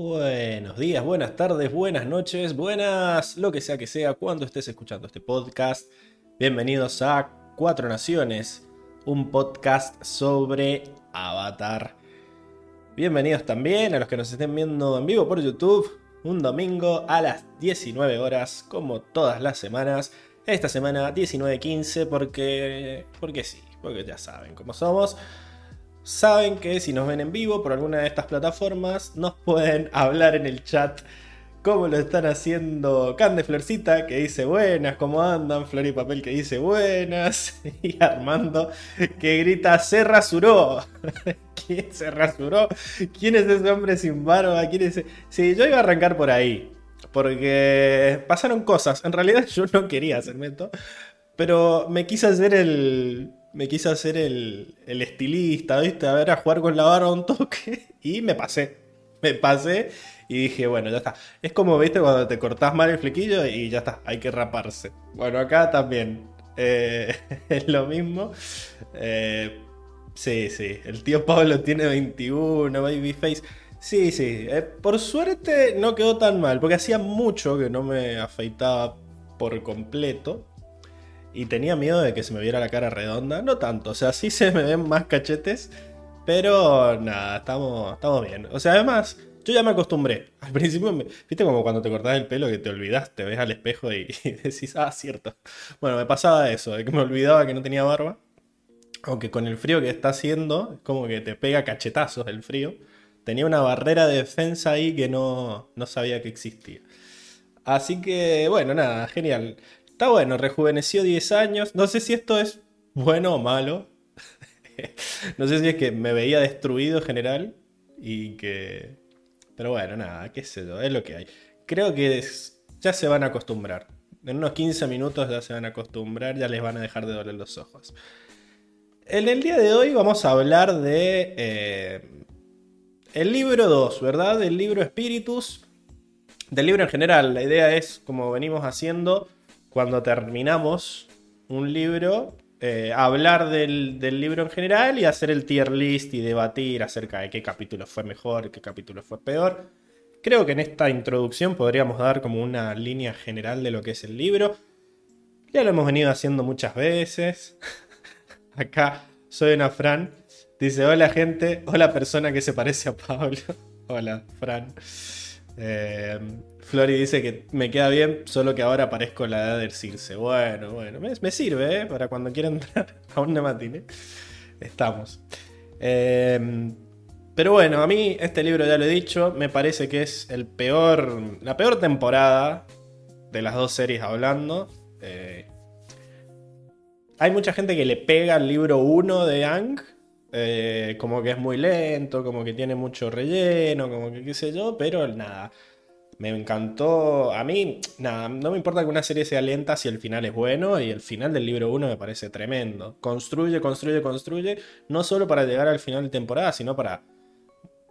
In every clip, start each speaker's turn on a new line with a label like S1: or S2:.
S1: Buenos días, buenas tardes, buenas noches, buenas, lo que sea que sea, cuando estés escuchando este podcast. Bienvenidos a Cuatro Naciones, un podcast sobre Avatar. Bienvenidos también a los que nos estén viendo en vivo por YouTube, un domingo a las 19 horas, como todas las semanas. Esta semana 19.15 porque, porque sí, porque ya saben cómo somos saben que si nos ven en vivo por alguna de estas plataformas, nos pueden hablar en el chat como lo están haciendo Cande Florcita, que dice buenas, ¿cómo andan? Flor y Papel, que dice buenas. Y Armando, que grita, se rasuró. ¿Quién se rasuró? ¿Quién es ese hombre sin barba? ¿Quién es ese? Sí, yo iba a arrancar por ahí. Porque pasaron cosas. En realidad yo no quería hacerme esto. Pero me quise hacer el, me quise hacer el, estilista, ¿viste? A ver, a jugar con la barba un toque. Y me pasé. Me pasé y dije, bueno, ya está. Es como, ¿viste? Cuando te cortás mal el flequillo y ya está, hay que raparse. Bueno, acá también eh, es lo mismo. Eh, sí, sí, el tío Pablo tiene 21, babyface. Sí, sí, eh, por suerte no quedó tan mal, porque hacía mucho que no me afeitaba por completo y tenía miedo de que se me viera la cara redonda. No tanto, o sea, sí se me ven más cachetes, pero nada, estamos, estamos bien. O sea, además, yo ya me acostumbré. Al principio, viste como cuando te cortás el pelo que te olvidas, te ves al espejo y, decís, ah, cierto. Bueno, me pasaba eso, de que me olvidaba que no tenía barba. Aunque con el frío que está haciendo, como que te pega cachetazos el frío. Tenía una barrera de defensa ahí que no, no sabía que existía. Así que, bueno, nada, genial. Está bueno, rejuveneció 10 años. No sé si esto es bueno o malo. no sé si es que me veía destruido en general y que... Pero bueno, nada, qué sé yo, es lo que hay. Creo que ya se van a acostumbrar. En unos 15 minutos ya se van a acostumbrar, ya les van a dejar de doler los ojos. En el día de hoy vamos a hablar de... Eh, el libro 2, ¿verdad? Del libro Espíritus. Del libro en general. La idea es, como venimos haciendo, cuando terminamos un libro, eh, hablar del, libro en general y hacer el tier list y debatir acerca de qué capítulo fue mejor, qué capítulo fue peor. Creo que en esta introducción podríamos dar como una línea general de lo que es el libro. Ya lo hemos venido haciendo muchas veces. Acá soy una Fran. Dice, hola gente, hola persona que se parece a Pablo. hola, Fran. Eh, Flori dice que me queda bien, solo que ahora parezco la edad del Circe. Bueno, bueno, me, sirve, ¿eh? Para cuando quiera entrar a un nematine. Estamos. Em, pero bueno, a mí este libro ya lo he dicho, me parece que es el peor, la peor temporada de las dos series hablando. Eh, hay mucha gente que le pega al libro 1 de Ang, eh, como que es muy lento, como que tiene mucho relleno, como que qué sé yo, pero nada. Me encantó. A mí, nada, no me importa que una serie sea lenta si el final es bueno y el final del libro 1 me parece tremendo. Construye, construye, construye, no solo para llegar al final de temporada, sino para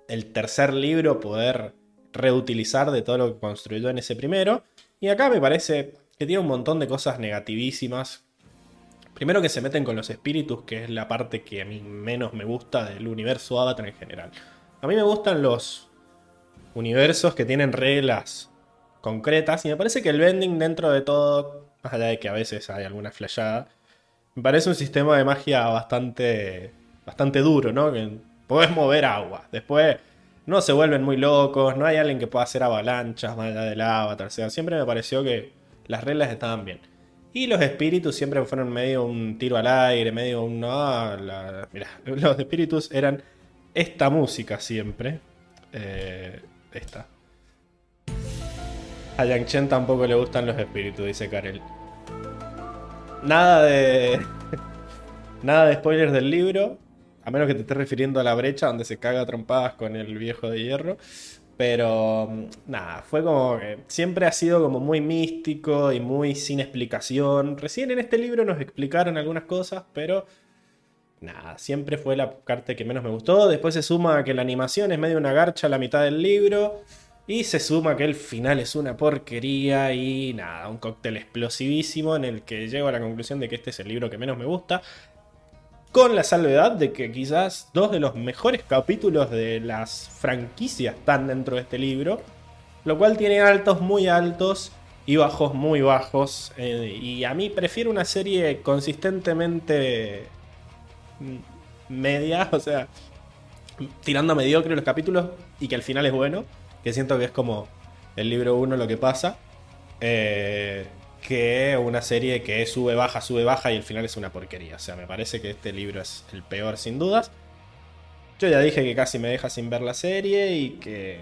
S1: el tercer libro poder reutilizar de todo lo que construyó en ese primero. Y acá me parece que tiene un montón de cosas negativísimas. Primero que se meten con los espíritus, que es la parte que a mí menos me gusta del universo Avatar en general. A mí me gustan los universos que tienen reglas concretas. Y me parece que el bending dentro de todo, más allá de que a veces hay alguna flashada, me parece un sistema de magia bastante, bastante duro, ¿no? Que podés mover agua. Después no se vuelven muy locos, no hay alguien que pueda hacer avalanchas más allá del avatar. O sea, siempre me pareció que las reglas estaban bien. Y los espíritus siempre fueron medio un tiro al aire, medio un... No, mira, los espíritus eran esta música siempre. Eh, esta. A Yang Chen tampoco le gustan los espíritus, dice Karel. Nada de. Nada de spoilers del libro. A menos que te estés refiriendo a la brecha donde se caga trompadas con el viejo de hierro. Pero mm, nada, fue como que siempre ha sido como muy místico y muy sin explicación. Recién en este libro nos explicaron algunas cosas, pero nada, siempre fue la carta que menos me gustó. Después se suma que la animación es medio una garcha a la mitad del libro. Y se suma que el final es una porquería y nada, un cóctel explosivísimo en el que llego a la conclusión de que este es el libro que menos me gusta. Con la salvedad de que quizás dos de los mejores capítulos de las franquicias están dentro de este libro. Lo cual tiene altos muy altos y bajos muy bajos. Eh, y a mí prefiero una serie consistentemente media, o sea, tirando a mediocre los capítulos y que al final es bueno. Que siento que es como el libro 1 lo que pasa. Eh, que una serie que sube, baja, sube, baja y al final es una porquería. O sea, me parece que este libro es el peor sin dudas. Yo ya dije que casi me deja sin ver la serie y que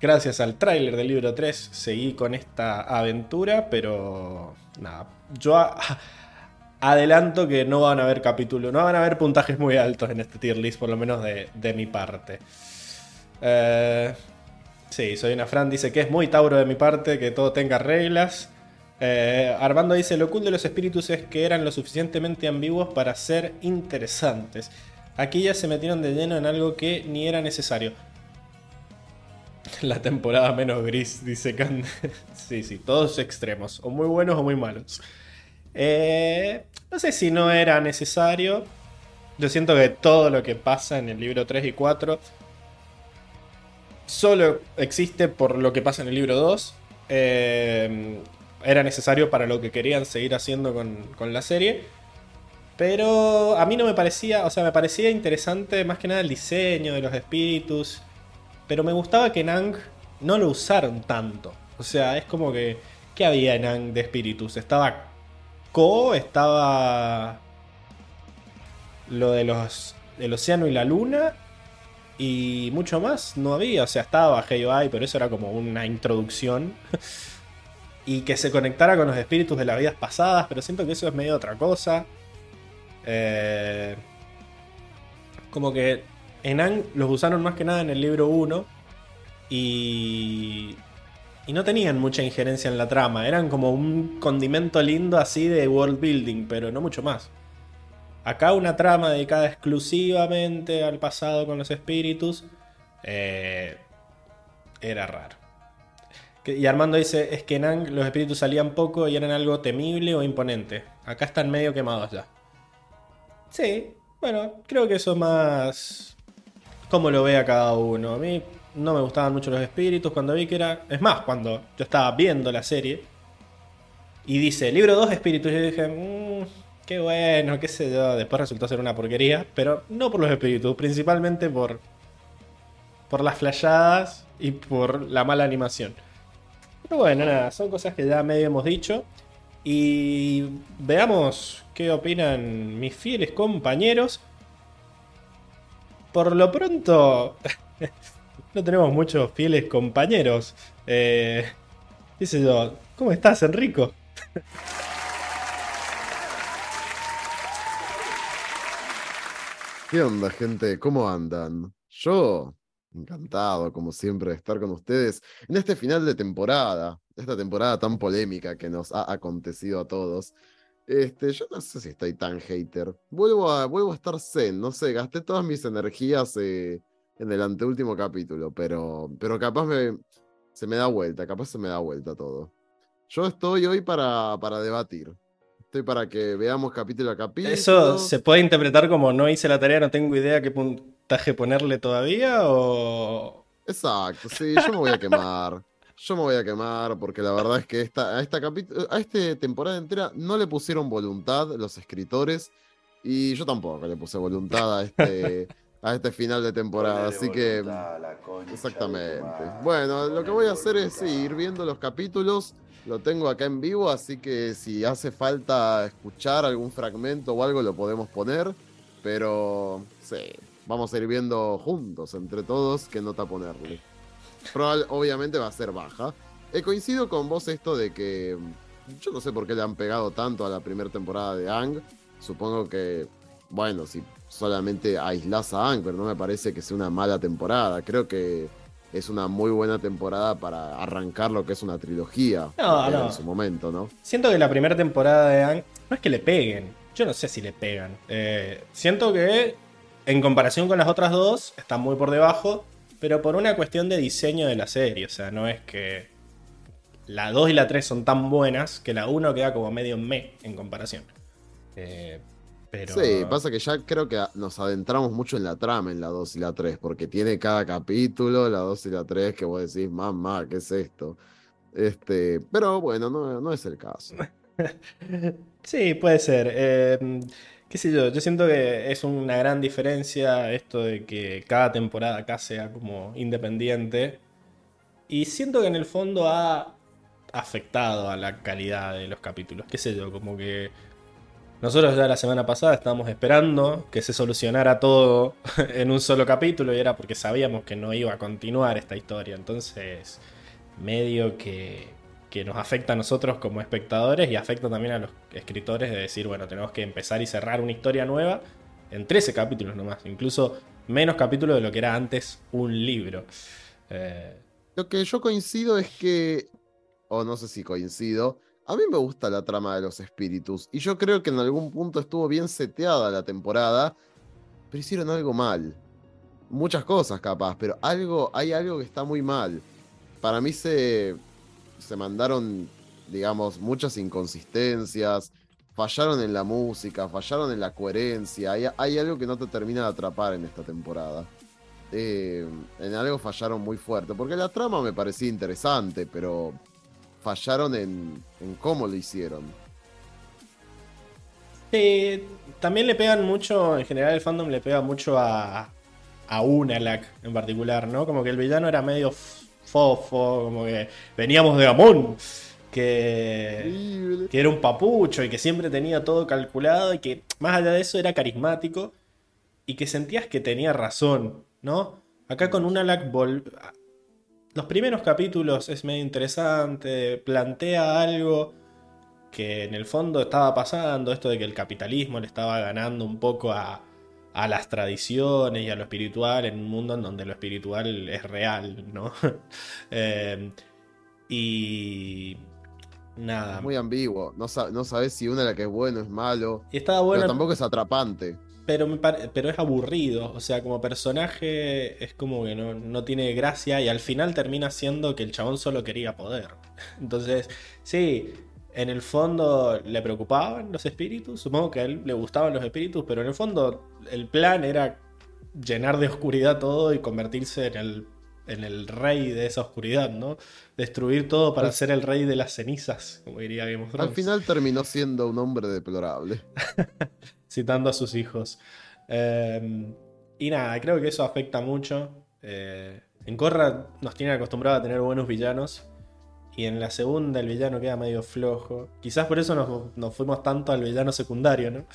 S1: gracias al tráiler del libro 3 seguí con esta aventura, pero nada, yo adelanto que no van a haber capítulos, no van a haber puntajes muy altos en este tier list, por lo menos de, mi parte. Eh, sí, soy una Fran, dice que es muy Tauro de mi parte, que todo tenga reglas. Eh, Armando dice, lo cool de los espíritus es que eran lo suficientemente ambiguos para ser interesantes. Aquí ya se metieron de lleno en algo que ni era necesario. La temporada menos gris, dice Cande. sí, sí, todos extremos, o muy buenos o muy malos. Eh, no sé si no era necesario. Yo siento que todo lo que pasa en el libro 3 y 4 solo existe por lo que pasa en el libro 2. Eh, era necesario para lo que querían seguir haciendo con, con, la serie. Pero a mí no me parecía, o sea, me parecía interesante más que nada el diseño de los espíritus. Pero me gustaba que Nang no lo usaron tanto. O sea, es como que. ¿Qué había en Nang de espíritus? Estaba Ko, estaba. Lo de los. El océano y la luna. Y mucho más no había. O sea, estaba Hey pero eso era como una introducción. y que se conectara con los espíritus de las vidas pasadas. Pero siento que eso es medio otra cosa. Eh, como que Enang los usaron más que nada en el libro 1 y, y no tenían mucha injerencia en la trama, eran como un condimento lindo así de world building, pero no mucho más. Acá una trama dedicada exclusivamente al pasado con los espíritus eh, era raro. Y Armando dice, es que en los espíritus salían poco y eran algo temible o imponente. Acá están medio quemados ya. Sí, bueno, creo que eso más cómo lo ve a cada uno. A mí no me gustaban mucho los espíritus cuando vi que era... Es más, cuando yo estaba viendo la serie y dice, libro 2 espíritus, yo dije, mmm, qué bueno, qué sé yo. Después resultó ser una porquería, pero no por los espíritus, principalmente por, por las flashadas y por la mala animación. Pero bueno, nada, son cosas que ya medio hemos dicho. Y veamos qué opinan mis fieles compañeros. Por lo pronto, no tenemos muchos fieles compañeros. Eh, dice yo, ¿cómo estás, Enrico?
S2: ¿Qué onda, gente? ¿Cómo andan? Yo, encantado, como siempre, de estar con ustedes en este final de temporada, esta temporada tan polémica que nos ha acontecido a todos. Este, yo no sé si estoy tan hater. Vuelvo a, vuelvo a estar zen, no sé, gasté todas mis energías eh, en el anteúltimo capítulo, pero, pero capaz me, se me da vuelta, capaz se me da vuelta todo. Yo estoy hoy para, para debatir. Estoy para que veamos capítulo a capítulo.
S1: ¿Eso se puede interpretar como no hice la tarea, no tengo idea qué puntaje ponerle todavía? O...
S2: Exacto, sí, yo me voy a quemar. Yo me voy a quemar porque la verdad es que esta, a, esta a este temporada entera no le pusieron voluntad los escritores y yo tampoco le puse voluntad a este, a este final de temporada. así que... Exactamente. Bueno, lo que voy a hacer es ir viendo los capítulos. Lo tengo acá en vivo, así que si hace falta escuchar algún fragmento o algo lo podemos poner. Pero sí, vamos a ir viendo juntos, entre todos, qué nota ponerle obviamente va a ser baja. He coincido con vos esto de que yo no sé por qué le han pegado tanto a la primera temporada de Ang. Supongo que, bueno, si solamente aislás a Ang, pero no me parece que sea una mala temporada. Creo que es una muy buena temporada para arrancar lo que es una trilogía en su momento, ¿no?
S1: Siento que la primera temporada de Ang no es que le peguen. Yo no sé si le pegan. Eh, siento que en comparación con las otras dos está muy por debajo pero por una cuestión de diseño de la serie. O sea, no es que la 2 y la 3 son tan buenas que la 1 queda como medio me en comparación. Eh, Pero...
S2: Sí, pasa que ya creo que nos adentramos mucho en la trama en la 2 y la 3, porque tiene cada capítulo, la 2 y la 3, que vos decís, mamá, ¿qué es esto? Este, pero bueno, no, no es el caso.
S1: sí, puede ser. Eh, qué sé yo, yo siento que es una gran diferencia esto de que cada temporada acá sea como independiente. Y siento que en el fondo ha afectado a la calidad de los capítulos. Qué sé yo, como que nosotros ya la semana pasada estábamos esperando que se solucionara todo en un solo capítulo y era porque sabíamos que no iba a continuar esta historia. Entonces, medio que que nos afecta a nosotros como espectadores y afecta también a los escritores de decir, bueno, tenemos que empezar y cerrar una historia nueva en 13 capítulos nomás, incluso menos capítulos de lo que era antes un libro.
S2: Eh, lo que yo coincido es que, o no sé si coincido, a mí me gusta la trama de los espíritus y yo creo que en algún punto estuvo bien seteada la temporada, pero hicieron algo mal. Muchas cosas capaz, pero algo, hay algo que está muy mal. Para mí se, se mandaron, digamos, muchas inconsistencias, fallaron en la música, fallaron en la coherencia, hay, algo que no te termina de atrapar en esta temporada. Eh, en algo fallaron muy fuerte, porque la trama me parecía interesante, pero fallaron en, en cómo lo hicieron.
S1: también le pegan mucho, en general el fandom le pega mucho a, a Unalak en particular, ¿no? Como que el villano era medio fofo, como que veníamos de Amón, que, que era un papucho y que siempre tenía todo calculado y que más allá de eso era carismático y que sentías que tenía razón, ¿no? Acá con una Ball, los primeros capítulos es medio interesante, plantea algo que en el fondo estaba pasando, esto de que el capitalismo le estaba ganando un poco a, a las tradiciones y a lo espiritual en un mundo en donde lo espiritual es real, ¿no? Eh, y nada.
S2: muy ambiguo, no, no sabes si una de la que es bueno es malo.
S1: Y estaba bueno.
S2: Pero tampoco es atrapante.
S1: Pero, me pero es aburrido, o sea, como personaje es como que no, no tiene gracia y al final termina siendo que el chabón solo quería poder. Entonces, sí, en el fondo le preocupaban los espíritus, supongo que a él le gustaban los espíritus, pero en el fondo el plan era llenar de oscuridad todo y convertirse en el, en el rey de esa oscuridad, ¿no? Destruir todo para ser el rey de las cenizas, como diría Game of
S2: Al final terminó siendo un hombre deplorable.
S1: Citando a sus hijos. Em, y nada, creo que eso afecta mucho. Eh, en Corra nos tiene acostumbrado a tener buenos villanos. Y en la segunda el villano queda medio flojo. Quizás por eso nos, fuimos tanto al villano secundario, ¿no?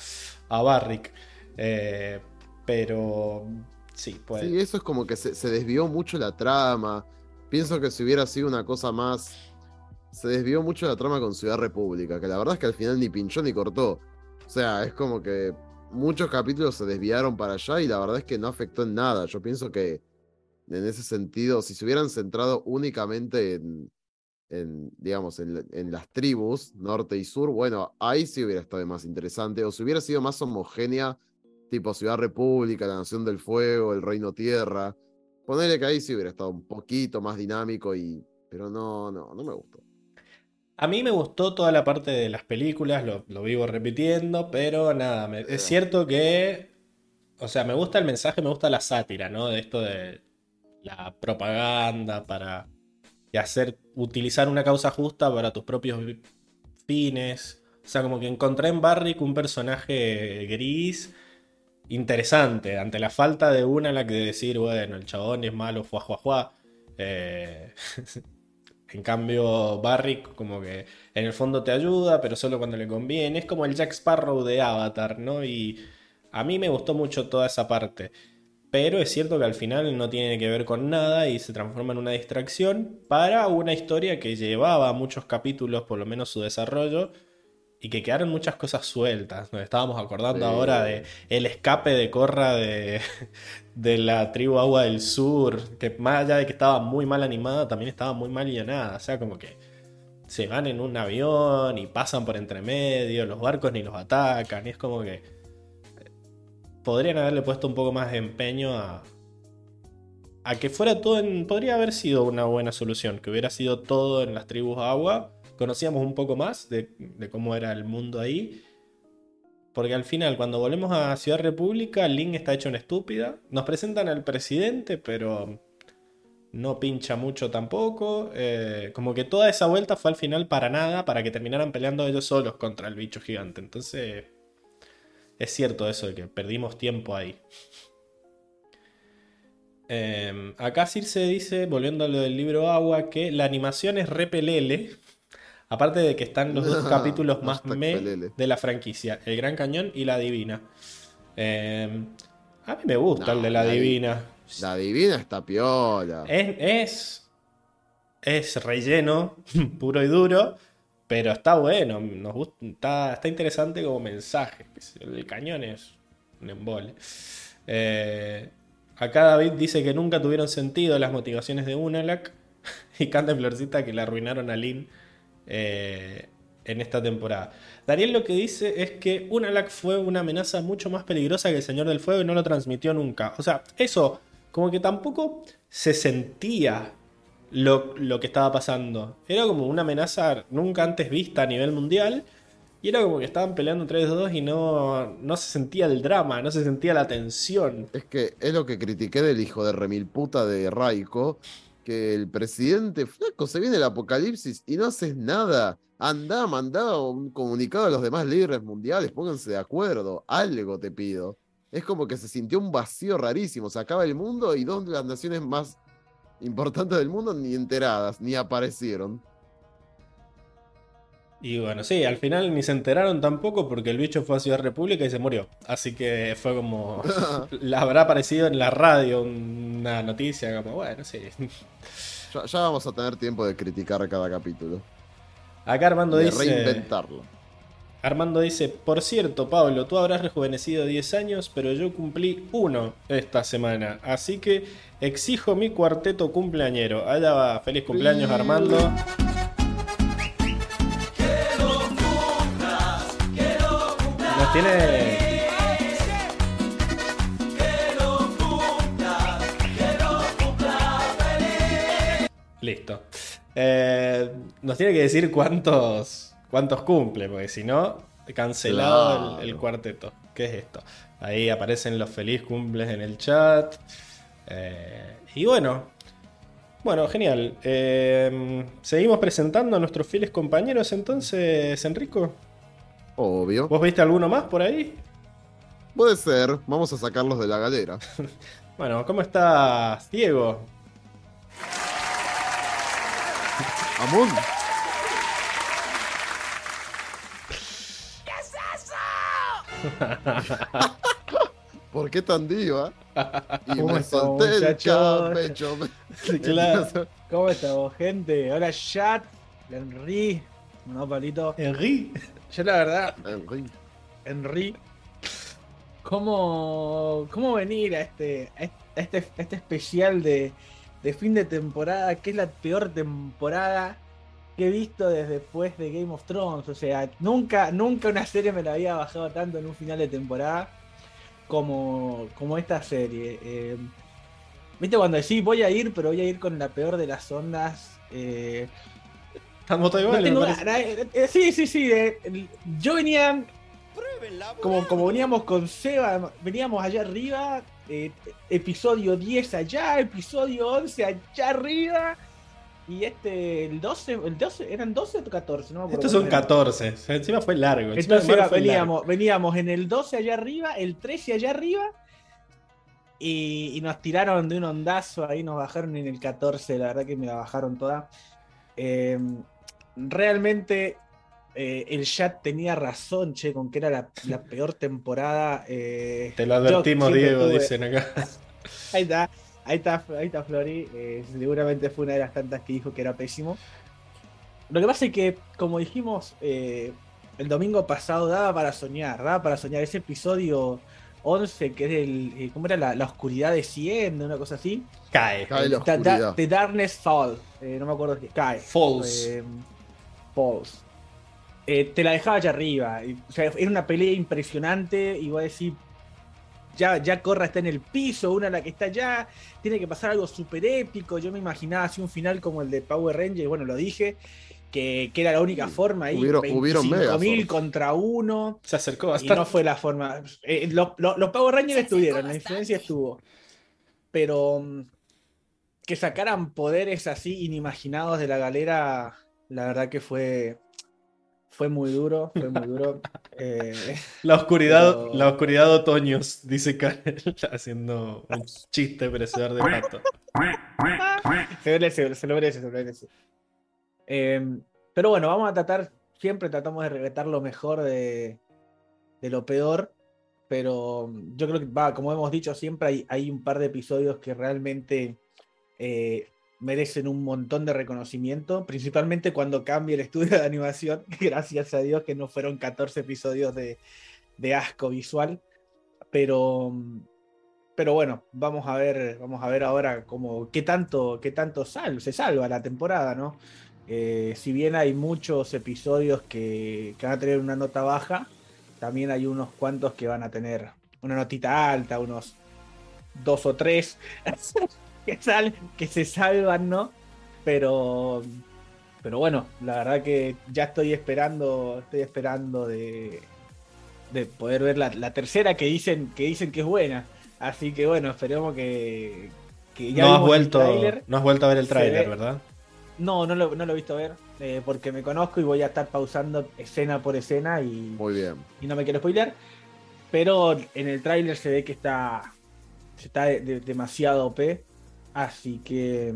S1: A Barrick. Eh, pero sí, pues.
S2: Sí, eso es como que se, desvió mucho la trama. Pienso que si hubiera sido una cosa más. Se desvió mucho la trama con Ciudad República, que la verdad es que al final ni pinchó ni cortó. O sea, es como que muchos capítulos se desviaron para allá y la verdad es que no afectó en nada. Yo pienso que en ese sentido, si se hubieran centrado únicamente en, en, digamos, en, las tribus, norte y sur, bueno, ahí sí hubiera estado más interesante, o si hubiera sido más homogénea, tipo Ciudad República, la Nación del Fuego, el Reino Tierra, ponerle que ahí sí hubiera estado un poquito más dinámico, y, pero no, no, no me gustó.
S1: A mí me gustó toda la parte de las películas, lo, vivo repitiendo, pero nada, es cierto que, o sea, me gusta el mensaje, me gusta la sátira, ¿no? De esto de la propaganda para y hacer, utilizar una causa justa para tus propios fines. O sea, como que encontré en Barrick un personaje gris interesante, ante la falta de una en la que decir, bueno, el chabón es malo, fuá, fuá. Eh, en cambio, Barrick como que en el fondo te ayuda, pero solo cuando le conviene. Es como el Jack Sparrow de Avatar, ¿no? Y a mí me gustó mucho toda esa parte. Pero es cierto que al final no tiene que ver con nada y se transforma en una distracción para una historia que llevaba muchos capítulos, por lo menos su desarrollo, y que quedaron muchas cosas sueltas. Nos estábamos acordando ahora de el escape de Corra de, de, la tribu Agua del Sur, que más allá de que estaba muy mal animada, también estaba muy mal llenada. O sea, como que se van en un avión y pasan por entre medio, los barcos ni los atacan, y es como que podrían haberle puesto un poco más de empeño a, a que fuera todo en... Podría haber sido una buena solución, que hubiera sido todo en las tribus agua. Conocíamos un poco más de, cómo era el mundo ahí. porque al final, cuando volvemos a Ciudad República, Link está hecho en estúpida. Nos presentan al presidente, pero no pincha mucho tampoco. Eh, como que toda esa vuelta fue al final para nada, para que terminaran peleando ellos solos contra el bicho gigante. Entonces, es cierto eso de que perdimos tiempo ahí. Eh, acá Circe dice, volviendo a lo del libro Agua, que la animación es repelele. Aparte de que están los dos capítulos más me de la franquicia, El Gran Cañón y La Divina. Eh, a mí me gusta el de La, Divina.
S2: La Divina está piola.
S1: Es, es, relleno, puro y duro, pero está bueno. Nos gusta, está, interesante como mensaje. El cañón es un embole. Eh, acá David dice que nunca tuvieron sentido las motivaciones de Unalak y canta Florcita que le arruinaron a Lynn eh, en esta temporada. Daniel lo que dice es que Unalak fue una amenaza mucho más peligrosa que el Señor del Fuego y no lo transmitió nunca. O sea, eso, como que tampoco se sentía lo, que estaba pasando. Era como una amenaza nunca antes vista a nivel mundial. Y era como que estaban peleando entre ellos dos y no, no se sentía el drama, no se sentía la tensión.
S2: Es que es lo que critiqué del hijo de remil puta de Raiko, que el presidente flaco se viene el apocalipsis y no haces nada. Anda, manda un comunicado a los demás líderes mundiales, pónganse de acuerdo, algo te pido. Es como que se sintió un vacío rarísimo, se acaba el mundo y dos de las naciones más importantes del mundo ni enteradas, ni aparecieron.
S1: Y bueno, sí, al final ni se enteraron tampoco porque el bicho fue a Ciudad República y se murió. Así que fue como. la habrá aparecido en la radio una noticia, como, bueno, sí.
S2: Ya, vamos a tener tiempo de criticar cada capítulo.
S1: Acá Armando
S2: de
S1: dice.
S2: Reinventarlo.
S1: Armando dice: Por cierto, Pablo, tú habrás rejuvenecido 10 años, pero yo cumplí uno esta semana. Así que exijo mi cuarteto cumpleañero. Allá va, feliz cumpleaños, Armando. tiene. Listo. Eh, nos tiene que decir cuántos, cuántos cumple, porque si no, cancelado el, cuarteto. ¿Qué es esto? Ahí aparecen los feliz cumples en el chat. Eh, y bueno, bueno, genial. Eh, seguimos presentando a nuestros fieles compañeros entonces, Enrico.
S2: Obvio.
S1: ¿Vos viste alguno más por ahí?
S2: Puede ser. Vamos a sacarlos de la galera.
S1: bueno, ¿cómo estás, Diego?
S2: Amón. ¿Por qué tan diva?
S3: Y me solté el claro. ¿Cómo estamos, gente? Hola, chat. Henry. ¿No, Palito?
S1: Henry.
S3: Yo la verdad, Henry, Henry ¿cómo, ¿cómo venir a este, este, este especial de, fin de temporada, que es la peor temporada que he visto desde después de Game of Thrones? O sea, nunca, nunca una serie me la había bajado tanto en un final de temporada como, como esta serie. Eh, ¿Viste cuando decís voy a ir, pero voy a ir con la peor de las ondas? Eh,
S1: Estamos igual.
S3: Eh, eh, sí, sí, sí. Eh, yo venía. Como, como veníamos con Seba, veníamos allá arriba. episodio 10 allá, episodio 11 allá arriba. Y este, el 12, el 12, ¿eran 12 o 14? No me
S1: acuerdo. Estos son 14, encima fue largo.
S3: Entonces veníamos, veníamos en el 12 allá arriba, el 13 allá arriba, y, y, nos tiraron de un ondazo, ahí nos bajaron en el 14, la verdad que me la bajaron toda. Eh, realmente eh, el chat tenía razón, che, con que era la, peor temporada. Eh,
S1: Te lo advertimos, Diego, dicen acá.
S3: ahí está, ahí está, ahí está Flori. Eh, seguramente fue una de las tantas que dijo que era pésimo. Lo que pasa es que, como dijimos el domingo pasado, daba para soñar, daba para soñar. Ese episodio 11, que es el. ¿Cómo era? La, oscuridad desciende, una cosa así.
S1: Cae.
S2: Cae la oscuridad.
S3: The Darkness Fall. no me acuerdo qué. Cae.
S1: Falls.
S3: Eh, te la dejaba allá arriba. O sea, era una pelea impresionante. Y voy a decir, ya, ya Corra está en el piso, una la que está allá. Tiene que pasar algo súper épico. Yo me imaginaba así un final como el de Power Rangers. Bueno, lo dije. que, que era la única forma ahí.
S2: Hubieron- hubieron
S3: 25.000
S2: Megazord.
S3: contra uno.
S1: Se acercó
S3: Y
S1: bastante.
S3: no fue la forma. eh, los, los- los Power Rangers estuvieron, la influencia estuvo. Pero mm, que sacaran poderes así inimaginados de la galera, la verdad que fue. Fue muy duro, fue muy duro. Eh,
S1: La oscuridad,
S3: Pero-
S1: la oscuridad de otoños, dice Karel, haciendo un chiste merecedor de pato.
S3: se merece, se lo merece, se lo merece. Eh, pero bueno, vamos a tratar, siempre tratamos de regretar lo mejor de, de lo peor, pero yo creo que, va, como hemos dicho siempre, hay, hay un par de episodios que realmente eh, merecen un montón de reconocimiento, principalmente cuando cambie el estudio de animación, gracias a Dios que no fueron 14 episodios de, de asco visual, pero... Pero bueno, vamos a ver, vamos a ver ahora cómo, qué tanto, qué tanto sal- se salva la temporada, ¿no? Eh, si bien hay muchos episodios que, que van a tener una nota baja, también hay unos cuantos que van a tener una notita alta, unos dos o tres que, sal- que se salvan, ¿no? Pero, pero bueno, la verdad que ya estoy esperando, estoy esperando de, de poder ver la, la tercera que dicen, que dicen que es buena. Así que bueno, esperemos que, que ya
S1: No has, vuelto, no has vuelto a ver el tráiler,
S3: ve-
S1: ¿verdad?
S3: No, no lo, no lo he visto ver, eh, porque me conozco y voy a estar pausando escena por escena y,
S2: Muy bien.
S3: y no me quiero spoilear. Pero en el tráiler se ve que está, está de- de- demasiado OP. Así que.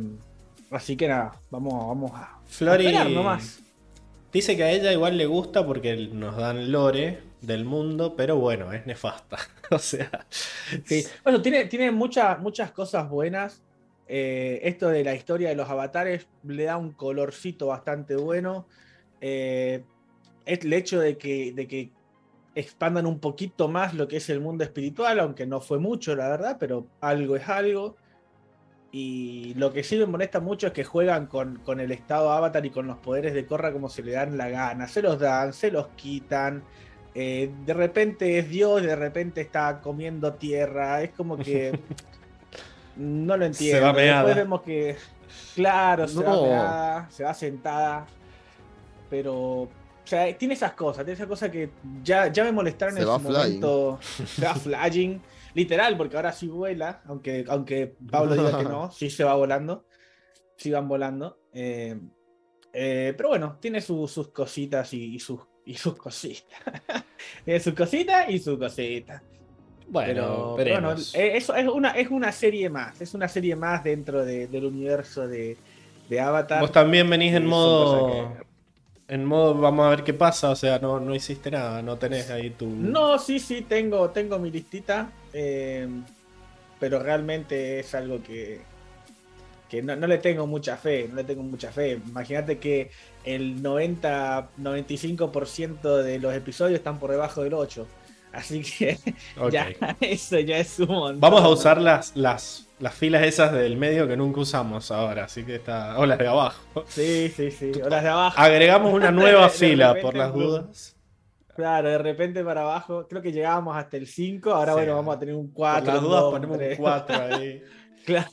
S3: Así que nada, vamos, vamos a,
S1: Flori
S3: nomás.
S1: dice que a ella igual le gusta porque nos dan lore del mundo, pero bueno, es nefasta. o sea,
S3: Sí. Bueno, tiene, tiene muchas, muchas cosas buenas. Eh, esto de la historia de los avatares le da un colorcito bastante bueno. Eh, es el hecho de que, de que expandan un poquito más lo que es el mundo espiritual, aunque no fue mucho, la verdad, pero algo es algo. Y lo que sí me molesta mucho es que juegan con, con el estado avatar y con los poderes de Korra como se le dan la gana. Se los dan, se los quitan. Eh, de repente es Dios, de repente está comiendo tierra. Es como que. no lo entiendo.
S1: Se va meada.
S3: Después vemos que. Claro, se va meada, se va sentada. Pero. O sea, tiene esas cosas, tiene esas cosas que ya, ya me molestaron
S2: Se
S3: en su
S2: flying.
S3: momento. Se va flying. Literal, porque ahora sí vuela, aunque, aunque Pablo diga que no, sí se va volando. Sí van volando. Eh, eh, pero bueno, tiene su- sus cositas y, y sus, y sus cositas. tiene sus cositas y sus cositas.
S1: bueno,
S3: Pero, bueno, eh, eso es una, es una serie más. Es una serie más dentro de- del universo de, de Avatar.
S1: Vos también venís en modo.
S3: que-
S1: En modo, vamos a ver qué pasa. O sea, no, no hiciste nada, no tenés ahí tu.
S3: No, sí, sí, tengo, tengo mi listita. Eh, pero realmente es algo que, que no, no le tengo mucha fe. No le tengo mucha fe. Imagínate que el 90-95% de los episodios están por debajo del 8. Así que ya, eso ya es un montón.
S1: Vamos a usar las, las, las filas esas del medio que nunca usamos ahora. Así que está. O las de abajo.
S3: Sí, sí, sí. O las de abajo.
S1: Agregamos una nueva fila por las dudas.
S3: Claro, de repente para abajo. Creo que llegábamos hasta el 5. Ahora,
S1: Sí.
S3: bueno, vamos a tener un
S1: Por
S3: 4.
S1: las dudas ponemos un 4 ahí.
S3: Claro,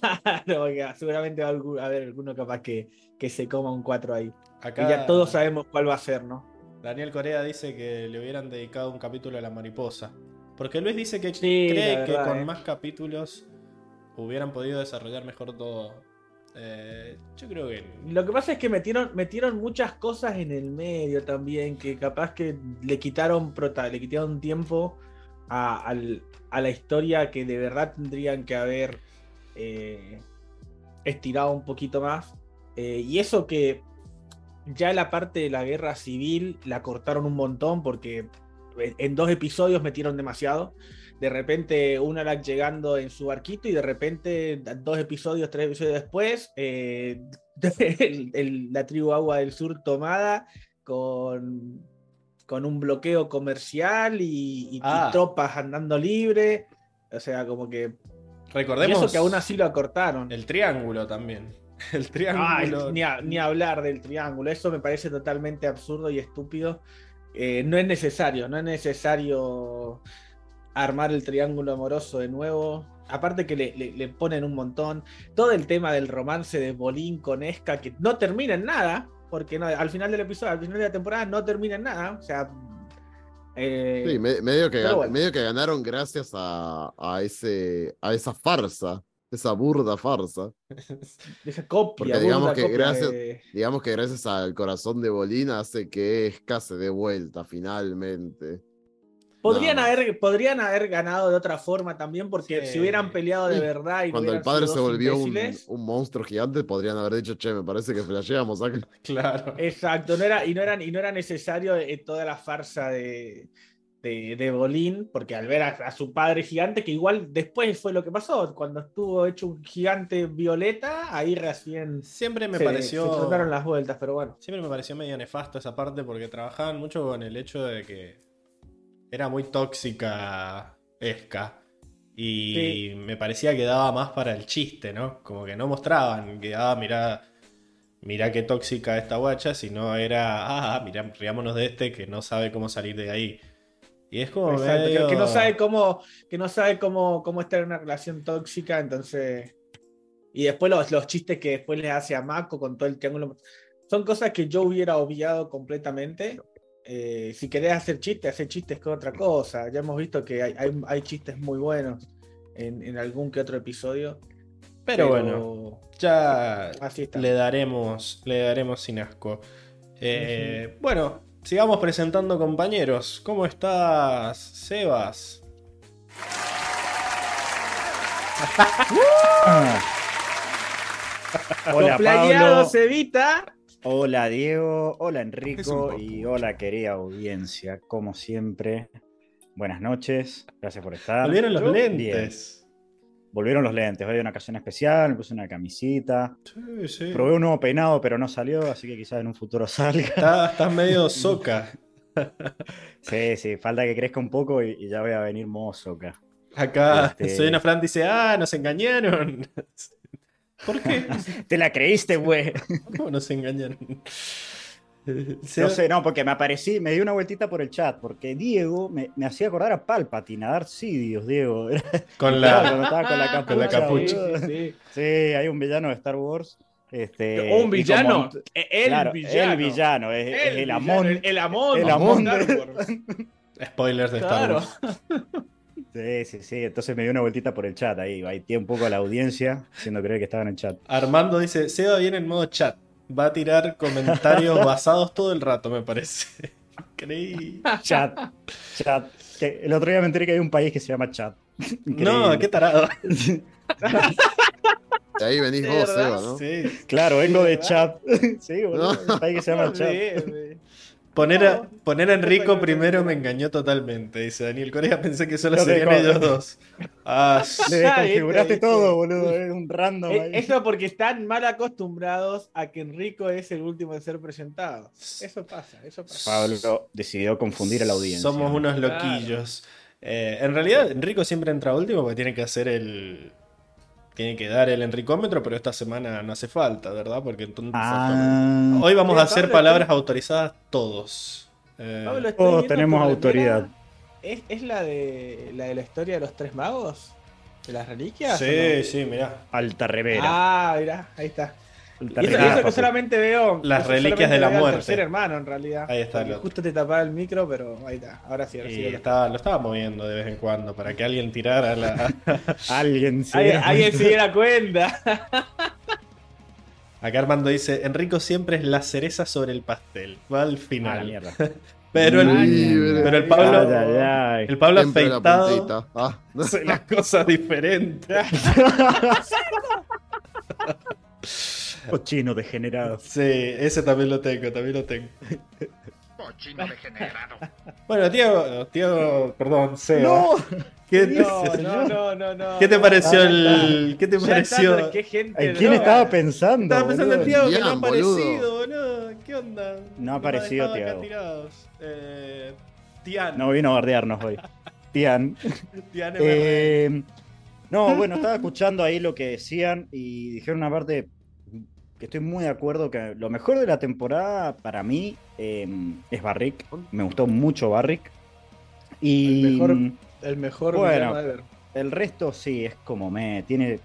S3: porque seguramente va a haber alguno capaz que, que se coma un 4 ahí.
S1: Acá
S3: Y ya todos sabemos cuál va a ser, ¿no?
S1: Daniel Corea dice que le hubieran dedicado un capítulo a la mariposa. Porque Luis dice que
S3: Sí,
S1: cree que con
S3: eh.
S1: más capítulos hubieran podido desarrollar mejor todo. Eh, yo creo que.
S3: Lo que pasa es que metieron, metieron muchas cosas en el medio también, que capaz que le quitaron le quitaron tiempo a, a la historia que de verdad tendrían que haber eh, estirado un poquito más. Eh, y eso que ya la parte de la guerra civil la cortaron un montón porque en dos episodios metieron demasiado. De repente Unalak llegando en su barquito y de repente dos episodios, tres episodios después, eh, el- el- la tribu Agua del Sur tomada con, con un bloqueo comercial y, y- y
S1: Ah.
S3: tropas andando libre. O sea, como que... Y
S1: Recordemos
S3: eso que aún así lo acortaron.
S1: el triángulo también. El triángulo.
S3: ni, a- ni hablar del triángulo, eso me parece totalmente absurdo y estúpido. Eh, no es necesario, no es necesario armar el triángulo amoroso de nuevo. Aparte que le, le- le ponen un montón. Todo el tema del romance de Bolín con Esca, que no termina en nada, porque no, al final del episodio, al final de la temporada no termina en nada. O sea. eh,
S2: Sí, me- medio, que,
S3: bueno.
S2: medio que ganaron gracias a, a, ese, a esa farsa, esa burda farsa.
S3: esa copia,
S2: Porque digamos
S3: burda
S2: que
S3: copia
S2: gracias-
S3: de-
S2: Digamos que gracias al corazón de Bolín hace que Esca se dé vuelta finalmente.
S3: Podrían,
S2: No.
S3: haber, podrían haber ganado de otra forma también, porque
S1: Sí.
S3: si hubieran peleado de verdad y no
S2: Cuando el
S3: hubieran
S2: padre
S3: sido
S2: se volvió un, un monstruo gigante, podrían haber dicho, che, me parece que flasheamos acá.
S1: Claro.
S3: Exacto, no era, y, no era, y no era necesario eh, toda la farsa de, de, de Bolín, porque al ver a, a su padre gigante, que igual después fue lo que pasó, cuando estuvo hecho un gigante violeta, ahí recién
S1: Siempre me
S3: se,
S1: pareció.
S3: se las vueltas, pero bueno.
S1: Siempre me pareció medio nefasto esa parte porque trabajaban mucho con el hecho de que era muy tóxica Esca. Y me parecía que daba más para el chiste, ¿no? Como que no mostraban que, ah, mirá, mirá qué tóxica esta guacha, sino era, ah, mirá, riámonos de este que no sabe cómo salir de ahí. Y es como
S3: Exacto, que- que, no sabe cómo, que no sabe cómo, cómo estar en una relación tóxica, entonces. Y después los, los chistes que después le hace a Mako con todo el triángulo. Son cosas que yo hubiera obviado completamente. Eh, si querés hacer chistes, hacer chistes con otra cosa. Ya hemos visto que hay, hay, hay chistes muy buenos en, en algún que otro episodio.
S1: Pero, bueno, ya
S3: así está.
S1: le daremos, le daremos sin asco. Eh, Bueno, sigamos presentando compañeros. ¿Cómo estás, Sebas?
S4: Hola Pablo,
S3: Evita.
S4: Hola Diego, hola Enrico y hola querida audiencia. Como siempre, buenas noches, gracias por estar.
S1: Volvieron los
S4: Yo,
S1: lentes.
S4: bien. Volvieron los lentes, hoy hay una ocasión especial, me puse una camisita.
S1: Sí, sí.
S4: Probé un nuevo peinado, pero no salió, así que quizás en un futuro salga.
S1: Está- Estás medio soca.
S4: Sí, sí, falta que crezca un poco y, y ya voy a venir mozo acá.
S1: Acá
S4: Este-
S1: soy una Fran dice, ah, nos engañaron. ¿Por qué?
S4: Te la creíste, güey.
S1: ¿Cómo nos engañaron? Se-
S4: No sé, no, porque me aparecí, me di una vueltita por el chat, porque Diego me, me hacía acordar a Palpatine, a Darth Sidious, Diego.
S1: Con la...
S4: estaba con la capucha.
S1: Con la capucha.
S4: boludo.
S3: Sí, sí.
S4: Sí, hay un villano de Star Wars. Este,
S3: Un villano.
S4: como-
S3: El
S4: claro,
S3: villano.
S4: El villano, es, es el,
S3: villano,
S4: Amon.
S3: El, el Amon.
S4: el Amon
S3: de
S4: de-
S3: Star Wars.
S1: Spoilers de Star
S3: Claro.
S4: Sí, sí, sí. Entonces me dio una vueltita por el chat ahí. Baití un poco a la audiencia, haciendo creer que estaba en el chat.
S1: Armando dice, Seba viene en modo chat. Va a tirar comentarios basados todo el rato, me parece. Creí.
S4: Chat, chat. Que el otro día me enteré que hay un país que se llama chat.
S1: No, qué tarado.
S2: De ahí venís
S3: ¿De
S2: vos? Seba, ¿no?
S1: Sí.
S4: Claro, vengo de chat. Sí, boludo. hay Un país que se llama chat.
S1: Poner a, poner a Enrico primero me engañó totalmente, dice Daniel Corea. Pensé que solo serían ellos dos. Ah,
S4: Le
S3: Ya,
S4: desconfiguraste
S3: viste,
S4: todo, boludo. Es un random
S3: Eh,
S4: ahí.
S3: Eso porque están mal acostumbrados a que Enrico es el último en ser presentado. Eso pasa, eso pasa.
S4: Pablo decidió confundir a la audiencia.
S1: somos unos
S3: Claro.
S1: loquillos. Eh, en realidad, Enrico siempre entra último porque tiene que hacer el. Tiene que dar el Enricómetro, pero esta semana no hace falta, ¿verdad? Porque entonces.
S4: Ah,
S1: Hoy vamos
S3: Mira,
S1: a hacer
S3: Pablo,
S1: palabras autorizadas todos. Eh,
S3: Pablo,
S4: todos tenemos autoridad.
S3: ¿Es, es la, de, la de la historia de los tres magos? ¿De las reliquias?
S1: sí,
S3: no?
S1: sí, mirá.
S4: Alta remera.
S3: Ah, mirá, ahí está. Y eso, que solamente veo.
S1: Las reliquias de la muerte.
S3: tercer hermano, en realidad.
S1: Ahí está otro.
S3: Justo te tapaba el micro, pero ahí está. Ahora sí, ahora sí. Sí.
S1: estaba, lo estaba moviendo de vez en cuando para que alguien tirara la.
S4: Alguien se
S3: Alguien,
S4: diera
S3: alguien se
S4: cuenta.
S3: diera cuenta.
S1: Acá Armando dice: Enrico siempre es la cereza sobre el pastel. Va al
S4: Ah, la
S1: final.
S4: mierda.
S1: pero, el, pero el Pablo.
S4: Ay, ay, ay.
S1: El Pablo
S2: Siempre la
S1: afeitado
S2: puntita. Ah,
S1: hace las cosas diferentes.
S4: Cochino degenerado.
S1: Sí, ese también lo tengo, también lo tengo.
S5: Cochino degenerado.
S1: Bueno, Tiago, Tiago, perdón, Seba.
S4: ¡No!
S1: ¿Qué,
S3: No, no, no, no, no.
S1: ¿Qué te pareció
S4: Ah,
S1: el. ¿Qué te
S3: Ya
S1: pareció?
S3: está, qué gente
S4: ¿En quién
S3: droga.
S4: estaba pensando?
S1: Estaba pensando en? Tiago que no ha aparecido, boludo. ¿Qué onda?
S4: No ha aparecido Tiago.
S1: Eh, Tian.
S4: No vino a bardearnos hoy. Tian.
S1: Tian.
S4: Eh, no, bueno, estaba escuchando ahí lo que decían y dijeron una parte que estoy muy de acuerdo que lo mejor de la temporada para mí eh, es Barrick. Me gustó mucho Barrick. Y
S3: El mejor- El mejor
S4: Bueno.
S3: ever.
S4: el resto sí es como me tiene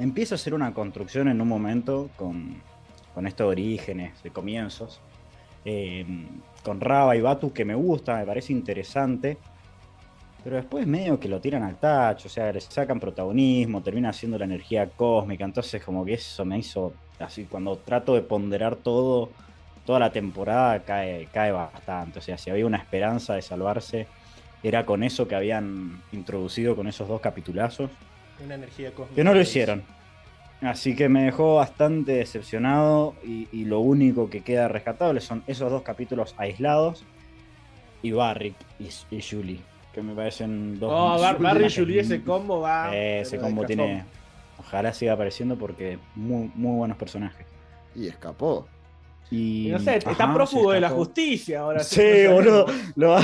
S4: empieza a ser una construcción en un momento con con estos orígenes de comienzos. Eh, con Raba y Batu, que me gusta, me parece interesante. Pero después medio que lo tiran al tacho, o sea, le sacan protagonismo, termina siendo la energía cósmica. Entonces, como que eso me hizo así, cuando trato de ponderar todo, toda la temporada cae, cae bastante. O sea, si había una esperanza de salvarse, era con eso que habían introducido con esos dos capitulazos.
S1: Una energía cósmica.
S4: Que no lo hicieron. Así que me dejó bastante decepcionado y, y lo único que queda rescatable son esos dos capítulos aislados y Barrick y, y Julie, que me parecen dos...
S3: Oh, Bar- Barry y Julie, ese combo va.
S4: Eh, ese combo
S3: cajón.
S4: Ojalá siga apareciendo porque muy, muy buenos personajes.
S2: Y escapó.
S4: Y,
S3: no sé, está
S4: Ajá,
S3: prófugo de la justicia ahora.
S4: Sí,
S3: no
S4: boludo.
S3: sabemos.
S4: Lo, va-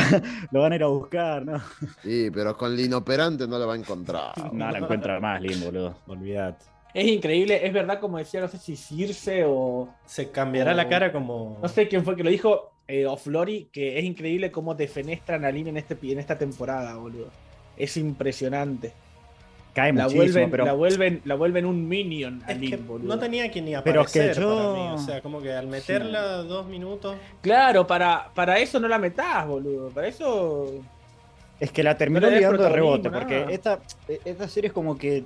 S4: lo van a ir a buscar, ¿no?
S2: Sí, pero con el inoperante no lo va a encontrar.
S4: No la encuentra más, Lin, boludo. Olvídate.
S3: Es increíble, es verdad, como decía, no sé si Circe o.
S1: Se cambiará la cara como.
S3: No sé quién fue que lo dijo, eh, o Flori, que es increíble cómo defenestran a Lin en, este, en esta temporada, boludo. Es impresionante.
S4: Cae
S3: La
S4: muchísimo,
S3: vuelven,
S4: pero...
S3: la, vuelven, la vuelven un minion a
S1: Es que
S3: Lin, boludo.
S1: no tenía que ni
S4: Pero es que
S1: aparecer
S4: yo-
S1: para mí. O sea, como que al meterla dos minutos.
S3: Claro, para, para eso no la metás, boludo. Para eso.
S4: Es que la terminó
S3: No
S4: ligando de rebote, porque esta, esta serie es como que.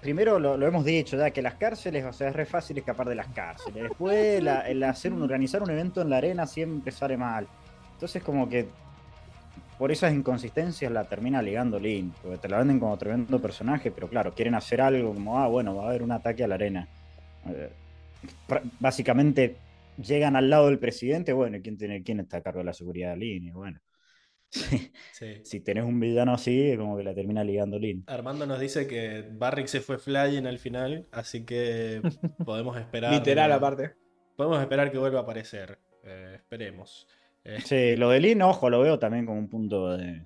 S4: Primero lo, lo hemos dicho, ya que las cárceles, o sea, es re fácil escapar de las cárceles. Después la- el hacer un, organizar un evento en la arena siempre sale mal. Entonces como que por esas inconsistencias la termina ligando Lin, porque te la venden como tremendo personaje, pero claro, quieren hacer algo como, ah, bueno, va a haber un ataque a la arena. Eh, básicamente llegan al lado del presidente, bueno, ¿y ¿quién, tiene, quién está a cargo de la seguridad de Lin? Y bueno.
S1: Sí.
S4: si tenés un villano así, es como que la termina ligando Lin.
S1: Armando nos dice que Barrick se fue flying al final, así que podemos esperar.
S3: Literal, aparte.
S1: Podemos esperar que vuelva a aparecer. Eh, esperemos. Eh,
S4: Sí, lo de Lin, ojo, lo veo también como un punto de.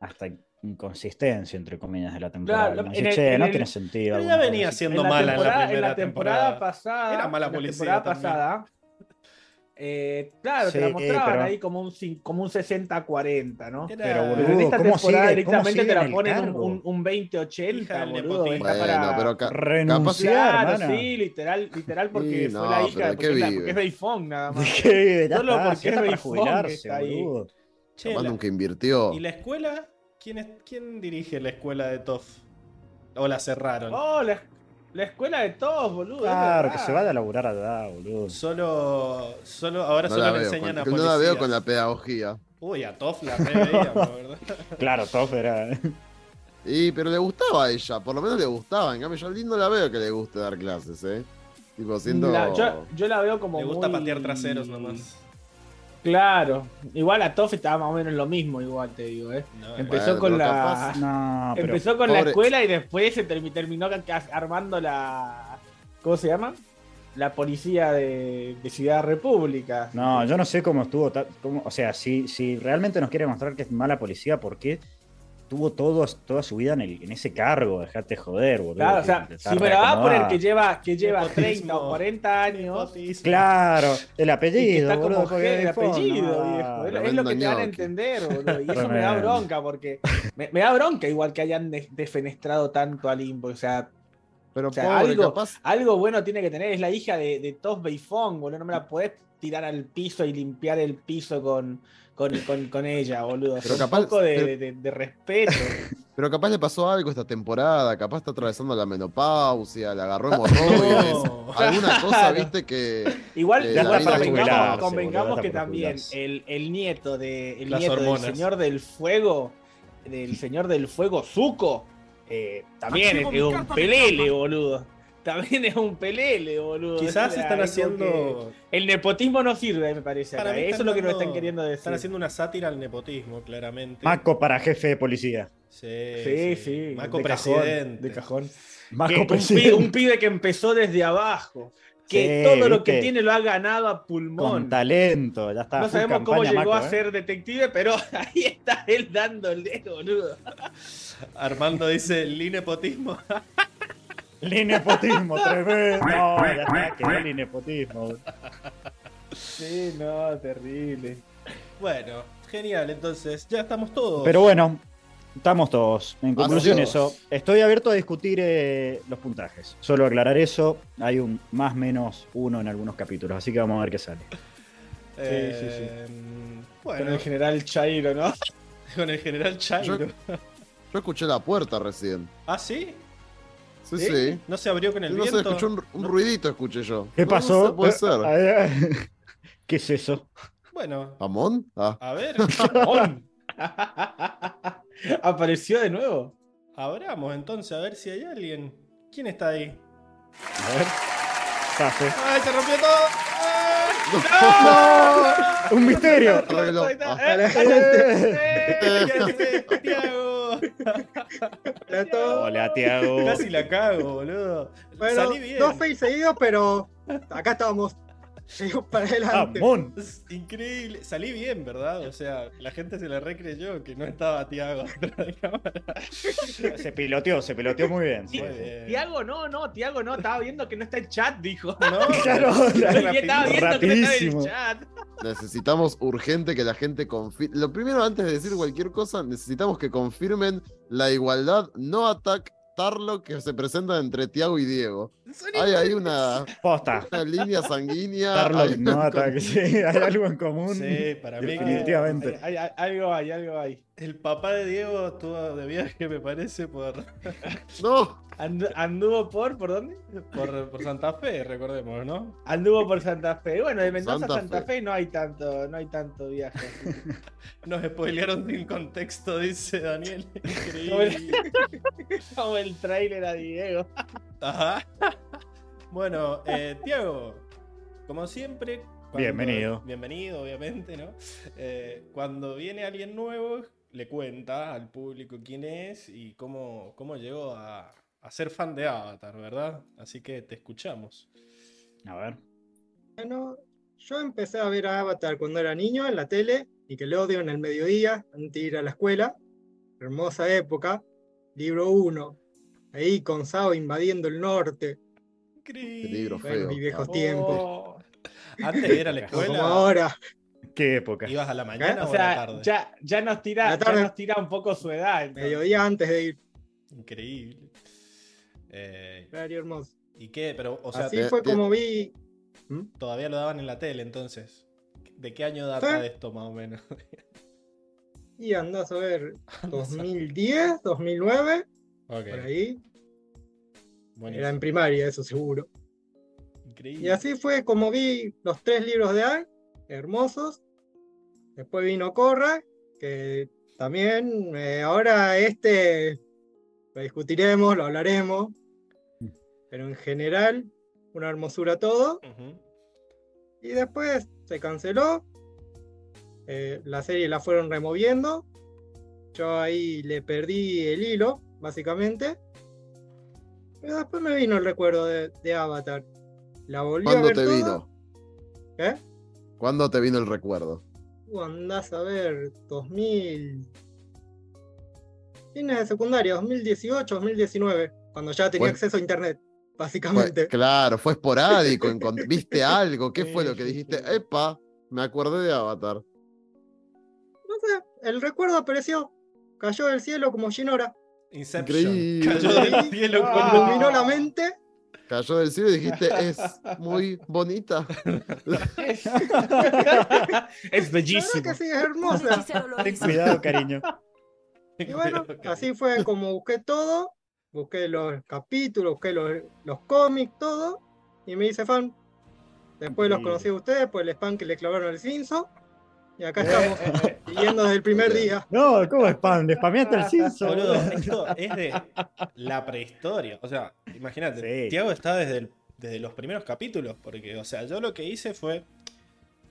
S4: hasta inconsistencia, entre comillas, de la temporada.
S3: Claro,
S4: No
S3: el-
S4: che, no
S3: el-
S4: tiene sentido.
S1: Pero ya venía
S4: cosa
S1: siendo
S3: en la
S1: mala en la
S3: temporada,
S1: primera
S3: la temporada,
S1: temporada.
S3: pasada.
S1: Era mala
S3: en la
S1: policía
S3: temporada
S1: también.
S3: pasada. Eh, claro, te la
S4: Sí,
S3: mostraban
S4: pero-
S3: ahí como un, como un 60-40, ¿no?
S4: Pero,
S3: Pero
S4: boludo,
S3: en esta
S4: ¿cómo
S3: temporada
S4: sigue-
S3: directamente
S4: cómo
S3: te la ponen un,
S4: cargo?
S3: un, un
S1: Hija
S3: 20-80,
S1: del
S3: boludo.
S2: Bueno,
S3: para...
S2: pero ca-
S4: Renunciar,
S3: Claro,
S4: hermano.
S3: sí, literal, literal porque
S2: Sí,
S3: fue
S2: no,
S3: la
S2: pero
S3: hija,
S2: ¿de
S3: porque, es la- porque es nada más.
S4: ¿De qué? Ya
S3: Solo
S4: está,
S3: porque es
S4: está para jubilarse,
S3: está ahí.
S2: Capaz
S1: la-
S2: nunca invirtió.
S1: ¿Y la escuela? ¿Quién, es, ¿Quién dirige la escuela de Toff? ¿O la cerraron?
S3: Oh, la, la escuela de todos, boludo.
S4: Claro, que se vaya a laburar allá, boludo.
S1: Solo, solo, ahora
S2: No
S1: solo le enseñan a
S2: con, no
S1: policías.
S2: la veo con la pedagogía.
S1: Uy, a Toff la re veíamos, ¿verdad?
S4: Claro, Toff era.
S2: Y, pero le gustaba a ella, por lo menos le gustaba. En cambio, yo a Lin no la veo que le guste dar clases, ¿eh? Tipo, siento.
S3: La- yo, yo la veo como
S1: Le gusta
S3: muy-
S1: patear traseros nomás.
S3: Claro. Igual a Toff estaba más o menos lo mismo, igual te digo, ¿eh?
S1: No,
S3: Empezó
S2: Bueno,
S3: con la...
S2: capaz-
S4: No, pero.
S3: Empezó con la escuela y después se termi- terminó armando la. ¿Cómo se llama? La policía de, de Ciudad República.
S4: No, yo no sé cómo estuvo. cómo- o sea, si, si realmente nos quiere mostrar que es mala policía, ¿por qué tuvo todo, toda su vida en, el- en ese cargo? Dejate joder, boludo.
S3: Claro, o sea, si me la va a poner que lleva, que lleva
S1: Nepotismo.
S3: 30 o 40 años.
S1: Nepotismo.
S4: Claro, el
S3: Y que
S4: apellido,
S3: está
S4: boludo.
S3: como el apellido,
S4: no,
S3: viejo. Es, lo- es
S2: tremendo
S3: lo que te van a entender, boludo. Y eso me da bronca, porque. Me, me da bronca igual que hayan de- defenestrado tanto a Limbo. O sea,
S2: Pero
S3: o sea,
S2: pobre,
S3: algo-
S2: capaz.
S3: algo bueno tiene que tener. Es la hija de, de Tos Beifong, boludo. No me la podés tirar al piso y limpiar el piso con, con, con, con ella, boludo.
S2: Pero
S3: un
S2: capaz-
S3: poco de,
S2: pero-
S3: de- de respeto.
S2: Pero capaz le pasó algo esta temporada, capaz está atravesando la menopausia, le agarró hemorroides.
S1: No.
S2: Alguna cosa, viste, que.
S3: Igual,
S2: Eh, para
S3: convengamos,
S4: jubilarse,
S3: convengamos que también el, el nieto, de, el
S1: Las
S3: nieto del señor del fuego, del señor del fuego, Zuko, eh, también es un pelele, boludo. También es un pelele, boludo.
S1: Quizás
S3: O sea,
S1: están haciendo.
S3: El nepotismo no sirve, me parece.
S1: Para mí
S3: Eso es lo que nos están queriendo decir.
S1: Están haciendo una sátira al nepotismo, claramente.
S4: Maco para jefe de policía.
S1: Sí,
S3: Sí, sí.
S1: Maco
S3: de
S1: presidente.
S3: Cajón, de cajón.
S4: Maco
S3: Que
S4: presidente.
S3: un pibe que empezó desde abajo. Que
S4: Sí,
S3: todo lo que tiene lo ha ganado a pulmón.
S4: Con talento, ya está.
S3: No sabemos cómo llegó
S4: Maco,
S3: a
S4: ¿eh?
S3: ser detective, pero ahí está él dándole, boludo.
S1: Armando dice: el nepotismo.
S4: El nepotismo, tremendo. No, ya está, quedó el nepotismo.
S3: Sí, no, terrible.
S1: bueno, genial, entonces ya estamos todos.
S4: Pero bueno, Estamos todos. En conclusión,
S2: todos.
S4: eso. Estoy abierto a discutir eh, los puntajes. Solo aclarar eso. Hay un más menos uno en algunos capítulos, así que vamos a ver qué sale.
S1: Eh,
S3: sí, sí.
S1: Bueno,
S3: Con el general Chairo, ¿no?
S1: con el general Chairo.
S2: Yo- Yo escuché la puerta recién.
S1: ¿Ah, sí?
S2: Sí,
S3: ¿Sí?
S2: sí.
S1: ¿No se abrió con el
S2: no
S1: viento?
S2: escuché un, un ruidito, escuché yo.
S4: ¿Qué
S2: No,
S4: pasó?
S2: No puede
S4: Eh,
S2: ser.
S4: eh, ¿Qué es eso?
S1: Bueno,
S2: ¿Amón? Ah.
S1: a ver,
S3: ¡On! Apareció de nuevo.
S1: abramos entonces a ver si hay alguien. ¿Quién está ahí?
S4: A ver. Pase.
S1: ¡Ay, se rompió todo! ¡Ay!
S4: ¡Un misterio!
S2: Ah.
S4: Eh.
S1: ¡Eh! ¿Qué haces, Tiago?
S6: Hola a todos.
S4: Hola, Tiago.
S1: Casi la cago, boludo.
S6: Bueno,
S1: Salí bien.
S6: dos fails seguidos, pero acá estábamos. Seguimos para adelante.
S4: Amón.
S1: Es increíble. Salí bien, ¿verdad? O sea, la gente se le recreyó que no estaba Tiago atrás de cámara.
S4: Se piloteó, se piloteó muy bien.
S3: Tiago, no, no, Tiago no, estaba viendo que no está el chat, dijo.
S1: No,
S4: Claro,
S3: estaba viendo que no en el chat.
S2: Necesitamos urgente que la gente confirme. Lo primero, antes de decir cualquier cosa, necesitamos que confirmen la igualdad no attack Tarlo que se presenta entre Tiago y Diego. Hay ahí una,
S4: Posta.
S2: una línea sanguínea.
S4: Tarlo
S2: hay
S4: no
S2: un-
S4: ataque. Sí, hay algo en común.
S1: Sí, para mí que
S4: Definitivamente.
S3: Hay- hay- algo hay, algo hay.
S1: el papá de Diego estuvo de viaje, me parece, por,
S2: No,
S3: Andu- anduvo por, ¿por dónde?
S1: por, por Santa Fe, recordemos, ¿no?
S3: Anduvo por Santa Fe. Bueno, de Mendoza
S2: Santa
S3: a Santa
S2: Fe.
S3: Fe. no hay tanto, no hay tanto viaje.
S1: Nos spoilearon sin contexto, dice Daniel.
S3: Como el,
S1: Increíble.
S3: como el trailer a Diego.
S1: Ajá. Bueno, eh, Tiago, como siempre. cuando-
S4: Bienvenido.
S1: Bienvenido, obviamente, ¿no? Eh, cuando viene alguien nuevo, le cuenta al público quién es y cómo, cómo llegó a, a ser fan de Avatar, ¿verdad? Así que te escuchamos.
S4: A ver.
S6: Bueno, yo empecé a ver a Avatar cuando era niño en la tele, Nickelodeon en el mediodía, antes de ir a la escuela. Hermosa época. Libro 1. Ahí con Sao invadiendo el norte.
S1: Increíble.
S2: libro
S6: Bueno,
S2: feo.
S6: mis viejos tiempos.
S3: Oh.
S1: Antes de ir a la
S6: No como
S1: escuela,
S6: ahora.
S4: Qué época.
S1: ¿ibas a la mañana
S3: O
S1: o, a la tarde?
S3: ya, ya, nos tira,
S6: la
S3: ya nos tira un poco su edad. entonces.
S6: Mediodía antes de ir.
S1: Increíble. Eh,
S6: hermoso.
S1: ¿Y qué? Pero, o sea,
S6: Así
S2: te-
S6: fue
S2: te-
S6: como vi.
S1: todavía lo daban en la tele, entonces. ¿De qué año data
S6: Sí.
S1: esto, más o menos?
S6: Y andás a ver 2010, 2009,
S1: Ok,
S6: por ahí.
S1: buenísimo.
S6: Era en primaria, eso seguro.
S1: Increíble.
S6: Y así fue como vi los tres libros de Aang, hermosos. Después vino Korra, que también eh, ahora este lo discutiremos, lo hablaremos. Pero en general, una hermosura todo. Y después se canceló. eh, la serie la fueron removiendo. Yo ahí le perdí el hilo, básicamente. Pero después me vino el recuerdo de, de Avatar. La volví a
S2: ¿Cuándo
S6: ver
S2: te
S6: toda.
S2: vino?
S6: ¿Eh?
S2: ¿Cuándo te vino el recuerdo?
S6: Uh, andás a ver, 2000. Fines de secundaria, 2018, 2019. Cuando ya tenía
S2: Bueno.
S6: acceso a internet,
S2: Fue-
S6: básicamente.
S2: claro, fue esporádico. ¿Viste algo? ¿Qué fue lo que dijiste? Epa, me acordé de Avatar.
S6: No sé, el recuerdo apareció. Cayó del cielo como Shinora.
S1: Inception.
S2: Increíble.
S1: Cayó del cielo
S3: Ah.
S6: Me iluminó la mente.
S2: Cayó del cielo y dijiste, es muy bonita.
S3: es
S6: verdad que sí, es hermosa.
S4: Ten cuidado, cariño.
S6: Y bueno, así fue como busqué todo. Busqué los capítulos, busqué los, los cómics, todo. Y me hice fan. Después los conocí a ustedes por el spam que le clavaron al Cinso. Y acá
S3: Eh,
S6: estamos,
S3: eh, eh.
S6: siguiendo desde el primer día.
S4: No, ¿cómo spam? ¿Le spameaste el?
S1: Boludo, esto es de la prehistoria. O sea, imagínate,
S4: Sí.
S1: Tiago está desde, el- desde los primeros capítulos. Porque, o sea, yo lo que hice fue.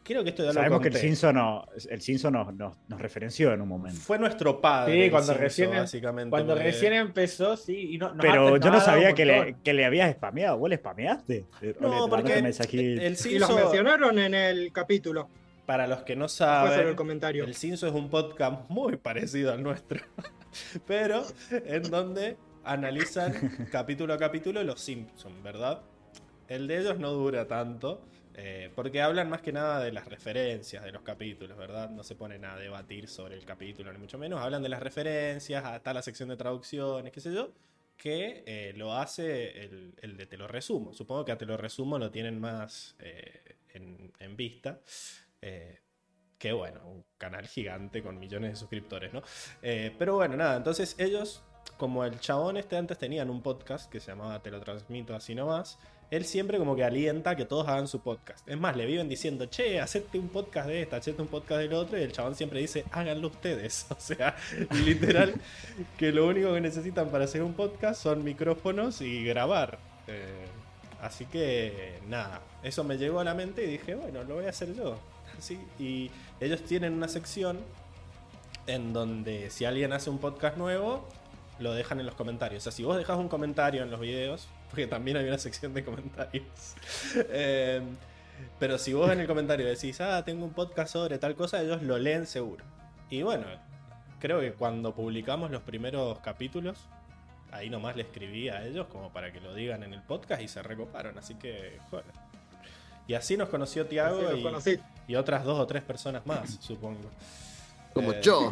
S1: Creo que esto ya lo
S4: Sabemos que el. Simpson, no, el Simpson nos, nos, nos referenció en un momento.
S1: Fue nuestro padre.
S3: Sí,
S1: el
S3: cuando
S1: Simpson,
S3: recién-
S1: básicamente.
S3: Cuando
S1: porque-
S3: recién empezó, sí. Y no,
S4: Pero yo no sabía que le, que le habías spameado. ¿Vos le spameaste? Le
S1: No,
S4: mandaste
S1: porque
S4: mensajito.
S1: el
S6: Y los
S1: Simpson,
S6: mencionaron en el capítulo.
S1: para los que no saben,
S6: el comentario.
S1: El Cinso es un podcast muy parecido al nuestro, pero en donde analizan capítulo a capítulo los Simpsons, ¿verdad? El de ellos no dura tanto, Eh, porque hablan más que nada de las referencias de los capítulos, ¿verdad? No se ponen a debatir sobre el capítulo, ni mucho menos. Hablan de las referencias, hasta la sección de traducciones, qué sé yo, que eh, lo hace el, de Te lo resumo. Supongo que a Te lo resumo lo tienen más eh, en, vista. Que bueno, un canal gigante con millones de suscriptores, ¿no? Pero bueno, nada, entonces ellos, como el chabón este antes tenían un podcast que se llamaba Te lo transmito así nomás, él siempre como que alienta a que todos hagan su podcast. Es más, le viven diciendo, che, hacete un podcast de esta, hacete un podcast del otro, y el chabón siempre dice, háganlo ustedes. O sea, literal, que lo único que necesitan para hacer un podcast son micrófonos y grabar. Eh, así que, nada, eso me llegó a la mente y dije, bueno, lo voy a hacer yo. Así, y ellos tienen una sección en donde si alguien hace un podcast nuevo, lo dejan en los comentarios. O sea, si vos dejas un comentario en los videos, porque también hay una sección de comentarios. eh, pero si vos en el comentario decís, ah, tengo un podcast sobre tal cosa, ellos lo leen seguro. Y bueno, creo que cuando publicamos los primeros capítulos, ahí nomás le escribí a ellos como para que lo digan en el podcast y se recoparon. Así que, joder. Y así nos conoció Tiago y otras dos o tres personas más, supongo.
S2: Como
S1: Eh,
S2: yo.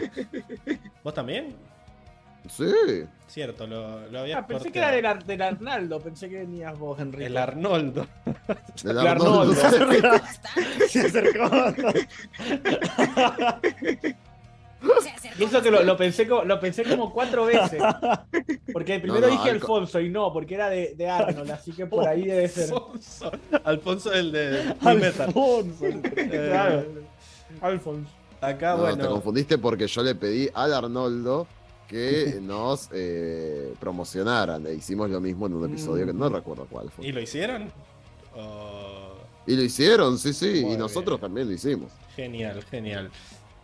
S1: ¿Vos también?
S2: Sí.
S1: Cierto, lo, lo había
S3: Ah, pensé que era del, Ar- del Arnaldo, pensé que venías vos, Enrique.
S1: El Arnoldo.
S3: El Arnoldo.
S4: Se acercó.
S3: Y eso que lo, lo pensé como, lo pensé como cuatro veces. Porque primero
S2: no,
S3: dije
S2: Alco-
S3: Alfonso y no, porque era de, de Arnold, así que por ahí debe ser.
S1: Alfonso. Alfonso el de.
S4: Alfonso.
S1: Eh,
S3: Claro. Alfonso.
S1: Acá,
S2: No, te
S1: bueno.
S2: confundiste porque yo le pedí al Arnoldo que nos eh, promocionaran. E hicimos lo mismo en un episodio que no recuerdo cuál fue.
S1: ¿Y lo hicieron?
S2: Y lo hicieron, sí, sí.
S1: Muy
S2: y nosotros
S1: bien.
S2: también lo hicimos.
S1: genial, genial.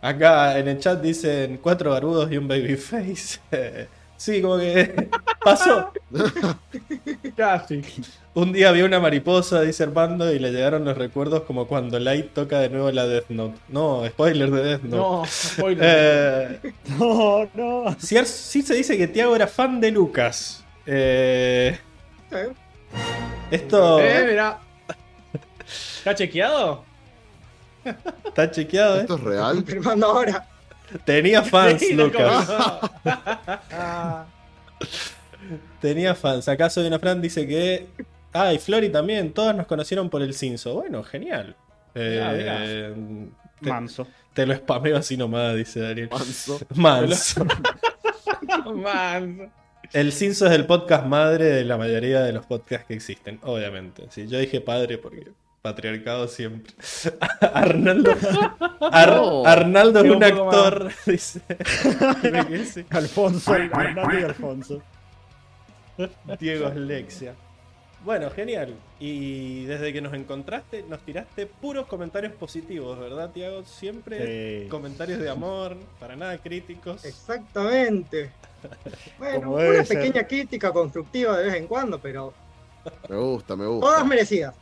S1: Acá en el chat dicen cuatro barbudos y un babyface. sí, como que pasó.
S3: Casi.
S1: Un día vi una mariposa, dice Armando, y le llegaron los recuerdos como cuando Light toca de nuevo la Death Note. No, spoiler de Death Note.
S3: No, spoiler.
S1: Eh,
S4: No, no.
S1: sí, sí se dice que Tiago era fan de Lucas. Eh,
S6: Eh,
S1: esto
S3: Eh, mirá. ¿Está chequeado?
S1: está chequeado, ¿eh?
S2: ¿Esto es real?
S6: confirmando ahora.
S1: Tenía fans,
S3: Sí,
S1: Lucas.
S3: Ah,
S1: Tenía fans. Acá soy una Fran dice que. Ah, y Flori también. Todos nos conocieron por el Cinso. Bueno, genial. Eh, te,
S4: Manso.
S1: te lo spameo así nomás, dice Daniel.
S2: Manso.
S1: Mans.
S3: man.
S1: El Cinso es el podcast madre de la mayoría de los podcasts que existen, obviamente. Sí, yo dije padre porque patriarcado siempre. Arnaldo, Ar-
S2: No.
S1: Arnaldo es un actor.
S4: Alfonso. Arnaldo y Alfonso.
S1: Diego Lexia. Bueno, genial. Y desde que nos encontraste, nos tiraste puros comentarios positivos, ¿verdad, Tiago? Siempre
S4: Sí.
S1: comentarios de amor, para nada críticos.
S6: Exactamente. Bueno,
S4: Como
S6: una
S4: ser.
S6: pequeña crítica constructiva de vez en cuando, pero
S2: Me gusta, me
S6: todas
S2: gusta.
S6: merecidas.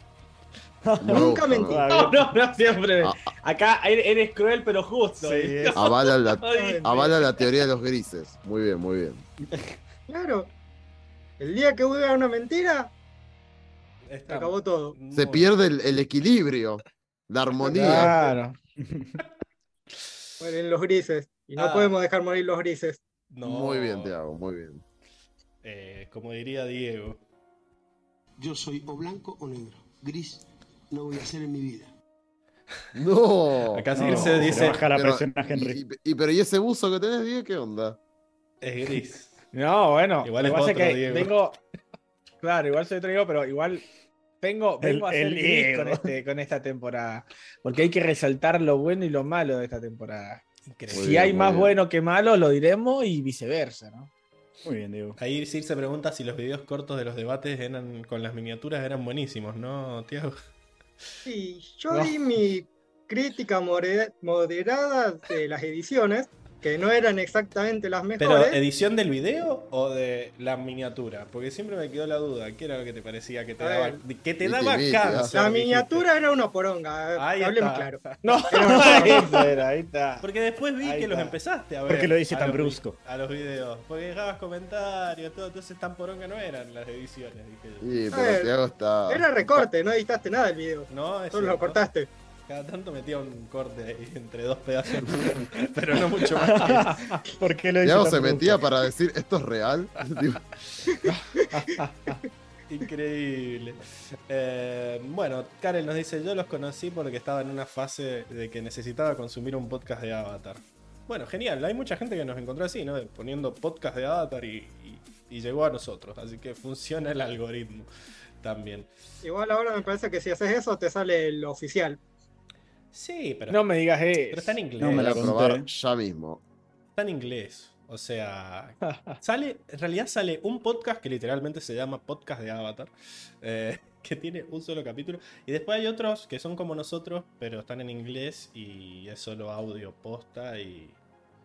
S6: Nunca mentí.
S2: me
S3: No, no, no, siempre.
S2: Ah,
S3: Acá eres cruel, pero justo.
S1: Sí,
S2: Avala la,
S3: Ay,
S2: avala la teoría de los grises. Muy bien, muy bien.
S6: Claro. El día que hubiera una mentira,
S1: Está
S6: acabó todo.
S2: Se pierde el, el equilibrio, la armonía.
S3: Claro.
S6: Mueren los grises. Y no
S1: Ah.
S6: podemos dejar morir los grises.
S1: No.
S2: Muy bien, Tiago, muy bien.
S1: Eh, como diría Diego.
S7: Yo soy o blanco o negro. Gris no voy a ser en mi vida.
S2: No.
S1: Acá
S4: No,
S1: Circe
S4: se le
S1: dice
S4: baja la
S2: Pero-
S4: presión a Henry.
S2: y, y- pero ¿y ese buzo que tenés, Diego, qué onda?
S1: es gris.
S3: No, bueno.
S1: Igual es otro,
S3: que
S1: Diego.
S3: Vengo. Claro, igual soy otro Diego, pero igual vengo,
S4: El-
S3: vengo a ser
S4: el
S3: gris con, este, con esta temporada. Porque hay que resaltar lo bueno y lo malo de esta temporada.
S1: Increíble.
S3: Si
S2: bien,
S3: hay más
S2: bien.
S3: bueno que malo, lo diremos y viceversa, ¿no?
S4: Muy bien, Diego.
S1: Ahí Circe pregunta si los videos cortos de los debates eran con las miniaturas eran buenísimos, ¿no, Tiago?
S6: Sí, yo
S3: No.
S6: di mi crítica moderada de las ediciones, que no eran exactamente las
S1: ¿Pero
S6: mejores.
S1: edición del video o de la miniatura? Porque siempre me quedó la duda. ¿Qué era lo que te parecía que te daba, que te daba cáncer?
S6: la
S1: dijiste?
S6: miniatura era una poronga,
S1: Ahí
S6: hablemos
S1: está.
S6: claro.
S3: No,
S6: Pero-
S3: ahí está, ahí está.
S1: Porque después vi
S3: Ahí
S1: que los empezaste a ver.
S4: ¿Por qué lo dice
S1: a
S4: tan brusco?
S1: A los videos. Porque dejabas comentarios, todo. Entonces tan poronga no eran las ediciones, dije yo.
S2: Sí, pero
S6: ver. Era recorte, no editaste nada del video.
S1: No, es
S6: Solo lo cortaste.
S1: Cada tanto metía un corte ahí entre dos pedazos. pero no mucho más. que-
S4: ¿Por qué lo
S2: se metía para decir esto es real.
S1: Increíble. Eh, bueno, Karen nos dice, yo los conocí porque estaba en una fase de que necesitaba consumir un podcast de Avatar. Bueno, genial. Hay mucha gente que nos encontró así, ¿no? Poniendo podcast de Avatar y, y- y llegó a nosotros. Así que funciona el algoritmo también.
S6: Igual ahora me parece que si haces eso te sale el oficial.
S1: Sí, pero,
S3: No me digas
S1: pero
S3: eso.
S1: está en inglés.
S4: No me
S2: voy
S4: la
S2: probar ya mismo.
S1: Está en inglés. O sea, sale, en realidad sale un podcast que literalmente se llama Podcast de Avatar, eh, que tiene un solo capítulo. Y después hay otros que son como nosotros, pero están en inglés y es solo audio posta y...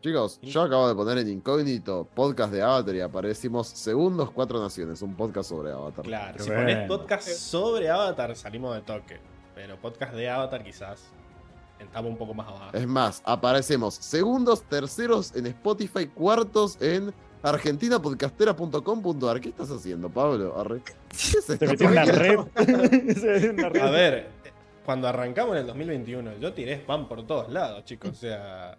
S2: Chicos, yo acabo de poner en incógnito podcast de Avatar y aparecimos Segundos Cuatro Naciones, un podcast sobre Avatar.
S1: Claro,
S4: Qué
S1: si
S4: bueno.
S1: pones podcast sobre Avatar salimos de toque, pero podcast de Avatar quizás estamos un poco más abajo.
S2: Es más, aparecemos segundos, terceros en Spotify, cuartos en argentinapodcastera.com.ar. ¿Qué estás haciendo, Pablo? Arre. ¿Qué es esto?
S4: en la
S2: ¿Por qué
S4: red. Se metió en la red.
S1: A ver, cuando arrancamos en el 2021, yo tiré spam por todos lados, chicos. O sea.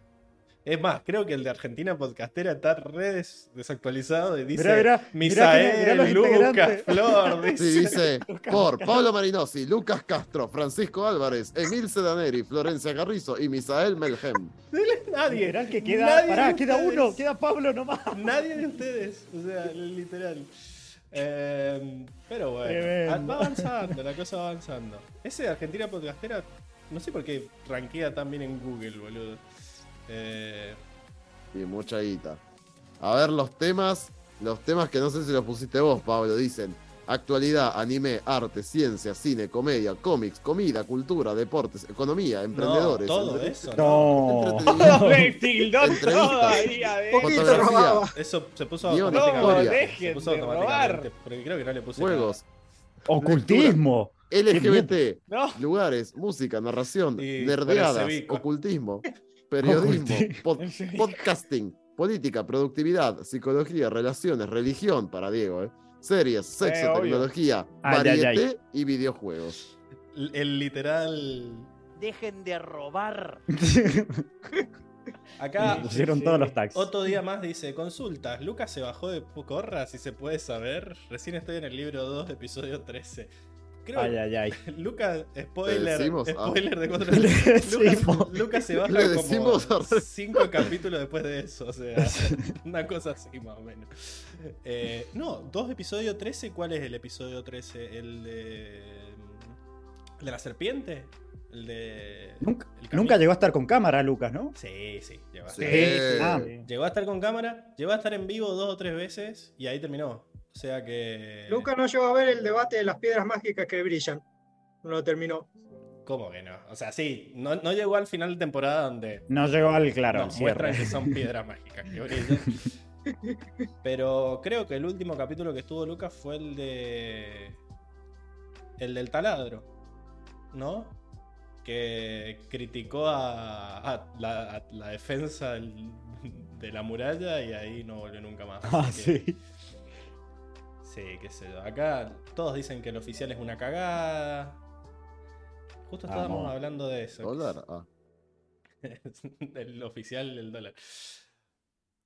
S1: Es más, creo que el de Argentina Podcastera está re des- desactualizado y dice
S4: Mirá,
S1: Misael,
S4: mirá
S1: Lucas. Flor, dice.
S2: Sí, dice por Pablo Marinosi, Lucas Castro, Francisco Álvarez, Emil Sedaneri, Florencia Carrizo y Misael Melhem.
S1: Nadie.
S4: Literal que queda.
S1: Nadie
S4: Pará, queda
S1: ustedes.
S4: uno, queda Pablo nomás.
S1: Nadie de ustedes. O sea, literal. Eh, pero bueno,
S4: Tremendo.
S1: va avanzando, la cosa va avanzando. Ese de Argentina Podcastera, no sé por qué rankea tan bien en Google, boludo. Eh,
S2: Y mucha guita. A ver los temas, los temas que no sé si los pusiste vos, Pablo, dicen actualidad, anime, arte, ciencia, cine, comedia, cómics, comida, cultura, deportes, economía, emprendedores.
S1: no, todo
S2: entre-
S1: eso, ¿no?
S4: No.
S1: Eso se puso
S2: Guión,
S1: automáticamente.
S2: no,
S1: se puso
S3: de
S1: automáticamente,
S3: robar.
S1: Porque creo que no le puse
S2: juegos,
S4: Ocultismo.
S2: LGBT,
S3: No,
S2: lugares, música, narración,
S1: Y
S2: nerdeadas, ocultismo, periodismo, pod- podcasting, política, productividad, psicología, relaciones, religión para Diego, ¿eh? series, sexo,
S3: Eh,
S2: tecnología,
S4: Ay,
S2: y videojuegos.
S1: El, el literal.
S8: Dejen de robar.
S1: Acá,
S4: Pusieron
S3: sí.
S4: todos los tags.
S1: otro día más dice: Consultas. Lucas se bajó de Pucorra, si se puede saber. Recién estoy en el libro 2, episodio 13. Creo
S4: Ay, ay, ay.
S1: Lucas, spoiler,
S2: decimos? Ah.
S1: spoiler de cuatro Lucas, se baja
S2: Le
S1: como cinco capítulos después de eso, o sea, una cosa así más o menos. Eh, no, dos episodio 13, ¿cuál es el episodio 13? ¿El de, el de la serpiente? ¿El de...
S4: Nunca,
S1: el
S4: nunca llegó a estar con cámara, Lucas, ¿no?
S1: Sí, sí, llegó a,
S2: Sí.
S1: estar,
S4: Ah,
S1: llegó a estar con cámara, llegó a estar en vivo dos o tres veces y ahí terminó. O sea que...
S6: Lucas no llegó a ver el debate de las piedras mágicas que brillan. No lo terminó.
S1: ¿Cómo que no? O sea, sí, no, no llegó al final de temporada donde
S4: no llegó al claro,
S1: nos muestran que son piedras mágicas que brillan. Pero creo que el último capítulo que estuvo Lucas fue el de. El del taladro. ¿No? Que criticó a, a la, a la defensa del- de la muralla y ahí no volvió nunca más.
S4: Ah,
S1: que-
S4: sí.
S1: Sí, qué sé yo. Acá todos dicen que el oficial es una cagada. Justo estábamos
S4: Vamos.
S1: hablando de eso.
S2: ¿Dólar? Ah.
S1: el oficial del dólar.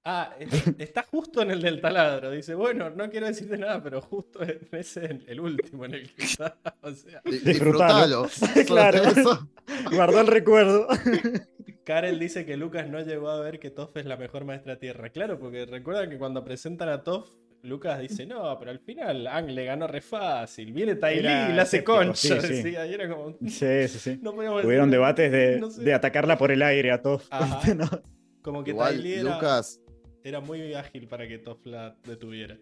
S1: Ah, es- está justo en el del taladro. Dice, bueno, no quiero decirte nada, pero justo en ese es el último en el que está. O sea,
S4: Disfrutalo. Claro. Guardó el recuerdo.
S1: Karel dice que Lucas no llegó a ver que Toff es la mejor maestra tierra. Claro, porque recuerdan que cuando presentan a Toff, Lucas dice, no, pero al final Ang le ganó re fácil. Viene Lee y la hace concha.
S4: sí, sí.
S1: decía, y era como,
S4: Sí, sí, sí.
S1: no podíamos
S4: Hubieron
S1: decir-
S4: debates de,
S1: no sé.
S4: de atacarla por el aire a todos.
S1: Ajá.
S4: ¿no?
S1: Como que
S2: Igual,
S1: Lee era,
S2: Lucas,
S1: era muy ágil para que Toff la detuviera.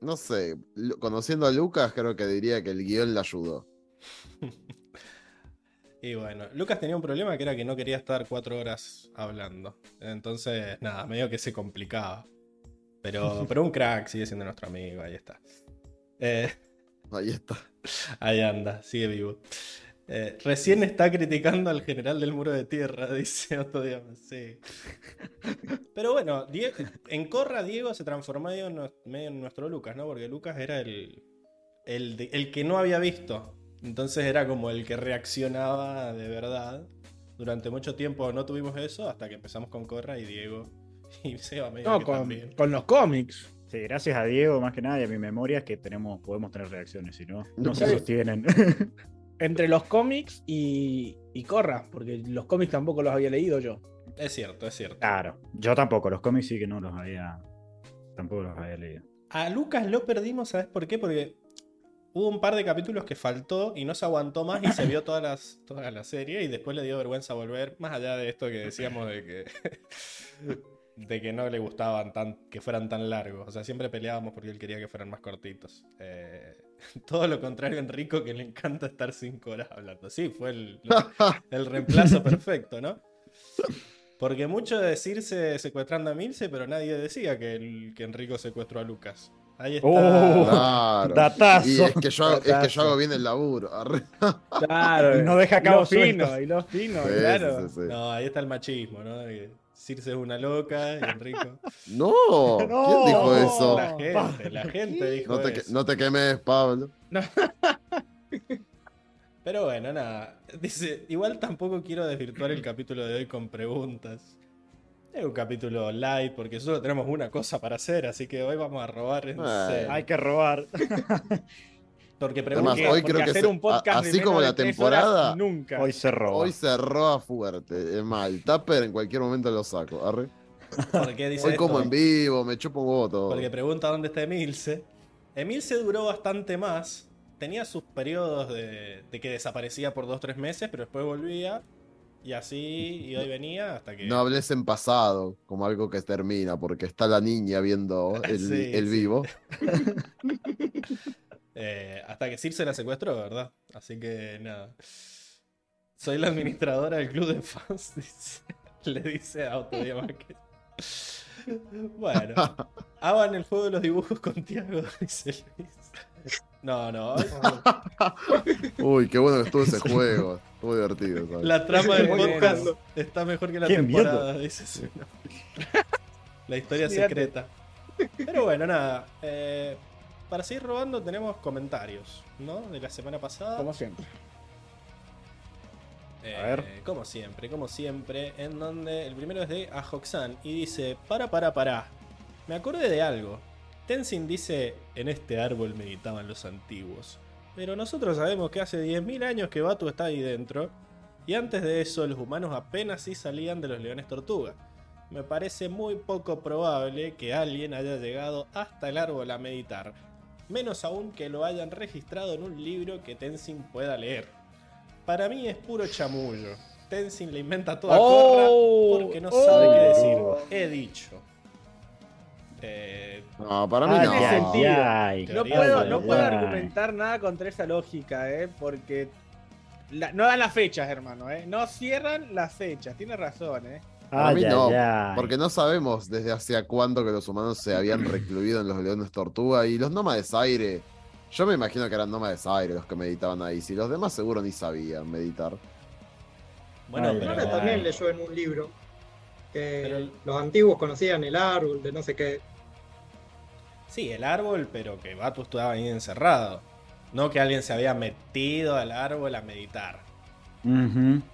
S2: no sé, conociendo a Lucas, creo que diría que el guion le ayudó.
S1: Y bueno, Lucas tenía un problema que era que no quería estar cuatro horas hablando. Entonces, nada, medio que se complicaba. Pero, pero un crack, sigue siendo nuestro amigo, ahí está. Eh,
S2: Ahí está.
S1: ahí anda, sigue vivo. Eh, recién está criticando al general del muro de tierra, dice Otto Diamond, sí. Pero bueno, en Corra Diego se transformó medio en, medio en nuestro Lucas, ¿no? Porque Lucas era el, el, el que no había visto. Entonces era como el que reaccionaba de verdad. Durante mucho tiempo no tuvimos eso hasta que empezamos con Corra y Diego. Y Seba medio
S3: No,
S1: que
S3: con,
S1: también.
S3: con los cómics.
S4: Sí, gracias a Diego, más que nada, y a mi memoria, es que tenemos, podemos tener reacciones, si no, no se sostienen.
S3: Entre los cómics y, y Corra, porque los cómics tampoco los había leído yo.
S1: Es cierto, es cierto.
S4: claro, yo tampoco, los cómics sí que no los había, tampoco los había leído.
S1: A Lucas lo perdimos, ¿sabes por qué? Porque hubo un par de capítulos que faltó y no se aguantó más y se vio todas las, toda la serie y después le dio vergüenza volver, más allá de esto que decíamos de que, de que no le gustaban tan, que fueran tan largos. O sea, siempre peleábamos porque él quería que fueran más cortitos. Eh, todo lo contrario a Enrico, que le encanta estar cinco horas hablando. Sí, fue el, el reemplazo perfecto, ¿no? Porque mucho de decirse secuestrando a Milce, pero nadie decía que, el- que Enrico secuestró a Lucas. Ahí está.
S4: Oh.
S2: Claro.
S4: Datazo.
S2: Y es que, yo hago, es que yo hago bien el laburo.
S3: Claro.
S4: Y no deja
S3: y
S4: cabos
S3: los finos,
S4: sueltos.
S3: y los finos,
S2: Sí,
S3: claro.
S2: sí, sí, sí.
S1: No, ahí está el machismo, ¿no? Circe es una loca y Enrico.
S2: No, ¿quién
S4: No,
S2: dijo
S4: no.
S2: eso?
S1: La gente, la gente dijo
S2: No te,
S1: eso.
S2: no te quemes, Pablo.
S1: Pero bueno, nada. Dice, igual tampoco quiero desvirtuar el capítulo de hoy con preguntas. Es un capítulo light porque solo tenemos una cosa para hacer, así que hoy vamos a robar en.
S4: Hay que robar.
S1: Porque
S2: Además,
S1: pregunté,
S2: hoy
S3: Porque
S2: creo que
S3: hacer
S2: se-
S3: un podcast
S2: así como
S3: de
S2: la temporada,
S3: nunca.
S4: Hoy se roba.
S2: Hoy se roba fuerte. Es más, el tupper en cualquier momento lo saco. Arre.
S1: ¿por qué dice
S2: Hoy
S1: esto?
S2: como en vivo, me chupo un voto.
S1: Porque pregunta dónde está Emilce. Emilce duró bastante más. Tenía sus periodos de, de que desaparecía por 2-3 meses, pero después volvía. Y así y venía hasta que.
S2: No hables en pasado como algo que termina, porque está la niña viendo el,
S1: Sí,
S2: el
S1: sí. eh, hasta que Circe la secuestró, ¿verdad? Así que nada. Soy la administradora del club de fans, dice. Le dice a Autodiamaque. Bueno, hagan el juego de los dibujos con Tiago, dice Luis. No, no.
S2: Uy, qué bueno que estuvo ese juego. Estuvo divertido. ¿sabes?
S1: La trama del podcast está mejor que la
S4: ¿Quién
S1: temporada, dice Zuno. La historia secreta. Pero bueno, nada. eh, para seguir robando tenemos comentarios, ¿no? De la semana pasada.
S3: Como siempre.
S1: Eh,
S4: A ver.
S1: Como siempre, como siempre. En donde el primero es de Ajoxan y dice: Para, para, para. Me acordé de algo. Tenzin dice: En este árbol meditaban los antiguos. Pero nosotros sabemos que hace 10.000 años que Batu está ahí dentro. Y antes de eso, los humanos apenas sí salían de los leones tortuga. Me parece muy poco probable que alguien haya llegado hasta el árbol a meditar. Menos aún que lo hayan registrado en un libro que Tenzin pueda leer. Para mí es puro chamullo. Tenzin le inventa toda
S3: Oh,
S1: corra porque no
S3: oh.
S1: sabe qué decir. He dicho. Eh,
S2: No, para mí
S4: Ay,
S2: no.
S3: sentido.
S4: ay.
S3: No puedo, no argumentar nada contra esa lógica, ¿eh? Porque la- no dan las fechas, hermano, ¿eh? No cierran las fechas, tiene razón, ¿eh?
S2: Para
S4: Ay,
S2: mí no, porque no sabemos desde hacia cuándo que los humanos se habían recluido en los leones tortuga y los nómades aire. Yo me imagino que eran nómades aire los que meditaban ahí. Si los demás seguro ni sabían meditar.
S1: bueno,
S4: Ay,
S1: pero.
S6: También leyó en un libro que
S1: Pero
S6: los antiguos conocían el árbol de no sé qué.
S1: Sí, el árbol, pero que Batu estaba ahí encerrado. No que alguien se había metido al árbol a meditar.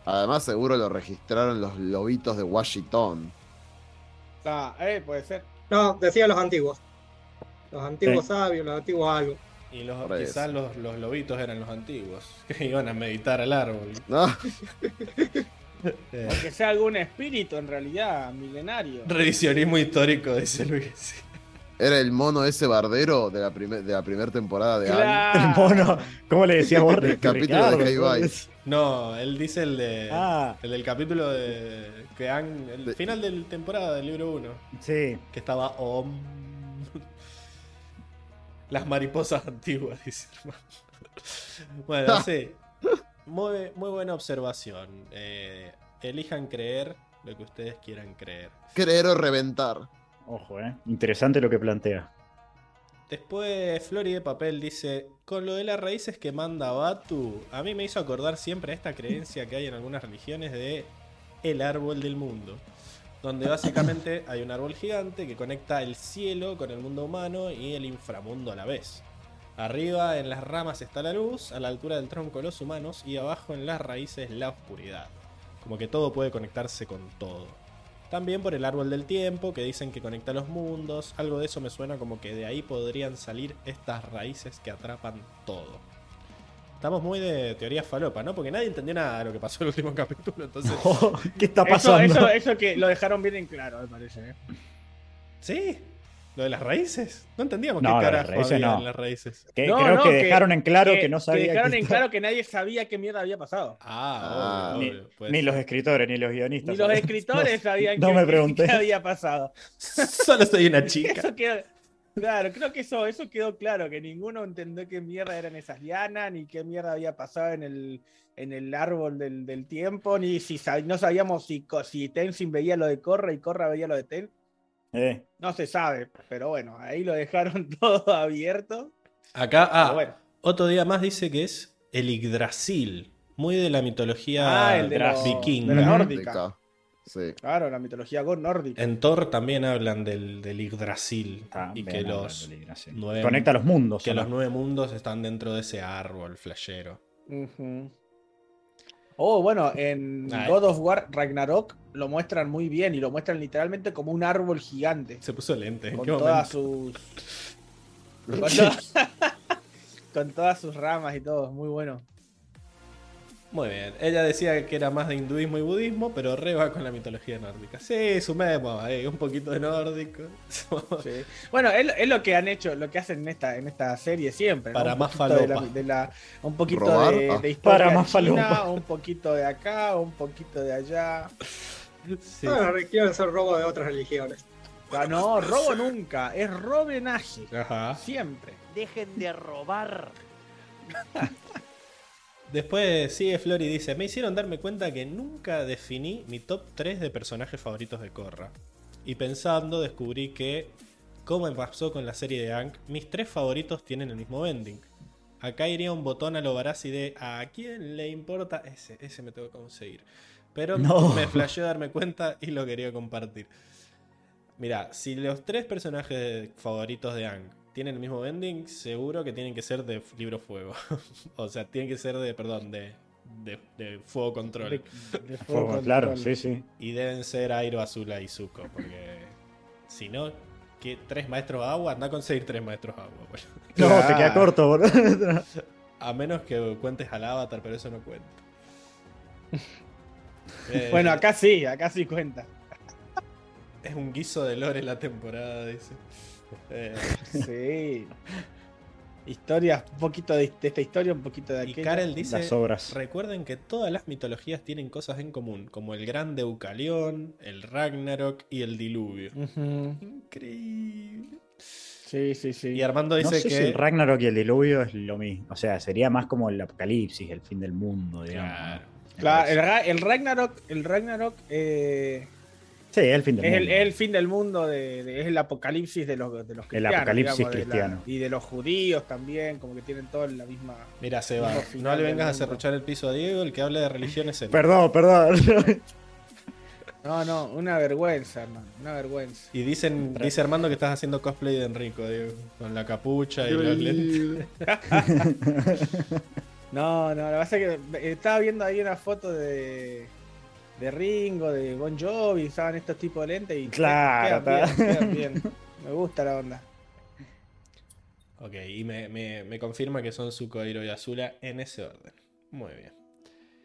S2: Además, seguro lo registraron los lobitos de Washington.
S3: Ah, eh, puede ser.
S6: No, decía los antiguos. Los antiguos
S4: Sí.
S6: sabios, los antiguos algo.
S1: Y los,
S2: Por
S1: quizás
S2: eso.
S1: los, los lobitos eran los antiguos, que iban a meditar al árbol.
S2: ¿no?
S1: Eh,
S3: O que sea algún espíritu en realidad, milenario.
S1: revisionismo histórico, dice Luis.
S2: Era el mono ese bardero de la, primer- de la primera temporada de Anne.
S4: El
S3: Claro.
S4: mono, ¿cómo le decía vos?
S2: El capítulo de K-Bye.
S1: No, él dice el de.
S4: Ah,
S1: El del capítulo de. que han. El
S2: De-
S1: final de la temporada del libro 1.
S4: sí.
S1: Que estaba Om. Las mariposas antiguas, dice hermano. Bueno, sí. muy, muy buena observación. Eh, elijan creer lo que ustedes quieran creer.
S2: Creer o reventar.
S4: Ojo, eh. Interesante lo que plantea.
S1: Después Flori de Papel dice, con lo de las raíces que manda Batu, a mí me hizo acordar siempre a esta creencia que hay en algunas religiones de el árbol del mundo, donde básicamente hay un árbol gigante que conecta el cielo con el mundo humano y el inframundo a la vez. Arriba en las ramas está la luz, a la altura del tronco los humanos y abajo en las raíces la oscuridad. Como que todo puede conectarse con todo. También por el árbol del tiempo, que dicen que conecta los mundos. Algo de eso me suena como que de ahí podrían salir estas raíces que atrapan todo. Estamos muy de teoría falopa, ¿no? Porque nadie entendió nada de lo que pasó en el último capítulo. Entonces,
S4: ¿Qué está
S3: Eso,
S4: pasando?
S3: eso, eso que lo dejaron bien en claro, me parece. ¿eh?
S1: ¿sí? ¿Lo de las raíces? No entendíamos
S4: No,
S1: qué carajo
S4: raíces
S1: había
S4: no.
S1: en las raíces.
S4: Que
S3: No,
S4: creo
S3: no,
S4: que dejaron en claro que, no
S3: que
S4: sabía
S3: dejaron
S4: que
S3: en
S4: estaba-
S3: claro que nadie sabía qué mierda había pasado.
S1: Ah,
S2: Ah.
S1: obvio,
S4: Ni, los escritores, ni los guionistas.
S3: Ni los escritores
S4: No,
S3: sabían
S4: no
S3: qué,
S4: me
S3: qué-
S4: pregunté.
S3: qué había pasado.
S1: Solo soy una chica.
S3: Eso quedó, claro, creo que eso, eso quedó claro, que ninguno entendió qué mierda eran esas lianas, ni qué mierda había pasado en el, en el árbol del, del tiempo, ni si sab- no sabíamos si, si Tenzin veía lo de Korra y Korra veía lo de Ten.
S4: Eh,
S3: No se sabe, pero bueno, ahí lo dejaron todo abierto.
S1: Acá, ah,
S3: bueno.
S1: otro día más dice que es el Yggdrasil. Muy de la mitología
S3: Ah, el de los-
S1: vikinga.
S3: de la nórdica.
S2: Sí.
S3: Claro, la mitología nórdica.
S1: En Thor también hablan del, del Yggdrasil.
S4: también
S1: y que los, nueve-
S4: Conecta los mundos.
S1: que los nueve mundos están dentro de ese árbol flashero.
S3: Ujú. Oh, bueno, en
S1: Ah,
S3: God of War Ragnarok lo muestran muy bien y lo muestran literalmente como un árbol gigante.
S1: Se puso lente. ¿En
S3: Con todas
S1: momento?
S3: sus. Con todas sus ramas y todo, muy bueno.
S1: Muy bien. Ella decía que era más de hinduismo y budismo, pero re va con la mitología nórdica. Sí, sumemos ahí un poquito de nórdico.
S3: Sí. Bueno, es, es lo que han hecho, lo que hacen en esta, en esta serie siempre. ¿no?
S1: Para
S3: Un
S1: más
S3: poquito de la-
S1: falopa.
S3: de la- un poquito
S2: ¿Robar?
S3: de,
S2: Ah.
S3: de historia
S4: Para más
S3: china,
S4: falopa.
S3: un poquito de acá, un poquito de allá.
S1: Sí.
S6: Ah, quieren hacer robo de otras religiones.
S3: Ah, no, robo nunca, es robenaje.
S1: Ajá.
S3: Siempre.
S8: Dejen de robar.
S1: Después sigue Flor y dice: Me hicieron darme cuenta que nunca definí mi top 3 de personajes favoritos de Korra. Y pensando, descubrí que, como me pasó con la serie de Aang, mis tres favoritos tienen el mismo ending. Acá iría un botón a lo Barassi de ¿A quién le importa? Ese, ese me tengo que conseguir. Pero
S4: No.
S1: me flasheó darme cuenta y lo quería compartir. Mira, si los tres personajes favoritos de Aang tienen el mismo ending, seguro que tienen que ser de Libro Fuego. o sea, tienen que ser de, perdón, de, de, de Fuego Control.
S3: De- de
S4: Fuego,
S3: fuego
S4: claro, sí, sí.
S1: Y deben ser Airo, Azula y Zuko. Porque si no, ¿qué, ¿tres maestros agua? Anda a conseguir tres maestros agua. boludo.
S4: No, te queda corto, boludo.
S1: A menos que cuentes al avatar, pero eso no cuenta. Eh,
S3: Bueno, acá sí, acá sí cuenta.
S1: Es un guiso de lore la temporada, dice. Eh,
S3: Sí. Historias, un poquito de, de esta historia, un poquito de
S1: y
S3: aquella.
S1: Karel dice:
S4: Las obras.
S1: Recuerden que todas las mitologías tienen cosas en común, como el gran Deucalión, el Ragnarok y el diluvio. Increíble.
S3: Sí, sí, sí.
S1: Y Armando
S4: No
S1: dice
S4: sé
S1: que.
S4: si el Ragnarok y el diluvio es lo mismo. O sea, sería más como el apocalipsis, el fin del mundo, digamos.
S1: Claro.
S4: ¿no?
S3: El Ragnarok, el Ragnarok eh,
S4: Sí, es el fin del
S3: es, el,
S4: mundo.
S3: es el fin del mundo, de, de- es el apocalipsis de los, de los cristianos.
S4: apocalipsis
S3: digamos, de la-
S4: cristiano.
S3: y de los judíos también, como que tienen toda la misma.
S1: Mira, Seba, no le vengas a cerruchar el piso a Diego, el que hable de religión es él.
S4: Perdón, perdón.
S3: No, no, una vergüenza, hermano, una vergüenza.
S1: Y dicen, dice Armando que estás haciendo cosplay de Enrico, Diego, con la capucha y los lentes.
S3: No, no, la verdad es que estaba viendo ahí una foto de, de Ringo, de Bon Jovi, usaban estos tipos de lentes y
S4: Claro,
S3: quedan
S4: está.
S3: bien, quedan bien. Me gusta la onda.
S1: Ok, y me, me- me confirma que son Zuko, Airo y Azula en ese orden. Muy bien.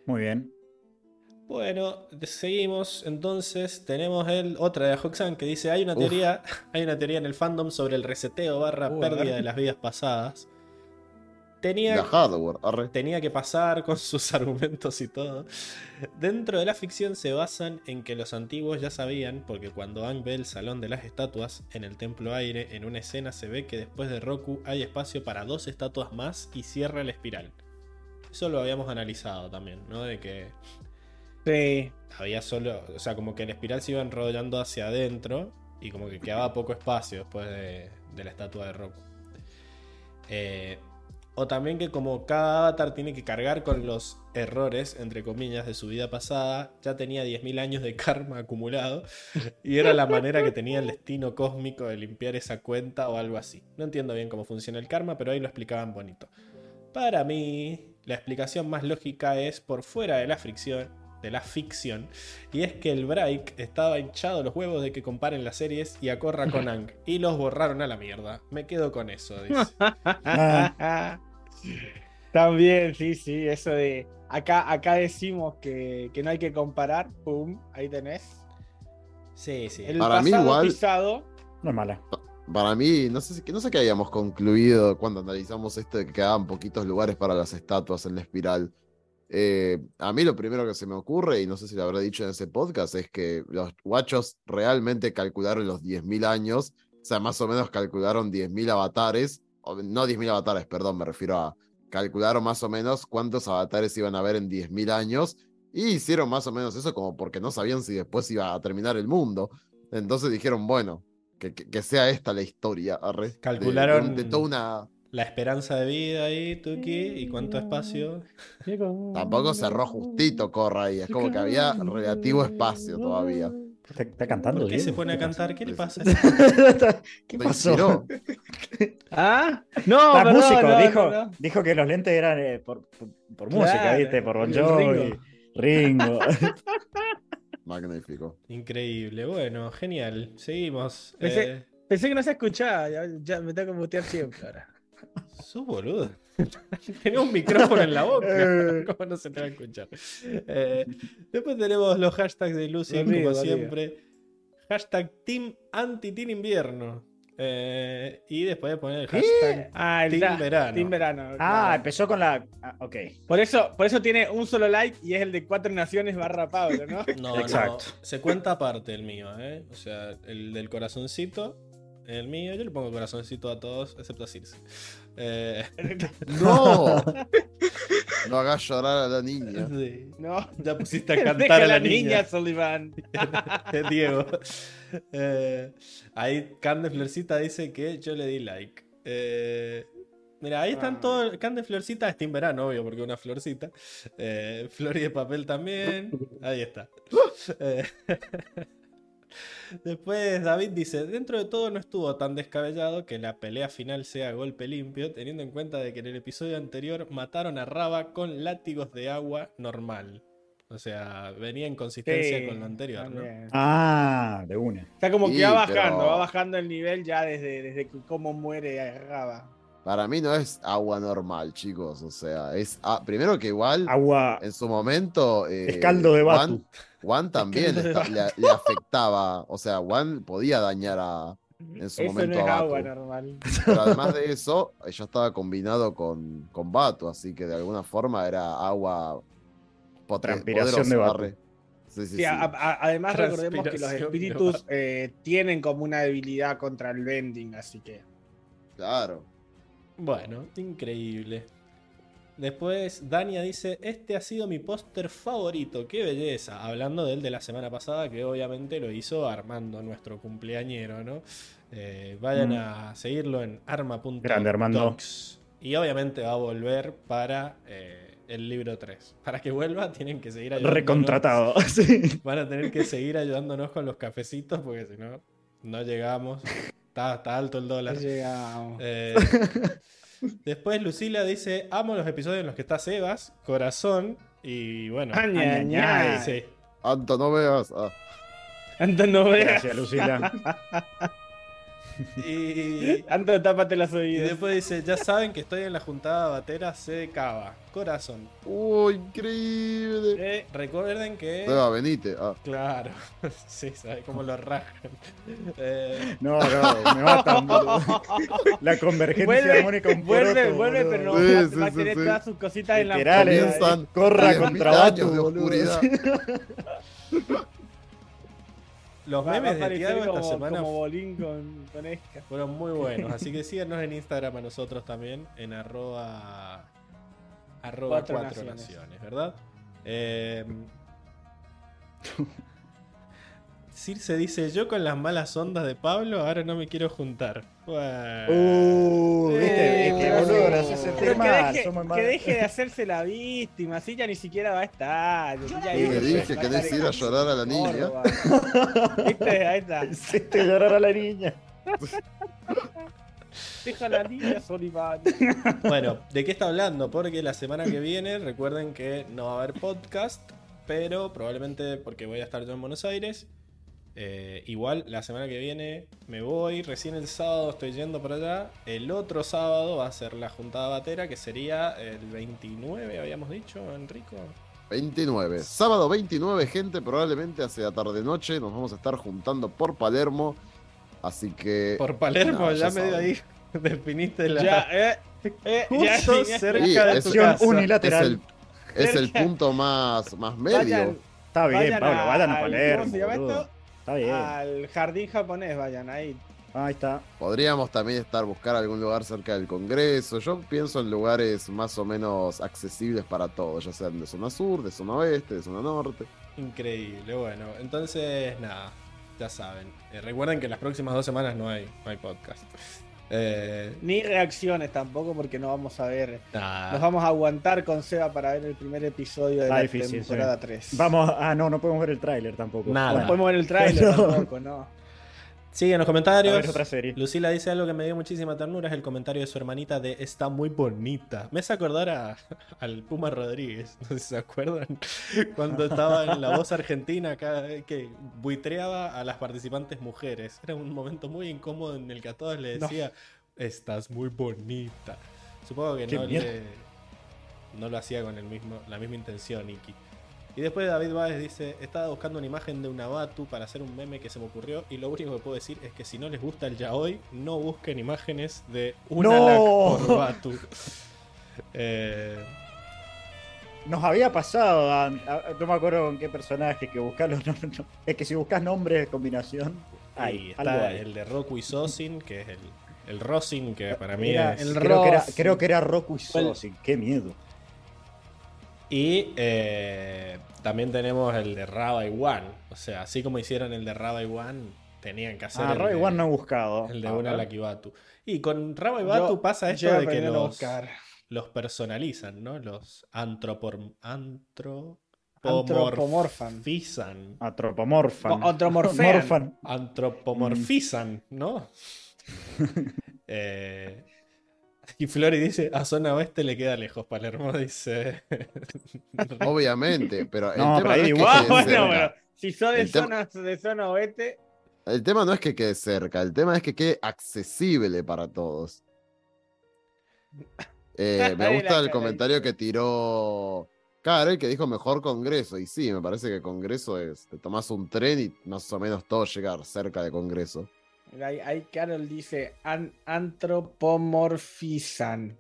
S4: Muy bien.
S1: Bueno, seguimos. Entonces tenemos el otra de Hoxan que dice: hay una
S2: Uf.
S1: teoría, hay una teoría en el fandom sobre el reseteo barra
S3: Uh,
S1: pérdida de las vidas pasadas. Tenía,
S2: La hardware, arre.
S1: tenía que pasar con sus argumentos y todo. Dentro de la ficción se basan en que los antiguos ya sabían, porque cuando Aang ve el salón de las estatuas en el templo aire, en una escena se ve que después de Roku hay espacio para dos estatuas más y cierra la espiral. Eso lo habíamos analizado también, ¿no? De que
S3: Sí.
S1: había solo, o sea, como que el espiral se iba enrollando hacia adentro y como que quedaba poco espacio después de, de la estatua de Roku. Eh, o también que como cada avatar tiene que cargar con los errores, entre comillas, de su vida pasada, ya tenía 10.000 años de karma acumulado y era la manera que tenía el destino cósmico de limpiar esa cuenta o algo así. No entiendo bien cómo funciona el karma, pero ahí lo explicaban bonito. Para mí, la explicación más lógica es por fuera de la fricción, de la ficción, y es que el Break estaba hinchado los huevos de que comparen las series y a Corra con Ang, y los borraron a la mierda. Me quedo con eso, dice.
S3: También, sí, sí, eso de. Acá, acá decimos que, que no hay que comparar. Pum, ahí tenés.
S1: Sí, sí.
S3: El
S2: Para mí igual-
S3: pisado.
S4: No es mala.
S2: Para mí, no sé, no sé qué habíamos concluido cuando analizamos esto de que quedaban poquitos lugares para las estatuas en la espiral. Eh, a mí lo primero que se me ocurre, y no sé si lo habré dicho en ese podcast, es que los guachos realmente calcularon los 10.000 años, o sea, más o menos calcularon 10.000 avatares, o no 10.000 avatares, perdón, me refiero a calcularon más o menos cuántos avatares iban a haber en 10.000 años, y hicieron más o menos eso como porque no sabían si después iba a terminar el mundo. Entonces dijeron, bueno, que, que- que sea esta la historia. arre, de- de-
S1: Calcularon-
S2: De, toda una.
S1: La esperanza de vida ahí, Tuki, y cuánto espacio.
S2: Tampoco cerró justito Corra ahí. Es como que había relativo espacio todavía.
S4: ¿Está, está cantando?
S1: ¿Por qué se pone a cantar? ¿Qué le pasa?
S4: ¿Qué pasó?
S3: ¿Ah? No, perdón,
S4: músico,
S3: no,
S4: dijo,
S3: no, no.
S4: dijo que los lentes eran eh, por, por, por música, ¿viste? Por Bon Jovi, Ringo.
S2: Magnífico.
S1: Increíble, bueno, genial. Seguimos.
S3: Pensé-
S1: Eh,
S3: Pensé que no se escuchaba. Ya, ya me tengo que mutear siempre ahora.
S1: Sos boludo. Tenés un micrófono en la boca.
S4: Eh.
S1: ¿Cómo no se te va a escuchar? Eh, después tenemos los hashtags de Lucy,
S3: olvido,
S1: como siempre. Hashtag Team Anti-Team Invierno. Eh, y después de poner el hashtag
S3: Ah, el
S1: Team Verano.
S3: Team Verano.
S4: Ah,
S3: claro.
S4: empezó con la. ah, ok.
S3: Por eso, por eso tiene un solo like y es el de Cuatro Naciones barra Pablo, ¿no?
S1: No,
S4: Exacto.
S1: no, se cuenta aparte el mío, ¿eh? O sea, el del corazoncito, el mío, yo le pongo corazoncito a todos, excepto a Circe. Eh,
S2: ¡No! No hagas llorar a la niña.
S1: sí.
S3: No.
S1: Ya pusiste a
S3: Deja
S1: cantar a la niña,
S3: Sullivan.
S1: Diego. Eh, ahí Cande Florcita dice que yo le di like. Eh, mira, ahí están
S3: Ah.
S1: todos. Cande Florcita es Team Verano, obvio, porque es una florcita. Eh, Flor y de papel también. Ahí está. Después David dice, dentro de todo no estuvo tan descabellado que la pelea final sea golpe limpio, teniendo en cuenta de que en el episodio anterior mataron a Raba con látigos de agua normal. O sea, venía en consistencia
S3: Sí,
S1: con lo anterior, ¿no?
S4: Ah, de una.
S3: Está como
S2: Sí,
S3: que va bajando,
S2: pero-
S3: va bajando el nivel ya desde, desde que cómo muere Raba.
S2: Para mí no es agua normal, chicos. O sea, es. ah, primero que igual,
S4: Agua.
S2: en su momento. eh,
S4: Es caldo de
S2: Juan-
S4: Batu.
S2: Juan también le, le afectaba. O sea, Juan podía dañar a. En su
S3: Eso no
S2: momento
S3: es
S2: a
S3: agua normal.
S2: Pero además de eso, ya estaba combinado con, con Batu, así que de alguna forma era agua
S4: Transpiración de Batu.
S2: Sí, sí,
S3: Sí,
S2: sí.
S3: a- a- además recordemos que los espíritus eh, tienen como una debilidad contra el bending, así que.
S2: Claro.
S1: Bueno, increíble. Después Dania dice, este ha sido mi póster favorito, qué belleza. Hablando del de la semana pasada, que obviamente lo hizo Armando, nuestro cumpleañero, ¿no? Eh, vayan
S4: Mm.
S1: a seguirlo en arma.docs.
S4: Grande, Armando.
S1: Y obviamente va a volver para eh, el libro 3. Para que vuelva tienen que seguir ayudándonos.
S4: Recontratado. Sí.
S1: Van a tener que seguir ayudándonos con los cafecitos porque si no, no llegamos. Está, está alto el dólar.
S3: Llegamos.
S1: Eh, después Lucila dice, amo los episodios en los que está Sebas, corazón y bueno.
S3: Aña, aña.
S1: Sí.
S2: Anto, no veas. Ah,
S3: Anton, no veas.
S4: Gracias, Lucila.
S1: Y,
S3: Anton, tápate las
S1: y
S3: oídos.
S1: después dice, ya saben que estoy en la juntada batera C de Cava. Corazón.
S2: ¡Uh, increíble!
S1: Eh, recuerden que...
S2: Venite. Ah,
S1: Claro. sí, sabe cómo lo rajan. Eh,
S4: No, no, me matan, boludo. La convergencia
S3: Vuelve,
S4: armónica un
S3: vuelve,
S4: poroto,
S3: vuelve,
S4: boludo.
S3: pero no
S2: Sí,
S3: va,
S2: sí,
S3: va a tener
S2: sí.
S3: todas sus cositas en la
S4: Literal, eh, corra
S2: 10.000
S4: contra Batu,
S2: de
S4: boludo.
S2: oscuridad.
S1: Los
S3: Va, va a
S1: memes de Tiago esta
S3: como,
S1: semana
S3: como bolín con, con Esca.
S1: Fueron muy buenos, así que síganos en Instagram a nosotros también, en arroba Arroba
S3: Cuatro
S1: cuatro,
S3: Naciones.
S1: naciones. ¿verdad? Eh, Circe dice, yo con las malas ondas de Pablo ahora no me quiero juntar. Bueno.
S4: Uh, viste,
S3: Eh,
S4: es que boludo, hace sentir
S3: Pero que deje,
S4: somos
S3: que
S4: mal.
S3: deje de hacerse la víctima, así ya ni siquiera va a estar. ya
S2: Y
S3: dijo
S2: le
S3: que
S2: dije, ¿querés ir a llorar a la niña?
S3: ¿Viste? Ahí está.
S4: Hiciste llorar a la niña.
S3: Deja a la niña, Solivan.
S1: Bueno, ¿de qué está hablando? Porque la semana que viene, recuerden que no va a haber podcast, pero probablemente porque voy a estar yo en Buenos Aires. Eh, igual la semana que viene me voy, recién el sábado estoy yendo por allá. El otro sábado va a ser la juntada batera, que sería el 29, habíamos dicho, Enrico.
S2: 29. Sábado 29, gente, probablemente hacia tarde-noche nos vamos a estar juntando por Palermo. Así que.
S1: Por Palermo,
S2: nada,
S1: ya,
S2: ya
S1: medio ahí definiste la.
S3: Ya, eh, eh,
S1: Justo
S3: ya,
S1: cerca
S2: Sí,
S1: de
S2: es
S1: tu
S4: Acción
S1: casa.
S2: Es
S4: unilateral.
S2: el, es el punto más, más medio.
S3: Vayan,
S4: Está bien,
S3: vayan
S4: Pablo, vayan a
S3: al-
S4: Palermo. Está bien.
S3: Al jardín japonés, vayan ahí.
S4: Ahí está.
S2: Podríamos también estar buscar algún lugar cerca del Congreso. Yo pienso en lugares más o menos accesibles para todos, ya sean de zona sur, de zona oeste, de zona norte.
S1: Increíble, bueno. Entonces, nada, ya saben. Eh, recuerden que las próximas dos semanas no hay, no hay podcast. Eh,
S3: Ni reacciones tampoco, porque no vamos a ver. Nos vamos a aguantar con Seba para ver el primer episodio de
S4: Está
S3: la
S4: difícil,
S3: temporada
S4: sí.
S3: 3.
S4: Vamos, ah, no, no podemos ver el tráiler tampoco.
S1: Nada.
S3: No podemos ver el tráiler tampoco, no.
S1: Sigue en los
S4: A
S1: comentarios.
S4: ver otra serie.
S1: Lucila dice algo que me dio muchísima ternura, es el comentario de su hermanita de está muy bonita. Me hace acordar a- al Puma Rodríguez, no sé si se acuerdan, cuando estaba en la voz argentina acá, eh, que buitreaba a las participantes mujeres. Era un momento muy incómodo en el que a todos le
S3: No.
S1: decía, estás muy bonita. Supongo que no, le- no lo hacía con el mismo, la misma intención, Iki. Y después David Báez dice, estaba buscando una imagen de una Batu para hacer un meme que se me ocurrió y lo único que puedo decir es que si no les gusta el yaoi, no busquen imágenes de una
S4: ¡No!
S1: Por Batu. Eh,
S4: Nos había pasado, a- a- no me acuerdo con qué personaje, que buscarlo. no, no. Es que si buscas nombres de combinación, hay,
S1: está el de Roku y Sosin, que es el, el Rosin, que para mí
S4: Era-
S1: es...
S3: el
S4: creo, que era, creo que era Roku y. Sosin. Qué miedo.
S1: Y eh, también tenemos el de Raba y One. O sea, así como hicieron el de Raba y One, tenían que hacer
S4: Ah,
S1: de,
S4: One no he buscado.
S1: el de una. Lakibatu. Y con Raba y Batu pasa esto de que los, personalizan, ¿no? Los antropor,
S3: Antropomorfan.
S1: antropomorfizan.
S4: Antropomorfan.
S3: Mo- Antromorfean.
S4: Morfan.
S1: Antropomorfizan, ¿no? Eh, y Flori dice, a zona oeste le queda lejos, Palermo dice.
S2: Obviamente, pero el
S4: No,
S2: tema
S4: pero ahí
S2: no es que
S4: igual,
S3: bueno,
S2: cerca.
S3: bueno. Si son de
S2: El tema-
S3: zona, de zona oeste,
S2: El tema no es que quede cerca, el tema es que quede accesible para todos. Eh, me gusta el comentario que tiró Karel, que dijo mejor Congreso. Y sí, me parece que Congreso es, te tomás un tren y más o menos todo llegar cerca de Congreso.
S3: Ahí, ahí Carol dice an- antropomorfizan.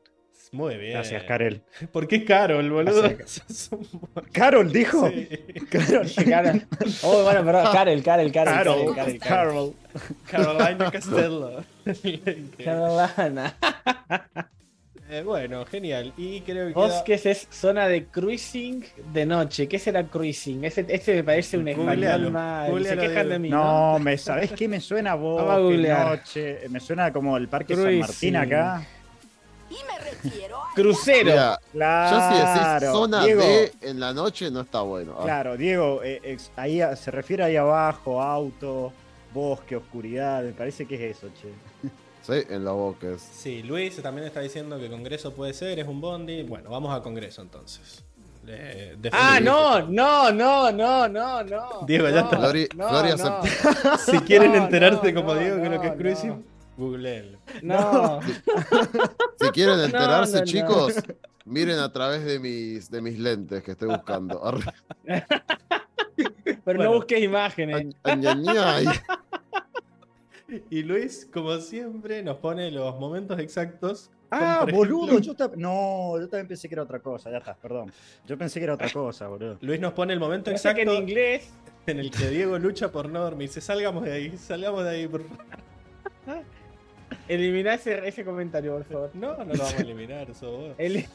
S1: Muy bien.
S4: Gracias, Karel.
S1: ¿Por qué Carol, boludo?
S4: Gracias, ¿Carol dijo?
S1: Sí.
S4: Carol.
S3: Carol. Oh, bueno, perdón, Karel,
S4: Carol.
S3: Karel, Karel, Karel.
S4: Carol.
S1: Carolina Castello.
S3: Carolina.
S1: Eh, bueno, genial. Y creo que. queda-
S3: Bosques es zona de cruising de noche. ¿Qué será cruising? Ese, ese me parece un español mal. Se
S1: googlealo,
S3: quejan
S1: Diego.
S3: de mí. ¿no?
S4: No, me sabés qué me suena a vos,
S3: Vamos a
S4: noche. Me suena como el Parque
S3: Cruising.
S4: San Martín acá.
S9: Y me refiero a...
S3: Crucero.
S2: Mira,
S4: Claro.
S2: ya si decís zona
S4: Diego,
S2: en la noche no está bueno. Ah,
S4: Claro, Diego, eh, ahí se refiere ahí abajo, auto, bosque, oscuridad. Me parece que es eso, che.
S2: Sí, en los bosques.
S1: Sí, Luis también está diciendo que Congreso puede ser, es un bondi. Bueno, vamos a Congreso entonces. Eh,
S3: Ah, no, no, no, no, no, no.
S1: Diego, ya
S3: no,
S1: está.
S2: Flori-
S3: no.
S1: Si quieren
S3: No,
S1: enterarse
S3: no,
S1: como
S3: no,
S1: Diego que lo que es cruising,
S3: no.
S1: googleenlo.
S3: no.
S2: Si quieren enterarse,
S3: no, no.
S2: chicos, miren a través de mis, de mis lentes que estoy buscando.
S3: Pero
S1: Bueno.
S3: no busques imágenes.
S2: Ay, ay, ay, ay.
S1: Y Luis, como siempre, nos pone los momentos exactos.
S4: Ah, boludo,
S1: ejemplo,
S4: yo tam- No, yo también pensé que era otra cosa, ya está, perdón. Yo pensé que era otra cosa, boludo.
S1: Luis nos pone el momento
S3: Pasa que
S1: exacto
S3: en inglés.
S1: en el que Diego lucha por no dormirse. Salgamos de ahí, salgamos de ahí, por favor.
S3: Elimina ese, ese comentario, por favor.
S1: No, no lo vamos a eliminar, eso vos.
S3: El-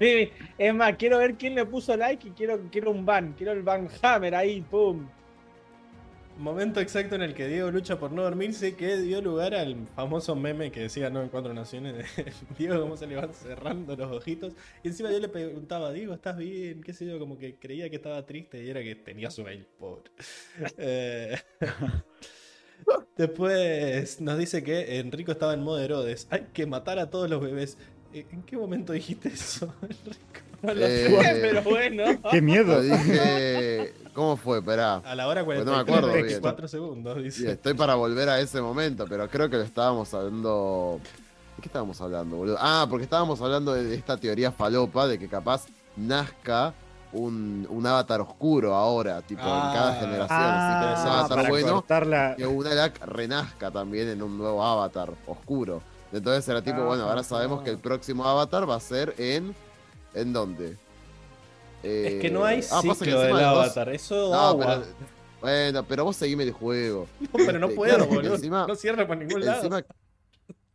S3: es más, quiero ver quién le puso like y quiero, quiero un ban. Quiero el ban hammer ahí, pum.
S1: Momento exacto en el que Diego lucha por no dormirse, que dio lugar al famoso meme que decía no en cuatro naciones. de Diego, cómo se le van cerrando los ojitos. Y encima yo le preguntaba, Diego, ¿estás bien? ¿Qué sé yo? Como que creía que estaba triste y era que tenía su mail, pobre. Eh, Después nos dice que Enrico estaba en modo Herodes. Hay que matar a todos los bebés. Eh, ¿En qué momento dijiste eso, Enrico?
S3: No lo
S2: Eh,
S3: sé, pero bueno.
S4: Qué miedo.
S2: Lo dije. ¿Cómo fue? Esperá.
S1: A la hora
S2: Pues no me
S1: 43,
S2: acuerdo bien.
S1: 24 segundos,
S2: Sí,
S1: dice.
S2: estoy para volver a ese momento, pero creo que lo estábamos hablando. ¿De qué estábamos hablando, boludo? Ah, porque estábamos hablando de esta teoría falopa de que capaz nazca un, un avatar oscuro ahora, tipo en cada
S1: Ah.
S2: generación. Así que ese
S4: Ah,
S2: avatar
S4: para
S2: bueno
S4: cortarla.
S2: que Unalak renazca también en un nuevo avatar oscuro. Entonces era tipo,
S3: Ah,
S2: bueno, ahora
S3: ah,
S2: sabemos
S3: ah.
S2: que el próximo avatar va a ser en. ¿En dónde?
S1: Es que
S2: Eh,
S1: no hay
S2: ah,
S1: ciclo del avatar, eso
S2: No,
S1: agua.
S2: pero, bueno, pero vos seguime el juego.
S1: No, pero no
S2: Este,
S1: puedo, boludo.
S2: encima-
S1: no cierra por ningún lado.
S2: Encima,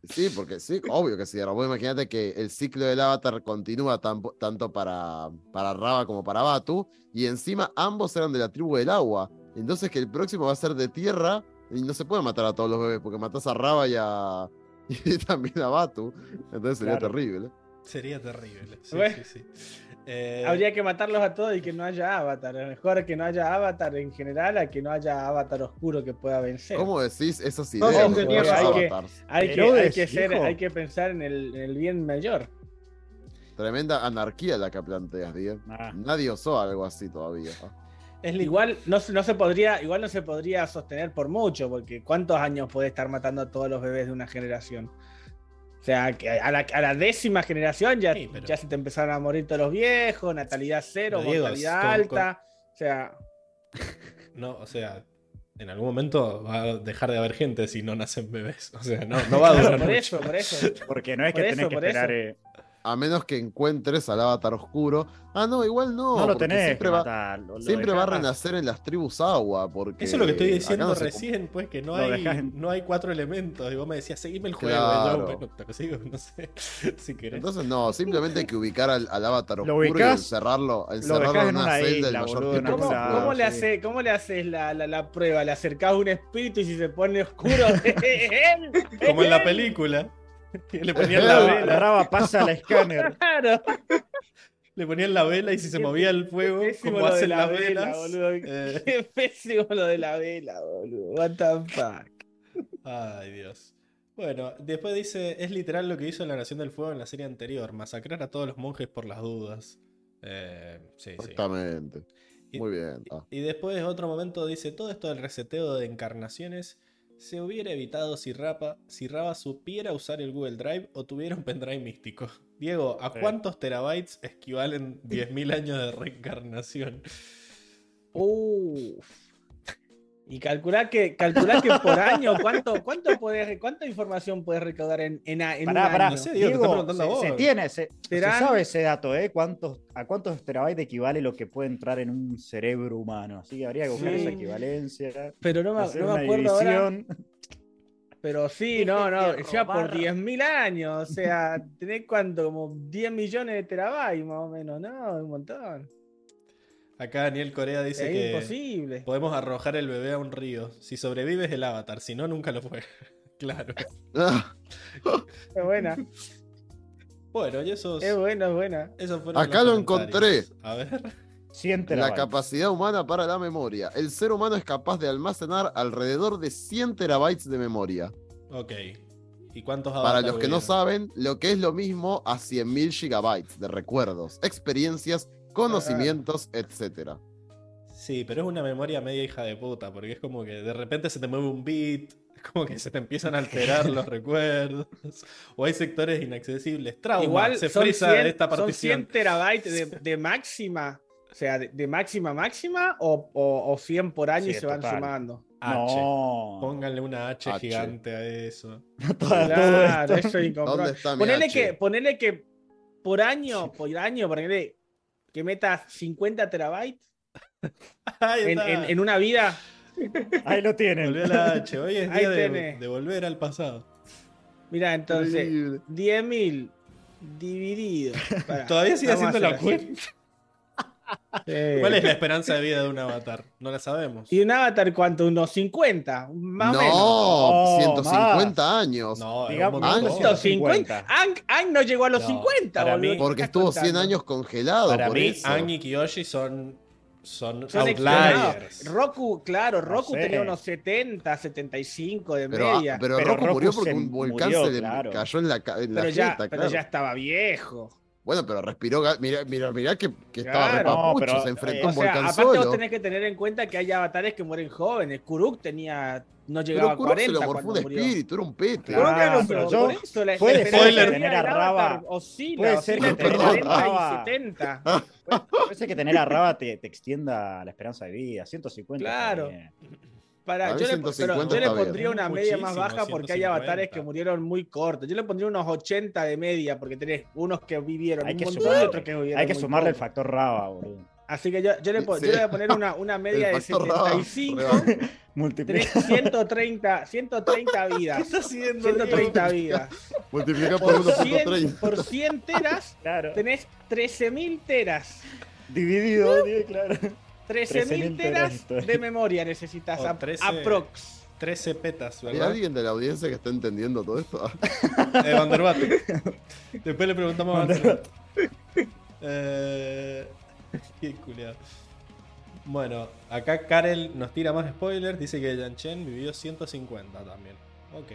S2: sí, porque sí, obvio que sí. Vos imagínate que el ciclo del avatar continúa tan- tanto para, para Raba como para Batu, y encima ambos eran de la tribu del agua. Entonces que el próximo va a ser de tierra, y no se puede matar a todos los bebés, porque matás a Raba y a. y también a Batu. Entonces sería
S4: Claro.
S2: terrible.
S1: Sería terrible. Sí,
S3: Bueno.
S1: sí, sí. Eh,
S3: Habría que matarlos a todos y que no haya avatar. Mejor que no haya avatar en general a que no haya avatar oscuro que pueda vencer.
S2: ¿Cómo decís esas
S6: No,
S2: ideas? de
S6: hay
S3: que-? Hay que,
S4: Herodes,
S3: hay, que ser,
S4: hijo.
S3: hay que pensar en el, en el bien mayor.
S2: Tremenda anarquía la que planteas, Diego.
S4: Ah.
S2: Nadie usó algo así todavía.
S1: es
S3: Igual no, se- no se podría, igual no se podría sostener por mucho, porque ¿cuántos años puede estar matando a todos los bebés de una generación? O sea, que a la, a la décima generación ya,
S1: Sí, pero-
S3: ya se te empezaron a morir todos los viejos, natalidad cero,
S1: Diego,
S3: mortalidad
S1: con-
S3: alta. O sea,
S1: No, o sea, en algún momento va a dejar de haber gente si no nacen bebés. O sea, no, no va a durar
S3: claro, por
S1: mucho.
S3: eso, por eso.
S4: Porque no es que
S3: Por
S4: tenés
S3: eso,
S4: que esperar.
S3: eso.
S4: eh,
S2: A menos que encuentres al avatar oscuro. Ah, no, igual no.
S4: no, lo tenés.
S2: Siempre
S4: que
S2: va,
S4: matar, lo- lo
S2: siempre va a renacer en las tribus agua. Porque
S1: Eso es lo que estoy diciendo
S2: no se
S1: recién, pues que no hay,
S4: en-
S1: no hay cuatro elementos. Y vos me decías, seguime el juego.
S2: Claro.
S1: Y yo, bueno, te lo sigo, no sé, si querés.
S2: Entonces no, simplemente hay que ubicar al, al avatar oscuro y
S4: ubicás-
S2: encerrarlo, encerrarlo
S4: dejás
S2: en una, celda el mayor
S4: boludo,
S2: tiempo
S3: ¿Cómo, cómo le hace, ¿Cómo le haces la, la, la prueba? ¿Le acercás un espíritu y si se pone oscuro? él,
S1: Como en la película. que Le ponían la vela,
S4: Raba pasa al escáner.
S3: Claro.
S1: le ponían la vela y si se movía el fuego, como
S3: lo de
S1: hacen
S3: la
S1: las
S3: vela,
S1: velas.
S3: boludo.
S1: eh,
S3: Qué pésimo lo de la vela, boludo. What the fuck.
S1: Ay, Dios. Bueno, después dice, es literal lo que hizo la Nación del Fuego en la serie anterior, masacrar a todos los monjes por las dudas. Eh, sí, sí.
S2: Exactamente.
S1: Y-
S2: Muy bien. ah.
S1: Y después, otro momento, dice: Todo esto del reseteo de encarnaciones se hubiera evitado si Rapa, si Raba supiera usar el Google Drive o tuviera un pendrive místico. Diego, ¿a
S4: Sí.
S1: cuántos terabytes equivalen 10.000 años de reencarnación?
S3: Uf. Y calcular que, calcular que por año, ¿cuánto, cuánto podés- ¿cuánta información puedes recaudar en, en, en
S4: Pará,
S3: un
S4: pará.
S3: año?
S1: No sé, Diego, te preguntando a
S4: se,
S1: vos.
S4: se tiene, se, se sabe ese dato, ¿eh? ¿Cuántos, ¿A cuántos terabytes equivale lo que puede entrar en un cerebro humano? Así que habría que buscar
S3: Sí.
S4: esa equivalencia.
S3: Pero no me,
S4: hacer
S3: no me
S4: una
S3: acuerdo ahora. Pero sí, no, no, ya por
S8: robar.
S3: 10.000 años. O sea, tenés cuánto, como 10 millones de terabytes más o menos, ¿no? Un montón.
S1: Acá Daniel Corea dice
S3: Es
S1: que
S3: imposible.
S1: podemos arrojar el bebé a un río. Si sobrevives el avatar, si no, nunca lo fue. claro.
S3: Es buena,
S1: Bueno, y esos,
S3: es buena, es buena.
S1: esos fueron
S2: Acá
S1: los
S2: lo
S1: comentarios. A ver.
S4: 100
S2: la capacidad humana para la memoria. El ser humano es capaz de almacenar alrededor de 100 terabytes de memoria.
S1: Ok. ¿Y cuántos
S2: Para los que no saben, lo que es lo mismo a 100.000 gigabytes de recuerdos, experiencias, conocimientos, etcétera.
S1: Sí, pero es una memoria media hija de puta, porque es como que de repente se te mueve un bit, es como que se te empiezan a alterar los recuerdos, o hay sectores inaccesibles. Trauma,
S3: Igual
S1: se frisa
S3: 100,
S1: esta
S3: son 100
S1: partición.
S3: terabytes de, de máxima. O sea, de, de máxima máxima o, o, o 100 por año
S4: Sí,
S3: y se van sumando.
S1: H.
S4: No.
S1: Pónganle una H,
S2: H.
S1: gigante a eso.
S3: Claro, eso es incomprobable.
S2: ¿Dónde está mi
S3: Ponele
S2: H?
S3: que, ponele que por año, por año, ponele que metas 50 terabytes en,
S1: está.
S3: en- en una vida.
S4: Ahí lo tienen.
S1: Volvió la H. Hoy es día de, volver al pasado.
S3: Mira, entonces,
S2: Increíble.
S3: 10.000 Dividido. Pará,
S1: Todavía sigue haciendo la cuenta.
S3: Sí.
S1: ¿Cuál es la esperanza de vida de un avatar? No la sabemos.
S3: ¿Y un avatar cuánto? ¿Unos 50? Más o menos.
S2: no,
S4: No,
S2: 150 años.
S1: No,
S4: Digamos,
S1: es un montón.
S2: años.
S3: 150. Ang, Ang no llegó a los
S1: No,
S3: 50,
S1: para
S3: boludo.
S1: mí-
S3: ¿Qué
S2: Porque estuvo 100
S3: contando?
S2: años congelado.
S1: Para
S2: por
S1: mí,
S2: eso.
S1: Ang y Kiyoshi son, son,
S3: Son
S1: outliers.
S3: Roku, claro, Roku
S4: sé.
S3: tenía unos 70, 75 de
S2: Pero, ah,
S3: media.
S2: pero,
S4: Pero
S2: Roku
S4: Roku
S2: murió porque un volcán
S4: murió,
S2: se le
S4: claro.
S2: cayó en la, en la
S3: pero ya,
S2: jeta,
S3: pero
S2: claro.
S3: ya estaba viejo.
S2: Bueno, pero respiró. Mira, mira, mira que, que estaba
S3: Claro.
S2: repapucho,
S4: No, pero,
S2: se enfrentó
S4: eh,
S2: a un
S3: sea,
S2: volcán
S3: aparte
S2: solo.
S3: vos tenés que tener en cuenta que hay avatares que mueren jóvenes. Kuruk tenía, no llegaba
S2: Pero
S3: a
S2: Kuruk se
S3: 40
S2: lo morfó
S3: cuando
S2: un
S3: murió.
S2: espíritu, era un pete.
S6: Claro.
S4: Pero yo-
S3: Por eso la
S4: puede
S1: ser
S3: de
S1: que
S4: tener a
S3: del
S4: Raba-
S3: avatar oscila,
S4: puede
S3: oscila
S4: ser que
S3: entre
S2: tener a
S3: 40
S4: Raba-
S3: y 70.
S4: Parece que tener a Raba te, te extienda la esperanza de vida. 150. está
S3: Claro. Para, yo le,
S2: 150
S3: pero yo le
S2: bien.
S3: pondría una media más
S1: Muchísimo,
S3: baja porque hay
S1: 150.
S3: avatares que murieron muy cortos. Yo le pondría unos 80 de media porque tenés unos que vivieron
S4: Hay
S3: un
S4: que
S3: montón
S4: sumarle-
S3: y otros que vivieron
S4: Hay que sumarle el
S3: poco.
S4: factor Raba, boludo.
S3: Así que yo, yo, le,
S2: Sí.
S3: yo le voy a poner una, una media
S2: El
S3: de
S2: factor Raba,
S3: 75,
S2: rebaja.
S4: Multiplica.
S3: tenés 130, 130 vidas.
S1: está haciendo,
S3: 130 vidas.
S2: Multiplica por
S3: Por 100,
S2: 1.30.
S3: por 100 teras
S4: Claro.
S3: tenés 13.000 teras.
S4: Dividido, tío, claro.
S3: 13.000
S4: 13.000
S3: teras de memoria necesitas.
S1: O
S3: a-
S1: 13.
S3: Aprox.
S1: 13 petas,
S2: ¿Hay
S1: ¿verdad?
S2: alguien de la audiencia que está entendiendo todo esto?
S1: Eh, Vanderbat. Después le preguntamos a Vanderbat. Eh, qué culiado. Bueno, acá Karel nos tira más spoilers. Dice que Yan Chen vivió 150 también. Ok,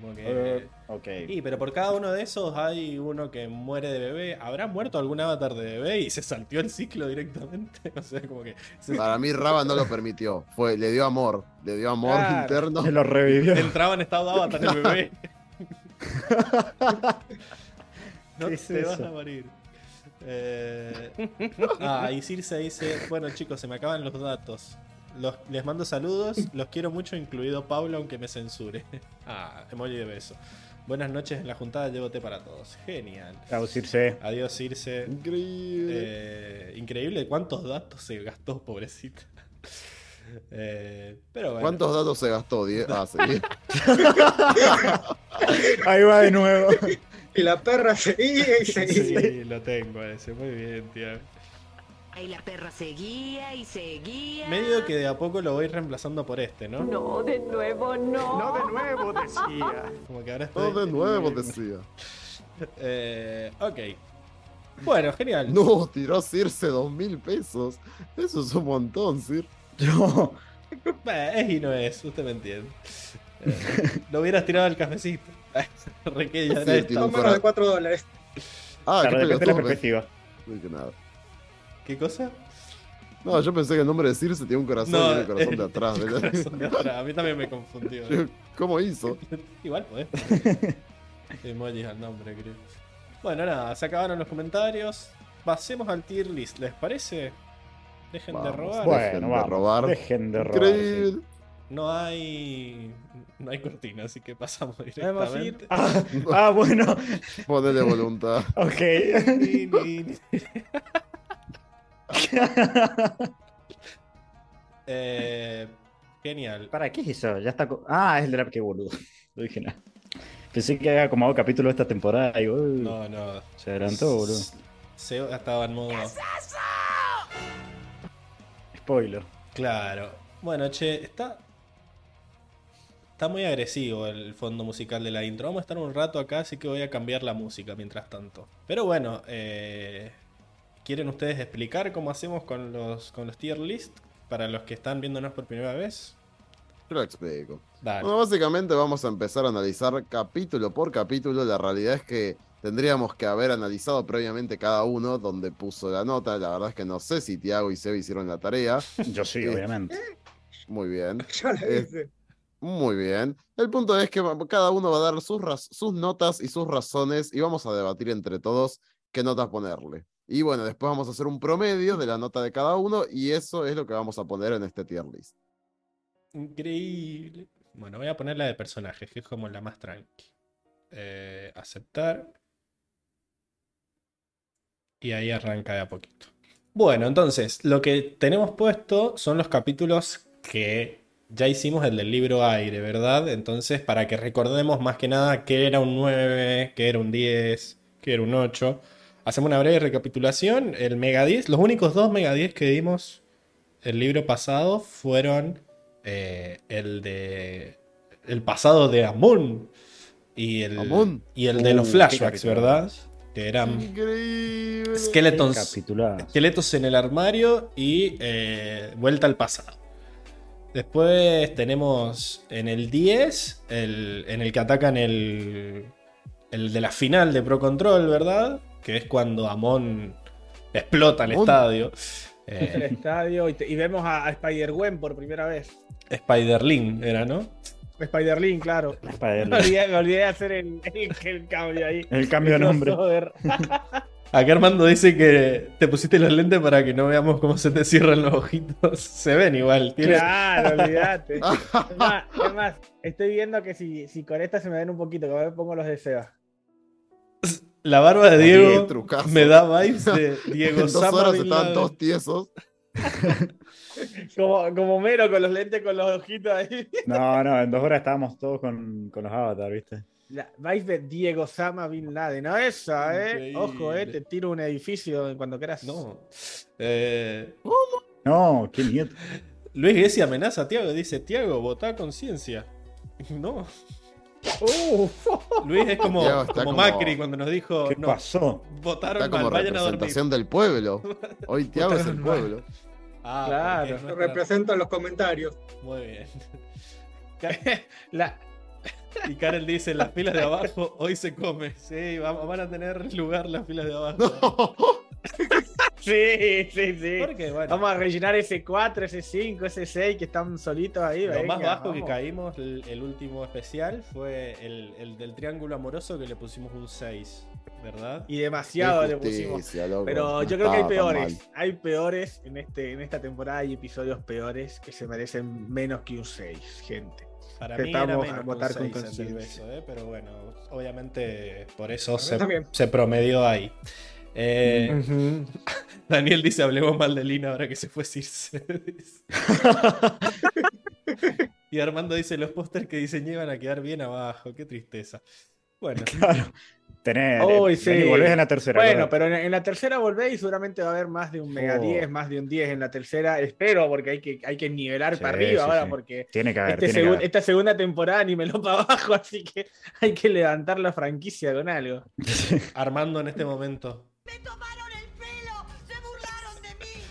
S1: como que.
S4: Eh, ok.
S1: Y, pero por cada uno de esos hay uno que muere de bebé. ¿Habrá muerto algún avatar de bebé y se salteó el ciclo directamente? O sea, como que. se-
S2: Para mí, Raba no lo permitió. Fue, le dio amor. Le dio amor
S3: Claro.
S2: interno.
S4: Se lo revivió.
S1: entraba en estado de avatar el bebé. no
S4: ¿Qué
S1: te
S4: es
S1: vas a morir. Eh, Ah, y Circe dice: Bueno, chicos, se me acaban los datos. Los- les mando saludos, los quiero mucho, incluido Pablo, aunque me censure. Ah, emoji de beso. Buenas noches en la juntada, llevo té para todos. Genial.
S4: Traducirse.
S1: Adiós, Circe.
S2: Increíble.
S1: Eh, increíble cuántos datos se gastó, pobrecita. Eh, pero bueno.
S2: ¿Cuántos datos se gastó? Die- Ah, sí.
S4: Ahí va de nuevo.
S6: Y la perra seguía y seguía.
S1: Sí, lo tengo ese. Muy bien, tío.
S9: Y la perra seguía y seguía.
S1: Medio que de a poco lo voy reemplazando por este, ¿no?
S9: No, de nuevo no.
S8: No de nuevo, decía.
S1: Como que ahora estoy.
S2: Todo de nuevo, decía.
S1: Eh, ok. Bueno, genial.
S2: No, tiró Circe dos mil pesos. Eso es un montón, Cir.
S4: No.
S1: Eh, es y no es, usted me entiende. Eh, lo hubieras tirado al cafecito. Re que ya
S2: Sí,
S6: menos de 4 dólares.
S2: Ah,
S4: Claro,
S2: qué
S4: depende de la perspectiva.
S2: No dije nada.
S1: ¿Qué cosa?
S2: No, yo pensé que el nombre de Circe tenía un corazón
S1: No,
S2: y el corazón
S1: eh,
S2: de atrás. de la-
S1: Corazón de atrás. A mí también me confundió.
S2: Yo, ¿Cómo hizo?
S1: Igual podés. poner Emojis al nombre, creo. Bueno, nada, se acabaron los comentarios. Pasemos al tier list, ¿les parece? Dejen de robar.
S2: Bueno.
S4: Bueno,
S2: Dejen de
S4: vamos.
S2: robar.
S4: Dejen de robar. sí.
S2: Increíble.
S1: No hay. No hay cortina, así que pasamos directamente.
S4: Ah, ah, bueno.
S2: Ponele voluntad.
S4: Ok.
S1: Eh, genial.
S4: ¿Para qué es eso? Ya está. Ah, es el de la. Qué boludo. No dije nada. Pensé que había acomodado capítulo de esta temporada y uy,
S1: No, no.
S4: se adelantó, boludo.
S1: Se estaba en modo.
S4: Spoiler.
S1: Claro. Bueno, che, está. Está muy agresivo el fondo musical de la intro. Vamos a estar un rato acá, así que voy a cambiar la música mientras tanto. Pero bueno, eh, ¿quieren ustedes explicar cómo hacemos con los, con los tier list? Para los que están viéndonos por primera vez.
S2: Yo lo explico.
S1: Dale.
S2: Bueno, básicamente vamos a empezar a analizar capítulo por capítulo. La realidad es que tendríamos que haber analizado previamente cada uno donde puso la nota. La verdad es que no sé si Tiago y Seb hicieron la tarea.
S4: Yo sí,
S2: Sí.
S4: obviamente.
S2: Muy bien.
S6: Yo la
S2: Eh,
S6: hice.
S2: Muy bien. El punto es que cada uno va a dar sus, sus notas y sus razones y vamos a debatir entre todos qué notas ponerle. Y bueno, después vamos a hacer un promedio de la nota de cada uno y eso es lo que vamos a poner en este tier list.
S1: Increíble. Bueno, voy a poner la de personajes, que es como la más tranqui. Eh, aceptar. Y ahí arranca de a poquito. Bueno, entonces, lo que tenemos puesto son los capítulos que ya hicimos el del libro aire, ¿verdad? Entonces, para que recordemos más que nada qué era un 9, qué era un 10, qué que era un 8. Hacemos una breve recapitulación. El Mega 10, los únicos dos Mega 10 que dimos el libro pasado fueron eh, el de. El pasado de Amon y el,
S2: Amon.
S1: y el de los
S4: Uh,
S1: flashbacks, ¿verdad? Que eran
S2: Increíble.
S1: Skeletons, esqueletos en el armario y eh, vuelta al pasado. Después tenemos en el 10, el, en el que atacan el, el de la final de Pro Control, ¿verdad? Que es cuando Amon explota el
S2: Amon.
S1: estadio.
S3: el
S1: Eh,
S3: estadio y, te- y vemos a, a Spider-Gwen por primera vez.
S1: Spider-Link era, ¿no?
S3: Spider-Link, claro. Me olvidé, me olvidé de hacer el, el- el cambio ahí.
S4: El cambio de
S3: El
S4: nombre.
S1: Acá Armando dice que te pusiste los lentes para que no veamos cómo se te cierran los ojitos. Se ven igual. Tienes-
S3: Claro, olvídate. Es más, es más, estoy viendo que si, si con esta se me ven un poquito, que me pongo los de Seba.
S1: La barba de Diego me da vibes de Diego
S2: En dos horas estaban todos tiesos.
S3: Como, como Mero con los lentes con los ojitos ahí.
S4: No, no, en dos horas estábamos todos con, con los avatars, ¿viste?
S3: La, vais de Diego Sama Bin Laden. No, esa, eh.
S1: Increíble.
S3: Ojo, eh. Te tiro un edificio cuando quieras.
S1: No. Eh,
S4: No, qué miedo.
S1: Luis Gessi amenaza a Tiago. Dice: Tiago, votá a conciencia. No.
S3: Uh,
S1: Luis es como, como
S2: como-
S1: Macri cuando nos dijo:
S4: ¿Qué
S1: No,
S4: pasó?
S1: votaron
S2: Está como
S1: mal, vayan a dormir.
S2: representación del pueblo. Hoy Tiago es el
S3: mal.
S2: pueblo.
S1: Ah,
S3: Claro.
S6: Lo los comentarios.
S1: Muy bien.
S3: la,
S1: Y Karen dice: Las filas de abajo hoy se come. Sí, vamos- van a tener lugar las filas de abajo.
S3: sí, sí, sí.
S1: Porque, bueno,
S3: Vamos a rellenar ese 4, ese 5, ese 6 que están solitos ahí.
S1: Lo
S3: venga,
S1: más bajo que caímos el, el último especial fue el, el del triángulo amoroso que le pusimos un 6, ¿verdad?
S3: Y demasiado le pusimos.
S2: loco.
S3: Pero yo creo que hay peores. Hay peores en, este, en esta temporada. Hay episodios peores que se merecen menos que un 6, gente.
S1: Para
S3: que
S1: mí era
S3: estamos
S1: menos
S3: a votar con
S1: 6 el del
S3: conciencia.
S1: beso, ¿eh? pero bueno, obviamente por eso se promedió ahí. Eh. Daniel dice, hablemos mal de Lina ahora que se fue Circe. y Armando dice, los pósters que diseñé van a quedar bien abajo, qué tristeza. Bueno,
S4: Claro. Tenés.
S3: Uy,
S4: vení,
S3: sí.
S4: volvés en la tercera.
S3: Bueno, pero en, en la tercera volvéis y seguramente va a haber más de un mega
S4: Oh.
S3: 10, más de un 10 en la tercera. Espero, porque hay que, hay que nivelar
S4: Sí,
S3: para arriba
S4: sí,
S3: ahora,
S4: sí.
S3: porque
S4: Tiene que haber.
S3: este
S4: tiene que
S3: segun-
S4: haber.
S3: esta segunda temporada niveló para abajo, así que hay que levantar la franquicia con algo.
S1: Armando en este momento.
S9: Me tomaron el pelo, se burlaron de mí,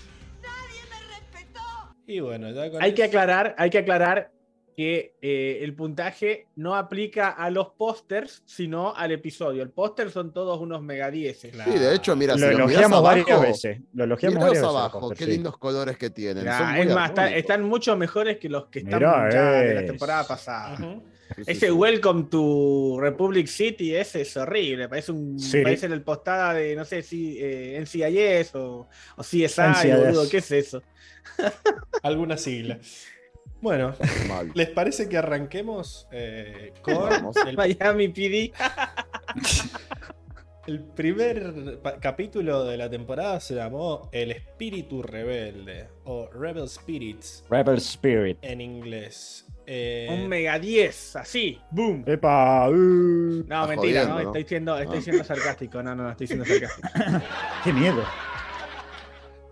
S9: nadie me respetó.
S1: Y bueno, ya con
S3: Hay que
S1: eso-
S3: aclarar, hay que aclarar que eh, el puntaje no aplica a los pósters, sino al episodio. El póster son todos unos mega 10.
S1: Claro.
S2: Sí, de hecho, mira,
S4: Lo
S2: si
S4: elogiamos varias
S2: abajo,
S4: veces. Lo elogiamos varias veces.
S2: abajo, qué
S4: sí.
S2: lindos colores que tienen.
S3: Nah,
S2: son
S3: es más, está-
S2: armónicos.
S3: están mucho mejores que los que están
S4: Mirá,
S3: de la
S4: es.
S3: temporada pasada.
S1: Ujú.
S2: Sí, sí,
S3: Ese
S2: sí.
S3: Welcome to Republic City ese es horrible. Parece un
S4: Sí.
S3: parece el postada de, no sé si eh, NCIS o, o CSI,
S4: NCIS.
S3: boludo. ¿Qué es eso?
S1: Alguna sigla. Bueno. ¿les parece que arranquemos eh, con el,
S3: Miami PD.
S1: el primer capítulo de la temporada? Se llamó El Espíritu Rebelde o Rebel Spirits
S4: Rebel Spirit.
S1: en inglés. Eh,
S3: Un mega 10, así. Boom.
S4: Epa. uh,
S3: No, mentira,
S2: jodiendo,
S3: no,
S2: ¿no?
S3: estoy siendo, estoy
S2: Ah.
S3: siendo sarcástico. No, no, no, estoy siendo sarcástico.
S4: qué miedo.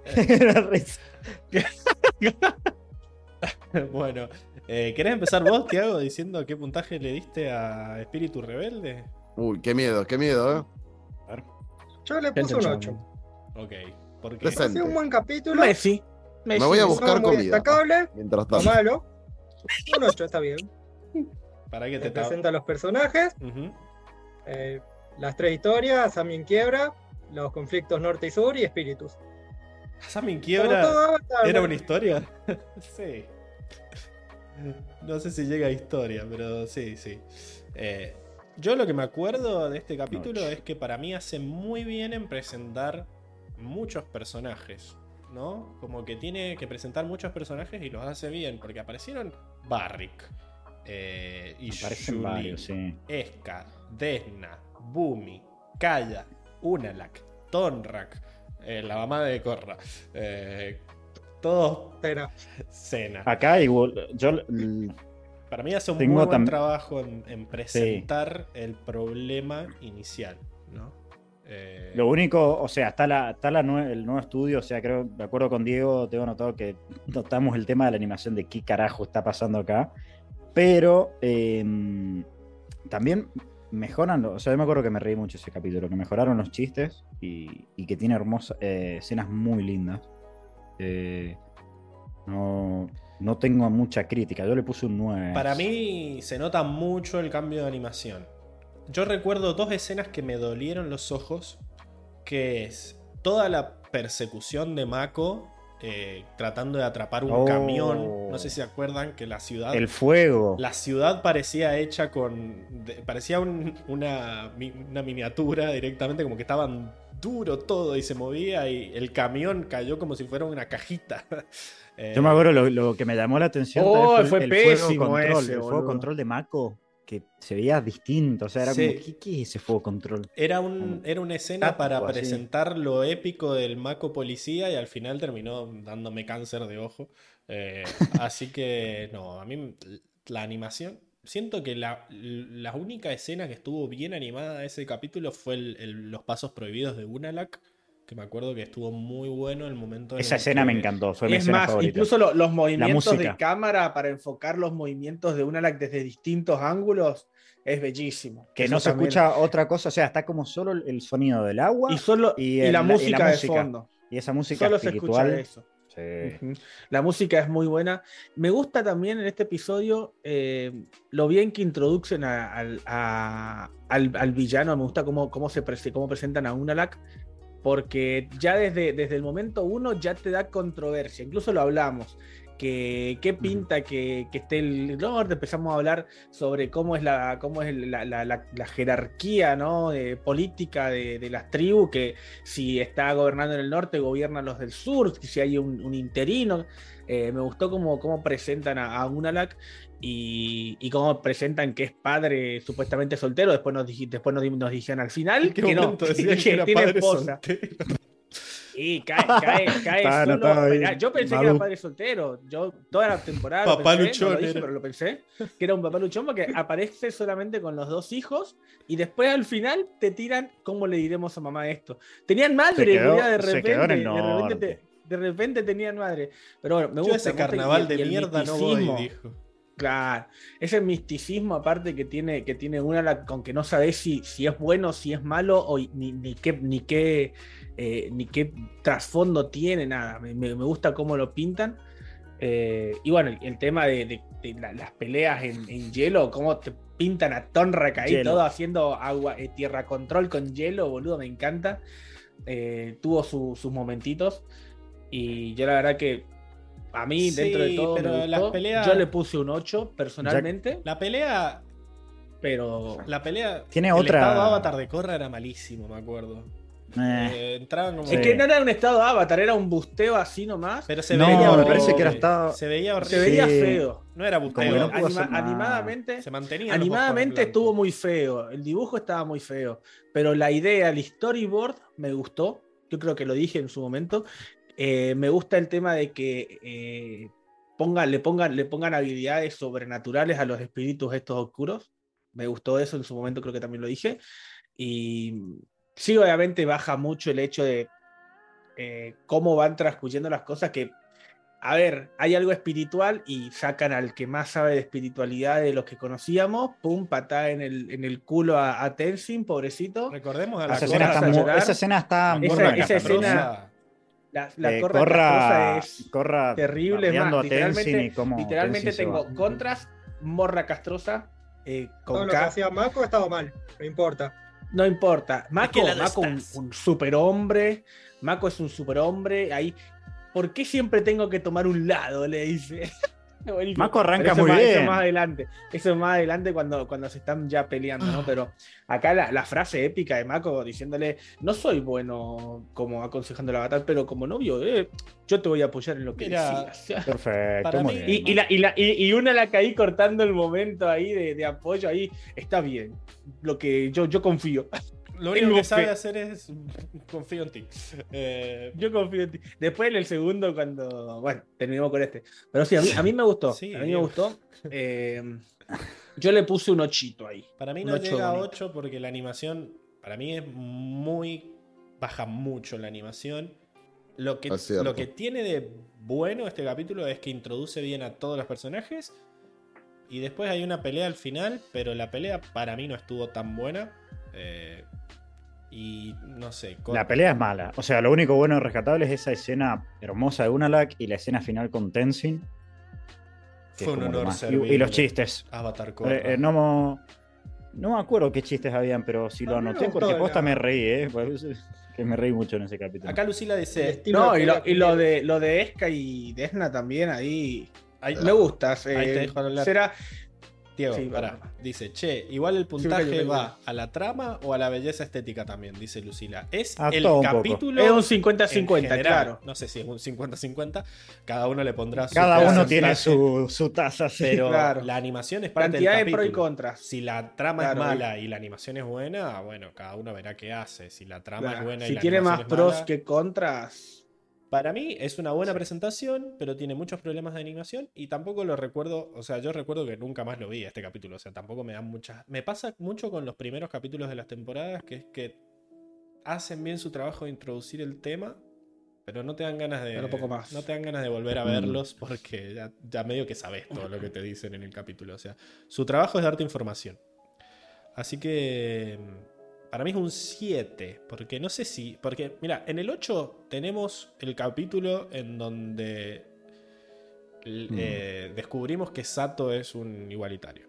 S1: Bueno, eh, ¿querés empezar vos, Tiago, diciendo qué puntaje le diste a Espíritu Rebelde?
S2: Uy, qué miedo, qué miedo, ¿eh?
S6: Yo le puse un 8.
S1: Ok, porque
S2: Presente.
S6: Ha sido un buen capítulo.
S3: Messi. Messi.
S2: Me voy a buscar
S6: muy
S2: comida.
S6: destacable,
S2: Mientras tanto.
S6: malo. Un 8 está bien.
S1: para que
S6: Te
S1: te ta-
S6: presenta los personajes, eh, las tres historias, Sammy en quiebra, los conflictos norte y sur y espíritus.
S1: Sammy en quiebra
S6: todo
S1: era una historia. sí. No sé si llega a historia, pero sí, sí. Eh, yo lo que me acuerdo de este capítulo es que para mí hace muy bien en presentar muchos personajes, ¿no? Como que tiene que presentar muchos personajes y los hace bien, porque aparecieron Barrick eh, y
S4: Aparecen
S1: Julie,
S4: varios, sí.
S1: Esca, Desna, Bumi, Kaya, Unalak, Tonrak, eh, la mamá de Korra. Eh, todos
S6: Espera,
S1: Cena.
S4: Acá igual. Yo
S1: Para mí hace un
S4: Tengo
S1: muy buen trabajo en, en presentar el problema inicial, ¿no? Eh,
S4: Lo único, o sea, está, la, está la nue- el nuevo estudio, o sea, creo, de acuerdo con Diego, tengo notado que notamos el tema de la animación de qué carajo está pasando acá, pero eh, también mejoran, o sea, yo me acuerdo que me reí mucho ese capítulo, que mejoraron los chistes y, y que tiene hermosas eh, escenas muy lindas. Eh, no, no tengo mucha crítica, yo le puse un 9. a
S1: Para mí se nota mucho el cambio de animación. Yo recuerdo dos escenas que me dolieron los ojos, que es toda la persecución de Mako eh, tratando de atrapar un
S4: Oh.
S1: camión. No sé si se acuerdan que la ciudad...
S4: El fuego.
S1: La ciudad parecía hecha con. de- parecía un- una, una miniatura directamente, como que estaban duro todo y se movía y el camión cayó como si fuera una cajita. Eh,
S4: Yo me acuerdo lo, lo que me llamó la atención
S3: Oh,
S4: también
S3: fue
S4: el fuego
S3: pésimo
S4: control,
S3: ese,
S4: el fuego control de Mako, que se veía distinto, o sea, era
S1: Sí.
S4: como, ¿qué, qué es ese fuego control?
S1: Era, un, era una escena para
S4: así.
S1: presentar lo épico del Mako Policía y al final terminó dándome cáncer de ojo. Eh, así que, no, a mí la animación. Siento que la, la única escena que estuvo bien animada de ese capítulo fue el- el- los pasos prohibidos de Unalak. Que me acuerdo que estuvo muy bueno el momento en
S4: Esa escena me encantó, fue mi
S3: Es
S4: escena
S3: más,
S4: favorita.
S3: incluso lo- los movimientos de cámara para enfocar los movimientos de Unalak desde distintos ángulos es bellísimo.
S4: que
S3: Eso
S4: no se
S3: también.
S4: escucha otra cosa, o sea, está como solo el, sonido del agua
S3: Y, solo,
S4: y
S3: la
S4: la- y la
S3: música de
S4: música.
S3: fondo.
S4: y esa música
S3: Solo se escucha eso.
S4: Sí.
S3: La música es muy buena. Me gusta también en este episodio eh, lo bien que introducen a- al, a- al- al villano. Me gusta cómo, cómo, se cómo presentan a Unalak. Porque ya desde, desde el momento uno ya te da controversia. Incluso lo hablamos. Que qué pinta que, que esté el norte. Empezamos a hablar sobre cómo es la, cómo es la, la- la- la jerarquía ¿no? de política de, de las tribus. Que si está gobernando en el norte, gobiernan los del sur, si hay un, un interino. Eh, me gustó cómo, cómo presentan a, a Unalak y, y cómo presentan que es padre supuestamente soltero. Después nos, después nos, nos dijeron al final
S1: ¿En qué
S3: que no,
S1: momento decían
S3: que
S1: que era
S3: tiene esposa.
S1: soltero?
S3: Y cae, cae, cae Yo pensé que era padre soltero. Yo toda la temporada. lo
S1: Papá
S3: pensé,
S1: luchón
S3: no lo pero lo pensé. Que era un papá luchón porque aparece solamente con los dos hijos y después al final te tiran cómo le diremos a mamá esto. Tenían madre,
S4: quedó-
S3: de repente. de, repente
S4: norte.
S3: te- de repente tenían madre. Pero bueno, me
S1: Yo
S3: gusta.
S1: ese
S3: me gusta y-
S1: carnaval de mierda no voy, dijo.
S3: Claro, ese misticismo aparte que tiene, que tiene una la- con que no sabes si, si es bueno, si es malo, o ni, ni qué, ni qué, eh, ni qué trasfondo tiene, nada. Me, gusta cómo lo pintan. Eh, y bueno, el, tema de, de- de la- las peleas en, en hielo, cómo te pintan a Tonrak ahí,
S4: Hielo.
S3: todo haciendo agua, eh, tierra control con hielo, boludo, me encanta. Tuvo su- sus momentitos. Y yo la verdad que a mí,
S1: Sí,
S3: dentro de todo, me
S1: las peleas-
S3: yo le puse un 8 personalmente,
S1: La pelea.
S3: pero
S1: La pelea.
S4: Tiene
S1: el
S4: otra-
S1: estado Avatar de Korra era malísimo, me acuerdo.
S4: Eh,
S1: Eh, entraban como.
S3: es que no era un estado avatar, era un busteo así nomás.
S1: Pero se
S4: No,
S1: veía
S4: me parece que era estado-
S1: Se veía horrible.
S3: Se veía
S4: Sí.
S3: feo.
S1: No era busteo.
S4: no
S3: Anima- animadamente,
S1: Se mantenía.
S3: animadamente estuvo muy feo. El dibujo estaba muy feo. Pero la idea, el storyboard, me gustó. Yo creo que lo dije en su momento. Eh, me gusta el tema de que eh, pongan, le, pongan, le pongan habilidades sobrenaturales a los espíritus estos oscuros. Me gustó eso en su momento, creo que también lo dije. Y sí, obviamente baja mucho el hecho de eh, cómo van transcurriendo las cosas que, a ver, hay algo espiritual y sacan al que más sabe de espiritualidad de los que conocíamos, pum, patada en el, en el culo a, a Tenzin, pobrecito.
S1: Recordemos a la
S4: esa, escena está esa escena está muy
S3: Esa-
S4: buena.
S3: esa
S1: castrosa.
S3: escena- La, la
S4: Eh,
S3: corra es
S4: corra
S3: terrible, es más, literalmente- literalmente tengo
S4: va.
S3: contras, morra castrosa, eh, con
S6: lo que hacía Mako estaba mal, no importa.
S3: No importa. Mako, Mako un, un superhombre. Mako es un superhombre. Ahí. ¿Por qué siempre tengo que tomar un lado? Le dice. Buenísimo.
S4: Mako arranca
S3: eso
S4: muy
S3: más, Eso
S4: bien.
S3: más adelante. Eso es más adelante cuando, cuando se están ya peleando, ¿no? Pero acá la, la frase épica de Mako diciéndole: No soy bueno como aconsejando la batalla, pero como novio, eh, yo te voy a apoyar en lo que
S1: Mira,
S3: decidas.
S4: Perfecto, muy
S1: mí-
S4: bien.
S3: Y, y, la, y, la- y- y una la caí cortando el momento ahí de, de apoyo ahí. Está bien. Lo que yo, yo confío.
S1: Lo único que sabe hacer es. Confío en ti. Eh,
S3: Yo confío en ti. Después en el segundo, cuando. Bueno, terminamos con este. Pero sí, a mí, a mí me gustó.
S1: Sí,
S3: a mí me gustó. Eh, yo le puse un ochito ahí.
S1: para mí no
S3: ocho
S1: llega a
S3: bonito.
S1: 8 porque la animación Para mí es muy. baja mucho la animación. Lo que, lo que tiene de bueno este capítulo es que introduce bien a todos los personajes. Y después hay una pelea al final, pero la pelea para mí no estuvo tan buena. Eh, y no sé. con-
S4: La pelea es mala. O sea, lo único bueno y rescatable es esa escena hermosa de Unalak y la escena final con Tenzin.
S1: Fue un honor
S4: más- y-. Y los chistes.
S1: Avatar Korra.
S4: Eh, eh, no, mo- no me acuerdo qué chistes habían, pero si lo anoté porque
S6: la-
S4: posta me reí, ¿eh? Pues, que me reí mucho en ese capítulo.
S1: Acá Lucila dice.
S3: No, y lo, y de lo de Esca y Desna también ahí
S1: Ahí,
S3: me gusta.
S1: Ahí te
S3: eh,
S1: dejo hablar.
S3: será
S1: Diego,
S3: Sí,
S1: pará.
S3: bueno.
S1: Dice, che, igual el puntaje
S3: cayó, cayó.
S1: va a la trama o a la belleza estética también, dice Lucila. Es
S4: A
S1: el
S4: un
S1: capítulo.
S3: es un
S1: en
S3: 50-50,
S1: general.
S3: claro.
S1: No sé si es un 50-50. Cada uno le pondrá su
S4: Cada uno tiene su, su taza, sí.
S1: Pero
S3: Claro.
S1: la animación es parte
S3: Cantidad
S1: del
S3: de pro y contras.
S1: Si la trama
S3: Claro,
S1: es mala y la animación es buena, bueno, cada uno verá qué hace. Si la trama
S3: Claro,
S1: es buena y
S3: Si
S1: la
S3: tiene más
S1: animación es
S3: pros
S1: mala-
S3: que contras.
S1: Para mí es una buena presentación, pero tiene muchos problemas de animación y tampoco lo recuerdo, o sea, yo recuerdo que nunca más lo vi este capítulo, o sea, tampoco me dan muchas... Me pasa mucho con los primeros capítulos de las temporadas, que es que hacen bien su trabajo de introducir el tema, pero no te dan ganas de...
S3: Pero poco más.
S1: No te dan ganas de volver a
S4: Mm.
S1: verlos porque ya, ya medio que sabes todo lo que te dicen en el capítulo, o sea, su trabajo es darte información. Así que... Para mí es un 7, porque no sé si. Porque, mira, en el 8 tenemos el capítulo en donde
S4: Mm.
S1: eh, descubrimos que Sato es un igualitario.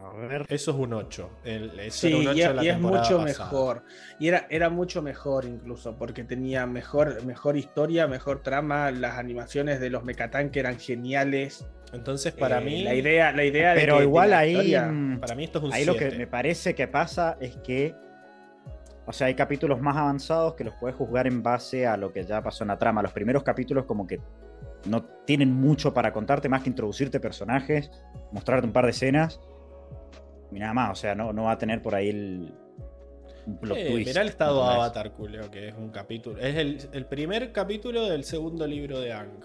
S4: A ver.
S1: Eso es un 8. El, eso
S3: Sí,
S1: era un 8
S3: y, es-
S1: en la
S3: y es
S1: temporada
S3: mucho
S1: pasada.
S3: mejor. Y era, era mucho mejor incluso, porque tenía mejor, mejor historia, mejor trama, las animaciones de los mecatanque eran geniales.
S1: Entonces, para
S3: Eh,
S1: mí.
S3: La idea, la idea de
S4: Pero
S3: que- de
S4: igual
S3: la
S4: ahí.
S3: historia-
S1: Para mí esto es un
S4: Ahí lo
S1: 7.
S4: que me parece que pasa es que. O sea, hay capítulos más avanzados que los puedes juzgar en base a lo que ya pasó en la trama. Los primeros capítulos, como que no tienen mucho para contarte más que introducirte personajes, mostrarte un par de escenas. Y nada más, o sea, no, no va a tener por ahí el. un plot
S1: Eh,
S4: twist,
S1: mirá el estado. Avatar, Julio, que es un capítulo. Es el, el primer capítulo del segundo libro de Ang.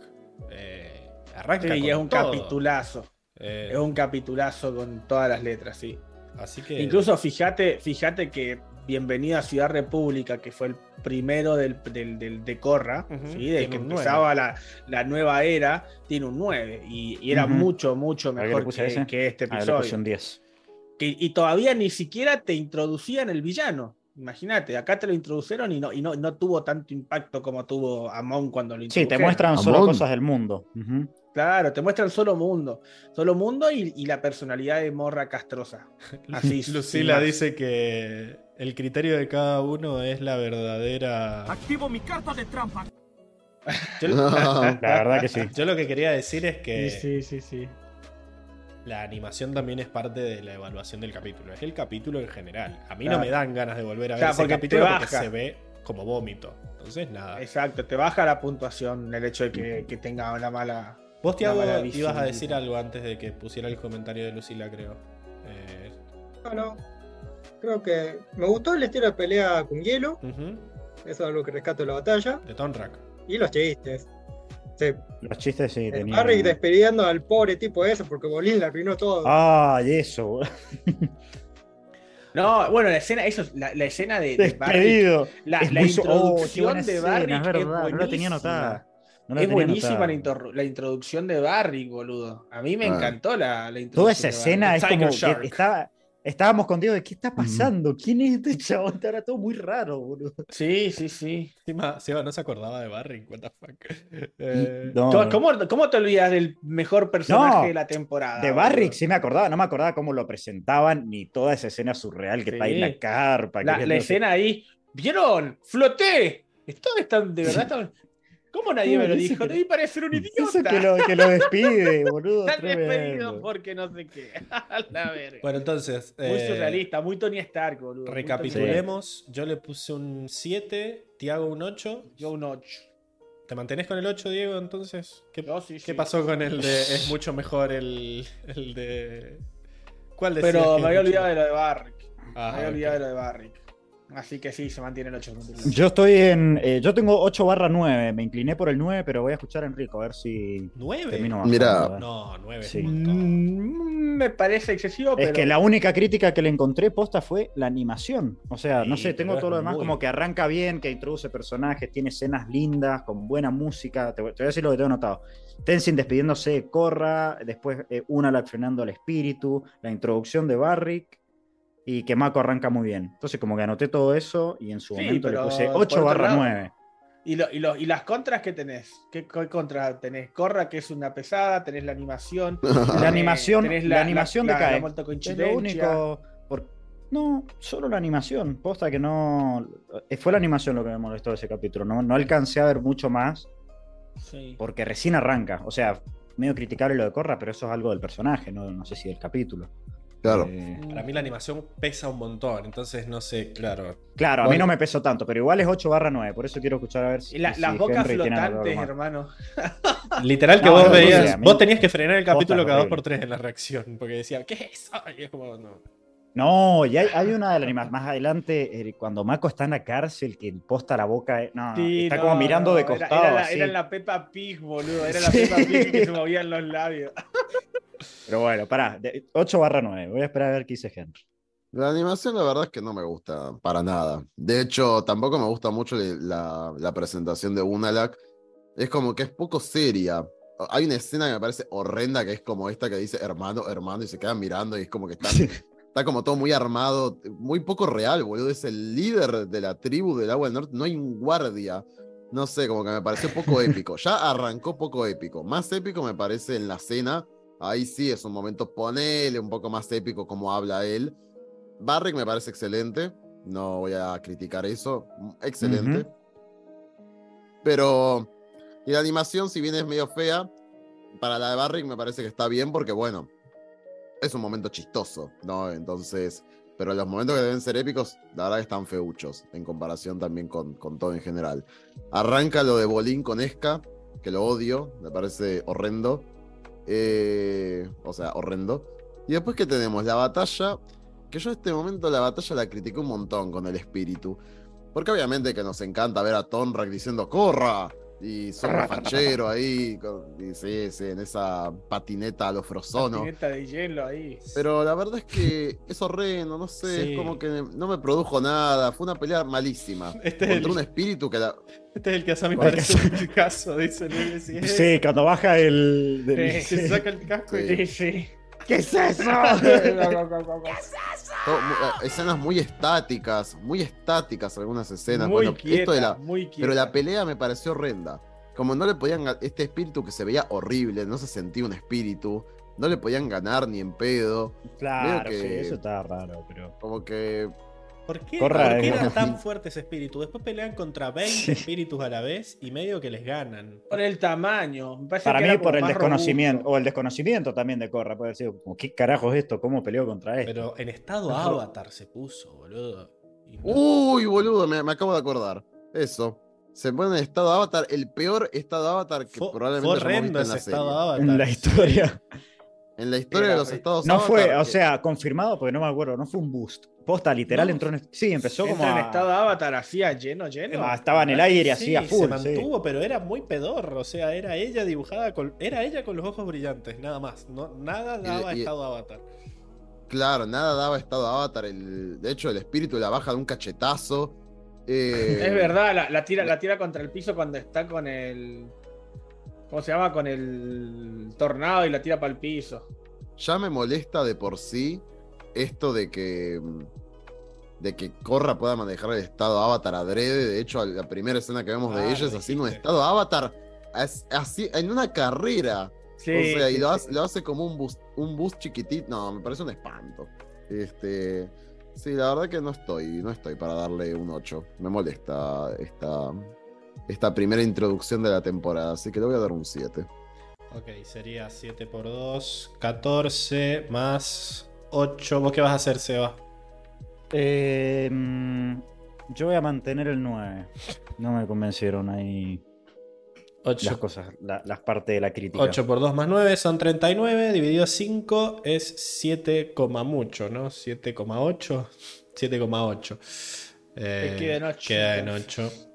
S1: Eh, arranca
S3: Sí,
S1: con
S3: y es un
S1: todo.
S3: capitulazo.
S1: Eh,
S3: Es un capitulazo con todas las letras, sí.
S1: Así que.
S3: Incluso fíjate, fíjate que Bienvenido a Ciudad República, que fue el primero del, del- del- de Corra,
S1: Ujú,
S3: ¿sí? de que empezaba la, la nueva era, tiene un 9. Y, y era mucho, mucho
S4: ¿A qué le
S3: mejor que, este episodio.
S4: un 10.
S3: Que- y todavía ni siquiera te introducían el villano. Imagínate, acá te lo introdujeron y no, y no, no tuvo tanto impacto como tuvo Amon cuando lo
S4: Sí,
S3: introdujeron.
S4: te muestran solo
S2: Amon.
S4: cosas del mundo.
S3: Claro, te muestran solo mundo. Solo mundo y, y la personalidad de Morra castrosa. Así,
S1: Lucila dice que el criterio de cada uno es la verdadera.
S8: Activo mi carta de trampa.
S1: Yo,
S4: La verdad que sí.
S1: yo lo que quería decir es que
S3: Sí, sí, sí, sí.
S1: la animación también es parte de la evaluación del capítulo. Es el capítulo en general. A mí no me dan ganas de volver a ver ese
S3: porque te
S1: capítulo porque se ve como vómito. Entonces, nada.
S3: Exacto, te baja la puntuación el hecho de que, que tenga una mala.
S1: Vos,
S3: mala
S1: ibas a decir algo antes de que pusiera el comentario de Lucila, creo. Eh,
S6: Bueno, creo que me gustó el estilo de pelea con hielo. Eso es algo que rescato de la batalla.
S1: de Tonrak.
S6: Y los chistes. Sí,
S4: Los chistes sí
S6: el
S4: tenían.
S6: Barry despidiendo al pobre tipo ese porque Bolín le arruinó todo.
S4: Ay, eso, boludo.
S3: No, bueno, la escena, eso, es la, la escena de, de Barry,
S4: Despedido.
S3: la,
S4: Es
S3: la
S4: muy oh,
S3: introducción de Barry
S4: es verdad, no la tenía
S3: buenísima.
S4: anotada. No la
S3: es
S4: tenía
S3: buenísima la, introducción de Barry, boludo. A mí me
S2: Ah.
S3: encantó la, la introducción.
S4: Toda esa
S3: de
S4: escena es
S1: Tiger
S4: como que estaba, estábamos contigo de qué está pasando, quién es este chabón, era todo muy raro, boludo.
S3: Sí, sí, sí.
S1: Seba no se acordaba de Barry, what the fuck. Eh,
S4: No,
S3: ¿Cómo,
S4: no.
S3: cómo- te olvidas del mejor personaje
S4: No,
S3: de la temporada?
S4: De? Barrick sí me acordaba, no me acordaba cómo lo presentaban, ni toda esa escena surreal que está ahí en la carpa.
S3: La, escena ahí. ¿Vieron? ¡Floté! Todos están, de verdad, están- ¿Cómo nadie me lo dijo? Debí parecer un
S4: Eso
S3: idiota.
S4: que lo, que lo despide, boludo.
S3: Están despedidos
S4: tremendo.
S3: porque no sé qué. A la verga.
S1: Bueno, entonces.
S3: muy
S1: eh,
S3: surrealista, muy Tony Stark, boludo.
S1: Recapitulemos. Yo le puse un 7, Tiago un 8.
S3: Tony Stark. Yo un 8.
S1: ¿Te mantenés con el 8, Diego? Entonces, ¿qué,
S3: Yo sí,
S1: qué
S3: sí.
S1: pasó con el de. Es mucho mejor el, el de. ¿Cuál decías
S3: Pero
S1: que
S3: me había olvidado de lo de Barrick.
S1: Ah,
S3: me había olvidado de lo de Barrick. Así que sí, se mantiene el 8.
S4: Yo estoy en. eh, yo tengo 8 barra 9. Me incliné por el 9, pero voy a escuchar a Enrico a ver si.
S1: ¿Nueve?
S4: Termino bajando,
S2: Mira.
S4: a ver.
S1: No, nueve.
S4: Sí.
S1: es un montón.
S3: Mm, Me parece excesivo, pero.
S4: Es que la única crítica que le encontré posta fue la animación. O sea, no sé, tengo todo lo demás
S1: muy-
S4: como que arranca bien, que introduce personajes, tiene escenas lindas, con buena música. Te, voy te voy a decir lo que tengo notado. Tenzin despidiéndose de Korra, después eh, Unalak frenando al espíritu, la introducción de Barrick y que Mako arranca muy bien. Entonces, como que anoté todo eso y en su
S3: Sí,
S4: momento le puse
S3: por
S4: 8
S3: otro
S4: barra
S3: lado-
S4: 9.
S3: ¿Y, lo- y, lo- y las contras que tenés? ¿Qué, qué contra tenés? Corra, que es una pesada, tenés la animación.
S4: La
S3: tenés-
S4: animación,
S3: tenés
S4: la, animación
S3: la- la
S4: decae. es
S3: coincidencia.
S4: lo único. por- No, solo la animación. Posta que no. eh, Fue la animación lo que me molestó de ese capítulo. No, no alcancé a ver mucho más
S3: Sí.
S4: porque recién arranca. O sea, medio criticable lo de Corra, pero eso es algo del personaje, no, no sé si del capítulo.
S2: Claro.
S4: Eh,
S1: Para mí la animación pesa un montón, entonces no sé, claro.
S4: claro, a mí no me pesó tanto, pero igual es 8 barra 9. Por eso quiero escuchar a ver si.
S3: La-
S4: si
S3: las bocas flotantes, hermano.
S1: Literal que
S4: No,
S1: vos
S4: no,
S1: veías, vos tenías que frenar el capítulo cada dos
S4: horrible.
S1: por tres en la reacción, porque decían, ¿qué es eso? Y es como, no.
S4: No, y hay, hay una de las animaciones más adelante, eh, cuando Mako está en la cárcel, que posta la boca. eh, No,
S3: Sí,
S4: está
S3: no,
S4: como mirando de
S3: no, era-
S4: costado.
S3: Era, la,
S4: así.
S3: era la Peppa Pig, boludo. Era la Peppa Pig que se movían los labios.
S4: Pero bueno, pará, de- 8 barra 9. Voy a esperar a ver qué dice Henry.
S2: La animación, la verdad es que no me gusta para nada. De hecho, tampoco me gusta mucho la, la presentación de Unalak. Es como que es poco seria. Hay una escena que me parece horrenda, que es como esta que dice hermano, hermano, y se quedan mirando y es como que están, está como todo muy armado, muy poco real, boludo. Es el líder de la tribu del agua del norte, no hay un guardia. No sé, como que me pareció poco épico. Ya arrancó poco épico. Más épico me parece en la cena. Ahí sí es un momento, ponele un poco más épico como habla él. Barrick me parece excelente. No voy a criticar eso. Excelente. Pero. Y la animación, si bien es medio fea, para la de Barrick me parece que está bien porque, bueno, es un momento chistoso, ¿no? Entonces. Pero los momentos que deben ser épicos, la verdad que están feuchos, en comparación también con, con todo en general. Arranca lo de Bolín con Esca, que lo odio, me parece horrendo. Eh, o sea, horrendo. Y después que tenemos la batalla, que yo en este momento la batalla la critiqué un montón con el espíritu. Porque obviamente que nos encanta ver a Tonrak diciendo ¡Corra! Y super fachero ahí, con- y sí, sí, en esa patineta a lo frozono.
S3: Patineta de hielo ahí.
S2: Pero la verdad es que es horrendo, no sé,
S1: Sí.
S2: es como que no me produjo nada. Fue una pelea malísima.
S1: Este es
S2: contra
S1: el-
S2: un espíritu que la.
S1: Este es el que a mí parece un Picasso, dice Luis. Sí, es-
S4: Sí, cuando baja el. del-
S1: Se saca el casco y
S3: Sí, sí. ¿Qué es eso?
S2: todo mu- eh, escenas muy estáticas, muy estáticas algunas escenas.
S3: muy
S2: bueno,
S3: quieta,
S2: esto de la.
S3: muy quieta.
S2: Pero la pelea me pareció horrenda. Como no le podían. Este espíritu que se veía horrible, no se sentía un espíritu. No le podían ganar ni en pedo.
S4: Claro,
S2: que-
S4: sí, eso está raro, pero.
S2: Como que.
S1: ¿Por qué,
S4: Corra,
S1: por qué era tan fuerte ese espíritu? Después pelean contra 20
S4: Sí.
S1: espíritus a la vez y medio que les ganan.
S3: Por el tamaño. Me
S4: Para
S3: que
S4: mí, por el desconocimiento,
S3: robusto.
S4: o el desconocimiento también de Corra, puede decir, ¿qué carajo es esto? ¿Cómo peleó contra esto?
S1: Pero en estado avatar se puso, boludo. No-
S2: Uy, boludo, me, me acabo de acordar. Eso. Se pone en estado avatar, el peor estado avatar que probablemente
S1: fue
S2: hayamos visto
S1: horrendo
S2: en la
S1: estado
S2: serie.
S1: avatar.
S4: en la historia.
S2: En la historia
S3: Era
S2: de los estados
S4: No fue,
S2: avatar,
S4: o
S2: que-
S4: sea, confirmado, porque no me acuerdo, no fue un boost. Posta, literal,
S1: No.
S4: entró en. Sí, empezó como.
S3: Entra en
S4: a-
S3: estado de avatar hacía lleno, lleno.
S4: Estaba en el aire así
S1: Sí,
S4: a full.
S1: se
S4: sí.
S1: mantuvo, pero era muy pedorro. O sea, era ella dibujada con. Era ella con los ojos brillantes, nada más. No, nada
S2: Y-
S1: daba
S2: y-
S1: estado avatar.
S2: Claro, nada daba estado avatar. El, de hecho, el espíritu la baja de un cachetazo. Eh,
S3: Es verdad, la, la tira, la tira contra el piso cuando está con el. ¿Cómo se llama? Con el tornado y la tira para el piso.
S2: Ya me molesta de por sí esto de que. mm, De que Corra pueda manejar el estado avatar adrede. De hecho, la primera escena que vemos
S1: Ah,
S2: de ella
S1: lo
S2: es haciendo un estado avatar as- así, en una carrera.
S3: Sí,
S2: o sea, y lo, hace, lo hace como un boost, un boost chiquitito. No, me parece un espanto. Este. Sí, la verdad que no estoy, no estoy para darle un 8. Me molesta esta, esta primera introducción de la temporada, así que le voy a dar un 7.
S1: Ok, sería 7 por 2, 14 más 8. ¿Vos qué vas a hacer, Seba?
S4: Eh, mm, yo voy a mantener el 9. No me convencieron ahí las
S1: 8,
S4: cosas, la- las partes de la crítica.
S1: por 2 más 9 son 39. Dividido 5 es 7, mucho, ¿no? 7,8. 7,8. Eh,
S3: queda en ocho,
S1: Queda en
S3: entonces.
S1: 8.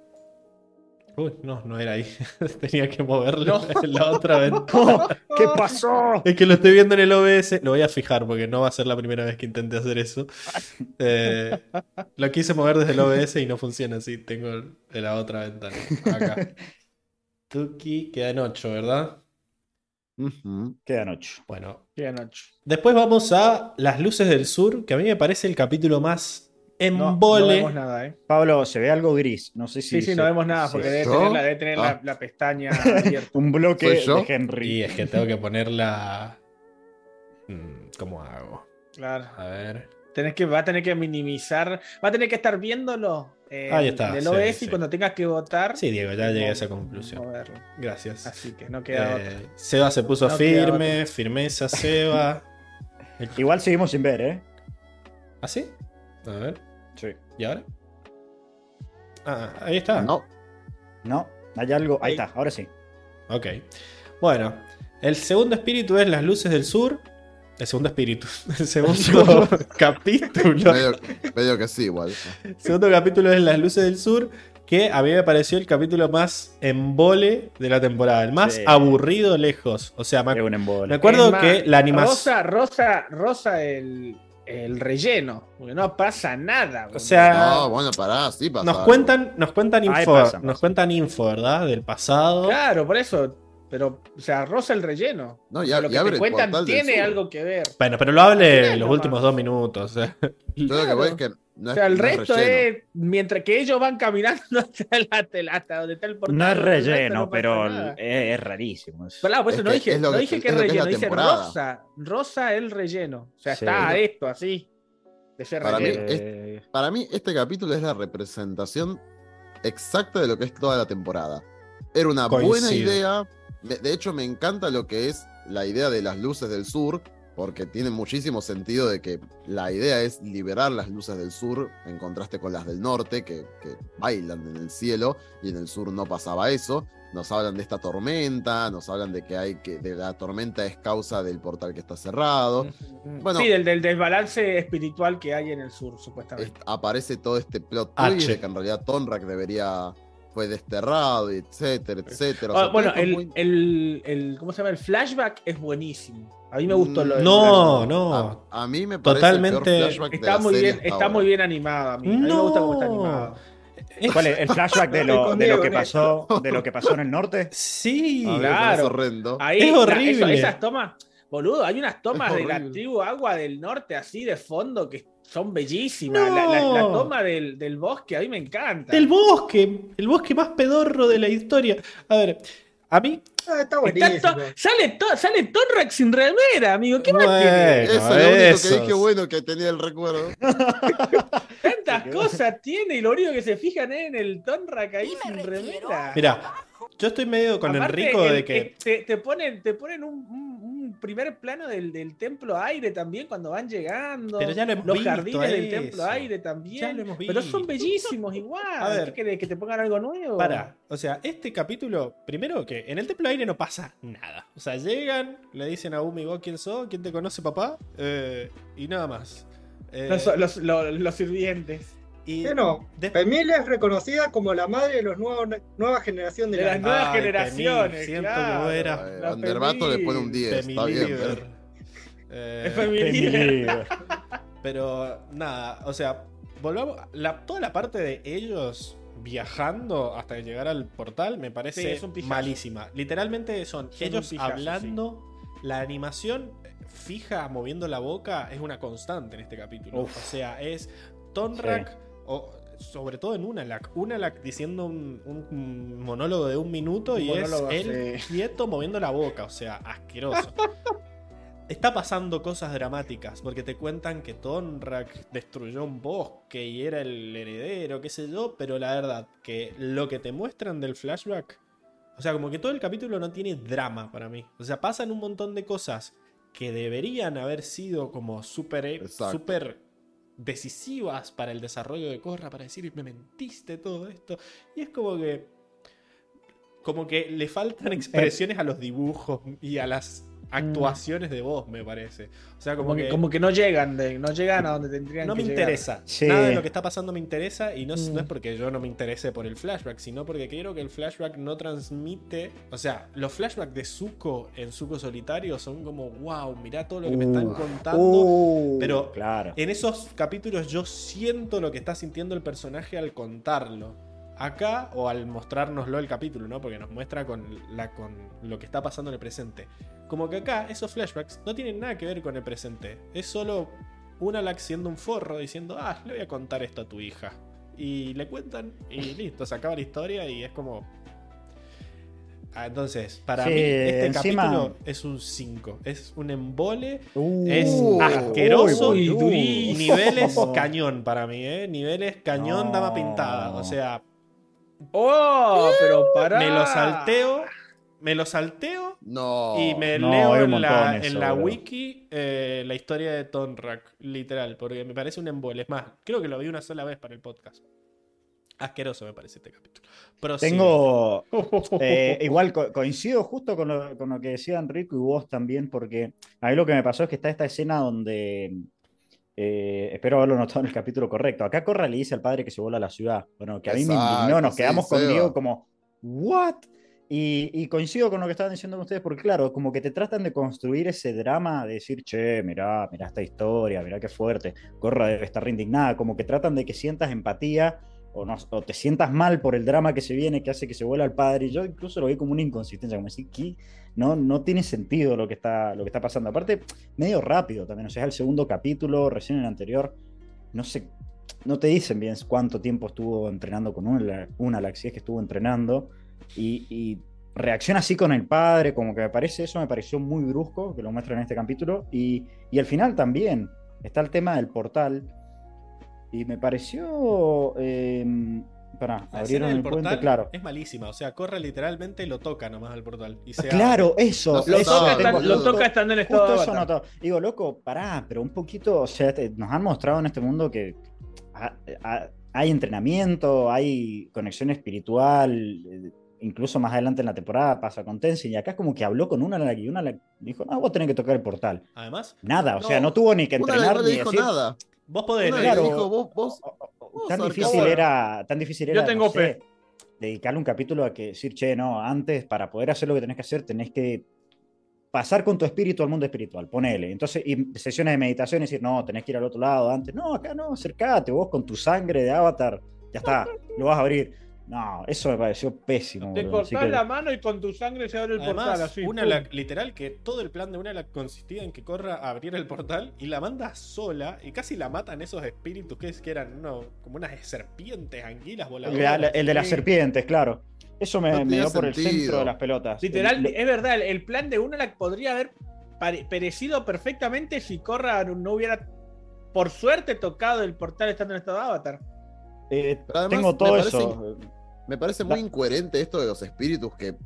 S1: Uy, no, no era ahí. Tenía que moverlo
S3: No.
S1: en la otra ventana.
S4: ¿Qué pasó?
S1: Es que lo estoy viendo en el OBS. Lo voy a fijar porque no va a ser la primera vez que intente hacer eso. Eh, lo quise mover desde el OBS y no funciona así. Tengo en la otra ventana. Acá. Tuki queda en 8, ¿verdad?
S2: Ujú.
S4: Quedan ocho.
S1: Bueno.
S3: Quedan ocho.
S1: Después vamos a Las Luces del Sur, que a mí me parece el capítulo más
S3: No, no
S1: embole.
S3: vemos nada, ¿eh?
S4: Pablo, se ve algo gris. No sé si.
S3: Sí, sí,
S4: se-
S3: no vemos nada
S4: sí.
S3: porque debe tener, la, debe tener
S2: Ah.
S3: la pestaña abierta.
S4: Un bloque de Henry.
S1: y es que tengo que ponerla. Mm, ¿Cómo hago?
S3: Claro.
S1: A ver.
S3: Tenés que, va a tener que minimizar. Va a tener que estar viéndolo eh,
S1: Ahí está,
S3: en el
S1: sí,
S3: OBS
S1: sí.
S3: y cuando tengas que votar.
S1: Sí, Diego, ya llegué a esa conclusión.
S3: moverlo.
S1: Gracias.
S3: Así que no queda
S1: Eh,
S3: otra.
S1: Seba se puso
S3: No
S1: firme, firmeza Seba.
S4: Igual seguimos sin ver, ¿eh?
S1: ¿Así? A ver.
S4: Sí.
S1: ¿Y ahora? Ah, ahí está.
S2: No,
S4: No, hay algo. Ahí
S3: Ahí.
S4: está, ahora sí.
S1: Ok. Bueno, el segundo espíritu es Las Luces del Sur. El segundo espíritu. El segundo capítulo.
S2: medio, medio que sí, igual.
S1: El segundo capítulo es Las Luces del Sur. Que a mí me pareció el capítulo más embole de la temporada. El más
S4: Sí.
S1: aburrido lejos. O sea, me,
S4: Es un embole.
S1: me acuerdo
S3: Es más,
S1: que la animación.
S3: Rosa, rosa, rosa el, el relleno. Porque no pasa nada. boludo.
S1: O sea,
S2: No, bueno, pará, sí pasa.
S1: Nos cuentan, nos cuentan info,
S4: pasa,
S1: nos
S4: pasa.
S1: cuentan info, ¿verdad? Del pasado.
S3: Claro, por eso. Pero, o sea, rosa el relleno.
S2: No, y,
S3: O sea,
S2: a-
S3: lo
S2: y
S3: que
S2: abre
S3: te cuentan tiene algo que ver.
S1: Bueno, pero lo hable en los
S3: nomás.
S1: últimos dos minutos. o sea.
S2: Yo lo que voy es que no
S3: O
S2: es,
S3: sea, el
S2: no
S3: resto
S2: relleno.
S3: es, mientras que ellos van caminando hasta, la- hasta donde está el portal.
S4: No es relleno,
S3: no
S4: pero es, es rarísimo.
S3: Claro, por eso
S2: Es
S3: no
S2: que
S3: dije, no
S2: que-
S3: dije que
S2: es que
S3: relleno, dice rosa. Rosa el relleno. O sea,
S4: Sí.
S3: está esto así. De ser
S2: Para mí,
S3: relleno.
S2: es-
S4: Eh,
S2: Para mí, este capítulo es la representación exacta de lo que es toda la temporada. Era una buena idea. De, de hecho, me encanta lo que es la idea de las luces del sur, porque tiene muchísimo sentido de que la idea es liberar las luces del sur en contraste con las del norte, que, que bailan en el cielo, y en el sur no pasaba eso. Nos hablan de esta tormenta, nos hablan de que hay que, de la tormenta es causa del portal que está cerrado. bueno.
S3: sí, del, del desbalance espiritual que hay en el sur, supuestamente.
S2: est- aparece todo este plot
S1: H.
S2: twist de que en realidad Tonrak debería fue desterrado, etcétera, etcétera. O
S3: Ah,
S2: sea,
S3: bueno,
S2: es
S3: el,
S2: muy-
S3: el, el- ¿cómo se llama? El flashback es buenísimo. A mí me gustó lo
S1: No,
S3: flashback.
S1: no.
S2: a, a mí me parece
S1: Totalmente-
S2: el peor flashback de
S3: Está
S2: la
S3: muy
S2: serie
S3: bien, está
S2: ahora.
S3: muy bien animado a mí. A mí me gusta cómo está
S1: No.
S3: animado.
S4: ¿Cuál es? ¿El flashback de lo, de lo que pasó, de lo que pasó en el norte?
S1: Sí.
S2: A mí me
S3: Claro.
S2: parece horrendo.
S3: Ahí,
S1: Es
S3: la-
S1: horrible.
S3: eso- esas tomas, boludo, hay unas tomas de la tribu Agua del Norte así de fondo que son bellísimas. La, la- la
S1: No.
S3: toma del, del bosque a mí me encanta.
S1: Del bosque. El bosque más pedorro de la historia. A ver, a mí.
S6: Ah, está
S3: Está to- sale, to- sale Tonrak sin remera, amigo. ¿Qué más
S1: Bueno.
S3: tiene?
S2: Eso es lo único
S1: esos.
S2: que dije bueno que tenía el recuerdo.
S3: Tantas cosas tiene y lo único que se fijan es en el Tonrak ahí sin remera.
S1: Mira, yo estoy medio con
S3: Aparte,
S1: Enrico de que.
S3: eh, Te, te ponen, te ponen un, un- un primer plano del, del templo aire también cuando van llegando.
S1: Pero ya lo hemos
S3: Los
S1: visto
S3: jardines del templo aire también.
S1: Ya lo hemos
S3: Pero son
S1: visto.
S3: bellísimos igual.
S1: A ver.
S3: ¿Qué querés? ¿Que te pongan algo nuevo?
S1: Para, o sea, este capítulo, primero que en el Templo Aire no pasa nada. O sea, llegan, le dicen a Umi, ¿vos quién sos? ¿Quién te conoce, papá? Eh, y nada más. Eh,
S3: Los, los- los- los sirvientes.
S1: Y
S6: ¿Qué no?
S1: de-
S6: Emilia es reconocida como la madre de la nueva generación de,
S3: De
S6: la
S3: las nuevas
S1: Ay,
S3: generaciones.
S1: Pemil, siento
S3: claro.
S1: que vos eras
S2: Eh,
S3: La
S2: Vanderbato le pone un 10,
S1: Femi
S2: está bien. Pero-
S1: Eh,
S3: Es.
S1: Pero nada, o sea, volvamos. La, toda la parte de ellos viajando hasta llegar al portal me
S3: Sí,
S1: parece
S3: es un
S1: malísima. Literalmente son ellos
S3: pijazo,
S1: hablando. La animación fija moviendo la boca es una constante en este capítulo.
S4: Uf.
S1: O sea, es Tonrak, o sobre todo en Unalak. Unalak diciendo un, un monólogo de un minuto
S3: Un
S1: y es él
S3: sí.
S1: quieto moviendo la boca. O sea, asqueroso. Está pasando cosas dramáticas, porque te cuentan que Tonrak destruyó un bosque y era el heredero, qué sé yo, pero la verdad, que lo que te muestran del flashback, o sea, como que todo el capítulo no tiene drama para mí. O sea, pasan un montón de cosas que deberían haber sido como súper
S2: Exacto.
S1: Decisivas para el desarrollo de Korra, para decir, me mentiste todo esto. Y es como que... Como que le faltan expresiones a los dibujos y a las actuaciones de voz, me parece. O sea, como,
S3: Como que, como que no llegan, de- no llegan a donde tendrían
S1: no
S3: que
S1: me
S3: llegar.
S1: interesa.
S4: Sí.
S1: Nada de lo que está pasando me interesa y no, es-
S3: Mm.
S1: no es porque yo no me interese por el flashback, sino porque quiero que el flashback no transmite. O sea, los flashbacks de Zuko en Zuko solitario son como, wow, mirá todo lo que me están
S4: Uh,
S1: contando.
S4: uh,
S1: pero
S4: claro.
S1: En esos capítulos yo siento lo que está sintiendo el personaje al contarlo. Acá, o al mostrárnoslo el capítulo, ¿no? Porque nos muestra con, la, con lo que está pasando en el presente. Como que acá, esos flashbacks no tienen nada que ver con el presente. Es solo una Lax siendo un forro diciendo, ah, le voy a contar esto a tu hija. Y le cuentan y listo, se acaba la historia y es como... Ah, entonces, para
S4: Sí,
S1: mí este
S4: encima-
S1: capítulo es un 5. Es un embole
S4: Uh,
S1: es asqueroso.
S3: uy,
S1: y
S3: durísimo.
S1: niveles cañón para mí, ¿eh? Niveles cañón,
S4: No.
S1: dama pintada. O sea,
S3: ¡Oh! Pero pará.
S1: me lo salteo. Me lo salteo
S2: No.
S1: y me
S4: No,
S1: leo en la, en la wiki eh, la historia de Tonrak, literal, porque me parece un embole. Es más, creo que lo vi una sola vez para el podcast. Asqueroso me parece este capítulo. Prosigue.
S4: Tengo. eh, igual co- coincido justo con lo, con lo que decía Enrico y vos también, porque a mí lo que me pasó es que está esta escena donde. eh, espero haberlo notado en el capítulo correcto. Acá Corra le dice al padre que se vuela a la ciudad. Bueno, que a mí me
S2: Exacto,
S4: indignó, nos
S2: sí,
S4: quedamos con
S2: Seba.
S4: Diego como, ¿what? Y, y coincido con lo que estaban diciendo ustedes, porque claro, como que te tratan de construir ese drama, de decir, che, mirá, mirá esta historia, mirá qué fuerte, Corra debe estar indignada, como que tratan de que sientas empatía o, no, o te sientas mal por el drama que se viene, que hace que se vuela al padre. Y yo incluso lo vi como una inconsistencia, como decir, que no, no tiene sentido lo que, está, lo que está pasando. Aparte, medio rápido también, o sea, el segundo capítulo, recién el anterior, no sé, no te dicen bien cuánto tiempo estuvo entrenando con una, una la si es que estuvo entrenando, y, y reacciona así con el padre, como que me parece, eso me pareció muy brusco, que lo muestran en este capítulo, y, y al final también está el tema del portal, y me pareció... Eh, Pará,
S1: La escena
S4: abrieron el puente,
S1: portal
S4: claro.
S1: es malísima. O sea, corre literalmente lo toca nomás al portal. Y se
S4: Claro, eso.
S3: Lo
S4: eso
S3: toca,
S2: tengo-
S3: estando- lo
S2: justo-
S3: toca estando en estado
S4: Justo
S3: de
S4: eso. Digo, loco, pará, pero un poquito, o sea, te- nos han mostrado en este mundo que ha- ha- hay entrenamiento, hay conexión espiritual, eh, incluso más adelante en la temporada pasa con Tenzin, y acá es como que habló con una y una le dijo, no, vos tenés que tocar el portal.
S1: Además,
S4: Nada, o
S2: No,
S4: sea, no tuvo ni que entrenar
S2: no
S4: ni
S2: le dijo
S4: decir.
S2: nada.
S1: vos podés.
S4: Claro.
S2: dijo, vos, vos,
S4: O- Tan
S2: Vos,
S4: difícil era, tan difícil
S3: Yo
S4: era,
S3: tengo
S4: no sé,
S3: fe.
S4: dedicarle un capítulo a que decir, che, no, antes para poder hacer lo que tenés que hacer, tenés que pasar con tu espíritu al mundo espiritual, ponele. Entonces, y sesiones de meditación, y decir, no, tenés que ir al otro lado antes. No, acá no, acercate, vos con tu sangre de avatar, ya está, lo vas a abrir. No, eso me pareció pésimo.
S3: Te cortás
S4: que-
S3: la mano y con tu sangre se abre el portal así.
S1: una la- literal que todo el plan de una la consistía en que corra a abrir el portal y la manda sola y casi la matan esos espíritus que, es, que eran no, como unas serpientes, anguilas voladoras.
S4: La- la- el de las serpientes, claro. Eso me,
S2: No
S4: me
S2: tenía
S4: dio por el centro de las pelotas.
S3: Literal,
S4: Lo-
S3: es verdad, el- plan de Unalak podría haber pare- perecido perfectamente si Corra no hubiera, por suerte, tocado el portal estando en estado de avatar.
S4: Eh,
S2: además
S4: tengo
S2: me
S4: todo
S2: parece
S4: eso.
S2: Me parece muy incoherente esto de los espíritus que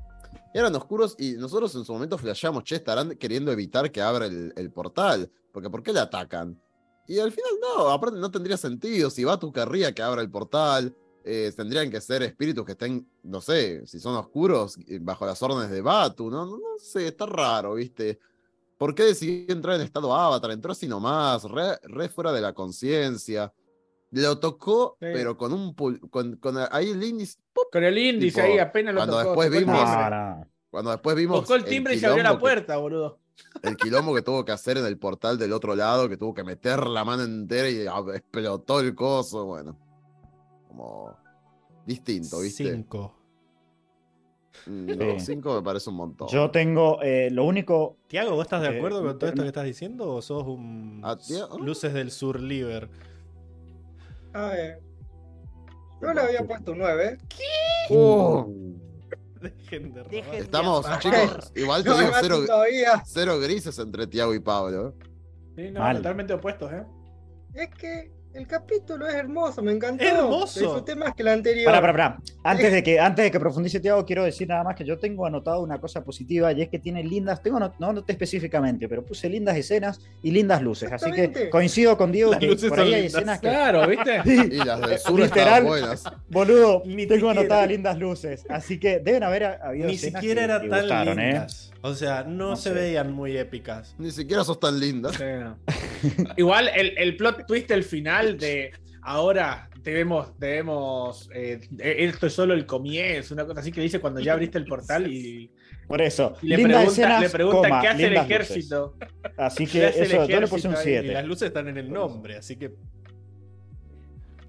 S2: eran oscuros y nosotros en su momento flasheamos, che, estarán queriendo evitar que abra el, el portal, porque ¿por qué le atacan? Y al final no, aparte no tendría sentido, si Batu querría que abra el portal, eh, tendrían que ser espíritus que estén, no sé, si son oscuros, eh, bajo las órdenes de Batu, no, no, no sé, está raro, ¿viste? ¿Por qué decidió entrar en estado avatar? Entró así nomás, re, re fuera de la conciencia. Lo tocó,
S3: Sí.
S2: pero con un pul- con, con ahí el índice.
S3: Con el índice
S2: Tipo,
S3: ahí apenas lo
S2: cuando
S3: tocó.
S2: después
S3: tocó
S2: vimos-
S3: timbre.
S4: No, no.
S2: Cuando después vimos
S3: Tocó el timbre y se abrió la
S2: que-
S3: puerta, boludo.
S2: el quilombo que tuvo que hacer en el portal del otro lado, que tuvo que meter la mano entera y ah, explotó el coso, bueno. Como distinto, ¿viste?
S1: Cinco.
S2: Mm,
S4: Sí.
S2: no, cinco me parece un montón.
S4: Yo tengo, eh, lo único,
S1: Tiago, ¿vos estás de
S4: Eh,
S1: acuerdo con todo esto que estás diciendo o sos un
S2: Ah,
S1: luces del sur liver?
S6: A ver. Yo le había puesto un 9.
S2: Oh,
S1: Dejen de robar.
S2: Estamos, chicos, igual te
S6: No maten
S2: cero, cero grises entre Tiago y Pablo.
S3: Sí, no,
S4: Mal.
S3: totalmente opuestos, ¿eh?
S6: Es que el capítulo es hermoso, me encantó.
S1: Hermoso.
S6: Disfruté más que el anterior.
S4: Pará, pará, pará. Antes de que, antes de que profundice Tiago, quiero decir nada más que yo tengo anotado una cosa positiva y es que tiene lindas, tengo no, no anoté específicamente, pero puse lindas escenas y lindas luces. Así que coincido con Diego
S1: Las
S4: que
S1: luces
S4: por ahí hay
S1: lindas.
S4: escenas que.
S3: Claro, ¿viste?
S4: Sí,
S2: Y las del sur
S4: Literal.
S2: buenas.
S4: boludo,
S1: Ni
S4: tengo
S1: siquiera-
S4: anotadas lindas luces. Así que deben haber habido
S1: Ni
S4: escenas
S1: siquiera
S4: que-
S1: eran
S4: que
S1: tan
S4: gustaron, ¿eh?
S1: O sea, no,
S4: No
S1: se
S4: sé.
S1: veían muy épicas.
S2: Ni siquiera sos tan linda.
S3: Sí. Igual el, el plot twist del final de ahora debemos, debemos, eh, esto es solo el comienzo, una cosa así que dice cuando ya abriste el portal y,
S4: Por eso,
S3: y le pregunta,
S4: escenas,
S3: le pregunta
S4: coma,
S3: qué hace el
S4: luces.
S3: ejército.
S4: Así
S3: ¿Qué
S4: que
S3: el
S4: eso, yo le puse un
S3: ejército ahí?
S1: Y
S4: 7.
S1: las luces están en el nombre, así que.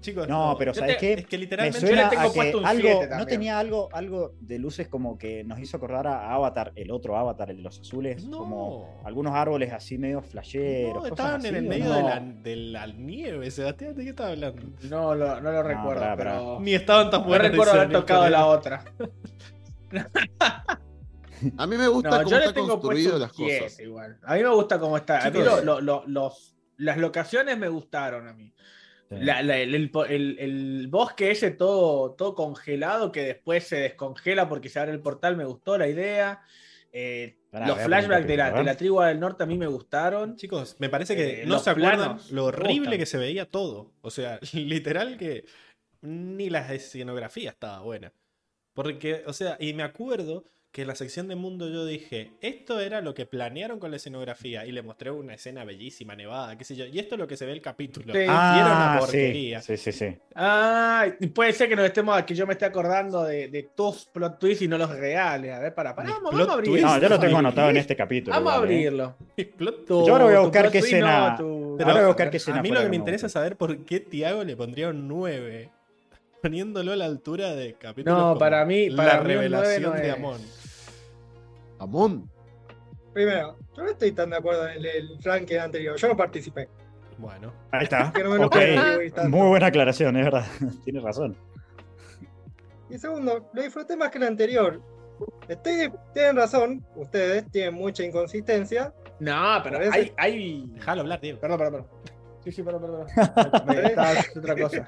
S1: Chicos,
S4: No, pero
S1: yo
S4: ¿sabes
S1: te-
S4: qué?
S1: Es que
S4: Me
S1: literalmente.
S3: yo le
S4: suena
S3: tengo
S4: a que
S3: puesto un
S4: algo,
S3: siete
S4: no tenía algo, algo de luces como que nos hizo acordar a Avatar, el otro Avatar, el de los azules,
S1: No.
S4: como algunos árboles así medio flasheros.
S1: No,
S4: cosas
S1: estaban en el
S4: ¿o
S1: medio
S4: no?
S1: de, la, de la nieve, Sebastián. ¿De qué estás hablando?
S3: No, lo, no lo recuerdo,
S4: pará.
S3: pero
S1: Ni estaban tan
S3: no
S1: buenas.
S3: recuerdo
S1: dice
S3: haber tocado la
S1: Correa.
S3: otra.
S2: A mí me gusta
S3: No,
S2: cómo
S3: yo le
S2: está
S3: tengo
S2: construido
S3: puesto
S2: las
S3: un 10
S2: cosas.
S3: igual. A mí me gusta cómo está. A mí
S1: Chicos.
S3: lo- lo- lo- los, las locaciones me gustaron a mí. La- la- el, el- el- el bosque ese todo, todo congelado que después se descongela porque se abre el portal, me gustó la idea. Eh,
S4: Pará,
S3: los flashbacks de la, de la
S4: un
S3: tribu del norte a mí me gustaron.
S1: Chicos, me parece que
S3: Eh,
S1: no se acuerdan
S3: planos
S1: lo horrible
S3: gustan.
S1: que se veía todo. O sea, literal que ni la escenografía estaba buena. Porque, o sea, y me acuerdo que en la sección de mundo yo dije, esto era lo que planearon con la escenografía. Y le mostré una escena bellísima, nevada, qué sé yo. Y esto es lo que se ve el capítulo.
S3: Sí.
S1: Y era una
S4: Ah,
S1: porquería.
S4: sí, sí, sí.
S3: Ah, y puede ser que nos estemos, que yo me esté acordando de, de tus plot twists y no los reales. A ver, para, para, vamos, vamos a abrirlo.
S4: No, yo lo tengo anotado en este capítulo.
S3: Vamos a
S4: igual, ¿eh?
S3: abrirlo.
S4: Yo ahora voy a buscar qué escena-
S3: no, tu-
S1: Pero
S4: Ahora voy a buscar qué
S1: a
S4: escena
S1: mí
S4: fue
S1: lo que me
S4: me
S1: interesa es saber por qué Tiago le pondría un 9. Poniéndolo a la altura de capítulo.
S3: No, para mí- para
S1: la
S3: mí
S1: revelación
S3: no
S1: de
S3: es.
S1: Amon.
S2: Amón.
S6: Primero, yo no estoy tan de acuerdo en el, el ranking anterior. Yo no participé.
S1: Bueno.
S4: Ahí está.
S6: No.
S4: Muy buena aclaración, es verdad. Tienes razón.
S6: Y segundo, lo disfruté más que el anterior. Estoy, tienen razón, ustedes tienen mucha inconsistencia.
S3: No, pero
S6: Parece-
S3: hay, hay.
S1: Déjalo hablar, Diego.
S3: Perdón, perdón, perdón. Sí, sí, perdón, perdón. Me- otra cosa.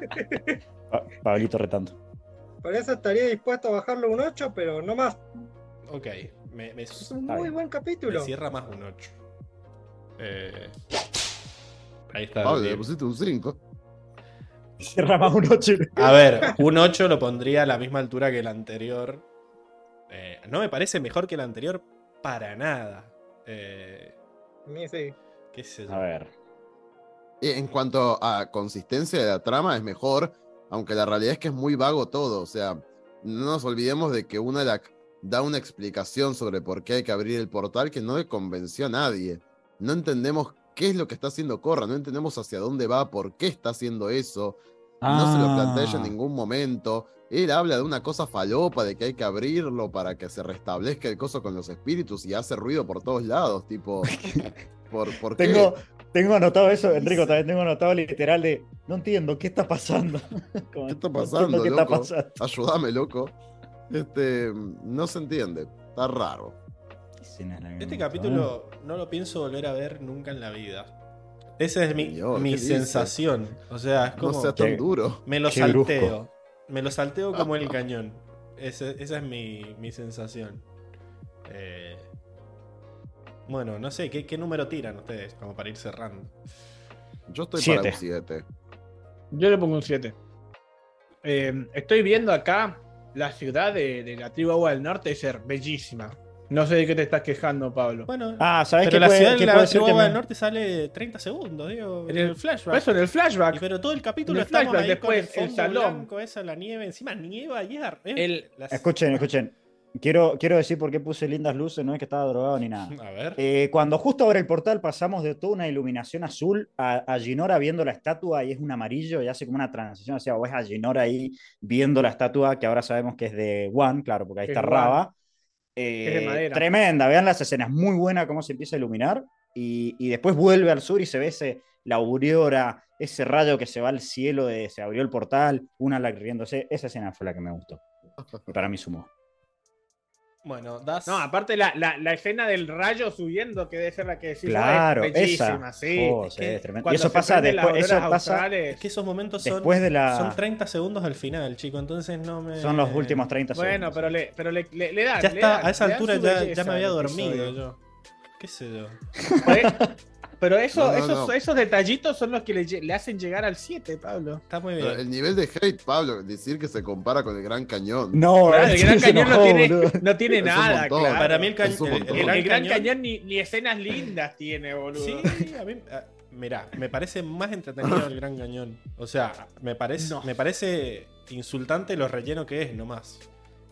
S4: Pa- Pablito retando.
S6: Por eso estaría dispuesto a bajarlo un 8, pero no más.
S1: Ok. Me, me-
S6: Es un muy buen
S1: me
S6: capítulo.
S1: cierra más un 8. Eh, ahí está.
S2: Pablo, le pusiste un 5.
S4: Cierra más un 8.
S1: A ver, un 8 lo pondría a la misma altura que el anterior. Eh, no me parece mejor que el anterior para nada. Eh,
S6: A mí sí.
S1: ¿Qué sé yo?
S4: A ver.
S2: Eh, En cuanto a consistencia de la trama, es mejor, aunque la realidad es que es muy vago todo. O sea, no nos olvidemos de que Unalak da una explicación sobre por qué hay que abrir el portal que no le convenció a nadie. No entendemos qué es lo que está haciendo Korra, no entendemos hacia dónde va, por qué está haciendo eso. No se lo plantea ella en
S4: Ah.
S2: ningún momento. Él habla de una cosa falopa, de que hay que abrirlo para que se restablezca el coso con los espíritus y hace ruido por todos lados, tipo... ¿Por, por qué?
S4: Tengo, tengo anotado eso, Enrico, también tengo anotado literal de no entiendo qué está pasando. Como,
S2: ¿Qué está
S4: no
S2: pasando,
S4: ¿Qué está
S2: loco?
S4: pasando?
S2: Ayúdame, loco. Este, no se entiende. Está raro.
S4: ¿Qué escena es la que
S1: Este capítulo no lo pienso volver a ver nunca en la vida. Esa es mi,
S2: Señor,
S1: mi sensación. O sea, es
S2: No
S1: como.
S2: sea tan duro.
S1: me lo
S4: qué
S1: salteo.
S4: brusco.
S1: Me lo salteo como el cañón. Ese- esa es mi, mi sensación. Eh, bueno, no sé, ¿qué, qué número tiran ustedes? Como para ir cerrando.
S2: Yo estoy
S4: Siete.
S2: para un 7.
S3: Yo le pongo un 7. Eh, estoy viendo acá la ciudad de, de la tribu Agua del Norte es ser bellísima. No sé de qué te estás quejando, Pablo.
S1: Bueno,
S4: Ah, ¿sabes
S1: pero
S4: qué
S1: la
S4: puede,
S1: ciudad de la tribu
S4: que
S1: Agua
S4: me-
S1: del Norte sale 30 segundos, digo,
S3: En el-
S1: el flashback.
S3: Eso en el
S1: Y
S3: flashback.
S1: pero todo el capítulo
S3: En el
S1: estamos
S3: flashback,
S1: ahí con el
S3: después, el
S1: fondo
S3: salón.
S1: blanco, esa, la nieve, encima nieva y es ar- es-
S3: El-
S1: las-
S4: Escuchen, escuchen. Quiero, quiero decir por qué puse lindas luces, no es que estaba drogado ni nada.
S1: A ver.
S4: Eh, cuando justo abre el portal pasamos de toda una iluminación azul a, a Ginora viendo la estatua y es un amarillo y hace como una transición hacia o es a Ginora ahí viendo la estatua que ahora sabemos que es de One, claro, porque ahí está
S3: es.
S4: Raba.
S3: es de
S4: Eh,
S3: madera.
S4: tremenda, vean las escenas, muy buena cómo se empieza a iluminar y, y después vuelve al sur y se ve ese, la aurora, ese rayo que se va al cielo, de, se abrió el portal, una la riéndose, esa escena fue la que me gustó. Para mí sumó.
S1: Bueno, das.
S3: No, aparte la, la, la escena del rayo subiendo, que debe ser la que decís,
S4: Claro,
S3: es bellísima,
S4: esa.
S3: sí.
S4: Oh,
S1: Es
S4: sí,
S1: que
S4: es tremendo. Y eso pasa después, eso pasa.
S1: Es que esos momentos son,
S4: después de la.
S1: son 30 segundos al final, chico. Entonces no me.
S4: Son los últimos 30 segundos.
S3: Bueno, pero le, pero le, le, le dan.
S1: Ya
S3: le
S1: está,
S3: dan-
S1: a esa altura ya,
S3: belleza
S1: ya me había dormido yo. ¿Qué sé yo?
S3: Pero eso,
S2: No, no,
S3: esos,
S2: no.
S3: esos detallitos son los que le, hacen llegar al 7, Pablo.
S1: Está muy
S2: Pero
S1: bien.
S2: el nivel de hate, Pablo, decir que se compara con el Gran Cañón.
S4: No,
S3: Claro, el Gran Cañón no tiene, no nada,
S2: montón.
S3: claro.
S1: Para mí el, ca- el- el
S2: montón.
S3: el,
S1: Gran, Cañón.
S3: Cañón, ni, ni escenas lindas tiene, boludo.
S1: Sí, a mí. a- Mirá, me parece más entretenido el Gran Cañón. O sea, me parece,
S3: No.
S1: me parece insultante lo relleno que es, nomás.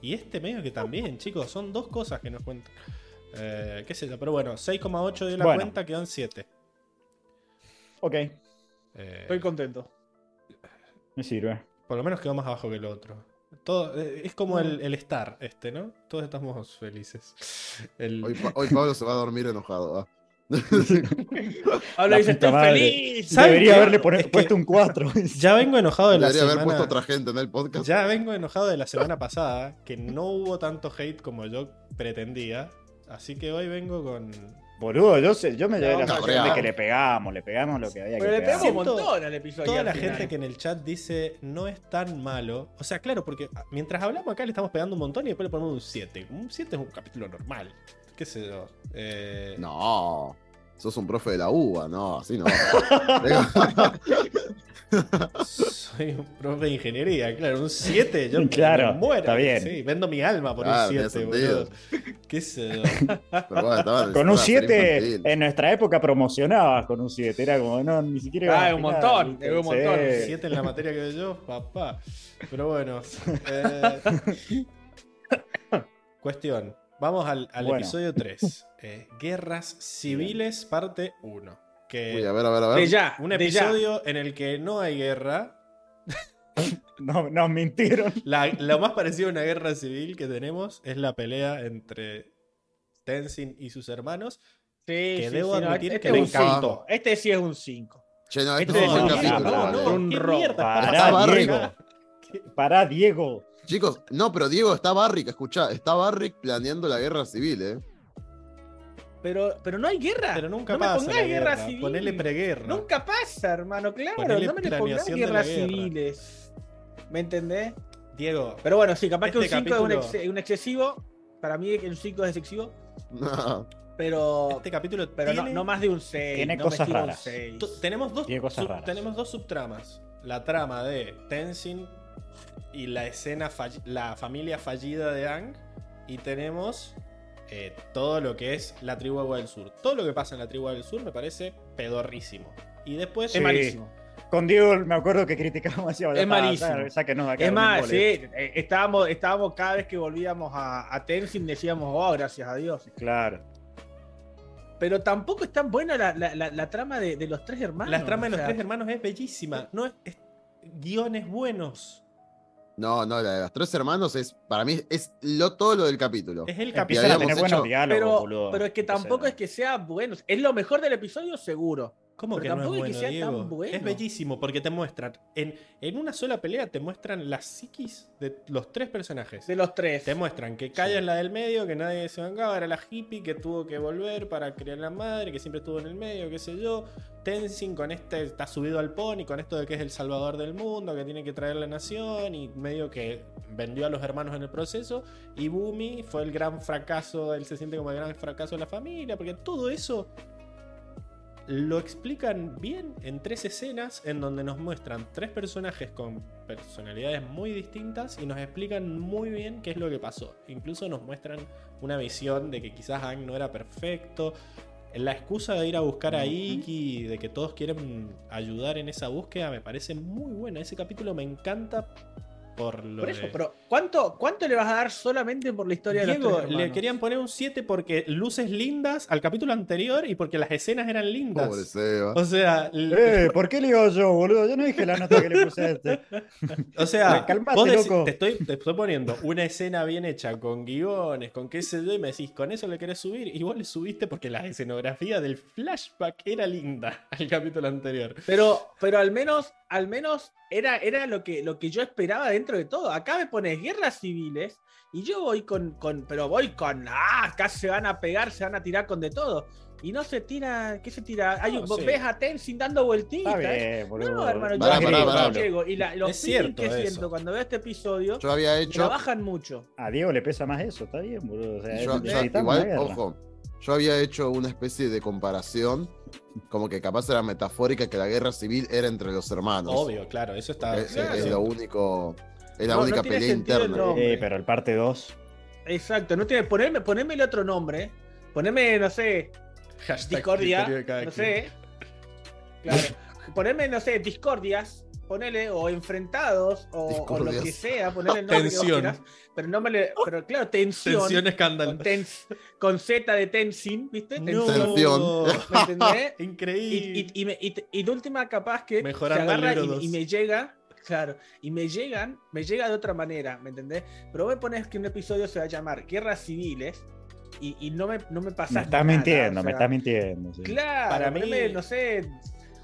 S1: Y este medio que también, chicos, son dos cosas que nos cuentan. Eh, ¿Qué sé yo? Pero bueno, 6,8 dio la
S4: Bueno.
S1: cuenta, quedan 7.
S4: Ok,
S1: Eh,
S3: Estoy contento.
S4: me sirve.
S1: por lo menos quedó más abajo que el otro. Todo, eh, es como el, el Star, este, ¿no? Todos estamos felices. El-
S2: Hoy, Pa- hoy Pablo se va a dormir enojado. ¿ah?
S3: Pablo dice, estoy
S4: madre.
S3: feliz.
S1: ¿Saben
S4: Debería
S1: qué?
S4: haberle pone-
S1: Es que-
S4: puesto un 4.
S1: Ya vengo enojado de la
S2: Debería haber
S1: semana.
S2: puesto otra gente en el podcast.
S1: Ya vengo enojado de la semana pasada, que no hubo tanto hate como yo pretendía. Así que hoy vengo con.
S4: Boludo, yo, sé, yo me llevé
S3: No,
S4: la sensación de que le pegamos, le pegamos lo que había que
S3: Pero le pegamos un montón al episodio.
S1: Toda
S3: al
S1: la
S3: final.
S1: gente que en el chat dice no es tan malo. O sea, claro, porque mientras hablamos acá le estamos pegando un montón y después le ponemos un 7. Un 7 es un capítulo normal. ¿Qué sé yo? Eh,
S2: No, sos un profe de la UBA, no, así no.
S1: Soy un profe de ingeniería, claro. Un 7, yo
S4: Claro,
S1: me muero.
S4: está bien.
S1: Sí, vendo mi alma por
S2: Claro,
S1: un
S2: tiene
S1: 7,
S2: sentido.
S1: boludo. ¿Qué sé yo?
S2: Pero bueno,
S4: Con un
S2: sistema
S4: 7,
S2: infantil.
S4: en nuestra época promocionabas con un 7. Era como, no, ni siquiera.
S3: Ah, un montón, es un montón.
S4: Sí.
S1: 7 en la materia que doy yo, papá. Pero bueno. eh, Cuestión. Vamos al, al
S4: Bueno.
S1: episodio 3. Eh, Guerras civiles, parte 1. Que
S2: Uy, a ver, a ver, a ver.
S3: De ya,
S1: un
S3: de ya.
S1: episodio en el que no hay guerra.
S4: No, nos mintieron.
S1: La- lo más parecido a una guerra civil que tenemos es la pelea entre Tenzin y sus hermanos.
S3: Sí,
S1: que
S3: sí,
S1: debo
S3: sí, no,
S1: admitir
S3: este
S1: que
S3: es
S1: me
S3: un cinco.
S1: encantó.
S3: Este sí es un 5.
S2: Che, no, este
S3: No,
S2: es un buen
S3: no,
S2: capítulo.
S3: no. Un
S1: ¿Qué
S3: robo.
S1: mierda
S4: Pará,
S1: pasa?
S2: Está Barry.
S4: Diego. Pará, Diego.
S2: Chicos, no, pero Diego, está Barrick, escuchá, está Barrick planeando la guerra civil, ¿eh?
S3: Pero, pero no hay guerra.
S1: Pero nunca
S3: no me
S1: pasa. la
S3: guerra,
S1: guerra.
S3: civil.
S1: Ponele preguerra.
S3: Nunca pasa, hermano, claro.
S1: Ponele
S3: no me le
S1: la
S3: guerras
S1: guerra.
S3: civiles. ¿Me entendés?
S1: Diego,
S3: Pero bueno, sí, capaz que un
S1: Este
S3: 5 es un,
S1: capítulo-
S3: ex- un excesivo. Para mí un 5 es excesivo.
S2: No.
S3: Pero,
S1: este capítulo
S3: pero
S1: tiene-
S3: no más de un 6.
S4: Tiene
S3: no
S4: cosas
S3: me tira un
S4: raras.
S1: tenemos dos,
S4: Tiene cosas raras.
S1: tenemos dos subtramas. La trama de Tenzin y la escena la familia fallida de Ang. Y tenemos eh, todo lo que es la tribu Agua del Sur. Todo lo que pasa en la tribu Agua del Sur me parece pedorrísimo. Y después
S3: Es
S4: Sí.
S3: malísimo.
S4: Con Diego me acuerdo que criticábamos así.
S3: Es malísimo.
S4: Sáquenos acá.
S3: Es más, sí, eh, estábamos, estábamos cada vez que volvíamos a, a Tenzin decíamos, oh, gracias a Dios.
S4: Claro.
S3: Pero tampoco es tan buena la, la- la- la trama de, de los tres hermanos.
S1: la trama de los
S3: sea,
S1: tres hermanos es bellísima. No es, es- guiones buenos.
S2: No, no, la de los tres hermanos es, para mí, es lo, todo lo del capítulo.
S1: Es el
S4: Empiezan a
S1: capítulo.
S2: habíamos
S4: tener
S2: hecho-
S4: buenos diálogos,
S3: Pero,
S4: boludo.
S3: pero es que tampoco es que sea bueno. Es lo mejor del episodio, seguro.
S1: ¿Cómo
S3: Pero
S1: que no es
S3: tampoco es
S1: bueno,
S3: que sea tan
S1: Diego?
S3: bueno.
S1: Es bellísimo porque te muestran. En, en una sola pelea te muestran la psiquis de los tres personajes.
S3: De los tres.
S1: Te muestran que Kaya es la del medio, que nadie se vengaba, era la hippie que tuvo que volver para criar la madre, que siempre estuvo en el medio, qué sé yo. Tenzin con este está subido al pony, con esto de que es el salvador del mundo, que tiene que traer la nación y medio que vendió a los hermanos en el proceso. Y Bumi fue el gran fracaso, él se siente como el gran fracaso de la familia, porque todo eso lo explican bien en tres escenas en donde nos muestran tres personajes con personalidades muy distintas y nos explican muy bien qué es lo que pasó. Incluso nos muestran una visión de que quizás Aang no era perfecto. La excusa de ir a buscar a Iki, de que todos quieren ayudar en esa búsqueda, me parece muy buena. Ese capítulo me encanta por lo
S3: Por eso,
S1: de-
S3: pero ¿cuánto, ¿cuánto le vas a dar solamente por la historia de los
S1: Diego, le querían poner un 7 porque luces lindas al capítulo anterior y porque las escenas eran lindas.
S2: Pobre Seba.
S1: O sea,
S4: Eh, ¿por qué le digo yo, boludo? Yo no dije la nota que le puse a este.
S1: o sea,
S4: Calmate,
S1: vos decís-
S4: loco.
S1: te, estoy, te estoy poniendo una escena bien hecha con guiones, con qué sé yo, y me decís, con eso le querés subir. Y vos le subiste porque la escenografía del flashback era linda al capítulo anterior.
S3: Pero, pero al menos al menos era, era lo, que, lo que yo esperaba dentro de todo. Acá me pones guerras civiles y yo voy con, con pero voy con, ah, acá se van a pegar, se van a tirar con de todo. Y no se tira, ¿qué se tira? Hay,
S1: No,
S3: vos
S1: sí.
S3: ves a Tenzin dando vueltitas.
S4: Está bien, boludo.
S3: No, hermano, yo
S2: Pará,
S3: llego,
S2: pará,
S3: llego, y la- los
S1: Es cierto
S3: que
S1: eso.
S3: siento cuando veo este episodio
S2: Yo había hecho.
S3: trabajan mucho.
S4: A Diego le pesa más eso, está bien, boludo. O sea,
S2: Yo, yo-
S4: necesitamos la
S2: igual,
S4: guerra.
S2: ojo, yo había hecho una especie de comparación, como que capaz era metafórica, que la guerra civil era entre los hermanos.
S1: Obvio, claro, eso está.
S2: Es,
S1: sí,
S2: es
S1: sí.
S2: lo único, es la
S3: No,
S2: única pelea interna.
S4: Eh, pero el parte 2.
S3: Exacto, no tiene, poneme, poneme el otro nombre. Poneme, no sé,
S1: Hashtag
S3: Discordia, no
S1: quien.
S3: sé. Claro. Poneme, no sé, discordias, ponele, o enfrentados, o, o lo que sea, ponele el nombre que vos
S1: Tensión.
S3: quieras, pero no me le, pero claro, tensión.
S1: Tensión escándalo.
S3: con, tens- con Z de Tenzin, ¿viste?
S1: No.
S2: Tensión.
S3: ¿Me entendés?
S1: Increíble.
S3: y, y, me- y te- y de última capaz que
S1: Mejorando
S3: se agarra y, me llega, claro, y me llegan, me llega de otra manera, ¿me entendés? Pero vos me pones que un episodio se va a llamar Guerras Civiles y, y no me, no me pasas
S4: Me estás
S3: nada,
S4: mintiendo,
S3: o
S4: me estás mintiendo. sí.
S3: Claro,
S1: para mí-
S3: no sé,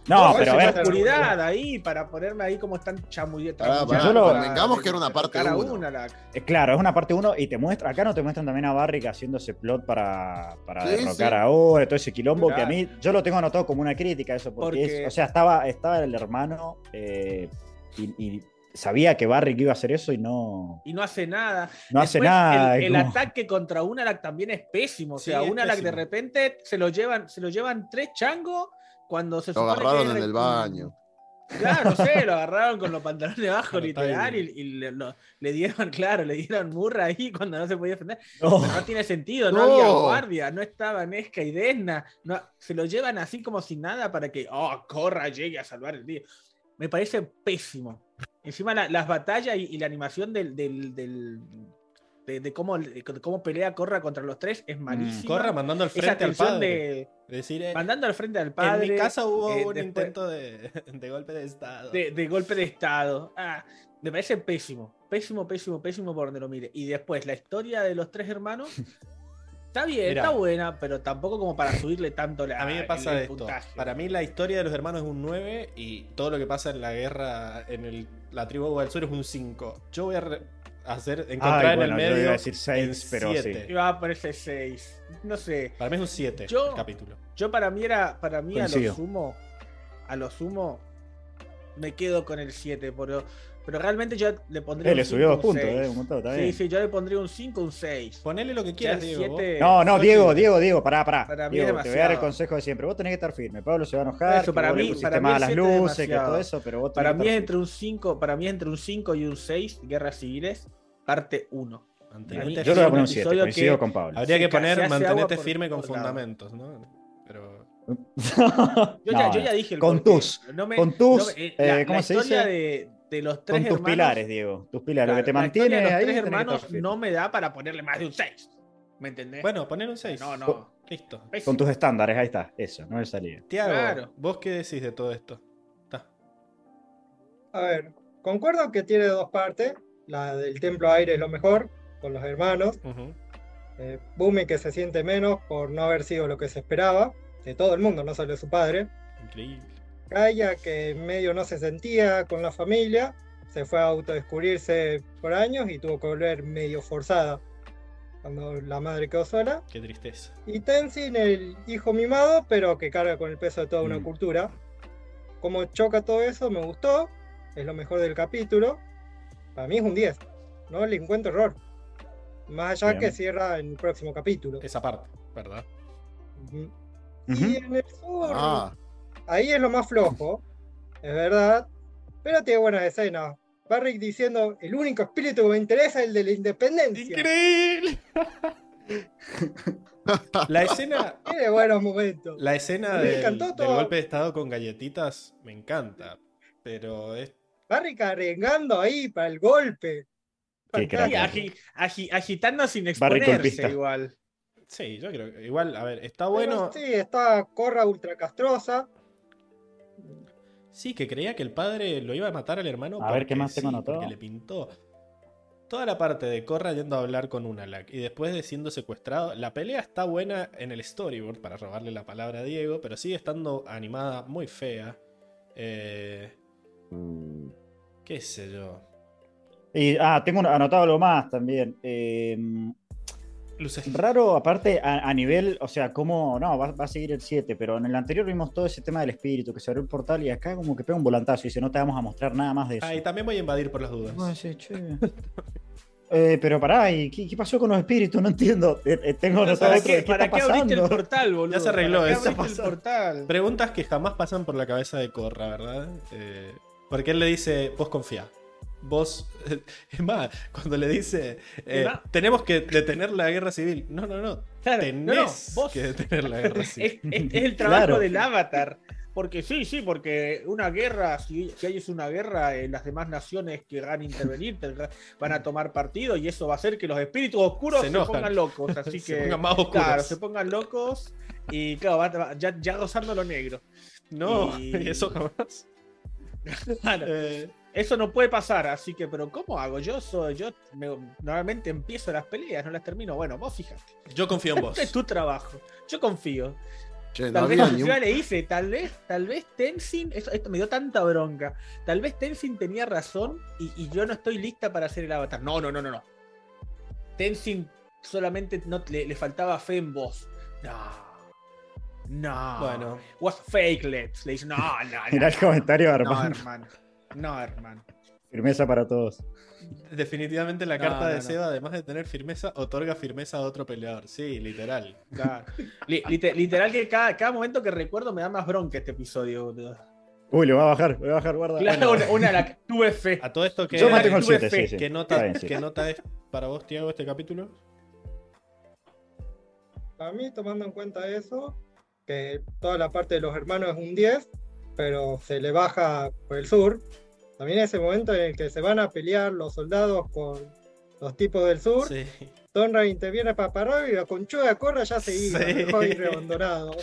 S4: No, pero a ver,
S3: la oscuridad ahí para ponerme ahí como están
S4: Yo lo-
S2: convengamos que era una parte uno.
S4: Eh, Claro, es una parte 1 y te muestra, acá no te muestran también a Barrick haciendo ese plot para, para
S2: Sí,
S4: derrocar
S2: sí.
S4: a Ore, todo ese quilombo
S3: Claro.
S4: que a mí, yo lo tengo anotado como una crítica eso, porque,
S3: Porque-
S4: es- o sea, estaba, estaba el hermano eh, y, y sabía que Barrick iba a hacer eso y no,
S3: Y no hace nada.
S4: no hace
S3: Después,
S4: nada.
S3: El, el
S4: como-
S3: ataque contra Unalak también es pésimo. O
S1: Sí,
S3: sea,
S1: es
S3: Unalak de repente se lo llevan, se lo llevan tres changos cuando se
S2: Lo agarraron
S3: que
S2: en el baño.
S3: Claro, no sé, lo agarraron con los pantalones
S1: el
S3: literal, y, le, lo- le dieron, claro, le dieron murra ahí cuando no se podía defender.
S4: No.
S3: Tiene sentido, no,
S2: No.
S3: había guardia, no estaba Nesca y Desna. No, se lo llevan así como sin nada para que, oh, corra, llegue a salvar el día. Me parece pésimo. Encima la- las batallas y, y la animación del, del- del- de, de cómo, de cómo pelea Corra contra los tres es malísima.
S1: Corra mandando al frente al padre.
S3: de
S1: decir, eh,
S3: mandando al frente al padre.
S1: en mi casa hubo
S3: eh,
S1: un
S3: después-
S1: intento de, de golpe de estado.
S3: de, golpe de estado. Ah, me parece pésimo. Pésimo, pésimo, pésimo por donde lo mire. Y después, la historia de los tres hermanos. Está bien,
S1: Mirá.
S3: está buena, pero tampoco como para subirle tanto la,
S1: A mí me pasa
S3: el- el
S1: esto. Para mí la historia de los hermanos es un 9 y todo lo que pasa en la guerra en el- la tribu del sur es un 5. Yo voy a re- hacer encontrar
S4: Ay,
S1: en
S4: bueno,
S1: el
S4: yo
S1: medio
S4: iba a decir seis,
S1: en
S4: pero sí.
S1: siete.
S3: Iba a parecer 6. No sé.
S1: Para mí es un 7
S3: Yo-
S1: el capítulo.
S3: Yo para mí era. Para mí a
S4: Coincido.
S3: lo sumo. A lo sumo. Me quedo con el 7. Pero, pero realmente yo le pondría.
S4: Eh,
S3: un
S4: le
S3: 5,
S4: subió dos
S3: un
S4: puntos,
S3: 6.
S4: eh, un montón, está
S3: Sí,
S4: bien.
S3: sí, yo le pondría un 5, un 6.
S1: Ponele lo que quieras, Diego.
S3: siete-
S4: No, no, Diego. Diego, Diego, pará, pará.
S3: Para mí
S4: Diego, te voy a dar el consejo de siempre. Vos tenés que estar firme. Pablo se va a enojar.
S3: Eso,
S4: que
S3: para
S4: vos le
S3: mí- para mí
S4: las luces, que todo eso, pero vos tenés
S3: Para
S4: que
S3: mí es entre un 5, para mí es entre un 5 y un 6, Guerras Civiles, parte 1.
S1: Mantenete
S3: Yo
S4: firme. Yo le
S1: firme.
S4: voy a poner un 7,
S3: episodio
S4: coincido con Pablo.
S1: Habría que poner mantenete firme con fundamentos, ¿no? Pero
S3: Yo, ya,
S4: No,
S3: yo ya dije el
S4: con tus-
S3: No me-
S4: con tus,
S3: eh, la,
S4: ¿cómo
S3: la
S4: se
S3: historia
S4: dice?
S3: De, los tres
S4: Con tus
S3: hermanos,
S4: pilares, Diego. Tus pilares, lo que te mantiene
S3: de los
S4: ahí.
S3: tres hermanos no me da para ponerle más de un 6. ¿Me entendés?
S1: bueno, poner un 6.
S3: no, no.
S1: Listo.
S3: Pésimo.
S4: Con tus estándares, ahí está. Eso, no me salía.
S1: Tiago,
S3: Claro.
S1: ¿vos qué decís de todo esto? Ta.
S6: A ver, concuerdo que tiene dos partes. La del templo aire es lo mejor, con los hermanos. Eh, Bumi que se siente menos por no haber sido lo que se esperaba, de todo el mundo, no solo de su padre.
S1: Increíble.
S6: Kaya que medio no se sentía con la familia, se fue a autodescubrirse por años y tuvo que volver medio forzada cuando la madre quedó sola.
S1: Qué tristeza.
S6: Y Tenzin, el hijo mimado, pero que carga con el peso de toda una
S4: Mm.
S6: cultura. Como choca todo eso, me gustó. Es lo mejor del capítulo. Para mí es un 10. No le encuentro error. Más allá
S4: Bien.
S6: que cierra en el próximo capítulo.
S1: Esa parte, ¿verdad?
S6: Y en el sur,
S2: Ah,
S6: ahí es lo más flojo, es verdad. Pero tiene buenas escenas. Barrick diciendo, el único espíritu que me interesa es el de la independencia.
S1: ¡Increíble! La escena,
S6: Tiene buenos momentos.
S1: la escena
S6: Me
S1: del,
S6: encantó
S1: del golpe de estado con galletitas me encanta. Pero es.
S6: Barrick arengando ahí para el golpe.
S4: Qué
S3: Sí,
S4: crack.
S3: agi- agi- agitando sin exponerse igual.
S1: Sí, yo creo que igual, a ver, está
S6: Pero
S1: bueno.
S6: sí, está Corra ultra castrosa.
S1: Sí, que creía que el padre lo iba a matar al hermano.
S4: A ver, ¿qué más tengo
S1: sí,
S4: anotado?
S1: Porque le pintó. Toda la parte de Corra yendo a hablar con Unalak y después de siendo secuestrado. La pelea está buena en el storyboard, para robarle la palabra a Diego, pero sigue estando animada muy fea. Eh,
S2: Mm,
S1: ¿Qué sé yo?
S4: Y, ah, tengo anotado algo más también. Eh,
S1: Luces.
S4: Raro, aparte, a, a nivel, o sea, cómo, no, va, va a seguir el 7, pero en el anterior vimos todo ese tema del espíritu, que se abrió el portal y acá como que pega un volantazo y dice, no te vamos a mostrar nada más de eso.
S1: Ah, y también voy a invadir por las dudas.
S4: Decís, che. Eh, pero pará, ¿y qué, qué pasó con los espíritus? No entiendo. Eh, eh, tengo anotado
S3: ¿Para qué, para
S4: está
S3: qué abriste el portal, boludo?
S1: Ya se arregló
S3: ¿Para qué
S1: eso.
S3: abriste el portal?
S1: Preguntas que jamás pasan por la cabeza de Corra, ¿verdad? Eh, porque él le dice, vos confía. Vos, es más, cuando le dice, eh, tenemos que detener la guerra civil. No, no, no.
S3: Claro,
S1: Tenés
S3: no, no, vos-
S1: que detener la guerra civil.
S3: es- es el trabajo
S4: Claro.
S3: del avatar. Porque sí, sí, porque una guerra, si, si hay es una guerra, eh, las demás naciones que van a intervenir te- van a tomar partido y eso va a hacer que los espíritus oscuros
S1: Se
S3: pongan locos. Así
S1: Se
S3: que,
S1: pongan más oscuros.
S3: claro, se pongan locos y claro, va- ya, ya rozando lo negro.
S1: No,
S3: y-
S1: eso jamás.
S3: Claro,
S1: Eh,
S3: eso no puede pasar, así que, pero ¿cómo hago? Yo soy, yo me- normalmente empiezo las peleas, no las termino. Bueno, vos fíjate.
S1: yo confío en vos.
S3: Este es tu trabajo. Yo confío.
S2: Che, no
S3: Tal vez
S2: había ni un
S3: yo le hice, tal vez, tal vez Tenzin, eso- esto me dio tanta bronca. Tal vez Tenzin tenía razón y, y yo no estoy lista para hacer el avatar. No, no, no, no, no. Tenzin solamente no, le, le faltaba fe en vos. No. No.
S1: Bueno,
S3: Was fake let's. Le dice, no, no, no.
S4: Mirá el comentario,
S3: No,
S4: hermano.
S3: No, hermano.
S4: Firmeza para todos.
S1: definitivamente la
S3: No,
S1: carta
S3: no,
S1: de
S3: no.
S1: Seba, además de tener firmeza, otorga firmeza a otro peleador. Sí, literal.
S3: Claro. Literal que cada, cada momento que recuerdo me da más bronca este episodio, boludo.
S4: Uy, lo va a bajar, lo va a bajar, guarda.
S3: Claro,
S1: Bueno.
S3: una, una a la que tuve fe.
S1: A todo esto que...
S4: Yo mantengo el
S3: tuve
S4: 7,
S3: fe.
S4: sí, sí.
S1: ¿Qué nota,
S4: bien, sí.
S1: ¿Qué nota es para vos, Tiago, este capítulo?
S6: A mí, tomando en cuenta eso, que toda la parte de los hermanos es un 10, pero se le baja por el sur. También ese momento en el que se van a pelear los soldados con los tipos del sur.
S1: Sí.
S6: Sonra interviene para parar y la conchuda corra ya se iba,
S1: Sí.
S6: dejó ahí abandonado.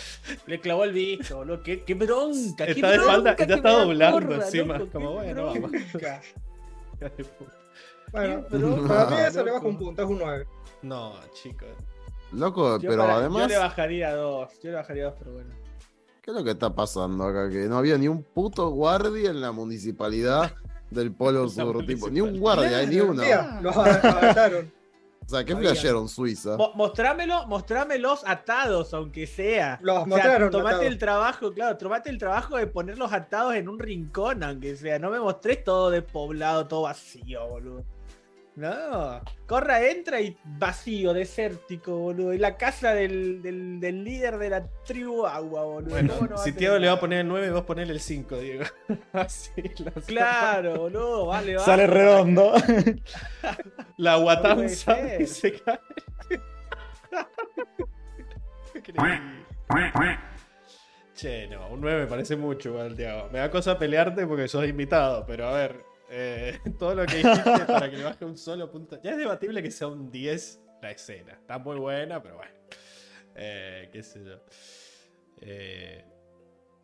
S3: Le clavó el bicho, boludo. Qué, qué bronca. qué
S1: Está de
S3: bronca
S1: espalda,
S3: que
S1: ya está doblando
S3: porra,
S1: encima,
S3: loco,
S1: como,
S3: qué
S1: bueno, vamos.
S6: Bueno,
S3: Qué
S6: para mí eso le baja un punto, es un 9.
S1: No, chicos.
S2: Loco,
S3: Yo
S2: pero
S3: para-
S2: además,
S3: Yo le bajaría dos. Yo le bajaría dos, pero bueno.
S2: ¿Qué es lo que está pasando acá? Que no había ni un puto guardia en la municipalidad del Polo Sur, tipo, ni un guardia, hay ni uno.
S6: Los adaptaron.
S2: O sea, ¿qué flashearon Suiza?
S3: Mo- Mostrámelo, mostrámelos atados, aunque sea.
S6: Los
S3: O sea,
S6: mostraron
S3: tomate
S6: atados.
S3: el trabajo, claro, tomate el trabajo de ponerlos atados en un rincón, aunque sea. No me mostrés todo despoblado, todo vacío, boludo. No. Corra, entra y vacío, desértico, boludo. Y la casa del, del- del líder de la tribu agua, boludo.
S1: Bueno,
S3: ¿Cómo no
S1: si Tiago le va a poner el 9, vos ponele el 5, Diego. Así, la,
S3: Claro, boludo, vale, vale.
S4: Sale redondo.
S1: la
S3: No
S1: guatanza
S3: puede
S1: y se cae. Che, no, un 9 me parece mucho igual, Tiago. Me da cosa pelearte porque sos invitado, pero a ver, eh, todo lo que dijiste para que le baje un solo punto. Ya es debatible que sea un 10 la escena. Está muy buena, pero bueno. Eh, qué sé yo. Eh,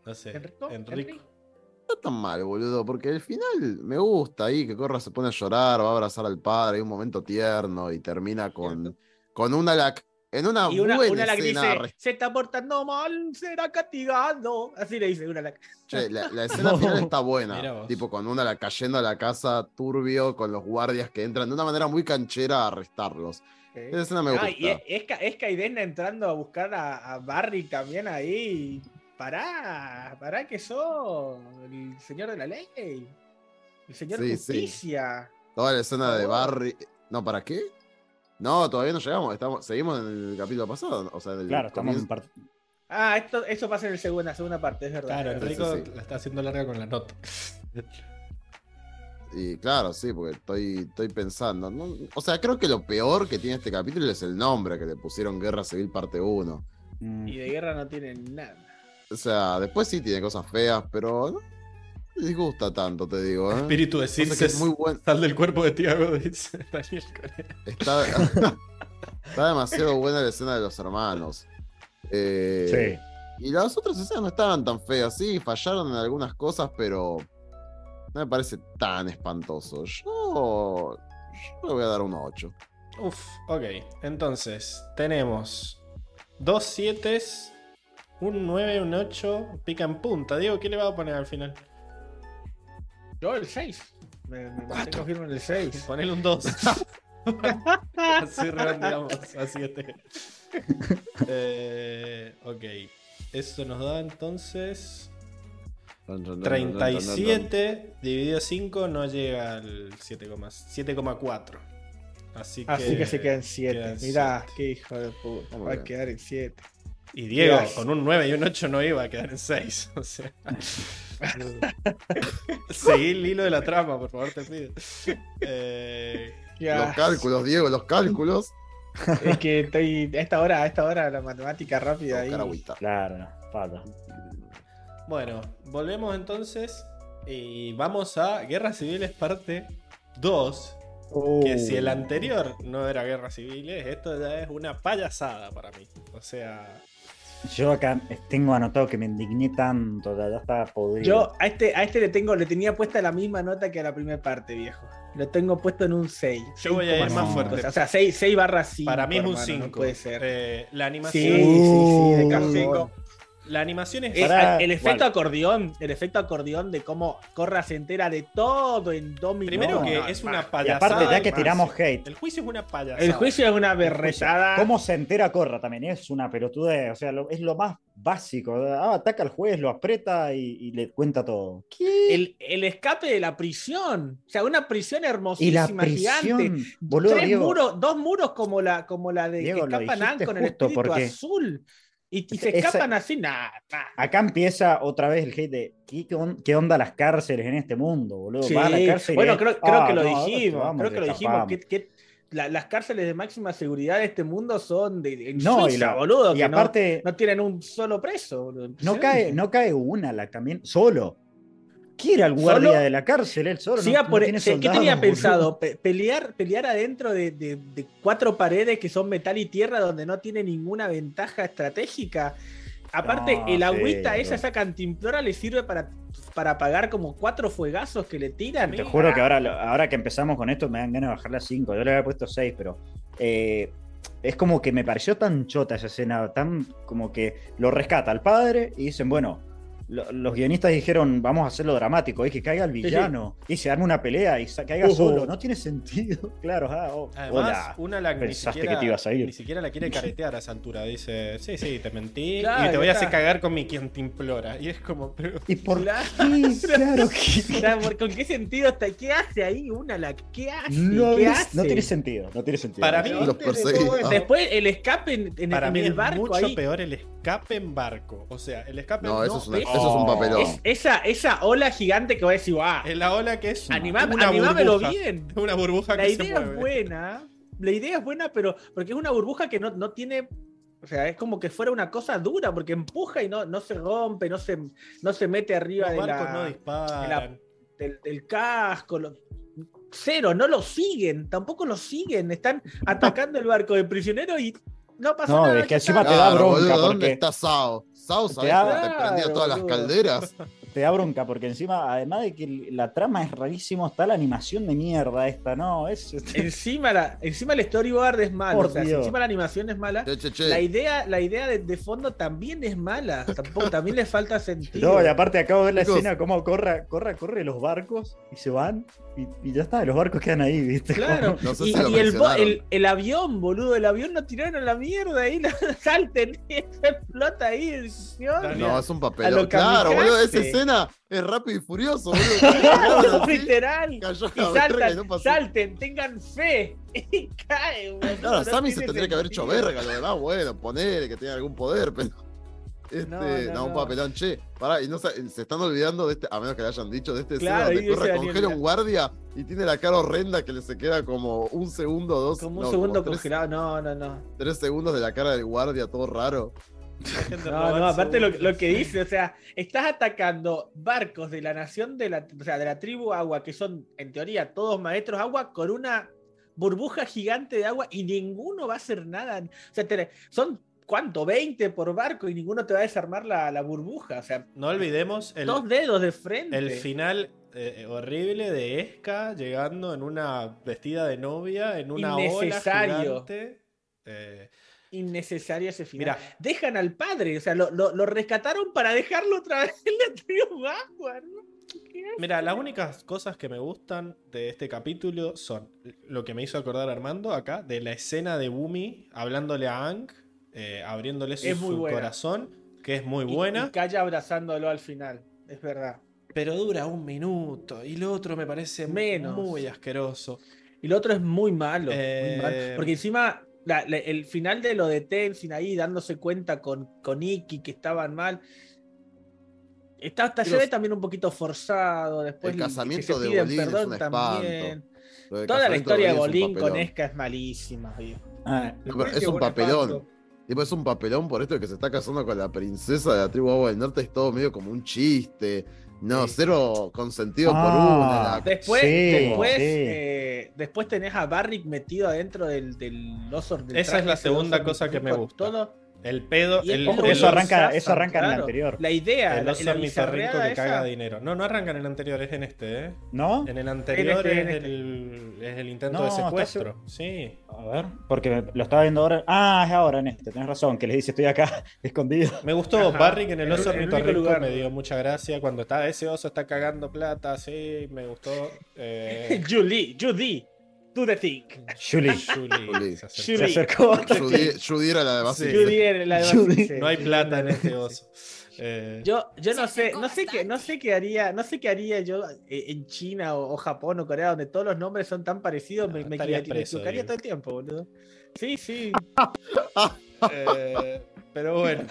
S1: no sé.
S3: ¿Enrico?
S1: Enrico.
S2: No está tan mal, boludo, porque el final me gusta ahí, que Corra se pone a llorar, va a abrazar al padre, hay un momento tierno y termina con, con una lac en una,
S3: Y una,
S2: buena
S3: una la que
S2: escena.
S3: dice,
S2: re-
S3: se está portando mal, será castigado. Así le dice una la
S2: Che, la, la escena final está buena. Tipo, con una la cayendo a la casa turbio, con los guardias que entran de una manera muy canchera a arrestarlos. Esa escena me gusta.
S3: Ah, y es, es, Kaidena entrando a buscar a, a Barry también ahí. Pará, pará que sos el señor de la ley. El señor
S2: Sí, sí.
S3: justicia.
S2: Toda la escena de. Barry. No, ¿para qué? No, todavía no llegamos. Estamos, seguimos en el capítulo pasado. O sea, en el
S4: Claro, estamos en
S2: comienzo.
S4: parte.
S3: Ah, esto, eso pasa en el segunda, segunda parte, es verdad.
S1: Claro,
S3: es verdad.
S1: Enrico
S2: sí, sí.
S1: la está haciendo larga con la nota.
S2: Y claro, sí, porque estoy, estoy pensando. ¿no? O sea, creo que lo peor que tiene este capítulo es el nombre que le pusieron Guerra Civil Parte 1.
S4: Mm.
S3: Y de guerra no tiene nada.
S2: O sea, después sí tiene cosas feas, pero no me disgusta tanto, te digo. ¿eh?
S1: Espíritu de Circe
S2: es muy buen.
S1: sal del cuerpo de Tiago, dice Daniel Corea.
S2: Está, está demasiado buena la escena de los hermanos. Eh,
S4: Sí.
S2: Y las otras escenas no estaban tan feas, sí, fallaron en algunas cosas, pero no me parece tan espantoso. Yo, yo le voy a dar un 8.
S1: Uf, ok. Entonces, tenemos dos 7, un 9, un 8, pica en punta. Diego, ¿qué le va a poner al final?
S3: Yo el 6. Me, me mantengo firme en el 6.
S1: Ponele un 2. así redondeamos. Así este. Eh, ok. Eso nos da entonces.
S2: Tan, tan, tan, tan, tan, tan, tan.
S1: 37 dividido 5 no llega al 7,4. Así que,
S3: Así que se quedan 7.
S1: quedan
S3: Mirá,
S1: siete.
S3: qué hijo de puta. Va a quedar en 7.
S1: Y Diego,
S3: Dios.
S1: con un 9 y un 8 no iba a quedar en 6. O sea. Seguí el hilo de la trama, por favor, te pido. Eh,
S2: Los cálculos, Diego, los cálculos.
S3: Es que estoy. A esta hora, a esta hora la matemática rápida ahí.
S2: Agüita.
S4: Claro, falta.
S1: bueno, volvemos entonces. Y vamos a Guerras Civiles parte 2. Que si el anterior no era Guerras Civiles, esto ya es una payasada para mí. O sea,
S4: Yo acá tengo anotado que me indigné tanto, ya, ya estaba podrido.
S3: Yo a este, a este le tengo, le tenía puesta la misma nota que a la primera parte, viejo. Lo tengo puesto en un 6.
S1: Yo voy a ir
S4: más
S3: 6,5.
S1: fuerte.
S3: O sea, 6, 6 barra 5.
S1: para mí es un
S3: hermano,
S1: 5.
S3: No puede ser.
S1: Eh, la
S3: sí,
S1: animación.
S3: sí, sí, de
S4: Uh,
S3: cajón.
S6: cinco.
S1: La animación es.
S3: Eh,
S4: Pará,
S3: el efecto
S4: vale.
S3: acordeón, el efecto acordeón de cómo Corra se entera de todo en dos minutos.
S1: Primero que
S3: No,
S1: es una
S3: no.
S4: y
S1: payasada.
S4: aparte, ya que tiramos hate,
S1: El juicio es una payasada.
S3: El juicio es una berretada.
S4: ¿cómo se entera Corra también? Es una pelotudez, o sea, lo- es lo más básico. Ah, ataca al juez, lo aprieta y, y le cuenta todo. ¿Qué?
S3: El, el escape de la prisión. O sea, una prisión
S4: Y la
S3: hermosísima, gigante.
S4: prisión, boludo,
S3: Tres
S4: Diego,
S3: muros, dos muros como la, como la de
S4: Diego,
S3: que escapan con el espíritu
S4: porque-
S3: azul. Y, y se
S4: Esa-
S3: escapan así, nada.
S4: acá empieza otra vez el hate de ¿qué, qué on- qué onda las cárceles en este mundo, boludo?
S3: Sí.
S4: Va a la cárcel
S3: Bueno, creo, creo
S4: "Ah,
S3: que lo
S4: no,
S3: dijimos.
S4: vamos,
S3: Creo que lo dijimos.
S4: escapamos".
S3: Que, que la- las cárceles de máxima seguridad de este mundo son de en
S4: No, y la-
S3: boludo.
S4: Y
S3: que no-
S4: aparte,
S3: no, tienen un solo preso. boludo.
S4: no, cae, no cae una, la también solo. ¿Quién era el
S3: ¿Solo?
S4: guardia de la cárcel? Él solo. no-
S3: Siga
S4: no
S3: por-
S4: tiene
S3: ¿Qué tenía
S4: boludo.
S3: pensado? Pe- pelear, pelear adentro de, de- de cuatro paredes que son metal y tierra donde no tiene ninguna ventaja estratégica. Aparte,
S4: No,
S3: el agüita
S4: pero-
S3: esa, esa cantimplora le sirve para, para apagar como cuatro fuegazos que le tiran.
S4: Te juro que ahora, ahora que empezamos con esto me dan ganas de bajarle a 5. Yo le había puesto 6, pero eh, es como que me pareció tan chota esa escena, tan como que lo rescata al padre y dicen, bueno, lo- los guionistas dijeron, vamos a hacerlo dramático, y que caiga el
S3: sí.
S4: villano, y se arma una pelea y sa- caiga
S3: Ujú.
S4: solo. No tiene sentido, claro. ah, oh,
S1: Además,
S4: hola.
S1: una la, ni,
S4: pensaste
S1: siquiera,
S4: que te ibas a ir.
S1: ni siquiera la quiere caretear a esa altura. Dice, sí, sí, te mentí
S3: Claro,
S1: y te voy a hacer
S3: claro.
S1: cagar con mi quien te implora. Y es como, pero...
S4: ¿Y por
S3: Claro.
S4: qué? Claro que...
S3: O sea, ¿por- ¿Con qué sentido está? ¿Qué hace ahí una la ¿Qué hace?
S4: No,
S3: ¿Qué
S4: es-
S3: hace?
S4: no tiene sentido, no tiene sentido.
S1: Para mí-
S2: Los
S6: esto-
S3: Después el escape en, en-
S1: Para
S3: en
S1: mí
S3: el
S1: es
S3: barco
S1: mucho
S3: ahí.
S1: peor el escape en barco. O sea, el escape
S2: No,
S1: en
S2: eso es, una-. Eso es un papelón.
S3: Es esa, esa ola gigante que va a decir, ah,
S1: en la ola que es
S3: animame-
S1: una
S3: animámelo
S1: burbuja.
S3: bien.
S1: Una burbuja
S3: La
S1: que se
S3: idea es
S1: mueve.
S3: buena. La idea es buena, pero porque es una burbuja que no, no tiene. O sea, es como que fuera una cosa dura, porque empuja y no, no se rompe, no se, no se mete arriba
S1: Los
S3: de
S1: barcos
S3: la-
S1: no
S3: de
S1: disparan.
S3: la- del, del casco. lo- cero, no lo siguen, tampoco lo siguen. Están atacando el barco de prisioneros y no pasa
S4: No,
S3: nada.
S4: es que encima
S3: está.
S4: te da
S2: Claro,
S4: bronca
S2: boludo, ¿dónde
S4: porque-
S2: está Sao?
S4: Te
S2: ¿sabes te prendía
S3: Claro,
S2: todas las calderas?
S4: te da bronca porque encima, además de que la trama es rarísimo, está la animación de mierda esta, ¿no? Es,
S3: Encima, la, encima el storyboard es malo.
S4: Por
S3: o sea, si
S4: Dios.
S3: encima la animación es mala.
S2: Che, che, che.
S3: La idea, la idea de, de fondo también es mala. Tampoco, también le falta sentido.
S4: No, y aparte acabo de ver la
S2: Chicos.
S4: escena cómo corre, corre, corre los barcos y se van y, y ya está, los barcos quedan ahí, ¿viste?
S3: Claro,
S2: No sé
S3: y,
S2: si lo
S3: y el, el, el avión, boludo, el avión lo tiraron a la mierda ahí, lo salten explota ahí. ¿qué onda?
S2: No, es un
S3: lo
S2: Claro, boludo, esa escena es rápido y furioso, boludo.
S3: Literal.
S2: cayó
S3: Y
S2: la
S3: saltan,
S2: no
S3: salten, tengan fe. Y cae, boludo.
S2: Claro,
S3: no
S2: Sammy se tendría que haber hecho verga, lo demás, bueno, ponele que tenga algún poder, pero. Este,
S3: No,
S2: no,
S3: no,
S2: un papelón, che. Pará, y no se, se están olvidando de este, a menos que le hayan dicho, de este
S3: Claro,
S2: escena donde corre, congela un guardia y tiene la cara horrenda que le se queda como un segundo, dos.
S3: Como un
S2: no,
S3: segundo
S2: tres,
S3: congelado. No, no, no.
S2: tres segundos de la cara del guardia, todo raro.
S3: No, no, aparte lo, lo que dice, o sea, estás atacando barcos de la nación de la, o sea, de la tribu agua, que son en teoría todos maestros agua, con una burbuja gigante de agua y ninguno va a hacer nada. O sea, te- son ¿cuánto? 20 por barco y ninguno te va a desarmar la, la burbuja. O sea,
S1: No olvidemos el,
S3: dos dedos de frente.
S1: el final eh, horrible de Esca llegando en una vestida de novia, en una ola
S3: Innecesario.
S1: gigante. Eh,
S3: Innecesario ese final.
S1: mira,
S3: Dejan al padre, o sea, lo, lo- lo rescataron para dejarlo otra vez en la tribu agua, ¿no?
S1: Mira, las únicas cosas que me gustan de este capítulo son lo que me hizo acordar Armando acá, de la escena de Bumi hablándole a Ang, eh, abriéndole su,
S3: Es muy
S1: su
S3: buena.
S1: corazón, que es muy
S3: Y-
S1: buena.
S3: Y, Calla abrazándolo al final, es verdad.
S1: Pero dura un minuto. Y lo otro me parece
S3: Menos.
S1: muy asqueroso.
S3: Y lo otro es muy malo. muy
S1: Eh,
S3: malo. Porque encima, la- la- el final de lo de Tenzin ahí dándose cuenta con, con Iki que estaban mal. Está hasta
S2: Pero-
S3: también un poquito forzado. Después
S2: El casamiento de Bolín es
S3: perdón
S2: un
S3: también. Toda la historia de Bolín con. Esca es malísima.
S4: Ah,
S2: No, es un papelón. Tipo, es un papelón por esto de que se está casando con la princesa de la tribu Agua del Norte. Es todo medio como un chiste. No,
S3: Sí.
S2: cero consentido por
S4: Ah.
S2: una.
S3: Después,
S4: Sí,
S3: después,
S4: sí.
S3: eh, después tenés a Barrick metido adentro del, del oso. del
S1: Esa es la segunda cosa que me.
S3: Todo.
S1: El pedo.
S3: Y
S1: el, el
S4: eso arranca-
S3: zafan,
S4: eso arranca en el anterior.
S3: La idea,
S1: El oso
S3: la
S1: ornitorrinco que caga dinero. No, no arranca en el anterior, es en este, ¿eh?
S4: ¿No?
S1: En el anterior
S3: En este, en
S1: es,
S3: este.
S1: el, es el intento
S4: No,
S1: de
S4: ¿estás
S1: secuestro. Sí.
S4: A ver, porque lo estaba viendo ahora. Ah, es ahora en este, tenés razón, que le dice estoy acá escondido.
S1: Me gustó
S3: Ajá.
S1: En el
S3: En el-
S1: oso ornitorrinco, me dio mucha gracia. Cuando está ese oso está cagando plata, sí, me gustó. Eh,
S3: Julie, Judy, do the thing.
S4: Julie.
S1: Julie,
S2: Julie.
S1: se acercó.
S3: Julie.
S2: era la de.
S3: Judy era la de
S1: No hay plata en este oso. Eh,
S3: Yo, yo no sé, no sé qué, no sé qué haría, no sé qué haría yo eh, en China o, o Japón o Corea, donde todos los nombres son tan parecidos, me, me, me equivocaría
S1: digo.
S3: todo el tiempo, boludo. Sí, sí.
S1: eh, pero bueno,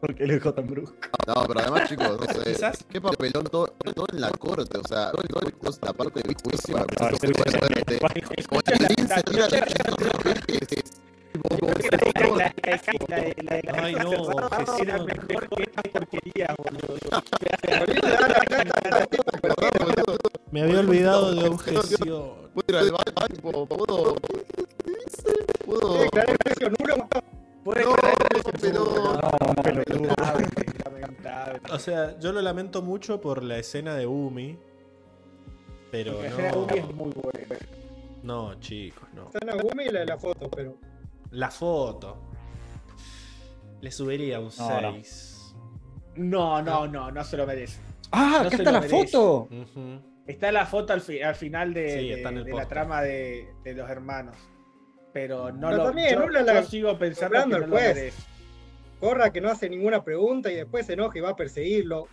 S4: porque lo dejó tan brusco.
S2: No, pero además, chicos, no sé.
S1: Quizás-
S2: ¿Qué papelón? Todo, todo en la corte. O sea, todo, todo, todo la parte juicio.
S4: Ah,
S2: de- Tipo, como-
S1: Ay, no,
S3: mejor que esta porquería, boludo.
S1: me había olvidado de objeción.
S2: Puedo ir al baño, tipo, puedo. Puedo.
S3: Puede
S2: No, pero.
S4: No.
S1: O sea, yo lo lamento mucho por la escena de Umi. Pero
S3: Hera
S1: no.
S3: Umi es muy buena.
S1: No, chicos, no.
S6: Está en Agumi y la de la foto, pero.
S1: La foto. Le subiría un
S4: No, no.
S1: 6.
S3: No, no, no, no se lo merece.
S4: Ah,
S3: No
S4: acá está la
S3: merece.
S4: foto.
S3: Está la foto al, fi- al final de,
S1: Sí,
S3: de- de la trama de, de los hermanos. Pero no
S6: Pero
S3: lo
S6: también,
S3: yo,
S6: Lula la-
S3: yo sigo pensando que no lo merece.
S6: Corra que no hace ninguna pregunta y después se enoja y va a perseguirlo.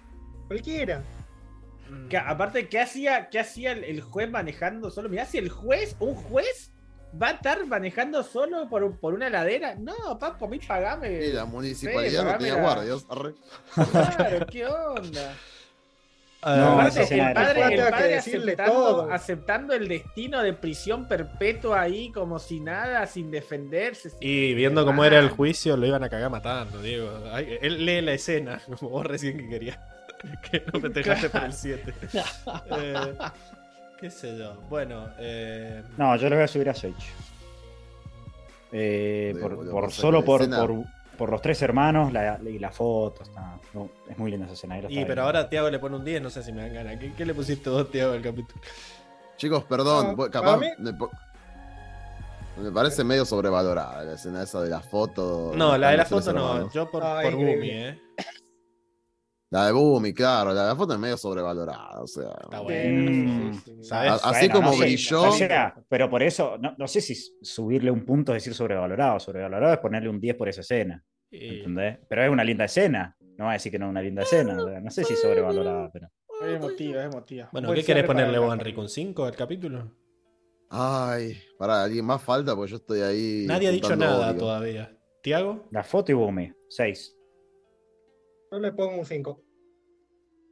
S6: Cualquiera.
S3: Que, aparte, ¿qué hacía, qué hacía el, el juez manejando solo? Mirá, si el juez, un juez, va a estar manejando solo por, por una ladera. No, papo, a mí pagame.
S2: Y la municipalidad no tenía guardias. arre.
S3: Claro, ¿qué onda?
S4: No,
S3: Aparte, el padre, el padre aceptando,
S6: todo.
S3: aceptando el destino de prisión perpetua ahí como si nada, sin defenderse. sin-
S1: Y viendo cómo era el juicio, lo iban a cagar matando, Diego. Ay, él lee la escena, como vos recién que querías. que no festejaste por el 7. Eh, qué sé yo. Bueno, eh,
S4: No, yo le voy a subir a Sage. Eh, por, por- solo por,
S2: escena-
S4: por, por los tres hermanos la, y la foto. Está, no, es muy linda esa escena.
S1: y pero
S4: viendo.
S1: ahora Tiago le pone un 10, no sé si me dan ganas. ¿Qué, qué le pusiste vos, Tiago, al capítulo?
S2: Chicos, perdón. Capaz. Me, parece medio sobrevalorada la escena esa de la foto.
S1: No, la de la foto no. Yo por,
S6: Ah,
S1: por. Bumi, ¿eh?
S2: La de Boomy, claro. La de la foto es medio sobrevalorada. O sea.
S1: Está bueno.
S3: Sí, sí.
S1: ¿Sabes?
S2: A- así
S4: Bueno,
S2: como
S4: no sé,
S2: brilló.
S4: O sea, pero por eso, no, no sé si subirle un punto es decir sobrevalorado. Sobrevalorado es ponerle un 10 por esa escena.
S1: Y-
S4: ¿Entendés? Pero es una linda escena. No va a decir que no es una linda escena. o sea, No sé si sobrevalorada, pero.
S3: Es emotiva, es emotiva.
S1: Bueno,
S3: Buen
S1: ¿qué querés ponerle vos. Enrique? ¿Un 5 al capítulo?
S2: Ay, para alguien más falta porque yo estoy ahí.
S1: Nadie ha dicho nada
S2: odio.
S1: todavía. ¿Tiago?
S4: La foto y Bumi, 6.
S6: Yo le pongo un 5.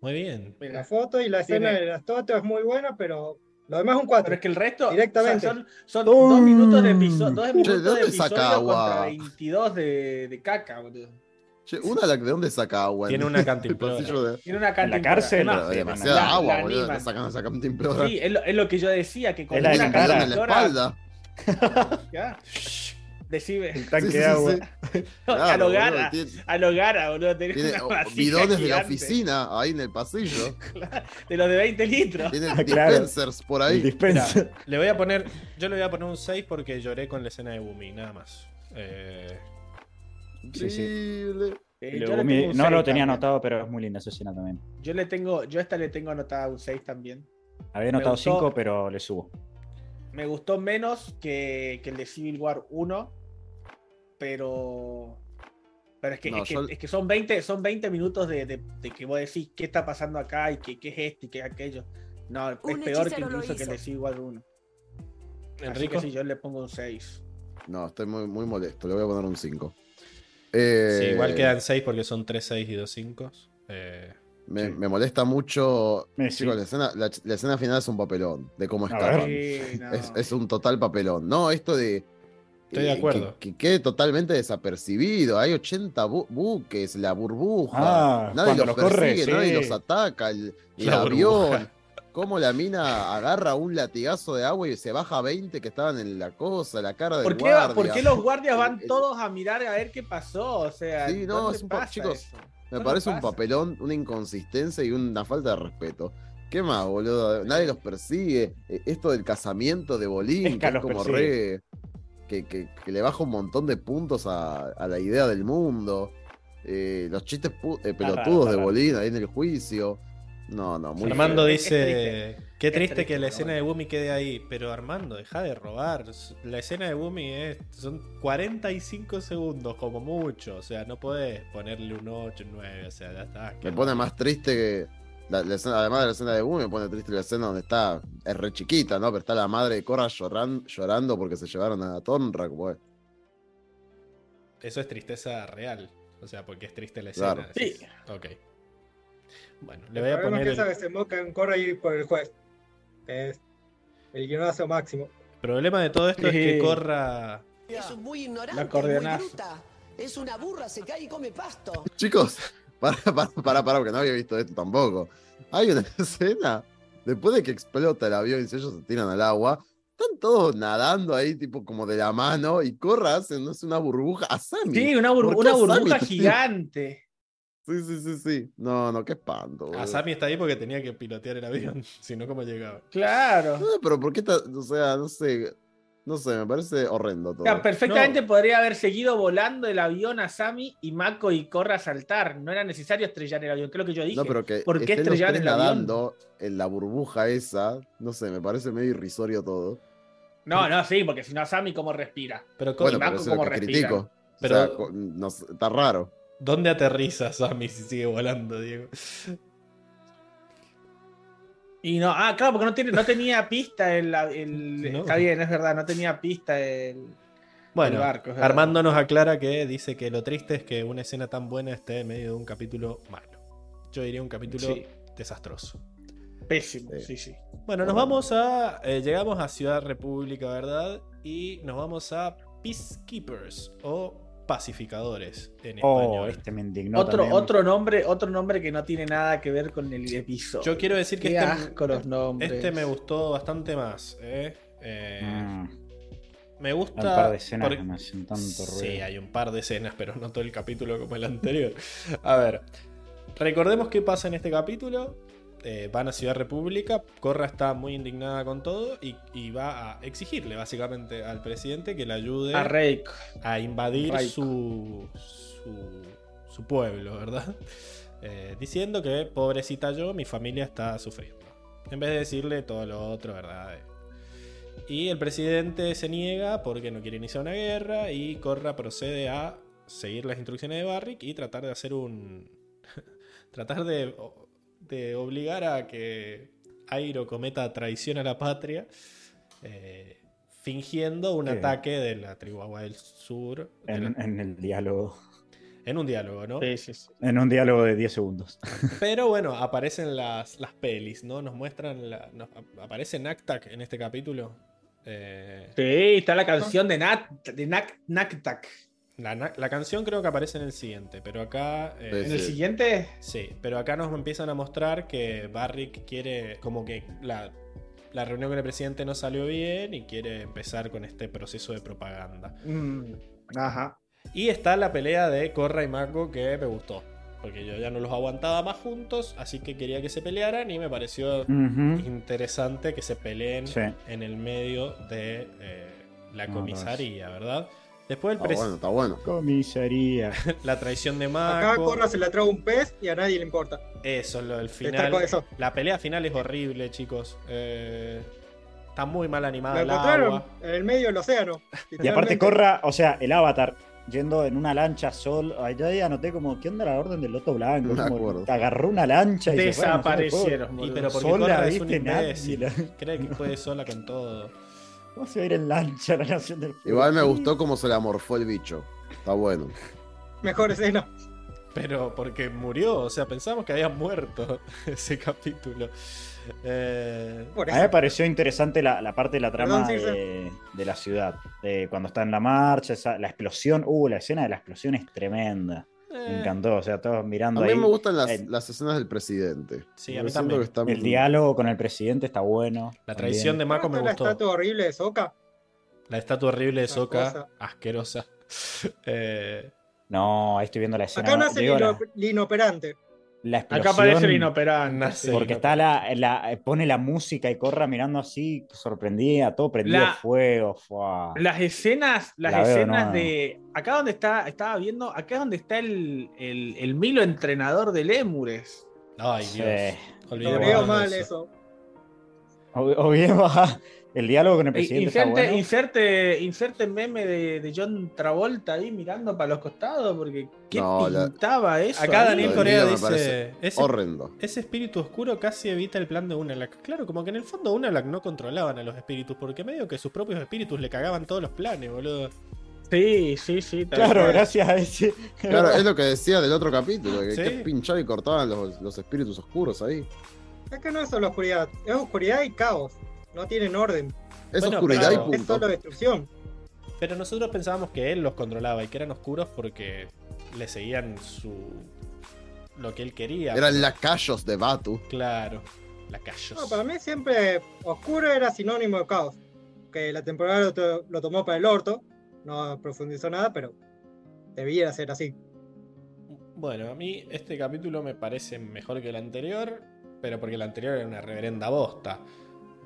S1: Muy bien.
S6: La foto y la escena
S3: Tiene-
S6: de las totas es muy buena, pero lo demás es un
S3: Pero
S6: 4.
S3: es que el resto
S6: Directamente.
S3: o sea, son, son dos minutos de episodio, dos minutos
S2: ¿de
S3: de
S2: dónde saca
S3: episodio
S2: agua?
S3: contra 22 de, de caca, boludo.
S2: Che, una la- de dónde saca agua.
S1: Tiene
S2: en
S1: una cantimplora.
S2: de-
S3: Tiene una
S4: En la
S3: cantimplora.
S4: cárcel,
S2: Pero
S4: sí,
S2: demasiada
S3: la-
S2: agua,
S3: la
S2: boludo. Le sacan esa cantimplora.
S3: Sí, es lo, es lo que yo decía, que con
S4: Es la de
S3: una
S4: la cara.
S2: en la
S3: cantimplora-
S2: espalda.
S3: Ya. Decime.
S4: El
S2: Sí,
S4: tanque
S2: sí, sí,
S4: de agua.
S2: sí.
S3: a
S2: Claro,
S3: lo
S2: boludo,
S3: gara,
S2: tiene-
S3: a lo gara, boludo. Tenés
S2: Tiene bidones de la oficina ahí en el pasillo.
S3: De los de 20 litros.
S2: Tiene
S4: Ah, claro.
S2: dispensers por ahí.
S4: dispenser.
S1: Le voy a poner. Yo le voy a poner un 6 porque lloré con la escena de Bumi, nada más. Eh,
S4: Sí, sí.
S2: Increíble.
S3: Eh,
S4: Y
S3: yo
S4: luego
S3: le
S4: mi-
S3: tengo un
S4: no lo tenía
S3: también.
S4: anotado, pero es muy linda esa escena también.
S3: Yo le tengo, yo a esta le tengo anotada un 6 también.
S4: Había anotado
S3: gustó.
S4: 5, pero le subo.
S3: Me gustó menos que, que el de Civil War 1, pero. Pero es que,
S2: No,
S3: es, que,
S2: yo-
S3: es que son 20, son 20 minutos de, de- de que vos decís qué está pasando acá y qué, qué es esto y qué es aquello. No, es
S9: Un
S3: peor que incluso que el de. Civil War 1. Así
S1: Enrico.
S3: que sí, yo le pongo un 6.
S2: No, estoy muy, muy molesto. Le voy a poner un 5.
S1: Sí,
S2: Eh,
S1: igual quedan 6 porque son 3 6 y 2 5.
S2: Me,
S4: Sí.
S2: me molesta mucho.
S4: Sí.
S2: Chicos, la escena, la, la escena final es un papelón de cómo
S4: A
S2: escapan.
S3: Sí, no.
S2: Es, es un total papelón. No, esto de.
S1: Estoy de
S2: eh,
S1: acuerdo.
S2: Que, que quede totalmente desapercibido. Hay 80 bu- buques, la burbuja.
S4: Ah,
S2: nadie los
S4: los corre,
S2: persigue, nadie
S4: sí.
S2: los ataca. El, el
S1: La
S2: avión.
S1: burbuja.
S2: Cómo la mina agarra un latigazo de agua y se baja 20 que estaban en la cosa, la cara del
S3: ¿Por qué,
S2: guardia.
S3: por qué los guardias van todos a mirar a ver qué pasó? O sea,
S2: Sí, no,
S3: ¿dónde
S2: es un
S3: pasa
S2: chicos,
S3: eso?
S2: Me
S3: ¿Dónde
S2: parece un papelón, una inconsistencia y una falta de respeto. ¿Qué más, boludo? Nadie los persigue. Eh, Esto del casamiento de Bolín, que es como
S4: persigue.
S2: re. Que, que- que le baja un montón de puntos a, a la idea del mundo. Eh, los chistes pu- eh, pelotudos de
S4: raro.
S2: Bolín ahí en el juicio. No, no, muy
S1: Armando
S2: feo.
S1: Dice. Qué
S3: Es
S1: triste
S3: triste,
S1: que la escena
S3: bueno.
S1: de Bumi quede ahí. Pero Armando, deja de robar. La escena de Bumi es, son 45 segundos, como mucho. O sea, no podés ponerle un 8, un 9. O sea, ya está.
S2: Me pone más triste que. la- la escena- además de la escena de Boom, me pone triste la escena donde está. Es re chiquita, ¿no? Pero está la madre de Cora lloran- llorando porque se llevaron a Tonra, pues.
S1: Eso es tristeza real. O sea, porque es triste la escena.
S2: Claro.
S3: Sí.
S1: Ok. Bueno, le voy a
S6: El problema
S1: poner.
S6: es que esa
S1: El
S6: desemboca en corre ir por el juez. Que Es el guionazo máximo.
S1: problema de todo esto es que corra.
S9: Es muy
S3: La
S9: ignorante, muy bruta. Es una burra, se cae y come pasto.
S2: Chicos, para, para, para, para, porque no había visto esto tampoco. Hay una escena, después de que explota el avión y ellos se tiran al agua, están todos nadando ahí, tipo como de la mano, y Corra hace no sé, una burbuja a Sammy.
S3: Sí, una, bur-
S2: ¿Por qué
S3: una
S2: Sammy
S3: burbuja
S2: te-
S3: gigante.
S2: Sí, sí, sí, sí. No, no, qué espanto. boludo.
S1: Asami está ahí porque tenía que pilotear el avión. Si no, ¿cómo llegaba?
S3: Claro.
S2: No, pero ¿por qué? ta- o sea, no sé. No sé, me parece horrendo todo.
S3: O sea, perfectamente podría haber seguido volando el avión a Sami y Mako y Corra a saltar. No era necesario estrellar el avión, que es lo que yo dije.
S2: No, pero que
S3: ¿Por qué estrellar
S2: tres
S3: el avión?
S2: nadando en la burbuja esa, no sé, me parece medio irrisorio todo.
S3: No, no, sí, porque si no, Sami, ¿cómo respira?
S1: Pero, ¿cómo-
S2: Bueno,
S3: Mako
S2: pero eso es lo
S3: cómo
S2: que
S3: respira.
S2: critico.
S1: Pero-
S2: O sea, no está raro.
S1: ¿Dónde aterriza Sammy si sigue volando, Diego?
S3: Y no, ah, claro, porque no, tiene, no tenía pista el, el-
S1: No.
S3: Está bien, es verdad, no tenía pista el.
S1: Bueno,
S3: El barco.
S1: Armando nos aclara que dice que lo triste es que una escena tan buena esté en medio de un capítulo malo. Yo diría un capítulo
S3: Sí.
S1: desastroso.
S3: Pésimo,
S2: Sí.
S3: sí, sí.
S1: Bueno, nos vamos a. eh, llegamos a Ciudad República, ¿verdad? Y nos vamos a Peacekeepers o pacificadores en
S4: Oh,
S1: español.
S4: este me indignó
S3: Otro,
S4: también.
S3: otro nombre, otro nombre que no tiene nada que ver con el episodio.
S1: Yo quiero decir que
S3: Qué
S1: este,
S3: asco los nombres.
S1: este me gustó bastante más. ¿eh? Eh,
S4: Mm,
S1: Me
S4: hay
S1: gusta.
S4: un par de escenas
S1: porque-
S4: que me hacen tanto ruido.
S1: Sí, hay un par de escenas, pero no todo el capítulo como el anterior. A ver, recordemos qué pasa en este capítulo. Eh, van a Ciudad República, Corra está muy indignada con todo y, y va a exigirle básicamente al presidente que le ayude
S3: A Reiko.
S1: a invadir su, su, su pueblo, ¿verdad? Eh, diciendo que pobrecita yo, mi familia está sufriendo. En vez de decirle todo lo otro, ¿verdad? Y el presidente se niega porque no quiere iniciar una guerra y Corra procede a seguir las instrucciones de Barrick y tratar de hacer un... tratar de, de obligar a que Airo cometa traición a la patria. eh, fingiendo un
S4: Sí.
S1: ataque de la tribu Agua del Sur de
S4: En,
S1: la-
S4: en el diálogo.
S1: en un diálogo, ¿no?
S3: Sí, sí, sí.
S4: En un diálogo de 10 segundos.
S1: Pero bueno, aparecen las, las pelis, ¿no? Nos muestran. La, nos- aparece Naktak en este capítulo. Eh,
S3: Sí, está la canción de Nat, de Nak, Naktak.
S1: La, la canción creo que aparece en el siguiente, pero acá. eh,
S3: En el siguiente,
S1: sí, pero acá nos empiezan a mostrar que Barrick quiere. Como que la, la reunión con el presidente no salió bien y quiere empezar con este proceso de propaganda.
S3: mm, ajá.
S1: Y está la pelea de Corra y Mako que me gustó. Porque yo ya no los aguantaba más juntos, así que quería que se pelearan y me pareció interesante que se peleen
S4: Sí.
S1: en el medio de eh, la comisaría, ¿verdad? Después el
S2: Está
S1: pres-
S2: bueno, está bueno.
S4: Comisaría.
S1: la traición de
S6: Acá
S1: Mako.
S6: Corra se la traga un pez y a nadie le importa.
S1: Eso, lo del
S6: Está
S1: final.
S6: eso.
S1: La pelea final es horrible, chicos. Eh, está muy mal animada
S6: Lo
S1: el
S6: encontraron
S1: agua.
S6: en el medio del océano.
S4: Y aparte. Corra, o sea, el avatar yendo en una lancha sol. Yo ahí anoté como, ¿qué onda la orden del Loto Blanco?
S2: No
S4: Como agarró una lancha y se fue el fuego.
S3: Desaparecieron,
S1: Y pero porque
S4: Sola,
S1: Corra es un imbécil.
S4: la-
S1: Cree que puede sola con todo.
S4: ¿Cómo se va a ir en lancha a la Nación del Fuego?
S2: Igual me gustó cómo se la morfó el bicho. Está bueno.
S6: Mejor escena.
S1: Pero porque murió, o sea, pensamos que había muerto ese capítulo. Eh,
S4: A mí me pareció interesante la, la parte de la trama
S6: Perdón,
S4: de, de la ciudad. De cuando está en la marcha, esa- la explosión. Uh, la escena de la explosión es tremenda. Me
S1: eh,
S4: encantó. O sea, todos
S2: A
S4: mirando
S2: mí
S4: ahí.
S2: me gustan las,
S4: Eh,
S2: las escenas del presidente.
S1: Sí, a mí también.
S2: que están-
S4: El diálogo con el presidente está bueno.
S1: La
S4: también.
S1: traición de Mako me
S6: ¿Dónde está la
S1: gustó.
S6: estatua horrible de Soka?
S1: La estatua horrible de
S6: cosa.
S1: asquerosa. Eh,
S4: No, ahí estoy viendo la escena.
S6: Acá nace el
S4: digo, la,
S6: ino- el inoperante.
S4: La
S3: Acá
S4: explosión,
S3: aparece el inoperante. Sí.
S4: Porque está la, la- pone la música y corra mirando así, sorprendida, todo prendido
S3: La-
S4: fuego. fuá.
S3: Las escenas, las
S4: La veo,
S3: escenas
S4: no.
S3: de. Acá donde está, estaba viendo, acá es donde está el, el, el Milo entrenador del Émures.
S1: ay,
S4: Sí.
S1: Dios.
S6: Veo
S1: de
S6: mal
S1: eso.
S6: eso.
S4: O, o bien baja. El diálogo con el presidente está
S3: Inserte,
S4: bueno.
S3: inserte, inserte meme de, de John Travolta ahí mirando para los costados, porque ¿qué
S2: No, la-
S3: pintaba eso?
S1: Acá
S3: ahí?
S1: Daniel Corea dice: ese,
S2: Horrendo.
S1: ese espíritu oscuro casi evita el plan de Unalak. Claro, como que en el fondo Unalak no controlaban a los espíritus, porque medio que sus propios espíritus le cagaban todos los planes, boludo.
S3: Sí, sí, sí.
S4: Claro, gracias a ese.
S2: Claro, es lo que decía del otro capítulo, que,
S1: Sí.
S2: que pinchar y cortaban los, los espíritus oscuros ahí.
S6: Es que no es solo oscuridad, es oscuridad y caos. No tienen orden.
S2: Es
S1: Bueno,
S2: oscuridad
S1: pero-
S2: y
S6: Es
S2: punto.
S6: solo destrucción.
S1: Pero nosotros pensábamos que él los controlaba y que eran oscuros porque le seguían su. lo que él quería.
S2: Eran lacayos de Batu.
S1: Claro, lacayos.
S6: No, para mí siempre oscuro era sinónimo de caos. Que la temporada lo, to- lo tomó para el orto. No profundizó nada, pero debía ser así.
S1: Bueno, a mí este capítulo me parece mejor que el anterior, pero porque el anterior era una reverenda bosta.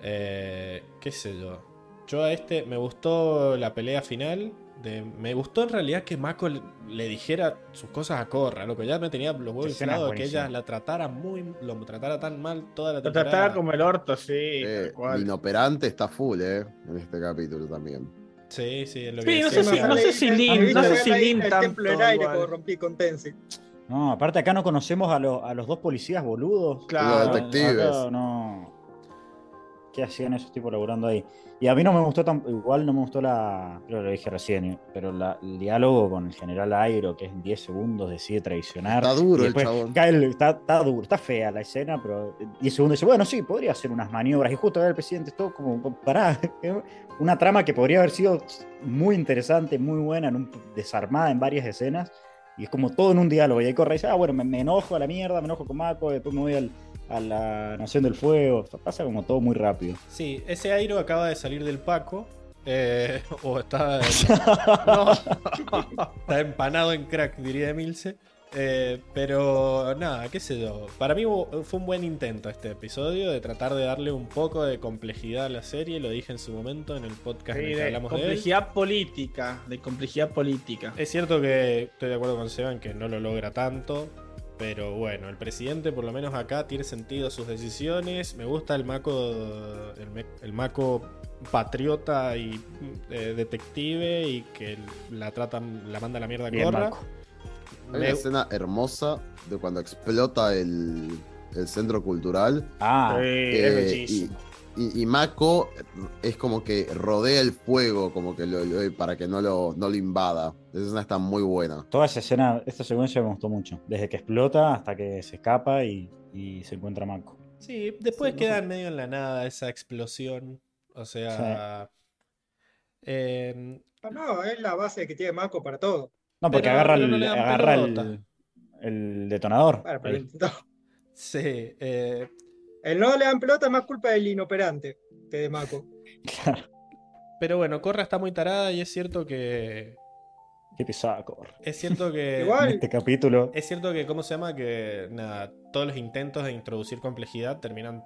S1: Eh, ¿Qué sé yo? Yo a este me gustó la pelea final. De, me gustó en realidad que Mako le, le dijera sus cosas a Corra, loco. Ya me tenía los huevos inflados de que ella la tratara muy. lo tratara tan mal toda la
S3: Lo
S1: temporada.
S3: trataba como el orto, sí,
S2: Eh, inoperante está full, eh, en este capítulo también.
S1: Sí, sí, es lo que
S3: Sí, no sé si- no sé si Lin, no sé si Lin
S6: El templo del
S3: tanto
S6: aire
S3: igual.
S6: como rompí con Tensi.
S4: No, aparte acá no conocemos a, los- a los dos policías boludos.
S3: Claro.
S2: Los detectives.
S4: Acá no. ¿Qué hacían esos tipos laburando ahí? Y a mí no me gustó tan, igual no me gustó la, creo que lo dije recién, eh, pero la- el diálogo con el general Airo, que en 10 segundos, decide traicionar.
S2: Está duro el chabón.
S4: el- está, está duro, está fea la escena, pero en 10 segundos dice, bueno, sí, podría hacer unas maniobras. Y justo el presidente, es todo como, pará, una trama que podría haber sido muy interesante, muy buena, en un- desarmada en varias escenas. Y es como todo en un diálogo. Y ahí corre y dice, ah, bueno, me, me enojo a la mierda, me enojo con Mako, después me voy al- a la Nación del Fuego. Pasa como todo muy rápido.
S1: Sí, ese Airo acaba de salir del Paco. eh, o está. no, está empanado en crack, diría Emilce. Eh, pero nada, qué sé yo. Para mí fue un buen intento este episodio de tratar de darle un poco de complejidad a la serie. Lo dije en su momento en el podcast
S3: Sí,
S1: en el que
S3: de
S1: hablamos de él.
S3: complejidad política, de complejidad política.
S1: Es cierto que estoy de acuerdo con Seban que no lo logra tanto. Pero bueno, el presidente por lo menos acá tiene sentido sus decisiones. Me gusta el Maco, el, Maco patriota y eh, detective y que la tratan, la manda a la mierda a
S4: Bien,
S1: Corra.
S4: Mako.
S2: Hay
S1: Me-
S2: una escena hermosa de cuando explota el, el centro cultural.
S4: Ah,
S3: Sí, es
S2: eh,
S3: bellísimo.
S2: y, y- y Mako es como que rodea el fuego como que lo- lo- para que no lo, no lo invada. Esa escena está muy buena.
S4: toda esa escena, esta secuencia me gustó mucho. Desde que explota hasta que se escapa y, y se encuentra Mako.
S1: Sí, después
S4: Sí, no
S1: queda
S4: sé.
S1: en medio en la nada esa explosión. O sea. em,
S6: No, es la base que tiene Mako para todo.
S4: No, porque
S1: Pero-
S4: agarra,
S1: pero
S4: el,
S1: no
S4: agarra el, el detonador.
S1: Sí, eh,
S6: El no le dan pelota es más culpa del inoperante que de Mako.
S4: Claro.
S1: pero bueno, Corra está muy tarada y es cierto que.
S4: Qué pesado, corre.
S1: Es cierto que.
S6: Igual.
S4: En este capítulo.
S1: Es cierto que, ¿cómo se llama? Que nada, todos los intentos de introducir complejidad terminan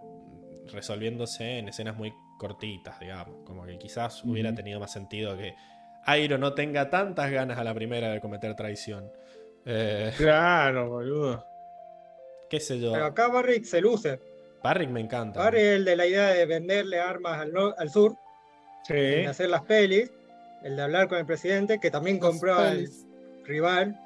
S1: resolviéndose en escenas muy cortitas, digamos. Como que quizás hubiera tenido más sentido que Airo no tenga tantas ganas a la primera de cometer traición. Eh,
S3: Claro, boludo.
S1: qué sé yo.
S6: Pero acá Barrick se luce.
S1: Barrick me encanta.
S6: Barrick es el de la idea de venderle armas al, al sur,
S3: Sí.
S6: de hacer las pelis, el de hablar con el presidente, que también compró al rival.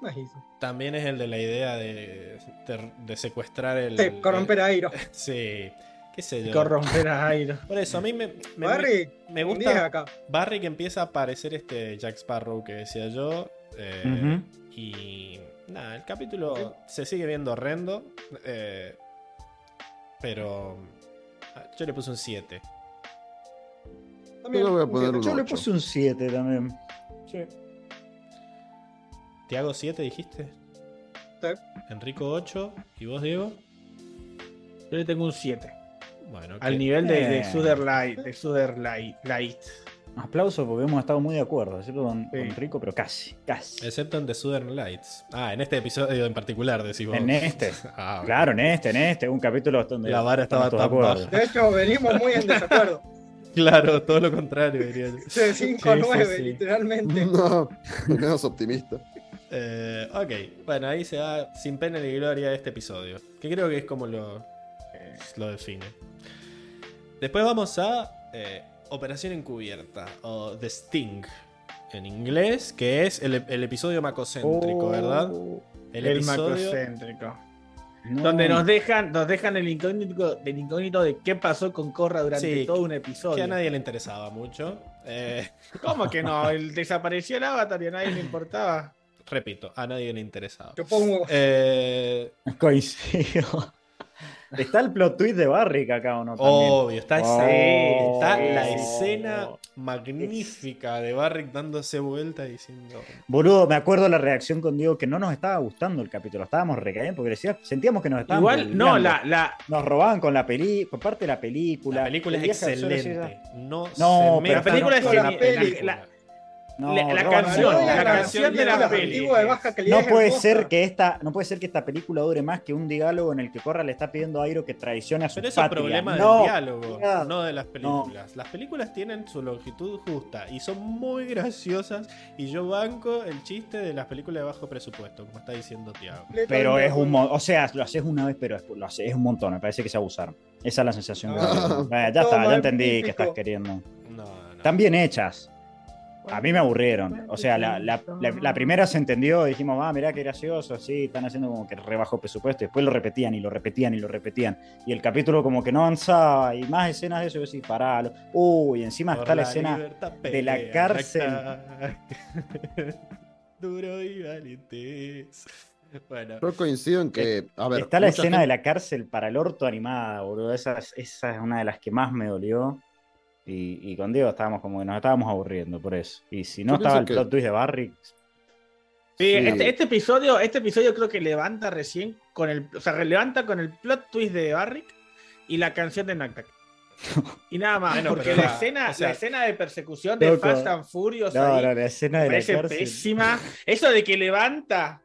S6: Más hizo.
S1: También es el de la idea de, de, de secuestrar el.
S6: Sí, corromper a Airo.
S1: Sí, qué sé yo.
S3: Corromper a Airo.
S1: Por eso, a mí me, me,
S6: Barrick,
S1: me
S6: un 10
S1: gusta.
S6: acá.
S1: Barrick empieza a parecer este Jack Sparrow que decía yo. eh. Y nada, el capítulo se sigue viendo horrendo. eh, pero ah, yo le puse un 7.
S2: Yo
S6: También,
S2: le voy a poner un
S4: Yo le puse un 7 también. Sí.
S1: ¿Te hago 7, dijiste?
S6: Sí.
S1: Enrico 8. ¿Y vos, Diego?
S3: Yo le tengo un 7.
S1: Bueno,
S3: Al
S1: ¿qué?
S3: nivel de, de
S4: Eh.
S3: Light. De Light. Light.
S4: Aplauso porque hemos estado muy de acuerdo, ¿cierto? Con,
S3: Sí.
S4: con Rico, pero casi, casi.
S1: Excepto en The Southern Lights. Ah, en este episodio en particular, decís vos.
S4: En este.
S1: Ah, bueno.
S4: Claro, en este, en este, un capítulo donde
S1: La vara estaba tan
S4: de acuerdo.
S6: De hecho, venimos muy en desacuerdo.
S1: Claro, todo lo contrario, diría yo.
S6: De 5 a
S4: Sí, sí,
S6: 9,
S4: sí.
S6: literalmente.
S2: No, menos optimista.
S1: Eh, ok, bueno, ahí se va sin pena ni gloria este episodio. Que creo que es como lo, eh, lo define. Después vamos a eh, Operación Encubierta, o The Sting en inglés, que es el, el episodio macocéntrico,
S4: Oh,
S1: ¿verdad? El,
S3: El,
S1: episodio.
S3: macrocéntrico.
S4: no.
S3: Donde nos dejan, nos dejan el incógnito, el incógnito de qué pasó con Corra durante
S1: Sí,
S3: todo un episodio.
S1: Que a nadie le interesaba mucho. Eh,
S3: ¿Cómo que no? El desapareció el avatar y a nadie le importaba.
S1: repito, a nadie le interesaba.
S6: Yo pongo.
S1: Eh,
S4: Coincido. Está el plot twist de Barrick acá o no también.
S1: Obvio, está, esa-
S4: Oh,
S1: está
S3: sí,
S1: la
S3: sí.
S1: escena magnífica de Barrick dándose vuelta diciendo.
S4: Boludo, me acuerdo la reacción con Diego que no nos estaba gustando el capítulo. Estábamos recayendo porque decía, sentíamos que nos estaban.
S3: Igual, no, la, la,
S4: Nos robaban con la película, por parte de la película.
S1: La película
S4: El
S1: es excelente. No,
S4: No,
S1: se
S4: pero
S3: la película es
S1: película.
S3: La-
S4: No,
S3: la- canción, la canción de la
S6: película
S3: peli.
S6: de baja calidad
S4: No puede
S6: hermosa.
S4: ser que esta, no puede ser que esta película dure más que un diálogo en el que Corra le está pidiendo a Airo que traicione a su
S1: Pero es
S4: patria.
S1: problema
S4: no,
S1: del diálogo,
S4: no.
S1: no de las películas. Las películas tienen su longitud justa y son muy graciosas. Y yo banco el chiste de las películas de bajo presupuesto, como está diciendo Tiago.
S4: Pero es un o sea, lo haces una vez, pero lo haces, es un montón, me parece que se abusaron. Esa es la sensación que
S6: Ah.
S4: Eh, ya está, ya entendí que estás queriendo.
S1: No, no.
S4: Están bien hechas. A mí me aburrieron. O sea, la, la- la- la primera se entendió, dijimos, ah, mirá qué gracioso, sí, están haciendo como que rebajo presupuesto. Y después lo repetían y lo repetían y lo repetían. Y el capítulo como que no avanzaba y más escenas de eso, y decís, paralo. Uy, encima
S1: Por
S4: está la escena de la cárcel.
S1: Duro y valientes. Bueno,
S2: Yo coincido en que, a ver,
S4: Está la escena de la cárcel para el orto animada, boludo. Esa, es- esa es una de las que más me dolió. Y, y con Diego estábamos como que nos estábamos aburriendo por eso. Y si no
S2: Yo
S4: estaba el
S2: que-
S4: plot twist de Barry,
S3: Sí,
S2: Sí.
S3: Este, este episodio, este episodio creo que levanta recién con el, o sea, levanta con el plot twist de Barrick y la canción de Naktak. Y nada más,
S1: Bueno,
S3: porque la
S1: la-
S3: escena,
S1: o sea-
S3: la escena de persecución de
S4: Loco.
S3: Fast and Furious
S4: no,
S3: ahí,
S4: no, la escena
S3: me
S4: de
S3: parece pésima. Eso de que levanta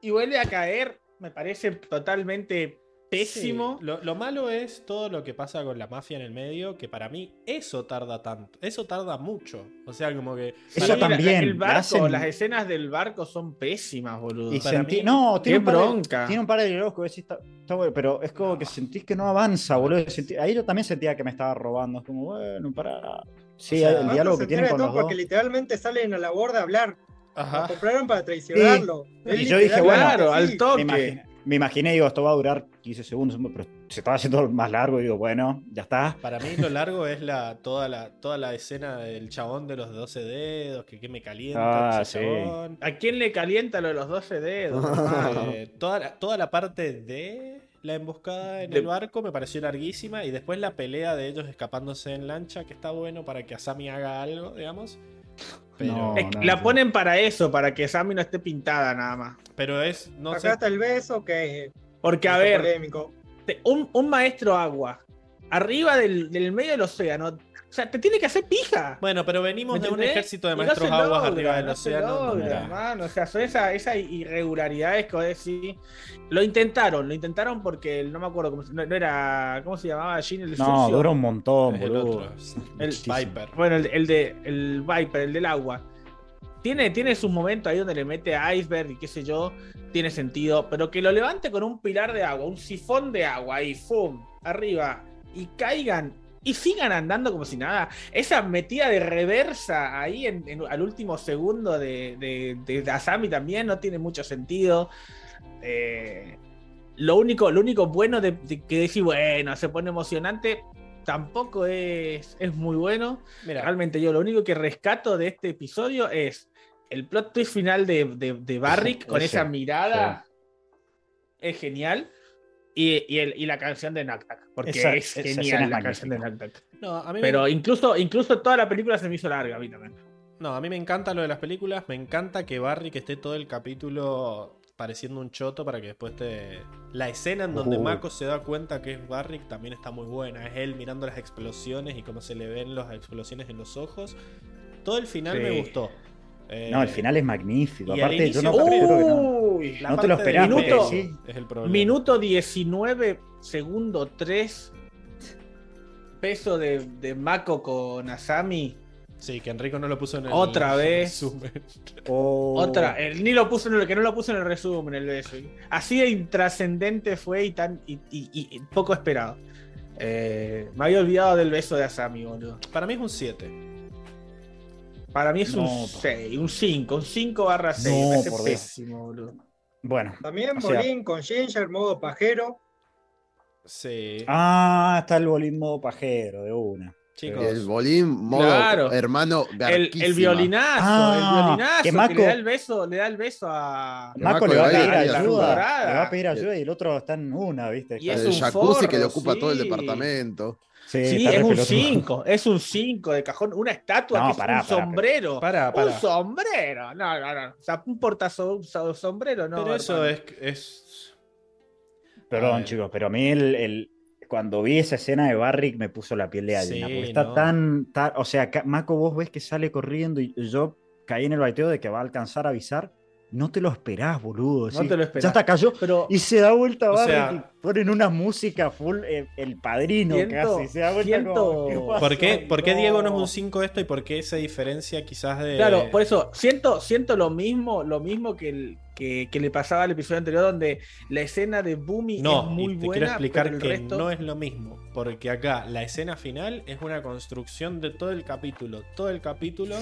S3: y vuelve a caer, me parece totalmente pésimo.
S1: Sí, Lo, lo malo es todo lo que pasa con la mafia en el medio, que para mí eso tarda tanto, eso tarda mucho. O sea, como que...
S4: Eso también,
S3: el barco,
S4: hacen-
S3: las escenas del barco son pésimas, boludo.
S4: Y
S1: Para
S4: sentí,
S1: mí-
S4: no,
S3: Qué
S4: tiene un, par de,
S3: bronca.
S4: tiene un par de diálogos que decís, está, está bueno, pero es como que sentís que no avanza, boludo. Sentí- ahí yo también sentía que me estaba robando. Es como, bueno, para. Sí,
S1: O sea,
S4: el diálogo
S6: se
S4: que tienen con
S6: de
S4: los dos.
S6: Porque literalmente salen a la borda a hablar. Lo
S1: Ajá.
S6: compraron para traicionarlo. Es
S4: Y yo dije, bueno,
S3: claro, al toque.
S4: Me imaginé, digo, esto va a durar 15 segundos, pero se estaba haciendo más largo y digo, bueno, ya está.
S1: Para mí lo largo es la toda la toda la escena del chabón de los 12 dedos, que, que me calienta
S4: Ah, sí.
S1: chabón.
S3: ¿A quién le calienta lo de los 12 dedos? hermano?
S1: Eh, toda, la, toda la parte de la emboscada en
S3: De-
S1: el barco me pareció larguísima y después la pelea de ellos escapándose en lancha, que está bueno para que Asami haga algo, digamos. Pero,
S4: No.
S3: Es que la ponen para eso, para que Sammy no esté pintada nada más.
S1: pero es, no
S6: Acá
S1: sé,
S6: está el beso que
S3: Porque, a
S6: es
S3: ver,
S6: polémico.
S3: un, un maestro agua, arriba del, del medio del océano, O sea, te tiene que hacer pija.
S1: Bueno, pero venimos
S3: ¿Me
S1: de un ejército de
S3: Y no
S1: maestros
S3: se
S1: aguas
S3: logra,
S1: arriba del
S3: no
S1: océano.
S3: logra. O sea, son esas esas irregularidades que vos decís. Lo intentaron, lo intentaron porque no me acuerdo cómo se, no, no era. ¿Cómo se llamaba? Gene el
S4: No, dura un montón,
S1: el
S4: boludo.
S1: otro,
S3: El-
S1: Viper.
S3: Bueno, el, el de el Viper, el del agua. Tiene, tiene sus momentos ahí donde le mete a Iceberg y qué sé yo, tiene sentido, pero que lo levante con un pilar de agua, un sifón de agua ahí, ¡fum! arriba, y caigan y sigan andando como si nada. Esa metida de reversa ahí en, en- al último segundo de, de, de Asami también no tiene mucho sentido. Eh, lo, único, lo único bueno de, de que decir, bueno, se pone emocionante, tampoco es, es muy bueno.
S1: Mira,
S3: Realmente yo lo único que rescato de este episodio es el plot twist final de, de, de Barrick con
S4: Ese,
S3: esa mirada. Es genial. Y, y, el- y la canción de Naktak. Porque
S4: Esa-
S3: es genial la canción de. Naktak.
S1: no, a mí me-
S3: Pero incluso, incluso toda la película se me hizo larga a mí también.
S1: No, a mí me encanta lo de las películas. Me encanta que Barry que esté todo el capítulo pareciendo un choto para que después te. La escena en donde
S4: Uy.
S1: Mako se da cuenta que es Barrick también está muy buena. Es él mirando las explosiones y cómo se le ven las explosiones en los ojos. Todo el final
S3: Sí.
S1: me gustó. Eh,
S4: No, el final es magnífico. Aparte, yo no no.
S3: Uy,
S1: la
S4: no te lo
S3: porque
S1: medio
S4: sí.
S1: Es el problema.
S3: Minuto 19, segundo 3. Peso de, de Mako con Asami.
S1: Sí, que Enrico no lo puso en el
S3: Otra vez.
S1: resumen.
S4: Oh.
S3: Otra, él ni lo puso en el que no lo puso en el resumen, el beso. Así de intrascendente fue y tan y, y- y poco esperado. Eh, me había olvidado del beso de Asami, boludo.
S1: Para mí es un 7.
S3: Para mí es
S4: No,
S3: un 6, un 5, un 5 barra 6.
S4: No,
S3: me pésimo, boludo.
S4: Bueno.
S6: También
S4: O sea-
S6: Bolín con Ginger, modo pajero.
S1: Sí.
S4: Ah, está el bolín modo pajero, de una.
S1: Chicos.
S2: El bolín, modo
S3: Claro.
S2: hermano
S3: El, el violinazo,
S4: Ah,
S3: el violinazo,
S4: que
S3: que,
S4: Mako-
S3: le da el beso, le da el beso a.
S4: Marco
S2: Marco
S4: le va a pedir ayuda. Le va a pedir ayuda y el otro está en una, ¿viste?
S3: Y es
S2: el
S3: un
S2: jacuzzi que le ocupa todo el departamento.
S4: Sí,
S3: es un
S4: pelotudo.
S3: 5, es un 5 de cajón, una estatua
S4: No,
S3: que es
S4: pará,
S3: un
S4: pará,
S3: sombrero. Un sombrero. No, no, no. O sea, un portazo, un so- sombrero, no.
S1: Pero eso es.
S4: Perdón, chicos, pero a mí el, el- cuando vi esa escena de Barrick me puso la piel de gallina.
S1: Sí,
S4: porque está
S1: no.
S4: tan, tan- O sea, Mako, vos ves que sale corriendo y yo caí en el baiteo de que va a alcanzar a avisar. No te lo esperás, boludo.
S3: No te lo esperás.
S4: Ya hasta cayó.
S3: Pero
S4: Y se da vuelta
S1: O
S4: Barrick
S1: sea-
S4: ponen una música full, eh, el padrino
S3: Siento-
S4: casi. Se da
S3: siento-
S4: como, ¿qué?
S1: ¿Por qué, por qué Diego no es un 5 esto y por qué esa diferencia quizás de.
S3: Claro, por eso siento, siento lo mismo, lo mismo que, el- que, que le pasaba al episodio anterior, donde la escena de Boomy
S1: No,
S3: es muy
S1: y te
S3: buena.
S1: quiero explicar
S3: pero el
S1: que
S3: resto-
S1: no es lo mismo. Porque acá la escena final es una construcción de todo el capítulo. Todo el capítulo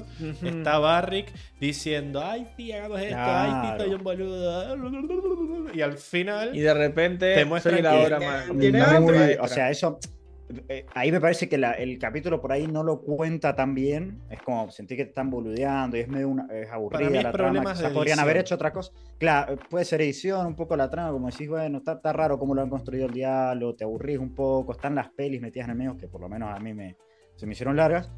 S1: está Barrick diciendo: Ay, sí, hagamos esto, ay, sí, soy un boludo. Y al final.
S3: Y de repente
S1: Te
S6: tiene hambre.
S4: o sea, eso. eh, ahí me parece que la- el capítulo por ahí no lo cuenta tan bien. Es como sentí que te están boludeando y es medio una, es aburrida
S1: Para mí es
S4: la trama. Quizás podrían haber hecho otra cosa. Claro, puede ser edición, un poco la trama, como decís, bueno, está, está raro cómo lo han construido el diálogo, te aburrís un poco, están las pelis metidas en el medio que por lo menos a mí me, se me hicieron largas.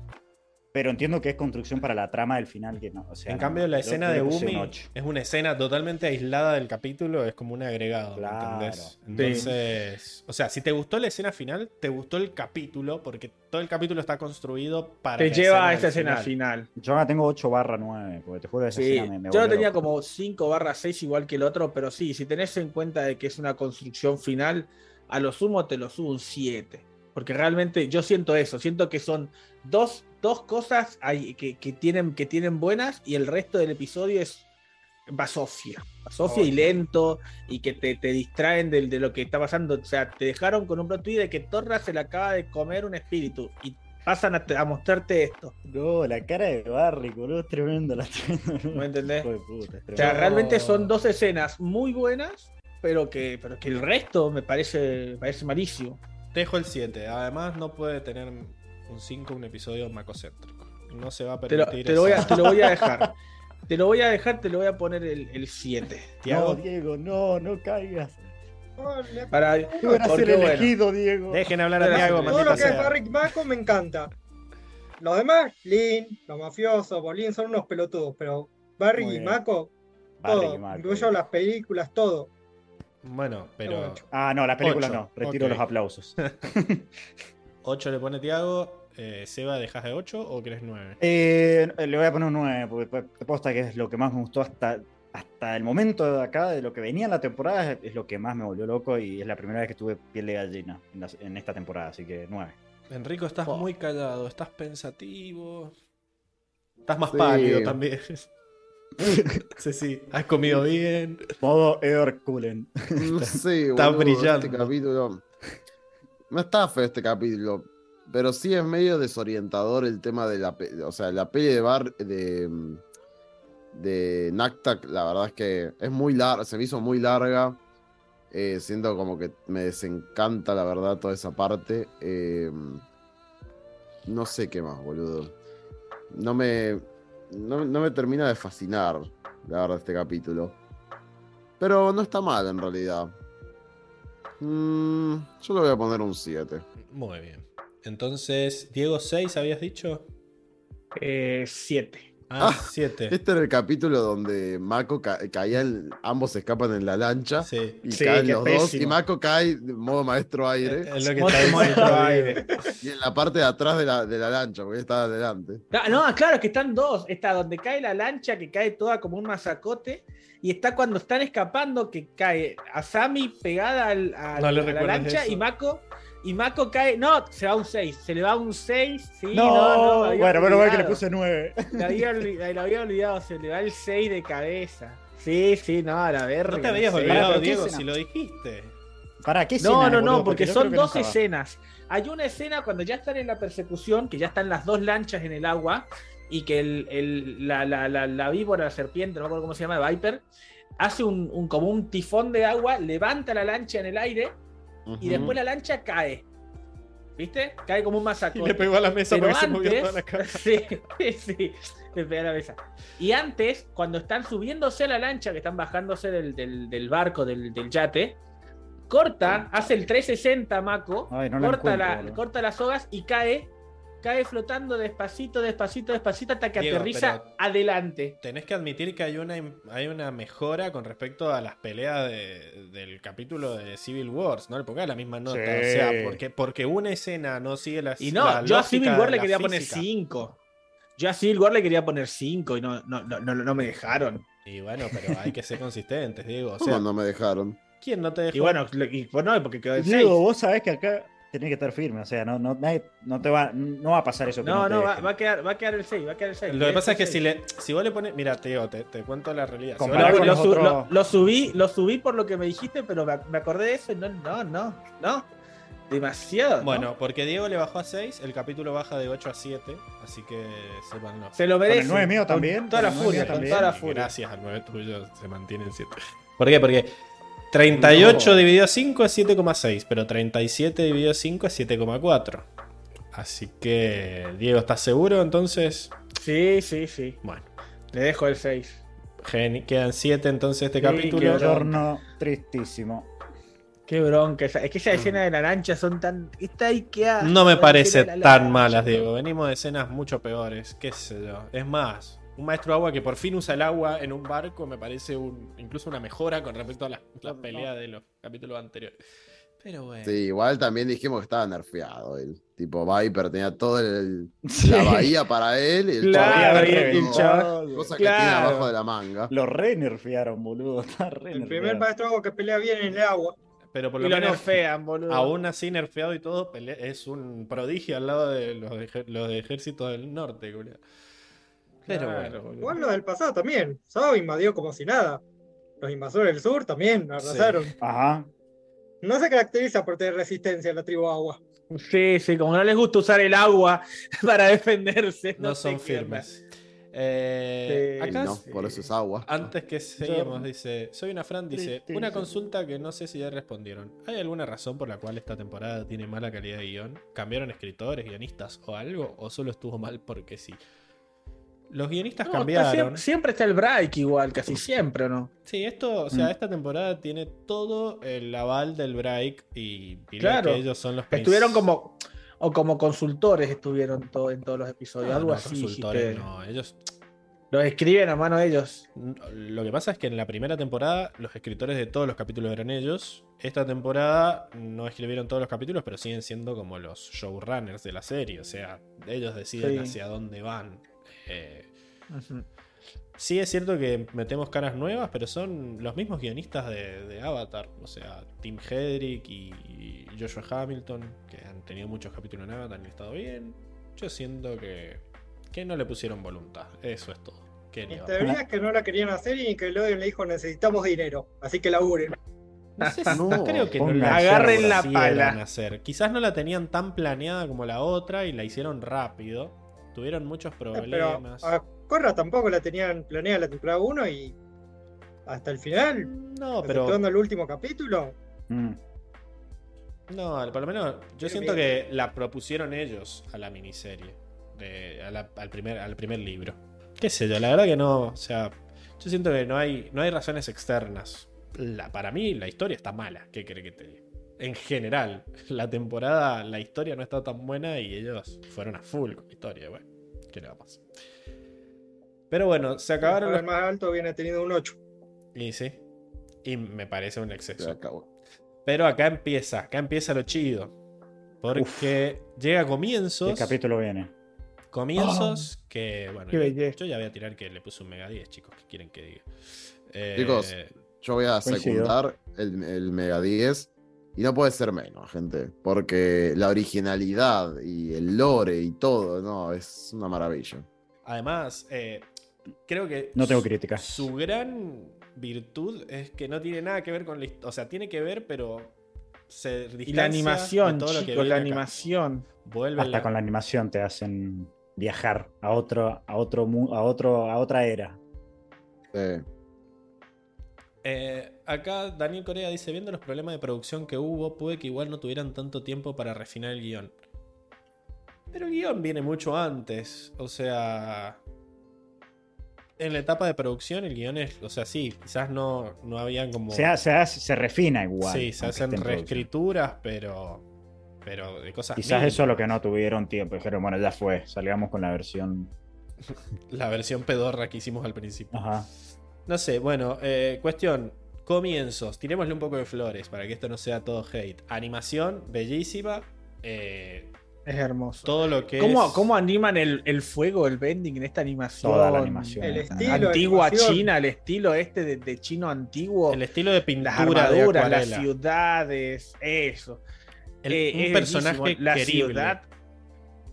S4: Pero entiendo que es construcción para la trama del final que no. O sea,
S1: En cambio, la escena de
S4: ocho.
S1: es una escena totalmente aislada del capítulo, es como un agregado, ¿me
S4: Claro.
S1: ¿entendés?
S4: Sí.
S1: Entonces, o sea, si te gustó la escena final, te gustó el capítulo, porque todo el capítulo está construido para
S3: Te lleva a esa escena
S1: final.
S3: final.
S4: Yo ahora tengo 8 barra 9, porque te juro que esa
S3: Sí,
S4: escena me, me
S3: yo lo tenía
S4: loco.
S3: como 5 barra 6 igual que el otro, pero sí, si tenés en cuenta de que es una construcción final, a lo sumo te lo subo un 7. Porque realmente yo siento eso, siento que son dos, dos cosas que, que tienen, que tienen buenas y el resto del episodio es basofia. Basofia y lento y que te, te distraen del- de, lo que está pasando. O sea, te dejaron con un plot twist de que Torra se le acaba de comer un espíritu y pasan a, a mostrarte esto.
S4: No, la cara de Barry, boludo, es tremendo la tremendo.
S3: ¿Me entendés?
S4: Hijo de puta,
S3: O sea, realmente son dos escenas muy buenas, pero que, pero que el resto me parece, me parece malísimo.
S1: Dejo el 7. Además, no puede tener un 5 un episodio macocéntrico. No se va a
S3: Te lo,
S1: permitir
S3: te lo voy a,
S1: eso.
S3: te lo voy a dejar. Te lo voy a dejar, te lo voy a poner el 7.
S4: No, Diego, no, no caigas.
S6: Hola.
S3: Para, bueno,
S4: elegido, Diego.
S1: dejen hablar a Tiago,
S3: todo
S6: lo que es
S1: sea.
S6: Barrick Mako me encanta. Los demás, Lin, los mafiosos, Bolín son unos pelotudos, pero Barrick
S4: Muy
S6: y
S4: Barry
S6: todo,
S4: y Marco.
S6: incluyo las películas, todo.
S1: Bueno, pero
S6: Ocho.
S4: Ah, no, las películas
S1: Ocho,
S4: no. Retiro los aplausos.
S1: 8 le pone Tiago. Eh, ¿Seba, dejas de 8 o querés 9?
S4: Eh, le voy a poner un 9, porque te posta que es lo que más me gustó hasta, hasta el momento de acá, de lo que venía en la temporada, es, es lo que más me volvió loco y es la primera vez que tuve piel de gallina en, la- en esta temporada, así que 9.
S1: Enrico, estás
S3: Oh.
S1: muy callado, estás pensativo. Estás más
S2: Sí.
S1: pálido también. sí, sí, has comido bien.
S4: Modo Herculen.
S2: Sí,
S1: Está
S2: boludo,
S1: brillando.
S2: Este capítulo. No está feo este capítulo. Pero sí es medio desorientador el tema de la. O sea, la peli de Bar. de. mm, de Naktak, la verdad es que es muy larga. Se me hizo muy larga. Eh, siento como que me desencanta, la verdad, toda esa parte. Eh, no sé qué más, boludo. No me. No, no me termina de fascinar, la verdad, este capítulo. Pero no está mal en realidad. Mm, yo le voy a poner un 7.
S1: Muy bien. Entonces, Diego 6, ¿habías dicho?
S3: Eh, siete.
S1: Ah,
S2: Ah,
S1: 7.
S2: Este era el capítulo donde Mako ca- caía, en- ambos escapan en la lancha
S1: Sí.
S2: y
S3: Sí,
S2: caen los dos. Y. Mako cae en modo maestro aire
S1: Es lo que está
S3: maestro aire.
S2: y en la parte de atrás de la, de la lancha, porque estaba adelante.
S3: No, claro, que están dos. Está donde cae la lancha, que cae toda como un masacote. Y está cuando están escapando, que cae Asami pegada al- a,
S1: No le
S3: a la lancha
S1: eso.
S3: y Mako. Y Mako cae. No, se va un 6. Se le va un 6. Sí,
S4: No,
S3: no, no.
S4: bueno, bueno, bueno que le puse 9.
S3: Le había, olvidado, se le va el 6 de cabeza. Sí, sí, no, a la verga.
S1: No te habías olvidado,
S4: pero ¿qué
S1: Diego, si lo dijiste.
S4: ¿Para qué
S3: No,
S4: escena,
S3: no,
S4: boludo?
S3: no, porque son
S4: no
S3: dos escenas. Hay una escena cuando ya están en la persecución, que ya están las dos lanchas en el agua, y que el, el- la, la, la, la víbora, la serpiente, no me acuerdo cómo se llama, Viper, hace un, un- como un tifón de agua, levanta la lancha en el aire, y después la lancha cae. ¿Viste? Cae como un
S1: Y
S3: masacote.
S1: le pegó a la mesa
S3: Pero
S1: porque se movió toda la
S3: antes,
S1: cara.
S3: sí, sí, le pega a la mesa. Y antes, cuando están subiéndose a la lancha, que están bajándose del, del- del barco, del, del yate, corta, hace el 360 Mako,
S4: Ay, no la
S3: corta, la- corta las sogas y cae, cae flotando despacito, despacito, despacito, hasta que
S1: Diego,
S3: aterriza adelante.
S1: Tenés que admitir que hay una, hay una mejora con respecto a las peleas de- del capítulo de Civil Wars, ¿no? Le pongas la misma nota.
S4: Sí.
S1: O sea, porque, porque una escena no sigue la
S3: Y no,
S1: la
S3: yo a Civil War le quería poner
S1: física.
S3: 5. Yo a Civil War le quería poner 5 y no, no, no, no, no me dejaron.
S1: Y bueno, pero hay que ser consistentes, Diego. O
S2: ¿Cómo
S1: sea,
S2: no me dejaron?
S1: ¿quién no te dejó?
S3: Y bueno, y, pues no, porque quedó en 6.
S4: Diego, vos sabés que acá tenés que estar firme, o sea, no, no, nadie- no te va, no va a pasar eso
S3: No,
S4: no,
S3: no, va, va a quedar, va a quedar el 6, va a quedar el 6.
S1: Lo que pasa es que si, le, si vos le pones. Mira, te digo, te, te cuento la realidad. Si
S3: lo,
S4: otros-
S3: lo- lo subí, lo subí por lo que me dijiste, pero me, me acordé de eso y no, no, no, no. Demasiado. ¿no?
S1: Bueno, porque Diego le bajó a 6, el capítulo baja de 8 a 7, así que sepanlo.
S3: se lo merece.
S4: Con el nueve mío
S3: Con
S4: también,
S3: Toda la
S4: con el nueve
S3: furia, con
S4: también.
S3: toda la furia.
S1: Gracias al 9 tuyo se mantiene en 7. ¿Por qué? Porque 38
S4: No.
S1: dividido 5 es 7,6, pero 37 dividido 5 es 7,4. Así que, Diego, ¿estás seguro entonces?
S3: Sí, sí, sí.
S1: Bueno,
S3: Le dejo el 6.
S1: geni- quedan 7 entonces este
S3: Sí,
S1: capítulo.
S3: qué horror.
S4: Torno tristísimo.
S3: Qué bronca. esa- Es que esa escena de la lancha son tan. Está ahí que
S1: No me parece tan malas, Diego. Venimos de escenas mucho peores, qué sé yo. Es más, un maestro agua que por fin usa el agua en un barco me parece un, incluso una mejora con respecto a las las peleas de los capítulos anteriores. Pero bueno.
S2: Sí, igual también dijimos que estaba nerfeado él. Tipo, Viper tenía toda
S4: Sí.
S2: la bahía para él y el
S3: Claro, y chaval-
S2: cosa que
S3: claro.
S2: tiene abajo de la manga.
S4: Lo re nerfearon, boludo. Está re
S6: El
S4: nerfeado.
S6: primer maestro agua que pelea bien en el agua.
S1: Pero por
S3: Y
S1: lo
S3: lo
S1: menos,
S3: nerfean, boludo.
S1: aún así nerfeado y todo, pelea- es un prodigio al lado de los, de ejer- los de ejército del norte, culiao. Pero
S3: Claro,
S1: bueno.
S6: Igual lo del pasado también. Sao invadió como si nada. Los invasores del sur también arrasaron.
S4: Ajá.
S6: No se caracteriza por tener resistencia a la tribu agua.
S3: Sí, sí, como no les gusta usar el agua para defenderse.
S1: No, son firmes. Eh,
S3: Sí,
S1: acá
S2: no, por eso es agua.
S1: Antes que seguimos, dice, soy una Fran, dice, una consulta que no sé si ya respondieron. ¿Hay alguna razón por la cual esta temporada tiene mala calidad de guion? ¿Cambiaron escritores, guionistas o algo? ¿O solo estuvo mal porque sí? Los guionistas
S3: No, está
S1: cambiaron.
S3: siempre, siempre está el break igual, casi siempre, ¿o no?
S1: Sí, esto, o sea,
S4: Mm.
S1: esta temporada tiene todo el aval del break y, y
S3: Claro.
S1: que ellos son los
S3: Estuvieron como, o como consultores estuvieron to- en todos los episodios,
S1: No,
S3: algo
S1: no,
S3: así.
S1: consultores, no, ellos
S3: Los escriben a mano ellos.
S1: Lo que pasa es que en la primera temporada los escritores de todos los capítulos eran ellos. Esta temporada no escribieron todos los capítulos, pero siguen siendo como los showrunners de la serie. O sea, ellos deciden
S3: Sí.
S1: hacia dónde van. Eh, sí es cierto que metemos caras nuevas, pero son los mismos guionistas de, de Avatar. O sea, Tim Hedrick y, y Joshua Hamilton, que han tenido muchos capítulos en Avatar y han estado bien. Yo siento que, que no le pusieron voluntad. Eso es todo. Va.
S6: teoría es que no la querían hacer y que Nickelodeon le dijo necesitamos dinero, así que laburen.
S1: No sé si-
S2: No,
S1: creo que no la
S3: Agarren la pala.
S1: hacer. Quizás no la tenían tan planeada como la otra y la hicieron rápido. Tuvieron muchos
S6: Pero
S1: problemas.
S6: a Corra tampoco la tenían planeada la temporada 1 y hasta el final,
S1: no, pero
S6: el último capítulo.
S4: Mm.
S1: no, por lo menos yo
S6: Pero
S1: siento que la propusieron ellos a la miniserie, de- a la- al, primer, al primer libro. Qué sé yo, la verdad que no, o sea, yo siento que no hay, no hay razones externas. La, para mí la historia está mala, ¿qué cree que te diga? En general, la temporada, la historia no está tan buena y ellos fueron a full con la historia, bueno, ¿qué le va a pasar? Pero bueno, se acabaron
S6: El
S1: los...
S6: más alto viene teniendo un 8.
S1: Y sí, y me parece un
S2: Se
S1: exceso.
S2: acabó.
S1: Pero acá empieza, acá empieza lo chido. Porque llega a comienzos.
S4: ¿Qué capítulo viene?
S1: Comienzos que, bueno,
S3: Qué
S1: yo, ya voy a tirar que le puse un mega 10, chicos. ¿Qué quieren que diga? Eh,
S2: Chicos. Yo voy a secundar el, el Mega 10 y no puede ser menos, gente, porque la originalidad y el lore y todo, no, es una maravilla.
S1: Además, eh, creo que.
S4: No tengo
S1: su-
S4: críticas.
S1: Su gran virtud es que no tiene nada que ver con la historia. O sea, tiene que ver, pero. Se
S3: Y la animación,
S1: todo lo que
S3: la
S1: acá.
S3: animación.
S1: Vuelve
S4: Hasta
S1: la-
S4: con la animación te hacen viajar a otro, a otro, a otro, a otra era.
S2: Eh,
S1: Eh, acá Daniel Corea dice, viendo los problemas de producción que hubo, puede que igual no tuvieran tanto tiempo para refinar el guion. Pero el guion viene mucho antes. O sea... En la etapa de producción el guion es... O sea, sí, quizás no, no habían como...
S4: Se, hace- se, refina igual.
S1: sí, se hacen reescrituras, pero... Pero de cosas...
S4: Quizás eso es lo que no tuvieron tiempo. Dijeron, bueno, ya fue, salgamos con la versión.
S1: La versión pedorra que hicimos al principio.
S4: Ajá.
S1: No sé, bueno, eh, cuestión. Comienzos. Tirémosle un poco de flores para que esto no sea todo hate. Animación, bellísima. eh,
S3: Es hermoso.
S1: todo lo que
S3: ¿Cómo,
S1: es.
S3: cómo animan el, el fuego, el bending en esta animación?
S4: Toda la animación.
S6: El estilo,
S3: Antigua
S6: animación.
S3: china, el estilo este de, de chino antiguo.
S1: El estilo de
S3: las
S1: pintura de
S3: armaduras, las ciudades, eso.
S1: El-
S3: Eh,
S1: un
S3: es
S1: personaje.
S3: La
S1: querible.
S3: ciudad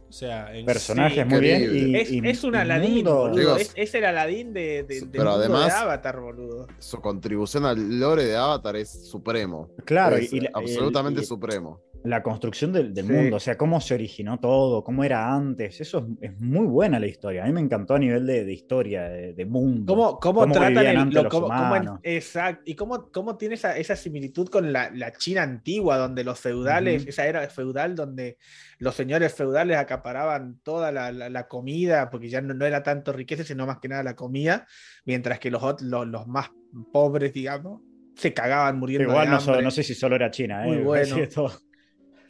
S1: O sea, en
S4: Personajes
S3: Sí,
S4: muy bien. Y,
S3: es,
S4: y-
S3: es un Aladín,
S4: mundo-
S3: boludo. Es, es el Aladín de, de,
S2: Sí,
S3: del
S2: pero
S3: mundo
S2: además-
S3: de Avatar, boludo.
S2: su contribución al lore de Avatar es supremo.
S4: Claro,
S2: Es
S4: y,
S2: absolutamente
S4: y-
S2: supremo.
S4: La construcción del, del
S3: Sí.
S4: mundo, o sea, cómo se originó todo, cómo era antes, eso es, es muy buena la historia. A mí me encantó a nivel de, de historia, de, de mundo.
S3: ¿Cómo, cómo,
S4: Cómo
S3: tratan el,
S4: antes
S3: lo- cómo-
S4: humanos.
S3: exacto, y cómo, cómo tiene esa, esa similitud con la, la China antigua, donde los feudales, esa era feudal donde los señores feudales acaparaban toda la, la- la comida, porque ya no, no era tanto riqueza, sino más que nada la comida, mientras que los, los, los más pobres, digamos, se cagaban muriendo
S4: Igual
S3: de
S4: no, so-
S3: hambre.
S4: no sé si solo era China,
S3: Muy
S4: ¿eh?
S3: bueno.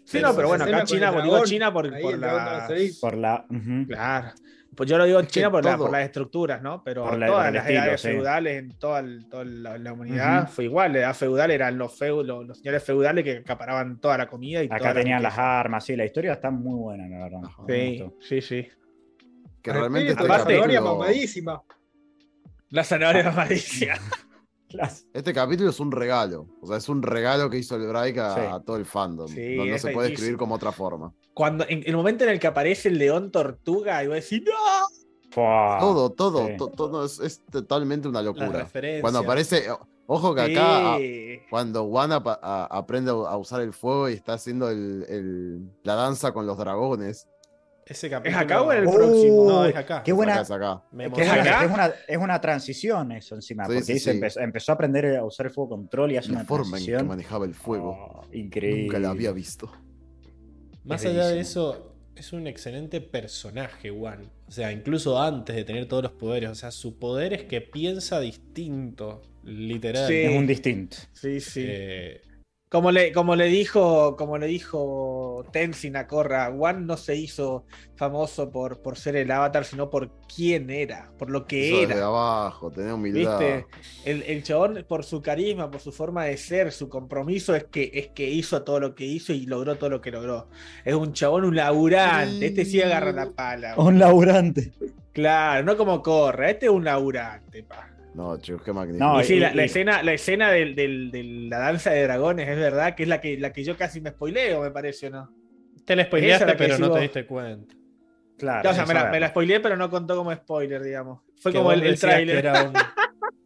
S4: Sí.
S3: Sí, no, pero bueno, acá
S6: con
S3: China,
S6: el
S3: digo
S6: dragón,
S3: China por,
S6: dragón
S3: la...
S4: Por la.
S3: Claro. Pues yo lo digo
S2: que
S3: China por, la- por las estructuras, ¿no? Pero
S4: Por la-
S3: todas las
S4: estilo,
S3: edades
S4: sí.
S3: feudales en toda, el- toda la, la humanidad fue igual. La edad feudal eran los, feu- los, los señores feudales que acaparaban toda la comida y
S4: Acá
S3: la
S4: tenían las armas, sí, la historia está muy buena, la verdad.
S2: Ajá.
S3: Sí, sí, sí.
S2: Que
S6: Al
S2: realmente este
S6: espíritu, la zanahoria
S2: capítulo,
S6: mamadísima.
S3: La zanahoria malicia.
S2: Este capítulo es un regalo. O sea, es un regalo que hizo el Break a,
S4: Sí.
S2: a todo el fandom.
S3: Sí,
S2: no se puede escribir como otra forma.
S3: Cuando, en el momento en el que aparece el león tortuga, y voy a decir, ¡No!
S4: Fua.
S2: todo, todo,
S4: sí.
S2: to- todo es, es totalmente una locura. Cuando aparece, ojo que acá, a-
S3: Sí.
S2: cuando a- aprende a usar el fuego y está haciendo el- el- la danza con los dragones,
S1: Ese
S3: ¿Es acá o en el
S4: Oh,
S3: próximo?
S1: No, es acá.
S4: Qué
S2: es
S4: buena.
S2: acá, es acá.
S1: Me
S4: Es,
S3: ¿Es
S1: emociona.
S3: acá?
S4: es una, es una transición eso encima,
S2: Sí,
S4: porque
S2: sí,
S4: dice,
S2: sí.
S4: empezó, empezó a aprender a usar el fuego control y hace
S2: La
S4: una
S2: forma en que
S4: transición.
S2: manejaba el fuego.
S4: Oh, increíble.
S2: Nunca la había visto.
S1: Más
S4: Es
S1: allá de eso, es un excelente personaje, Juan. O sea, incluso antes de tener todos los poderes. O sea, su poder es que piensa distinto, literal.
S3: Sí.
S4: Es un distinto.
S3: Sí, sí.
S1: Eh,
S3: Como le, como le dijo, como le dijo Tenzin a Korra, One no se hizo famoso por, por ser el avatar, sino por quién era, por lo que
S2: Eso desde
S3: era.
S2: abajo, tenía humildad.
S3: ¿Viste? El, el chabón, por su carisma, por su forma de ser, su compromiso, es que, es que hizo todo lo que hizo y logró todo lo que logró. Es un chabón, un laburante. Este sí agarra la pala.
S4: Un laburante.
S3: Claro, no como Korra, este es un laburante, pa.
S2: No, chicos, qué magnífico.
S4: No,
S3: y sí,
S4: y-
S3: la, escena, la escena del- del- de la danza de dragones, es verdad, que es la que, la que yo casi me spoileo, me parece, ¿o no?
S1: Te la spoileaste,
S3: la
S1: pero no te diste cuenta.
S4: Claro.
S3: o sea, me la, me la spoileé, pero no contó como spoiler, digamos. Fue
S1: Que
S3: como el, el tráiler.
S1: Que era un,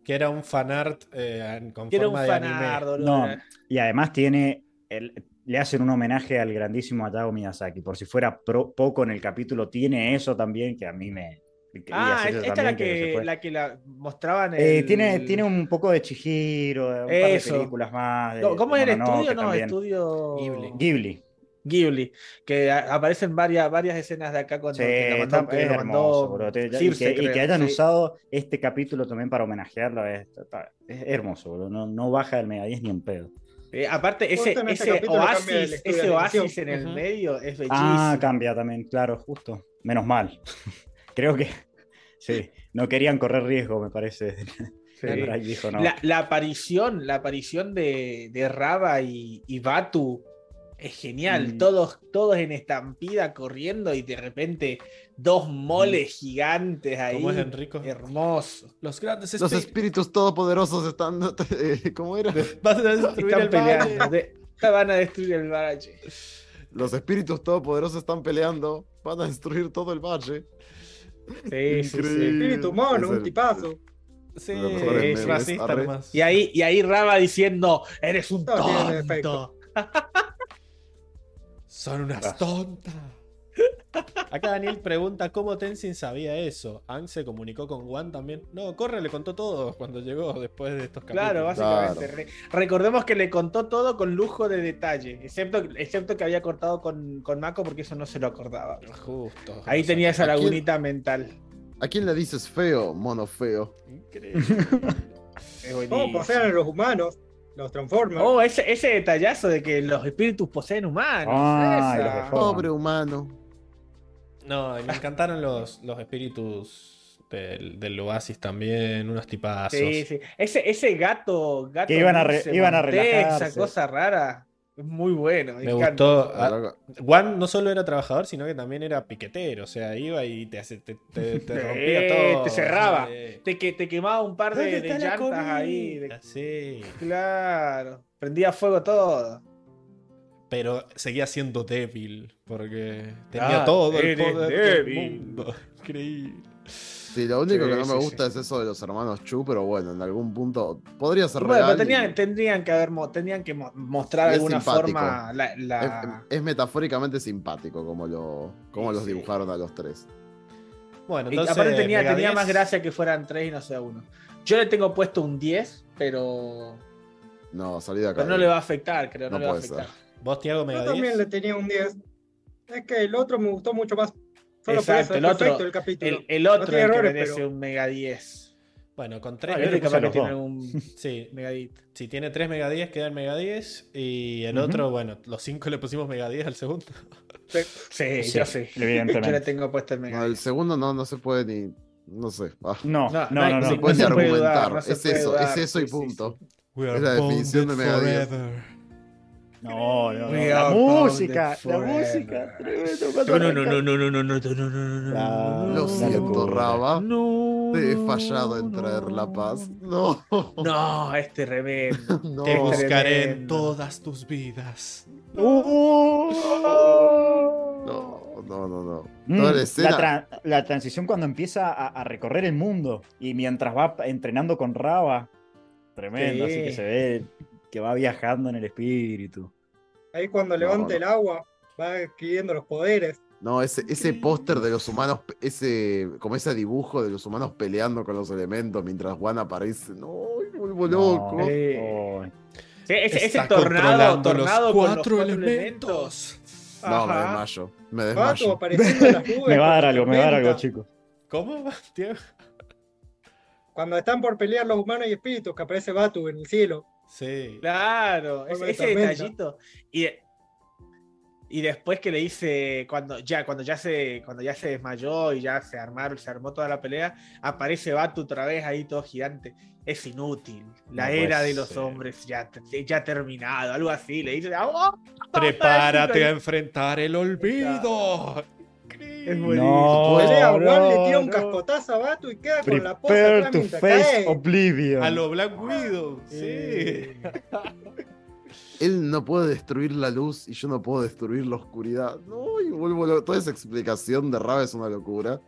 S1: que era un fanart eh, con
S3: Que era un
S1: de anime.
S3: fanardo,
S4: No,
S3: ¿no?
S4: y además tiene. el- le hacen un homenaje al grandísimo Hayao Miyazaki. Por si fuera pro- poco en el capítulo, tiene eso también que a mí me. Y
S3: Ah, esta es la que, la que la mostraban
S4: Eh,
S3: el-
S4: tiene, tiene un poco de Chihiro, un par de
S3: Eso.
S4: películas más. de-
S3: ¿Cómo es el estudio? No,
S4: también.
S3: estudio
S1: Ghibli.
S4: Ghibli.
S3: Ghibli, que aparecen varias, varias escenas de acá cuando
S4: Sí, está-
S3: que
S4: es hermoso, bro. Te- y,
S3: Circe,
S4: que, y que hayan
S3: sí.
S4: usado este capítulo también para homenajearlo es, está- es hermoso, bro. No, no baja del Mega 10 ni en pedo.
S3: Eh, aparte, ese,
S6: este
S3: ese oasis, ese en el medio es bellísimo.
S4: Ah, cambia también, claro, justo. Menos mal. Creo que sí, no querían correr riesgo, me parece.
S3: Sí.
S4: Ahí dijo, no.
S3: La, la aparición, la aparición de, de Raba y, y Batu es genial.
S4: Mm.
S3: Todos, todos en estampida corriendo y de repente dos moles gigantes ahí.
S1: ¿Cómo es Enrico?
S3: Hermoso.
S1: Los grandes
S2: Los
S1: espíritus
S2: espíritus todopoderosos están. eh, ¿Cómo era?
S1: van a destruir
S3: Están
S1: el
S3: peleando. de- van a destruir el valle.
S2: Los espíritus todopoderosos están peleando. Van a destruir todo el valle.
S3: Sí, sí, sí.
S6: Espíritu mono, un tipazo.
S1: Sí, es racista nomás.
S3: Y ahí, y ahí Raba diciendo, eres un tonto.
S1: Son unas
S4: Ah.
S1: tontas. Acá Daniel pregunta cómo Tenzin sabía eso. Ang se comunicó con Juan también. No, Corre le contó todo cuando llegó después de estos capítulos.
S3: Claro, básicamente. Re- recordemos que le contó todo con lujo de detalle, excepto, excepto que había cortado con, con Mako porque eso no se lo acordaba.
S1: Justo.
S3: Ahí tenía esa lagunita mental.
S2: ¿A quién le dices feo, mono feo?
S1: Increíble.
S3: Es
S6: ¿Cómo a los humanos? Los transforman.
S3: Oh, ese, ese detallazo de que los espíritus poseen humanos.
S4: Ah.
S2: Pobre humano.
S1: No, y me encantaron los, los espíritus del, del Oasis también, unos tipazos.
S3: Sí, sí. Ese, ese gato, gato
S4: Que iban a re- iban a relajarse.
S3: Esa cosa rara. Es muy bueno.
S1: Me
S3: encanta.
S1: gustó. Ah, Juan no solo era trabajador, sino que también era piquetero. O sea, iba y te, hace- te, te, te rompía todo.
S3: te cerraba.
S1: Sí.
S3: Te, que, te quemaba un par de,
S1: ¿Dónde
S3: de llantas ahí. de-
S1: Sí.
S3: Claro. Prendía fuego todo.
S1: Pero seguía siendo débil. Porque tenía
S3: Claro,
S1: todo el poder del mundo. Increíble.
S2: Sí, lo único
S3: Sí,
S2: que no me
S3: sí,
S2: gusta es eso de los hermanos Chu, pero bueno, en algún punto podría ser
S3: Bueno,
S2: real.
S3: pero tenían,
S2: y
S3: tendrían que haber tenían que mo- mostrar
S2: es
S3: alguna
S2: simpático.
S3: forma la,
S2: es,
S3: la-
S2: es metafóricamente simpático como, lo, como
S3: Sí,
S2: los
S3: sí.
S2: dibujaron a los tres.
S1: Bueno,
S3: y
S1: entonces.
S3: aparte tenía,
S1: Mega
S3: tenía
S1: 10.
S3: más gracia que fueran tres y no sea uno. Yo le tengo puesto un 10, pero,
S2: No, salí de acá.
S3: pero no le va a afectar, creo, no,
S2: No
S3: le va a
S2: ser.
S1: ¿Vos, Tiago, Mega
S6: Yo también
S1: 10?
S6: le tenía un 10. Es que el otro me gustó mucho más. Solo
S3: Exacto,
S6: por eso, es
S3: el otro-
S6: el capítulo.
S3: El, el otro es el que
S6: errores,
S3: merece
S6: pero-
S3: un Mega 10.
S1: Bueno, con
S3: Ah,
S1: 3
S3: yo
S4: le
S3: le
S4: puse
S3: capaz que tiene algún
S1: Sí,
S3: megadito.
S1: si tiene 3 Mega 10, queda en Mega 10. Y el
S4: Ujú.
S1: otro, bueno, los 5 le pusimos Mega 10 al segundo.
S3: Sí,
S4: Sí,
S3: yo sí.
S4: evidentemente.
S3: Yo le tengo puesto el Mega
S2: No, el
S3: 10.
S2: segundo no, no se puede ni. No sé. ah,
S4: No,
S3: No,
S4: no,
S3: no
S4: no.
S2: no,
S4: no.
S2: se puede
S3: no
S2: ni
S3: se puede dudar,
S2: argumentar.
S3: no se
S2: es eso,
S3: dudar,
S2: es eso y punto. Es la definición de Mega 10.
S4: No, no, no.
S3: We
S4: La música, la música. Tremendo,
S3: No, no, no, no, no, no, no, no, no, no, no, no,
S4: Ah,
S3: no,
S2: Lo siento. Raba.
S3: No,
S2: Te he fallado en traer la paz. No.
S3: No, este tremendo.
S2: No.
S1: Te buscaré en todas tus vidas.
S2: No, no, no, no.
S4: Mm,
S2: la
S4: la,
S2: escena.
S4: tra- la transición cuando empieza a, a recorrer el mundo y mientras va entrenando con Raba, tremendo,
S3: Sí.
S4: así que se ve que va viajando en el espíritu.
S6: Ahí cuando levanta
S2: no.
S6: el agua, va adquiriendo los poderes.
S2: No, ese, ese póster de los humanos, ese, como ese dibujo de los humanos peleando con los elementos mientras Juan aparece. No, vuelvo loco.
S4: No, oh,
S3: Sí, ese, tornado,
S1: los
S3: con
S1: cuatro
S3: los cuatro
S1: elementos.
S2: No, me desmayo. Me desmayo.
S4: Me va a dar algo, me va a dar algo, chicos.
S1: ¿Cómo? Tiago?
S6: Cuando están por pelear los humanos y espíritus, que aparece Batu en el cielo.
S1: Sí.
S3: Claro, ese,
S6: tormenta.
S3: detallito. Y, y después que le dice, cuando ya, cuando ya se, cuando ya se desmayó y ya se armaron, se armó toda la pelea, aparece Batu otra vez ahí todo gigante. Es inútil. La
S4: No
S3: era de los
S4: ser.
S3: hombres ya, ya ha terminado, algo así. Le dice, ¡Ah!
S1: Prepárate a enfrentar el olvido.
S3: Es buenísimo.
S4: No,
S6: Pelea, Juan le tira un
S4: no.
S6: cascotazo a Batu y queda con la posa
S4: Prepare to
S6: mientras
S4: face
S6: cae.
S4: oblivion.
S1: A lo Black Widow. Sí.
S2: Él no puede destruir la luz y yo no puedo destruir la oscuridad. No, y vuelvo lo- Toda esa explicación de Raba es una locura.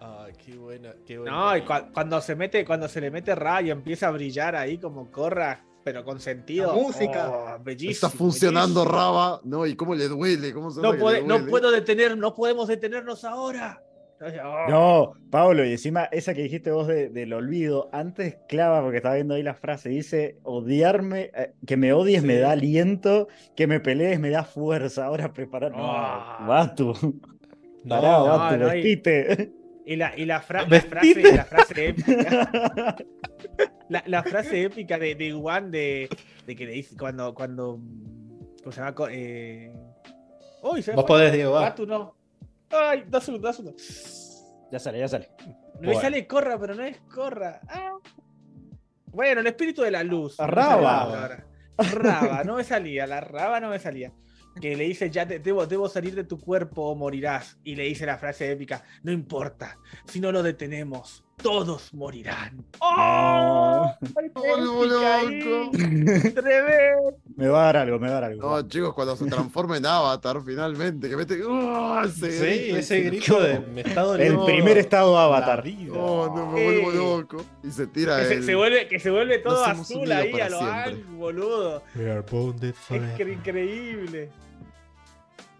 S1: Ah, qué buena, qué buena.
S3: No, y cua- cuando se mete, cuando se le mete rayo empieza a brillar ahí como corra, pero con sentido.
S6: La música.
S3: Oh, bellísimo,
S2: Está funcionando
S3: bellísimo.
S2: Raba. No, y cómo le duele, cómo se
S3: No, puede-
S2: le
S3: no puedo detener, no podemos detenernos ahora. Oh.
S4: No, Pablo, y encima esa que dijiste vos de- del olvido, antes clava, porque estaba viendo ahí la frase, dice, odiarme, eh, que me odies me da aliento, que me pelees me da fuerza, ahora preparar. No,
S3: Ah.
S4: Batu.
S1: No,
S4: Pará,
S3: no,
S4: Batu,
S3: no. Y la, y la, fra- la
S1: Vestite.
S3: frase, la frase épica. La, la frase épica de, de Juan de, de que le dice cuando, cuando. ¿Cómo se llama? Co- Eh... Uy, se me
S1: Vos podés, Diego, va.
S3: Batu no. Ay, dos segundos, dos segundos.
S4: Ya sale, ya sale.
S3: Me
S1: Bueno.
S3: sale corra, pero no es corra. Ah. Bueno, el espíritu de la luz.
S4: Raba.
S3: Raba, no me salía, la raba no me salía. Que le dice, ya te- debo, debo salir de tu cuerpo o morirás. Y le dice la frase épica, no importa, si no lo detenemos, todos morirán. ¡Oh! ¡Ay, qué
S2: ¡Oh, loco!
S3: Tremendo.
S4: Me va a dar algo, me va a dar algo.
S2: No, chicos, cuando se transforma en Avatar finalmente, que mete. ¡Oh! ese
S1: Sí,
S2: grito,
S1: ese grito de me está
S4: el primer estado avatar.
S2: Oh, no, me vuelvo loco. Y se tira
S3: Que se,
S2: el.
S3: se vuelve, que se vuelve todo
S2: Nos
S3: azul ahí a lo. Ang, boludo.
S1: We are bonded
S3: Es increíble.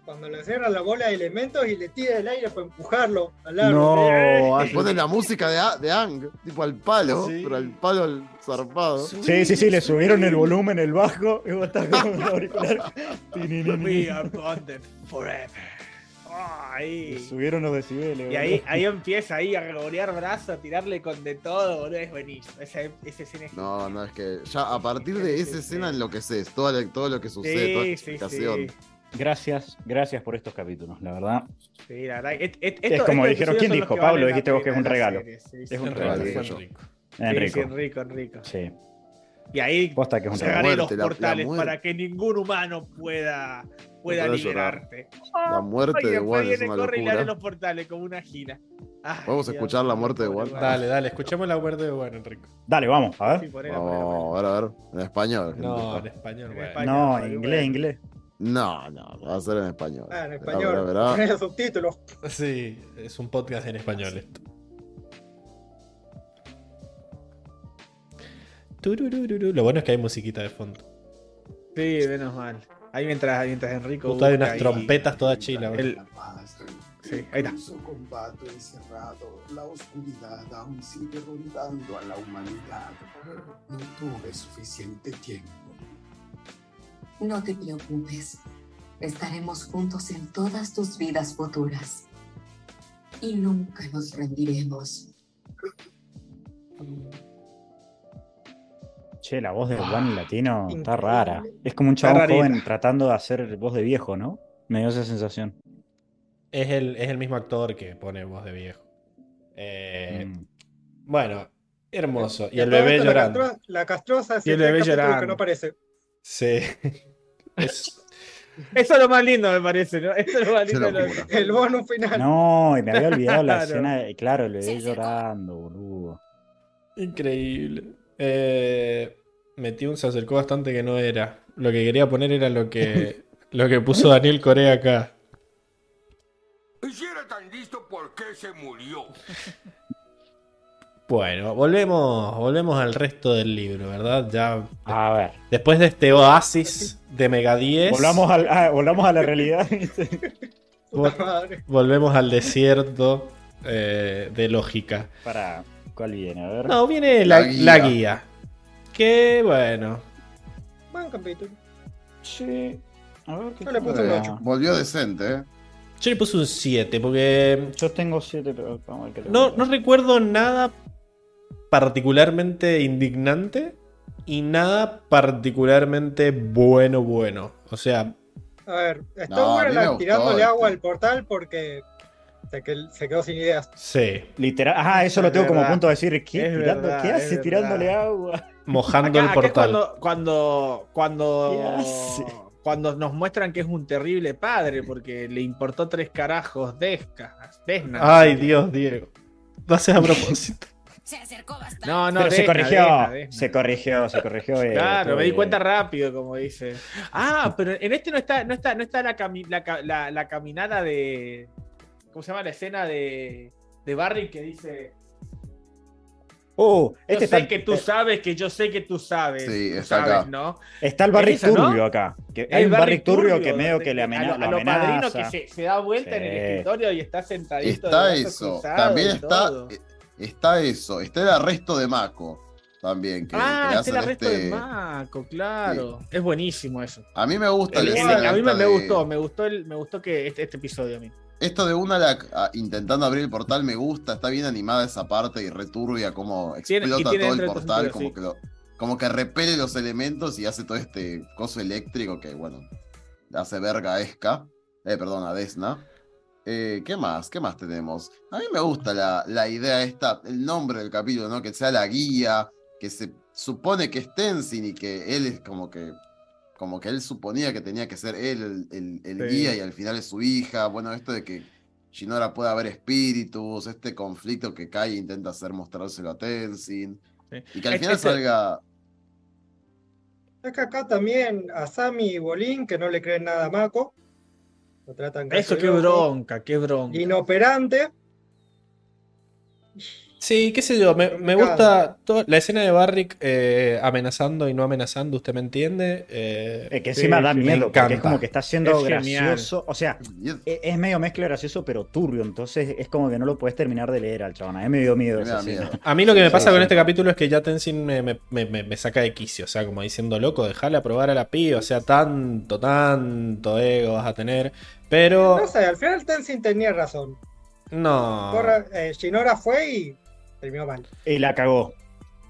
S6: Cuando le cierra la bola de elementos y le tira el aire para empujarlo al árbol.
S4: No,
S2: Y
S4: hace-
S2: Pone la música de, de Ang, tipo al palo,
S1: Sí.
S2: pero al palo al zarpado.
S4: Sí, sí, sí, le subieron el volumen, el bajo, y vos estás con un auricular.
S3: We are bonded forever. Ah, ahí.
S4: Le subieron los decibeles.
S3: Y ahí,
S4: boludo.
S3: ahí empieza ahí a regolear brazo, a tirarle con de todo, boludo. Es buenísimo. Esa, esa escena es
S2: No, no, es que ya a partir de
S3: Sí,
S2: esa
S3: sí,
S2: escena
S3: sí.
S2: enloqueces, todo, lo- todo lo que sucede, toda la
S3: Sí, sí,
S2: explicación.
S3: sí.
S4: Gracias, gracias por estos capítulos, la verdad.
S3: Sí, la verdad. et- et-
S4: Es como dijeron, ¿quién dijo? Pablo, dijiste vos que es un regalo.
S3: serie, sí,
S4: Es
S3: sí,
S4: un
S1: En
S4: regalo. Enrico.
S3: Sí, sí, Enrico, Enrico.
S4: Sí,
S3: Y ahí
S4: posta que es un regalo.
S3: cerraré los
S2: muerte, la- la
S3: portales para que ningún humano pueda, pueda
S2: llorar.
S3: liberarte.
S2: La muerte
S3: y
S2: de Juan es una
S3: corre y
S2: locura.
S3: los portales como una gira. Ay,
S2: Vamos a
S3: Dios
S2: escuchar la muerte de Juan.
S1: Dale, dale, escuchemos la muerte de Juan, Enrico.
S4: Dale, vamos, a
S3: Sí,
S4: ver.
S3: ponela, ponela.
S2: Vamos, a ver, a ver, en español.
S1: No, en español,
S3: En.
S4: No,
S3: bueno.
S4: inglés, inglés.
S2: No, no, va a ser en español.
S6: Ah, en español.
S2: verá,
S6: los subtítulos.
S1: Sí, es un podcast en español esto. Lo bueno es que hay musiquita de fondo.
S3: Sí, menos mal. Ahí mientras, mientras Enrico.
S1: Justo hay unas
S3: ahí
S1: trompetas todas chilas.
S3: el- Sí, ahí está.
S7: Combate encerrado, la oscuridad aún sigue rondando a la humanidad. No tuve suficiente tiempo.
S10: No te preocupes. Estaremos juntos en todas tus vidas futuras. Y nunca nos rendiremos.
S4: Che, la voz de Juan latino está rara. Es como un
S3: rarita.
S4: joven tratando de hacer voz de viejo, ¿no? Me dio esa sensación.
S1: Es, el, es el mismo actor que pone voz de viejo. Eh,
S4: Mm.
S1: Bueno, hermoso. Y
S6: Que
S1: el bebé llorando.
S6: La castrosa
S3: Y el
S6: siete
S3: bebé llorando.
S6: que no aparece.
S1: Sí. Es-
S3: Eso es lo más lindo, me parece, ¿no? Eso es lo más lindo. lo-.
S6: El bonus final.
S4: No, y me había olvidado la
S3: Claro.
S4: escena, de- claro,
S10: Sí, sí.
S4: llorando, boludo.
S1: Increíble. Eh, metí un se acercó bastante que no era. Lo que quería poner era lo que, lo que puso Daniel Corea acá.
S5: Y si era tan listo, ¿por qué se murió?
S1: Bueno, volvemos, volvemos al resto del libro, ¿verdad? Ya
S4: A ver,
S1: después de este oasis de Mega 10,
S4: volvamos, al- ah, volvamos a la realidad.
S1: volvemos al desierto eh, de lógica.
S4: Para, ¿cuál viene? A ver.
S1: No, viene la,
S2: La guía.
S1: la guía. Que bueno.
S6: Buen capítulo.
S4: Sí. A ver, ¿qué
S6: Yo le puse un
S4: cosa?
S6: ocho.
S2: Volvió decente, ¿eh?
S1: Yo le puse un 7 porque
S4: Yo tengo siete, pero vamos a ver qué le
S1: no, no recuerdo nada particularmente indignante. y nada particularmente bueno, bueno. O sea,
S6: A ver, está
S2: No,
S6: tirándole
S2: este.
S6: agua al portal porque se, que- se quedó sin ideas.
S1: sí,
S4: Literal. Ajá, eso lo tengo como punto de decir. ¿Qué, tirando-
S3: verdad,
S4: ¿qué hace tirándole agua?
S1: mojando
S3: Acá-
S1: el
S3: acá es
S1: portal.
S3: cuando, cuando, cuando, cuando nos muestran que es un terrible padre porque le importó tres carajos Descas, Desna.
S1: Ay, Dios, Diego. Lo haces a propósito.
S9: Se acercó bastante.
S3: No, no,
S4: Pero se corrigió, se corrigió, se corrigió. eh,
S3: Claro,
S4: todo
S3: me di cuenta rápido, como dice. Ah, pero en este no está, no está, no está la, cami- la, la- la caminada de. ¿Cómo se llama la escena de, de Barry que dice.
S4: Uh,
S3: Yo
S4: este
S3: sé
S4: está,
S3: que tú
S4: eh,
S3: sabes que yo sé que tú sabes.
S2: Sí, está
S3: sabes,
S2: acá.
S3: ¿no?
S4: está el
S3: ¿no?
S4: turbio acá. Que
S3: El
S4: hay un Barrick turbio,
S3: turbio,
S4: que medio que le
S3: a
S4: amena-
S3: lo- a lo padrino
S4: amenaza.
S3: que se, se da vuelta en el escritorio y está sentadito.
S2: Está
S3: de
S2: eso. También está,
S3: todo.
S2: Está eso. Está el arresto de Mako. También. Que,
S3: ah,
S2: que
S3: el arresto
S2: este-
S3: de Marco, claro. Es buenísimo eso.
S2: A mí me gusta
S3: El- el- a mí me, me gustó, me gustó, el, me gustó que este, este episodio a mí.
S2: Esto de una la- a- intentando abrir el portal me gusta, está bien animada esa parte y returbia como explota
S3: tiene
S2: todo el portal,
S3: sentido,
S2: como
S3: sí.
S2: que lo- como que repele los elementos y hace todo este coso eléctrico que, bueno, hace verga a Esca. Eh, perdón, a Desna. Eh, ¿Qué más? ¿Qué más tenemos? A mí me gusta la, la idea esta, el nombre del capítulo, ¿no? Que sea la guía, que se supone que es Tenzin y que él es como que como que él suponía que tenía que ser él el, el- el
S3: Sí.
S2: guía y al final es su hija. Bueno, esto de que Shinora pueda ver espíritus, este conflicto que Kai intenta hacer mostrárselo a Tenzin.
S3: Sí.
S2: Y que al final
S3: este-
S2: salga.
S6: Es que acá también a Sammy y Bolín, que no le creen nada a Mako. Lo tratan casi
S3: Eso, qué bronca, qué bronca.
S6: Inoperante.
S1: Sí, qué sé yo, me, me gusta la escena de Barrick eh, amenazando y no amenazando, ¿usted me entiende? Eh,
S4: Eh, que encima
S3: Sí,
S4: da miedo, porque es como que está siendo
S3: Es genial.
S4: gracioso. O sea,
S2: es-
S4: e- es medio mezcla gracioso, pero turbio. Entonces es como que no lo puedes terminar de leer al chabón. A mí me dio miedo.
S2: me miedo.
S1: A mí lo que me pasa
S4: sí.
S1: con este capítulo es que ya Tenzin me, me- me- me- me saca de quicio, o sea, como diciendo, loco, dejale a probar a la piba, o sea, tanto, tanto ego vas a tener, pero
S6: No sé, al final Tenzin tenía razón.
S1: no.
S6: Korra- eh, Shinora fue y terminó mal.
S4: Y la cagó.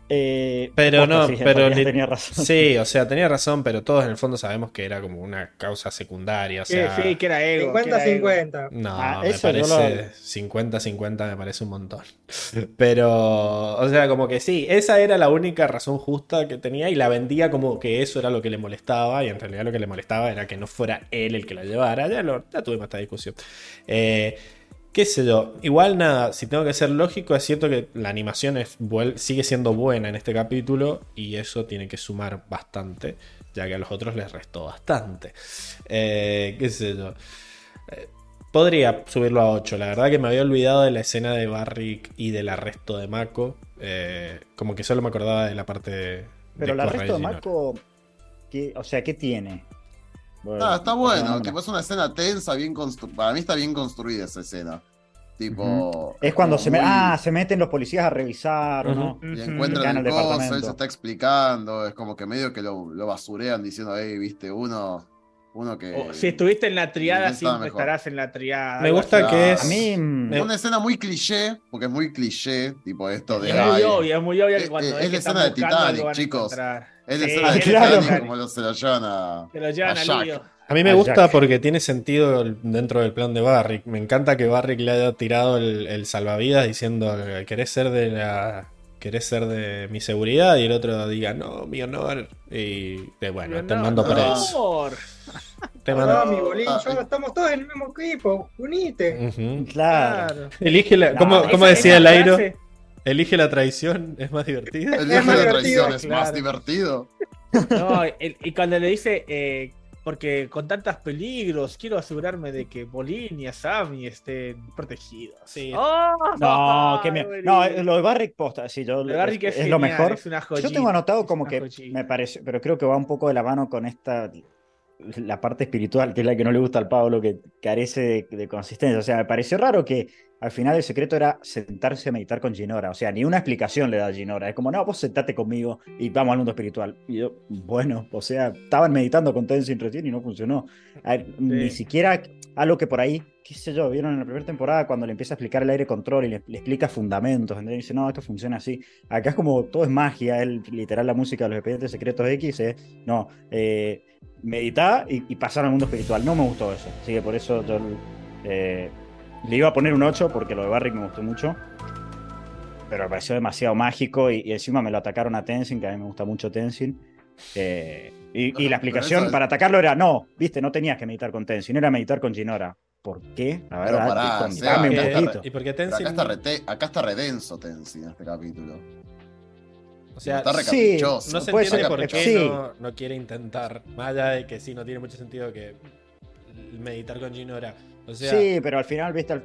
S4: Eh,
S1: Pero no,
S4: sí,
S1: pero
S4: tenía razón.
S1: Sí, o sea, tenía razón, pero todos en el fondo sabemos que era como una causa secundaria, o
S3: Sí,
S1: sea,
S3: sí, que era ego. que era ego.
S6: 50-50.
S1: No,
S4: Ah,
S1: me parece 50-50 me parece un montón. Pero, o sea, como que sí, esa era la única razón justa que tenía y la vendía como que eso era lo que le molestaba y en realidad lo que le molestaba era que no fuera él el que la llevara. Ya, lo, ya tuvimos esta discusión. Eh, qué sé yo, igual nada, si tengo que ser lógico, es cierto que la animación es, sigue siendo buena en este capítulo y eso tiene que sumar bastante, ya que a los otros les restó bastante. Eh, qué sé yo. Eh, Podría subirlo a 8. La verdad que me había olvidado de la escena de Barrick y del arresto de Mako. Eh, como que solo me acordaba de la parte de.
S4: Pero el arresto de ¿qué- o sea, ¿qué tiene? Bueno,
S2: está bueno,
S4: no-
S2: tipo, es una escena tensa, bien construida. Para mí está bien construida esa escena. Tipo.
S4: Es cuando
S2: como
S4: se, me-
S2: muy-
S4: ah, se meten los policías a revisar, ¿o no?
S2: Y encuentran
S4: Acá en
S2: el
S4: el
S2: coso, él se está explicando, es como que medio que lo, lo basurean diciendo, hey, viste, uno, uno que...
S3: Si estuviste en la triada, siempre
S2: mejor.
S3: estarás en la triada.
S1: Me gusta que es.
S4: A mí,
S1: me-
S2: Una escena muy cliché, porque es muy cliché, tipo esto de...
S3: Es muy
S2: "Ay,
S3: obvio, es muy obvio
S2: Es-
S3: que cuando
S2: es
S3: es
S2: la escena de Titanic, chicos.
S3: encontrar.
S2: Es la
S3: Sí,
S4: claro.
S2: Como lo- se lo llevan a...
S3: Se lo llevan
S2: a
S3: al
S2: Jack.
S3: lío.
S1: A mí me
S4: a
S1: gusta
S4: Jack.
S1: porque tiene sentido el- dentro del plan de Barrick. Me encanta que Barrick le haya tirado el, el salvavidas diciendo: ¿Querés ser de la. ¿Querés ser de mi seguridad? Y el otro diga, no, mi honor. Y de, bueno, te
S3: No,
S1: mando
S2: no.
S1: preso.
S3: amor.
S1: Te
S6: No,
S1: mando.
S6: mi bolín,
S2: Ah,
S6: yo-
S2: eh.
S6: estamos todos en el mismo equipo. Unite.
S4: Claro.
S1: Elige la.
S4: No,
S1: ¿Cómo,
S4: esa-
S1: cómo
S3: Esa-
S1: decía el Airo? Elige la traición, es más divertida.
S2: El
S6: Es
S2: viaje
S6: más
S2: de la
S6: divertido,
S2: traición es más divertido.
S3: No, el- y cuando le dice, eh, porque con tantos peligros, quiero asegurarme de que Bolín y Asami estén protegidos.
S1: Sí.
S3: ¡Oh!
S4: No, qué miedo. No, lo de Barrick posta, sí, yo,
S3: Lo de Barrick
S4: es, lo mejor.
S3: es una
S4: Yo
S3: joyita,
S4: tengo anotado como que
S3: joyita.
S4: me parece, pero creo que va un poco de la mano con esta la parte espiritual, que es la que no le gusta al Pablo, que carece de, de consistencia. O sea, me pareció raro que al final el secreto era sentarse a meditar con Ginora. O sea, ni una explicación le da a Ginora. Es como, no, vos sentate conmigo y vamos al mundo espiritual. Y yo, bueno, o sea, estaban meditando con Tenzin recién y no funcionó. Ni siquiera algo que por ahí, qué sé yo, vieron en la primera temporada cuando le empieza a explicar el aire control y le, le explica fundamentos. Y dice, no, esto funciona así. Acá es como, todo es magia. El, literal, la música de los expedientes secretos X es, no, eh, meditar y, y pasar al mundo espiritual. No me gustó eso. Así que por eso yo... eh, le iba a poner un 8 porque lo de Barrick me gustó mucho. Pero me pareció demasiado mágico y, y encima me lo atacaron a Tenzin, que a mí me gusta mucho Tenzin. Eh, y, y la explicación para atacarlo era, no, viste, no tenías que meditar con Tenzin, era meditar con Ginora. ¿Por qué? La
S2: Pero
S4: verdad,
S2: pará,
S4: un poquito.
S1: Y porque Tenzin.
S2: acá, está rete- acá está redenso Tenzin en este capítulo.
S1: O sea,
S2: está
S4: sí,
S1: no se
S4: puede
S1: entiende
S4: ser
S1: por qué
S4: sí.
S1: no, no quiere intentar. Más allá de que sí, no tiene mucho sentido que meditar con Ginora. O sea,
S4: sí, pero al final, viste,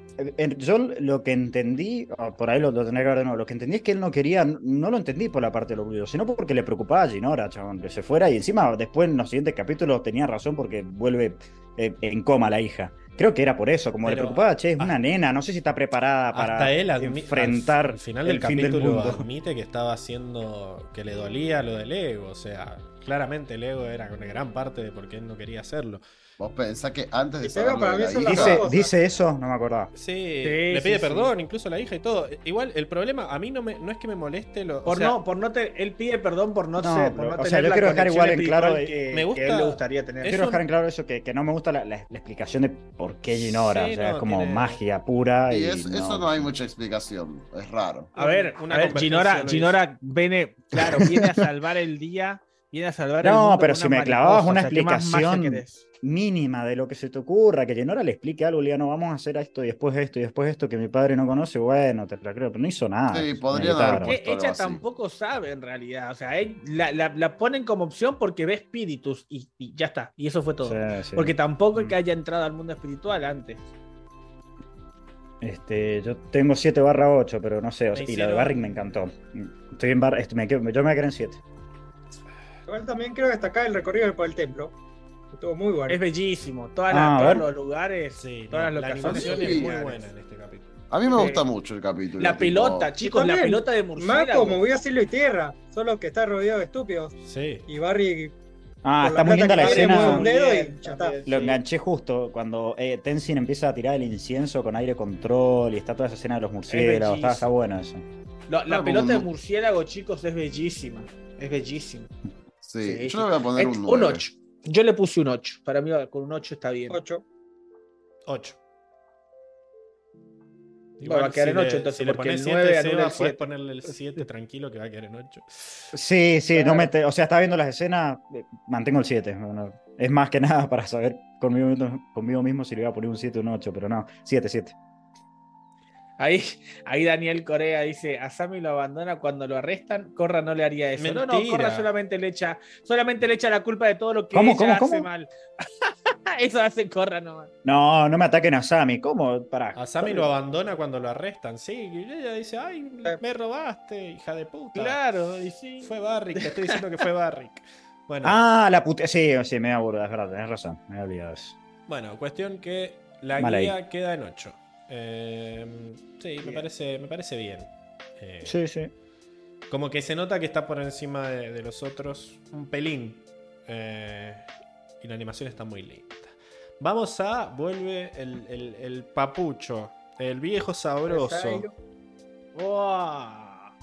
S4: yo lo que entendí, o por ahí lo, lo tendré que ver de nuevo, lo que entendí es que él no quería, no lo entendí por la parte del orgullo, sino porque le preocupaba a Ginora, chabón, que se fuera y encima después en los siguientes capítulos tenía razón porque vuelve eh, en coma la hija. Creo que era por eso, como le preocupaba, che, es una nena, no sé si está preparada para
S1: hasta él
S4: enfrentar
S1: al, al final del
S4: el fin del
S1: capítulo
S4: mundo.
S1: admite que estaba haciendo que le dolía lo del ego. O sea, claramente el ego era una gran parte de por qué él no quería hacerlo.
S2: Vos pensás que antes de saber
S4: Dice, eso, no me acordaba.
S1: Sí,
S3: Sí,
S1: le pide
S3: sí.
S1: perdón, incluso a la hija y todo. Igual, el problema, a mí no, me, no es que me moleste lo. o
S3: Por
S1: sea,
S3: no, por no te, él pide perdón por no,
S4: No,
S3: ser- por no
S4: o sea, yo quiero dejar igual en claro de-
S3: que,
S1: me gusta-
S3: que él le gustaría tener.
S4: Quiero
S1: un-
S4: dejar en claro eso, que, que no me gusta la, la- la explicación de por qué Ginora.
S1: Sí,
S4: o sea,
S1: no,
S4: es como
S1: tiene-
S4: magia pura.
S2: Y
S4: Y,
S2: es- eso no hay mucha explicación. Es raro.
S3: A ver,
S1: Una
S3: a ver, Ginora, Ginora viene, claro, viene a salvar el día, viene a salvar el
S4: No, pero si me clavabas una
S3: o sea, ¿qué más magia
S4: explicación? Mínima de lo que se te ocurra, que Ginora le explique algo, le diga, no, vamos a hacer esto y después esto y después esto que mi padre no conoce, bueno, te la creo, pero no hizo nada.
S2: Sí, haber puesto algo
S3: ella
S2: así.
S3: tampoco sabe en realidad, o sea, él- la, la- la ponen como opción porque ve espíritus y, y ya está, y eso fue todo.
S4: Sí, sí.
S3: Porque tampoco es
S4: Mm.
S3: que haya entrado al mundo espiritual antes.
S4: Este, yo tengo 7 barra 8, pero no sé, y la de Barrick me encantó. Estoy en bar, este, me yo me voy a quedar en 7.
S6: Igual también creo destacar el recorrido por el templo. Estuvo muy bueno.
S3: Es bellísimo, todas
S4: Ah,
S3: las- todos los lugares,
S1: Sí,
S3: todas las
S1: la
S3: locaciones.
S1: animación es muy buena en este capítulo.
S2: A mí me
S3: Sí.
S2: gusta mucho el capítulo.
S3: La
S2: tipo-
S3: pelota, chicos, la pelota de
S6: Más
S3: murciélago.
S6: como voy a cielo y tierra, solo que está rodeado de estúpidos.
S1: Sí.
S6: Y Barry
S4: Ah, está muy linda la escena.
S6: y ya está.
S4: Lo
S3: sí.
S4: enganché justo cuando eh, Tenzin empieza a tirar el incienso con aire control y está toda esa escena de los murciélagos. Está,
S3: bellísimo.
S4: está bueno eso.
S3: Lo- la
S2: No,
S3: pelota
S2: como
S3: de murciélago, chicos, es bellísima. Es bellísima.
S2: Sí,
S3: Sí,
S2: yo le voy a poner
S3: Es
S2: un
S3: un
S2: 9.
S3: 8. Yo le puse un 8. Para mí con un 8 está bien.
S6: 8.
S1: 8.
S3: va a quedar en ocho, entonces,
S1: si le
S3: porque
S1: pones
S3: el
S1: 7,
S3: nueve anula
S1: Seba,
S3: el
S1: puedes ponerle el 7 tranquilo que va a quedar en 8.
S4: Sí, sí, no
S3: Claro.
S4: me te- o sea, estaba viendo las escenas, mantengo el 7. bueno, es más que nada para saber conmigo, mismo- conmigo mismo si le iba a poner un 7 o un 8, pero no, 7, 7.
S3: Ahí, ahí Daniel Corea dice, a Sammy lo abandona cuando lo arrestan, Corra no le haría eso. No, no,
S1: Mentira.
S3: Corra solamente le echa, solamente le echa la culpa de todo lo que
S4: ¿Cómo,
S3: ella
S4: cómo,
S3: hace
S4: cómo?
S3: mal. eso hace Corra nomás.
S4: No, no me ataquen a Sammy, ¿cómo? Pará.
S1: A Sammy lo abandona cuando lo arrestan, sí. Y ella dice, ay, me robaste, hija de puta.
S3: Claro, y sí.
S1: Fue Barrick, te estoy diciendo que fue Barrick. Bueno,
S4: Ah, la puta. Sí, sí, me aburro, es verdad, tenés razón, me he olvidado eso.
S1: bueno, cuestión que la
S4: Mal ahí.
S1: guía queda en 8. Sí, me parece, me parece bien. Eh,
S4: Sí, sí.
S1: Como que se nota que está por encima de, de los otros un pelín. Eh, y la animación está muy linda. Vamos a. Vuelve el, el- el papucho. El viejo sabroso.
S3: ¡Oh!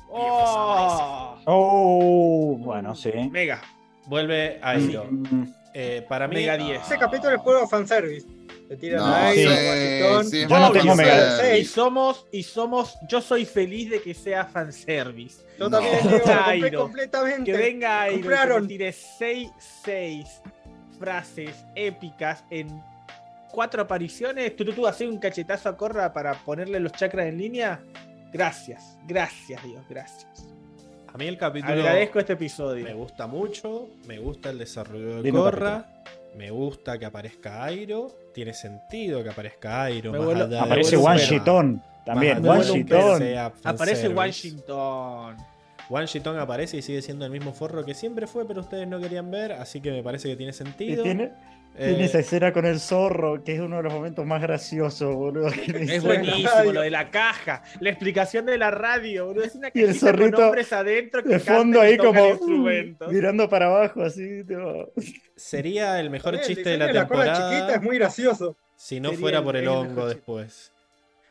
S3: ¡Oh!
S4: Oh, bueno, sí.
S3: Mega.
S1: Vuelve Airo.
S4: Mm,
S1: Eh, para mí.
S3: Mega 10.
S6: Ese capítulo es puro fanservice. Te tiran
S2: No,
S6: a
S4: sí.
S6: Airo,
S2: sí,
S6: guachitón.
S2: sí, es
S4: Yo no tengo mega-
S2: fanservice.
S3: Y somos, y somos, yo soy feliz de que sea fanservice.
S6: Yo
S2: No.
S6: también digo, compré completamente.
S3: Que venga que
S6: Compraron.
S3: me tire 6, 6 frases épicas en cuatro apariciones. Tú, tú, tú, hacer un cachetazo a Corra para ponerle los chakras en línea. Gracias, gracias Dios, gracias.
S1: A mí el capítulo.
S3: Agradezco este
S1: Me
S3: episodio.
S1: gusta mucho. Me gusta el desarrollo de Korra. Me gusta que aparezca Airo. Tiene sentido que aparezca Airo.
S3: Me
S1: más
S4: Aparece
S3: vuelvo
S4: Shitón también.
S3: Me vuelvo
S1: sea
S3: Aparece. Washington.
S1: Wan Shitong aparece y sigue siendo el mismo forro que siempre fue, pero ustedes no querían ver, así que me parece que tiene
S4: Y
S1: sentido.
S4: tiene,
S1: Eh,
S4: tiene esa escena con el zorro, que es uno de los momentos más graciosos, boludo.
S3: Es buenísimo lo de la caja, la explicación de la radio, boludo. Es una
S4: Y el
S3: con
S4: zorrito
S3: hombres adentro que
S4: De fondo ahí como uh, mirando para abajo, así. tipo.
S1: Sería el mejor
S6: El
S1: chiste de la
S6: corra
S1: temporada
S6: chiquita es muy gracioso.
S1: si no
S3: Sería
S1: fuera por el hongo después.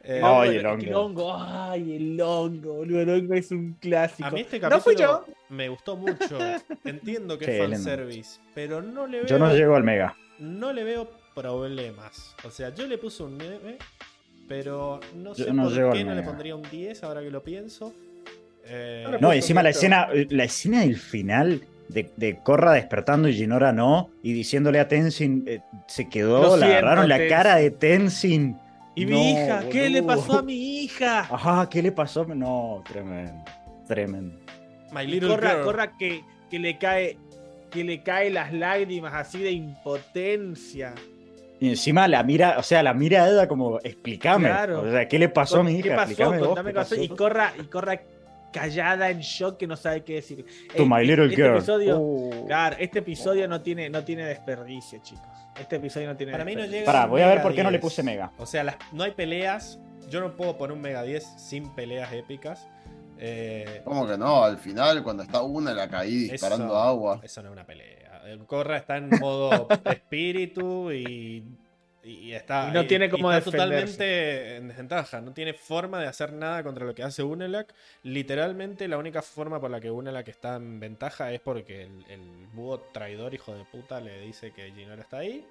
S1: Eh,
S3: El
S4: Ay,
S3: hongo,
S4: el
S3: que el
S4: hongo.
S3: hongo, ay, el hongo, boludo, el hongo es un clásico.
S1: a mí este
S3: no fui
S1: capítulo
S3: yo,
S1: me gustó mucho. Entiendo que
S4: Sí,
S1: es fanservice, pero no le veo,
S4: Yo no llego al mega.
S1: No le veo problemas. O sea, yo le puse un 9, pero no
S4: Yo
S1: sé
S4: no
S1: por qué no le pondría un 10 ahora que lo pienso. Eh,
S6: No
S4: encima la escena, la escena del final de, de Korra despertando y Jinora no, y diciéndole a Tenzin, eh, se quedó,
S3: Lo siento,
S4: agarraron la
S3: Tenzin.
S4: cara de Tenzin.
S3: y
S4: No,
S3: mi hija, ¿qué le pasó a mi hija?
S4: Ajá, ¿qué le pasó? No, tremendo, tremendo.
S1: My Little
S3: corra,
S1: Girl.
S3: corra que, que le cae que le cae las lágrimas así de impotencia.
S4: Y encima la mira, o sea, la mira a Eda como, explícame.
S3: Claro.
S4: O sea, ¿qué le pasó a mi hija?
S3: ¿Qué pasó?
S4: Explícame vos,
S3: Contame
S4: ¿qué
S3: qué pasó. Y corra, y corra callada en shock que no sabe qué decir.
S4: To
S3: Eh,
S4: my little
S3: este
S4: girl.
S3: Episodio,
S4: Uh.
S3: Claro, este episodio no tiene, no tiene desperdicio, chicos. Este episodio no tiene
S1: Para mí no
S3: desperdicio.
S1: llega
S4: Pará, voy a ver por qué no le
S1: 10.
S4: puse mega.
S1: O sea, las- no hay peleas. Yo no puedo poner un Mega 10 sin peleas épicas. Eh,
S2: ¿Cómo que no? Al final, cuando está una la caí disparando
S1: Eso-
S2: agua.
S1: Eso no es una pelea. El Corra está en modo espíritu y, y está.
S3: Y no tiene cómo
S1: está totalmente en desventaja. No tiene forma de hacer nada contra lo que hace Unelak. Literalmente, la única forma por la que Unelak está en ventaja es porque el, el búho traidor, hijo de puta, le dice que Ginora está ahí.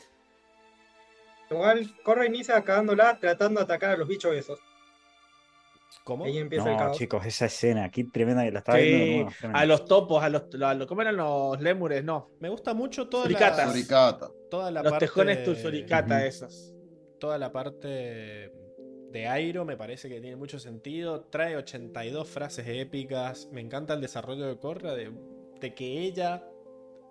S6: Igual Corra inicia cagándola tratando de atacar a los bichos esos.
S1: ¿Cómo?
S6: Ahí empieza el
S4: No,
S6: caos.
S4: chicos, esa escena, aquí tremenda que la estaba
S3: Sí,
S4: viendo nuevo.
S3: a los topos, a los, a los- ¿cómo eran los lémures? No,
S1: Me gusta mucho toda
S3: Suricatas.
S1: la,
S2: Suricata.
S1: toda la
S3: los
S1: parte
S3: tejones tu suricata esos.
S1: toda la parte de Airo me parece que tiene mucho sentido. Trae 82 frases épicas. Me encanta el desarrollo de Corra de, de que ella.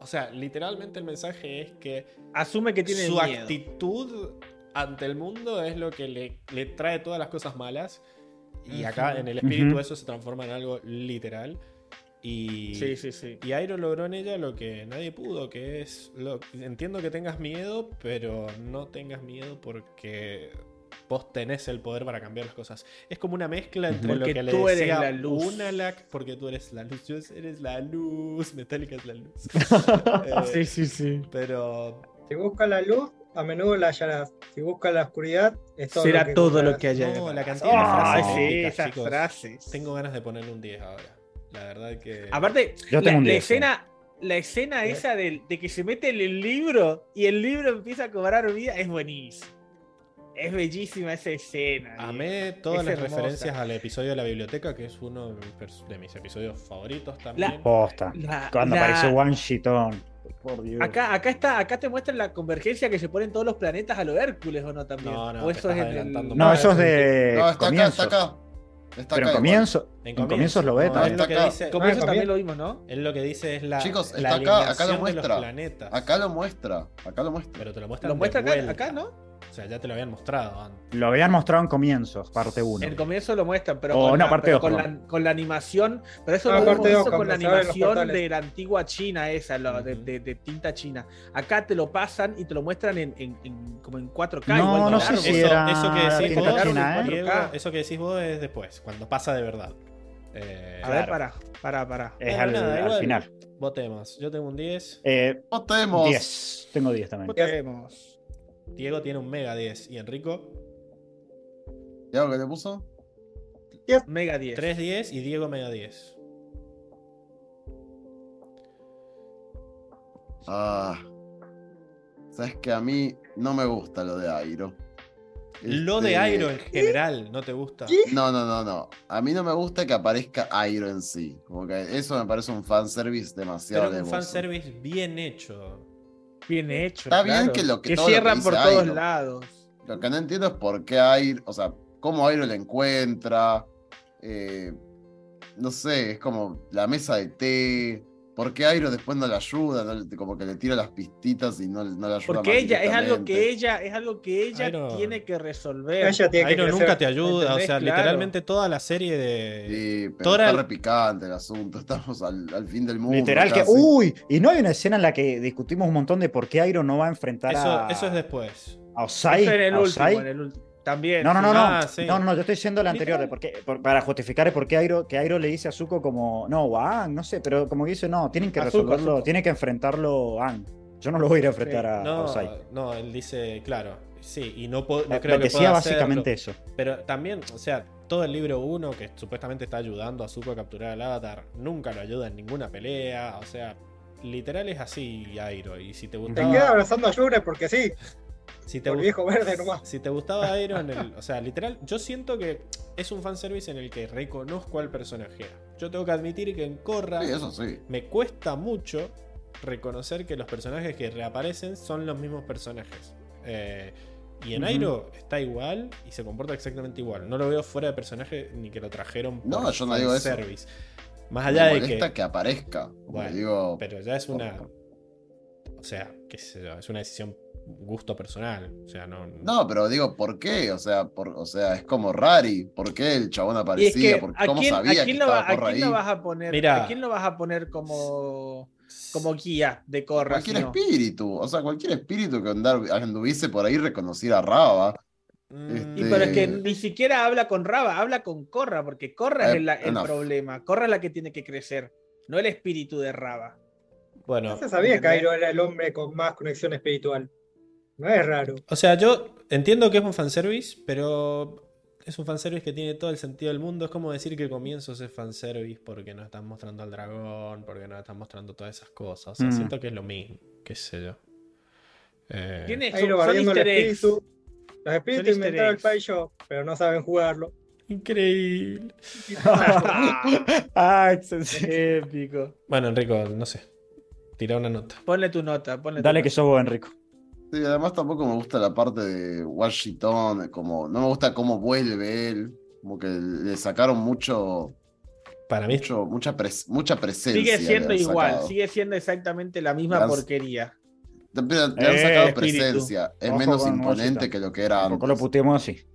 S1: O sea, literalmente el mensaje es que
S3: Asume que tiene
S1: su
S3: miedo.
S1: actitud ante el mundo es lo que le, le trae todas las cosas malas. Y acá en el espíritu eso se transforma en algo literal. Y,
S3: Sí, sí, sí.
S1: y Airo logró en ella lo que nadie pudo, que es... Lo, entiendo que tengas miedo, pero no tengas miedo porque vos tenés el poder para cambiar las cosas. Es como una mezcla entre
S3: Porque
S1: lo que le
S3: tú eres la luz.
S1: Unalak, porque tú eres la luz, yo eres la luz, Metallica es la luz. Eh,
S3: Sí, sí, sí.
S1: Pero
S6: Si buscas la luz, a menudo la hallarás. Si buscas la oscuridad, es todo
S3: Será
S6: lo que
S3: todo lo que haya.
S1: No, la cantidad de
S3: Ay,
S1: frases
S3: sí,
S1: épicas,
S3: esas
S1: chicos.
S3: frases.
S1: tengo ganas de ponerle un 10 ahora. La verdad que...
S3: Aparte,
S4: Yo
S3: la,
S4: tengo un
S3: la
S4: 10, sí.
S3: escena, la escena esa de, de que se mete en el libro y el libro empieza a cobrar vida es buenísima. Es bellísima esa escena.
S1: Amé todas
S3: Es
S1: las
S3: hermosa.
S1: referencias al episodio de la biblioteca, que es uno de mis, pers- de mis episodios favoritos también.
S4: Posta.
S3: La-
S4: Cuando
S3: la-
S4: apareció One Shiton. Por Dios.
S3: Acá, acá está, acá te muestran la convergencia que se ponen todos los planetas a lo Hércules o no también.
S1: No, no,
S3: o eso es en el-
S4: No, eso es de
S2: No, está acá,
S4: comienzos.
S2: está acá. Está
S4: Pero en
S2: acá igual.
S4: comienzo, en comienzos lo ve
S1: no,
S4: también.
S1: lo que dice,
S6: Ah,
S3: también lo vimos, ¿no?
S1: él lo que dice es la,
S2: Chicos,
S1: la
S2: está acá, acá
S1: alineación
S2: lo
S1: de los
S2: muestra.
S1: planetas.
S2: Acá lo muestra. Acá lo muestra.
S1: Pero te lo muestran
S3: Lo muestra acá, acá, ¿no?
S1: O sea, ya te lo habían mostrado antes.
S4: Lo habían mostrado en comienzos, parte 1.
S3: En el comienzo lo muestran, pero,
S4: Oh,
S3: con,
S4: no,
S3: la,
S4: parte
S3: pero
S4: dos,
S3: con, la, con la animación. Pero eso
S6: Ah,
S3: lo
S6: parte
S3: hemos
S6: dos,
S3: con la animación de la antigua China, esa, lo- de, de- de tinta china. Acá te lo pasan y te lo muestran en, en- en- como en 4K.
S4: No,
S3: igual
S4: no sé si
S1: eso,
S4: era
S1: eso que decís vos,
S4: china, ¿eh?
S1: Diego,
S3: 4K.
S1: eso que decís vos es después, cuando pasa de verdad. Eh,
S3: A ver,
S4: Claro.
S3: para, para, para.
S4: Es
S1: Bueno,
S4: al,
S1: nada,
S4: al
S1: igual.
S4: final.
S1: Votemos. Yo tengo un 10.
S4: Eh,
S2: Votemos.
S4: 10. Tengo 10 también.
S3: Votemos.
S1: Diego tiene un mega 10. ¿Y Enrico?
S2: ¿Y algo que le puso?
S3: Mega 10.
S1: 3 10 y Diego mega 10.
S2: Ah. Sabes que a mí no me gusta lo de Airo.
S1: Lo de
S2: Este,
S1: Airo en general, ¿no te gusta?
S2: No, no, no, no. A mí no me gusta que aparezca Airo en sí. Como que eso me parece un fanservice demasiado
S1: Pero un fanservice bien hecho.
S3: Bien hecho.
S2: Está bien que lo que- todo lo que
S3: cierran por todos
S2: Airo.
S3: lados.
S2: Lo que no entiendo es por qué Airo, o sea, cómo Airo le encuentra. eh, no sé, es como la mesa de té. ¿Por qué Airo después no le ayuda? No le- como que le tira las pistitas y no, no le ayuda
S3: Porque
S2: más
S3: ella es algo que ella es algo que ella
S1: Airo-
S3: tiene que resolver.
S6: Ella tiene que
S1: Airo
S6: crecer.
S1: nunca te ayuda, o sea,
S3: Claro.
S1: literalmente toda la serie de...
S2: Sí, pero
S1: Tora-
S2: está repicante el asunto. Estamos al, al fin del mundo.
S4: Literal que. Uy, y no hay una escena en la que discutimos un montón de por qué Iroh no va a enfrentar
S1: Eso,
S4: a.
S1: eso es después.
S4: a Osai.
S3: Eso en el
S4: a
S3: último,
S4: Osai.
S3: en el último. También.
S4: No, no, no, no.
S1: Ah, sí.
S4: no, no, yo estoy diciendo la anterior, de por qué- por- para justificar por qué Airo, que Airo le dice a Zuko como, no, o a Aang, no sé, pero como que dice, no, tienen que resolverlo,
S3: Zuko.
S4: tiene que enfrentarlo Aang. Yo no lo voy a ir a enfrentar
S3: Sí.
S4: a, a
S1: No,
S4: Osai.
S1: no, él dice, claro, sí, y no, po- no creo que
S4: decía
S1: pueda
S4: básicamente
S1: hacerlo.
S4: eso.
S1: Pero también, o sea, todo el libro 1 que supuestamente está ayudando a Zuko a capturar al avatar, nunca lo ayuda en ninguna pelea, o sea, literal es así Airo, y si te
S6: Te
S1: gustaba...
S6: queda abrazando a Yure porque sí,
S1: si te
S6: por viejo verde nomás.
S1: Si te gustaba Airo en el. O sea, literal, yo siento que es un fanservice en el que reconozco al personaje. Yo tengo que admitir que en Korra
S2: Sí, eso sí.
S1: me cuesta mucho reconocer que los personajes que reaparecen son los mismos personajes. Eh, y en. Airo está igual y se comporta exactamente igual. No lo veo fuera de personaje ni que lo trajeron por
S2: No, yo no digo eso.
S1: fanservice. Más
S2: Me
S1: allá de
S2: molesta
S1: que.
S2: que, aparezca.
S1: Bueno,
S2: digo,
S1: Pero ya es una. O sea, qué sé yo, es una decisión gusto personal. O sea, no.
S2: No, pero digo, ¿por qué? O sea, por, o sea, es como Rari. ¿Por qué el chabón
S3: Y es
S2: aparecía?
S3: que,
S2: ¿Por-
S3: ¿a
S2: ¿Cómo
S3: quién,
S2: sabía
S3: quién
S2: que
S3: lo a quién
S2: ahí?
S3: lo vas a poner?
S1: Mira.
S3: ¿A quién lo vas a poner como, como guía de Corra?
S2: Cualquier espíritu. O sea, cualquier espíritu que andar, anduviese por ahí reconociera a Raba.
S1: Mm,
S2: Este-
S3: Y pero es que ni siquiera habla con Raba, habla con Corra, porque Corra
S2: Eh,
S3: es la- el problema. Corra es la que tiene que crecer, no el espíritu de Raba.
S1: Bueno,
S6: No se sabía que. Airo era el hombre con más conexión espiritual. No es raro.
S1: O sea, yo entiendo que es un fanservice, pero es un fanservice que tiene todo el sentido del mundo. Es como decir que comienzos es fanservice porque nos están mostrando al dragón, porque nos están mostrando todas esas cosas. O sea,
S4: Mm.
S1: siento que es lo mismo, qué sé yo. Eh,
S3: Tiene- son,
S6: Airo
S3: son
S6: el
S3: easter eggs.
S6: espíritu. Los espíritus
S3: Son
S6: inventaron el. Pai Shop, pero no saben jugarlo.
S1: Increíble.
S4: Ay, sí.
S3: Épico.
S1: Bueno, Enrico, no sé. Tira una nota.
S3: Ponle tu nota, ponle tu
S4: Dale
S3: nota.
S4: que sos vos, Enrico.
S2: Sí, además tampoco me gusta la parte de Washington, como no me gusta cómo vuelve él, como que le sacaron mucho,
S1: Para mí,
S2: mucho mucha, pres- mucha presencia.
S3: Sigue siendo igual,
S2: sacado.
S3: sigue siendo exactamente la misma porquería.
S2: Le, le han
S4: Eh,
S2: sacado
S3: espíritu.
S2: presencia, es
S4: Ojo
S2: menos imponente
S4: Washington.
S2: que lo que era
S4: Tampoco lo
S2: antes.
S4: puteemos así.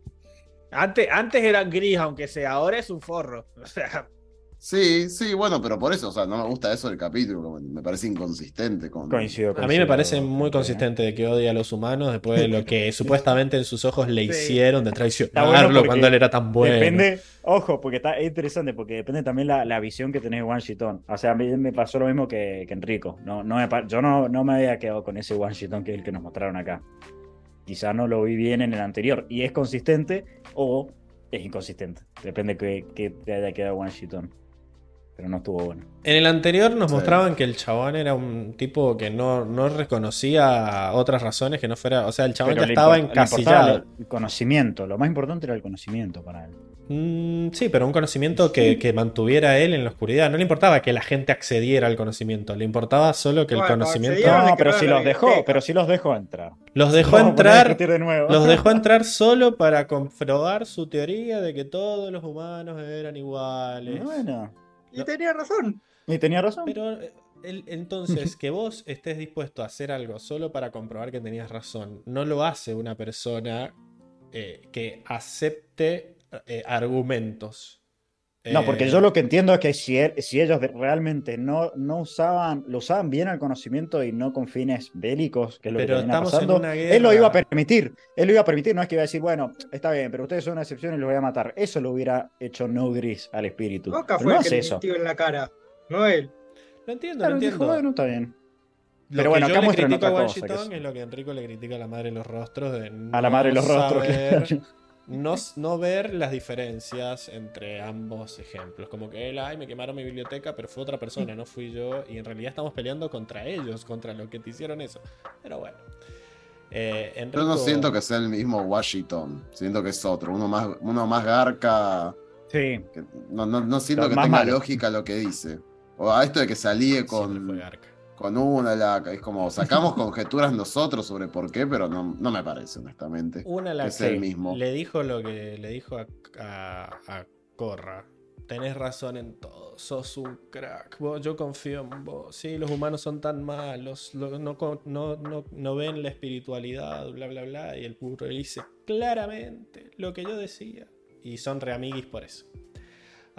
S3: Antes, antes era gris, aunque sea, ahora es un forro. O sea,
S2: Sí, sí, bueno, pero por eso, o sea, no me gusta eso del capítulo, como me parece inconsistente con...
S4: Coincido,
S1: a mí me parece muy consistente de que odia a los humanos después de lo que supuestamente en sus ojos le
S3: Sí.
S1: hicieron de traicionarlo
S4: bueno
S1: cuando él era tan bueno.
S4: Depende, ojo, porque está es interesante, porque depende también la, la visión que tenés de One Shiton. O sea, a mí me pasó lo mismo que, que Enrico. No, no me yo no, no me había quedado con ese One Shiton que es el que nos mostraron acá. Quizá no lo vi bien en el anterior. Y es consistente o es inconsistente. Depende que, que te haya quedado One Shiton. Pero no estuvo bueno.
S1: En el anterior nos
S2: Sí.
S1: mostraban que el chabón era un tipo que no, no reconocía otras razones que no fuera. O sea, el chabón
S4: Pero
S1: ya estaba encasillado.
S4: El conocimiento. Lo más importante era el conocimiento para él.
S1: Mm, sí, pero un conocimiento que, que mantuviera él en la oscuridad. No le importaba que la gente accediera al conocimiento, le importaba solo que el conocimiento.
S4: No, pero si los dejó, pero si los dejó entrar.
S1: Los dejó
S4: Vamos
S1: entrar.
S4: discutir de nuevo.
S1: Los dejó entrar solo para comprobar su teoría de que todos los humanos eran iguales.
S4: Bueno,
S6: Y tenía razón.
S4: y tenía razón.
S1: Pero eh, el- entonces, que vos estés dispuesto a hacer algo solo para comprobar que tenías razón, no lo hace una persona eh, que acepte eh, argumentos.
S4: No,
S1: Eh,
S4: porque yo lo que entiendo es que si, él- si ellos realmente no, no usaban, lo usaban bien al conocimiento y no con fines bélicos, que es lo
S1: Pero
S4: que
S1: estamos en
S4: pasando,
S1: una
S4: él lo iba a permitir. Él lo iba a permitir, no es que iba a decir, bueno, está bien, pero ustedes son una excepción y los voy a matar. Eso lo hubiera hecho no gris al espíritu.
S6: Boca fue
S4: no
S6: el que le
S4: eso.
S6: en la cara, no él.
S1: Lo entiendo,
S4: Claro,
S1: lo
S4: dijo,
S1: entiendo.
S4: bueno, está bien.
S1: Lo
S4: Pero
S1: que
S4: bueno,
S1: yo
S4: acá
S1: le a
S4: otra
S1: Wan
S4: cosa, que es-
S1: es lo que Enrico le critica a la madre de los rostros de
S4: A la madre de los
S1: no
S4: rostros.
S1: saber-
S4: que-
S1: no, no ver las diferencias entre ambos ejemplos. Como que él, ay, me quemaron mi biblioteca, pero fue otra persona, no fui yo. Y en realidad estamos peleando contra ellos, contra los que te hicieron eso. Pero bueno. Eh,
S2: Yo no siento que sea el mismo Washington, siento que es otro, uno más, uno más garca,
S4: Sí.
S2: que no, no, no siento
S4: Pero
S2: que tenga
S4: malo.
S2: lógica lo que dice. O a esto de que se alíe
S1: Siempre fue
S2: con,
S1: garca.
S2: Con una, la, es como sacamos conjeturas nosotros sobre por qué, pero no, no me parece, honestamente.
S1: Una la
S2: es el mismo.
S1: le dijo lo que le dijo a, a, a Corra. tenés razón en todo, sos un crack, vos- yo confío en vos, sí, los humanos son tan malos, no, no- no ven la espiritualidad, bla, bla, bla, y el burro le dice claramente lo que yo decía, y son reamiguis por eso.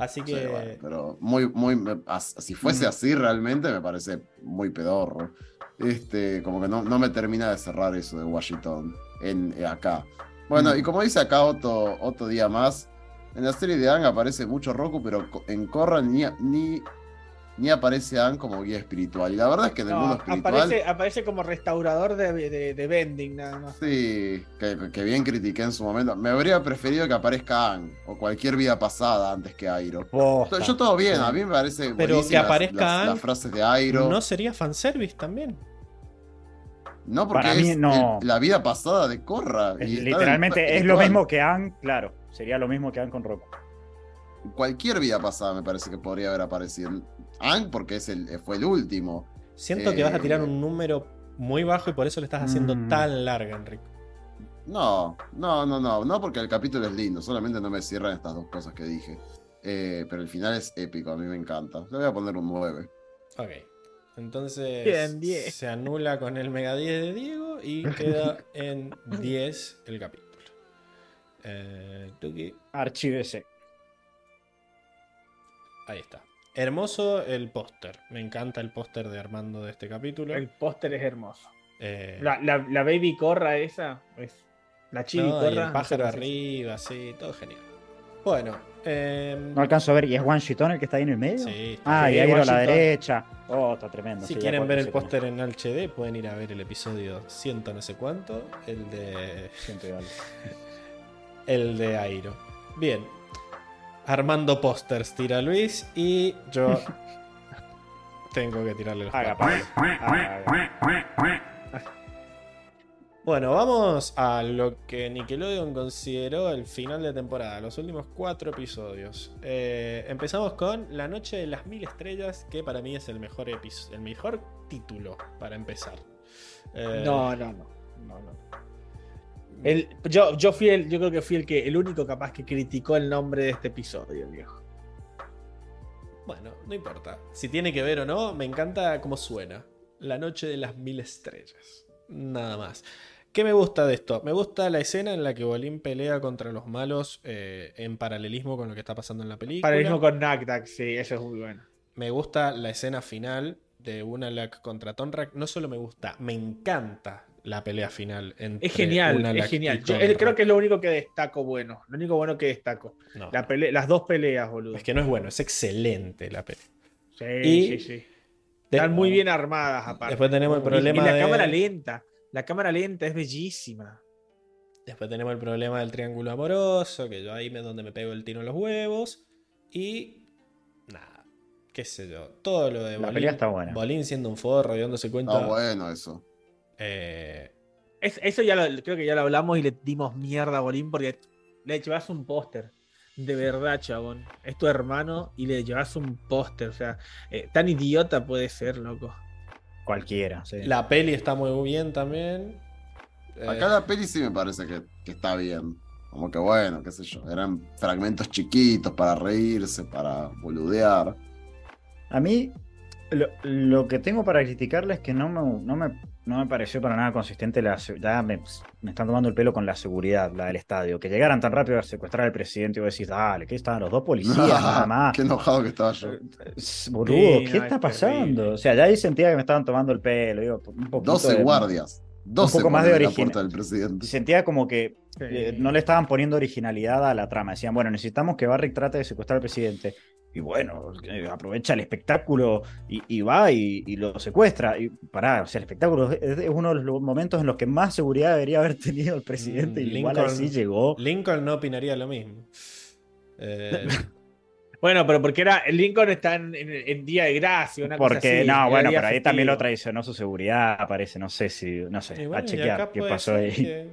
S1: Así que...
S2: Sí, bueno, pero muy, muy, si fuese así realmente me parece muy pedorro. Este, como que no, no me termina de cerrar eso de Washington en, eh, acá. Bueno, y como dice acá otro, otro día más, en la serie de Ang aparece mucho Roku, pero en Korra ni, ni, ni aparece Ang como guía espiritual. Y la verdad es que en el
S3: No,
S2: mundo espiritual,
S3: aparece, aparece como restaurador de, de, de vending nada más.
S2: sí, que, que bien critiqué en su momento. Me habría preferido que aparezca Ang o cualquier vida pasada antes que Airo.
S4: Posta.
S2: Yo todo bien, a mí me parece
S1: Pero que aparezca
S2: las, las
S1: Aang,
S2: frases de Airo.
S1: ¿No sería fanservice también?
S2: No, porque
S4: Para mí,
S2: es
S4: no.
S2: el- la vida pasada de Korra.
S4: Es-
S2: y está
S4: literalmente
S2: en-
S4: es lo mismo que Ann, claro. Sería lo mismo que Ann con Roku.
S2: Cualquier vida pasada me parece que podría haber aparecido. Ang porque es el, fue el último.
S1: Siento que vas a tirar un número muy bajo y por eso le estás haciendo
S4: Mm.
S1: tan larga, Enrique.
S2: No, no, no, no. No porque el capítulo es lindo. Solamente no me cierran estas dos cosas que dije. Eh, pero el final es épico. A mí me encanta. Le voy a poner un 9.
S1: Ok. Entonces
S3: Bien, 10.
S1: se anula con el Mega 10 de Diego y queda en 10 el capítulo. Eh, Tuki,
S4: Archivese.
S1: ahí está. Hermoso el póster. Me encanta el póster de Armando de este capítulo.
S3: El póster es hermoso.
S1: Eh,
S3: La, la, la baby corra esa, es la chibi
S1: no, y
S3: corra.
S1: el pájaro
S3: no sé
S1: arriba, sí, todo genial. Bueno, em,
S4: No alcanzo a ver. ¿Y es One Shitón el que está ahí en el medio?
S1: sí, está
S4: Ah, y Airo a la derecha. Oh, está tremendo.
S1: Si
S4: sí,
S1: quieren ver el póster en HD, pueden ir a ver el episodio ciento no sé cuánto, el de
S4: siento igual.
S1: el de Airo. Bien. Armando pósters tira Luis y yo tengo que tirarle los
S4: Haga,
S1: papeles.
S4: Pablo. Haga, haga.
S1: Bueno, vamos a lo que Nickelodeon consideró el final de temporada, los últimos cuatro episodios. Eh, empezamos con La Noche de las Mil Estrellas, que para mí es el mejor, el mejor título para empezar. Eh,
S3: No, no, no. no, no. El- yo, yo fui el, yo creo que fui el que el único capaz que criticó el nombre de este episodio, viejo.
S1: Bueno, no importa. Si tiene que ver o no, me encanta cómo suena. La noche de las mil estrellas. Nada más. ¿Qué me gusta de esto? Me gusta la escena en la que Bolín pelea contra los malos eh, en paralelismo con lo que está pasando en la película.
S3: Para el mismo con Nakdak, sí, eso es muy bueno.
S1: Me gusta la escena final de Unalak contra Tonrak. No solo me gusta, me encanta la pelea final. Entre
S3: Es genial, es genial. Yo, eh, creo que es lo único que destaco bueno. Lo único bueno que destaco.
S1: No,
S3: La pele- las dos peleas, boludo.
S1: es que no es bueno, es excelente la pelea.
S3: Sí,
S1: Y-
S3: sí, sí.
S1: De-
S3: Están muy bien armadas, aparte.
S1: Después tenemos el
S3: Y- y,
S1: problema
S3: la
S1: de-
S3: cámara lenta. La cámara lenta es bellísima.
S1: Después tenemos el problema del triángulo amoroso, que yo ahí es donde me pego el tiro en los huevos. Y. Nada. Qué sé yo. Todo lo de
S4: La
S1: Bolín.
S4: pelea está buena.
S1: Bolín siendo un forro y dándose cuenta.
S2: Está bueno eso.
S1: Eh,
S3: Es- eso ya lo, creo que ya lo hablamos y le dimos mierda a Bolín porque le llevas un póster. De verdad, chabón. Es tu hermano y le llevas un póster. O sea, eh, tan idiota puede ser, loco.
S4: Cualquiera, sí.
S1: la peli está muy bien también. Eh,
S2: Acá la peli sí me parece que, que está bien. Como que bueno, qué sé yo. Eran fragmentos chiquitos para reírse, para boludear.
S4: A mí, lo, lo que tengo para criticarle es que no me, no me, no me pareció para nada consistente. La, ya me, me están tomando el pelo con la seguridad, la del estadio. Que llegaran tan rápido a secuestrar al presidente y vos decís, dale, que estaban los dos policías nada más.
S2: Qué enojado que estaba yo.
S4: S- Boludo,
S3: Sí,
S4: ¿qué
S3: no,
S4: está
S3: es
S4: pasando?
S3: terrible.
S4: O sea, ya ahí sentía que me estaban tomando el pelo. Digo, un poquito
S2: 12
S4: de-
S2: guardias. 12
S4: poco más de
S2: ponen en la
S4: origina-
S2: puerta del presidente.
S4: Sentía como que
S3: Sí.
S4: eh, no le estaban poniendo originalidad a la trama. Decían, bueno, necesitamos que Barrick trate de secuestrar al presidente. Y bueno, eh, aprovecha el espectáculo y, y va y, y lo secuestra. Y pará, o sea, el espectáculo es, es uno de los momentos en los que más seguridad debería haber tenido el presidente.
S1: Mm,
S4: y igual
S1: Lincoln-
S4: así llegó.
S1: Lincoln no opinaría lo mismo. Eh,
S3: Bueno, pero porque era el Lincoln está en, en- en día de gracia, una cosa
S4: Porque,
S3: así,
S4: no, bueno, pero ahí también lo traicionó su seguridad, parece. No sé si, no sé, a chequear qué pasó ahí.
S1: que-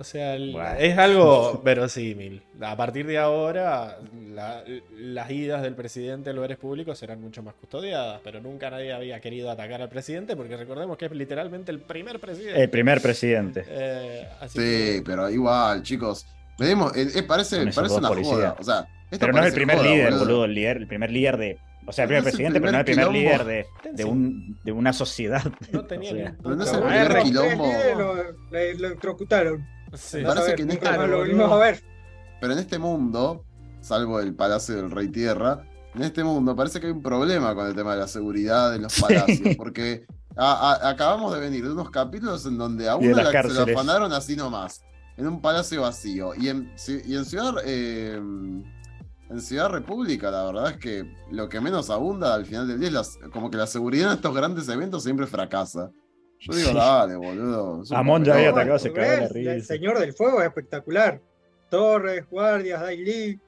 S1: o sea,
S4: Bueno.
S1: es algo verosímil. A partir de ahora, la- las idas del presidente a lugares públicos serán mucho más custodiadas, pero nunca nadie había querido atacar al presidente porque recordemos que es literalmente el primer presidente.
S4: El primer presidente.
S1: Eh, así
S2: Sí,
S1: que-
S2: pero igual, chicos. Venimos, eh, eh, parece, parece una
S4: policías.
S2: joda. O sea, esto
S4: Pero no es el primer
S2: joda,
S4: líder,
S2: boludo.
S4: boludo, el, líder, el primer líder de. O sea, el primer
S2: no es el
S4: presidente, pero no el
S2: primer
S4: líder de, de, un, de una sociedad.
S1: No tenía
S4: O sea,
S2: Pero no es el primer quilombo.
S6: lo, lo electrocutaron.
S1: Sí.
S2: Parece
S6: ver,
S2: que en este-
S6: más lo a ver.
S2: Pero en este mundo, salvo el Palacio del Rey Tierra, en este mundo parece que hay un problema con el tema de la seguridad en los
S4: Sí.
S2: palacios, porque a- a- acabamos de venir de unos capítulos en donde a
S4: de
S2: uno la- se lo afanaron así nomás, en un palacio vacío. Y en, ci- y en Ciudad eh, en Ciudad República, la verdad es que lo que menos abunda al final del día es las- como que la seguridad en estos grandes eventos siempre fracasa. Yo digo,
S4: Sí.
S2: dale, boludo.
S4: Amon ya había atacado, se
S6: el
S4: cagó la
S6: progreso, El
S4: risa.
S6: Señor del Fuego es espectacular. Torres, guardias, Daily,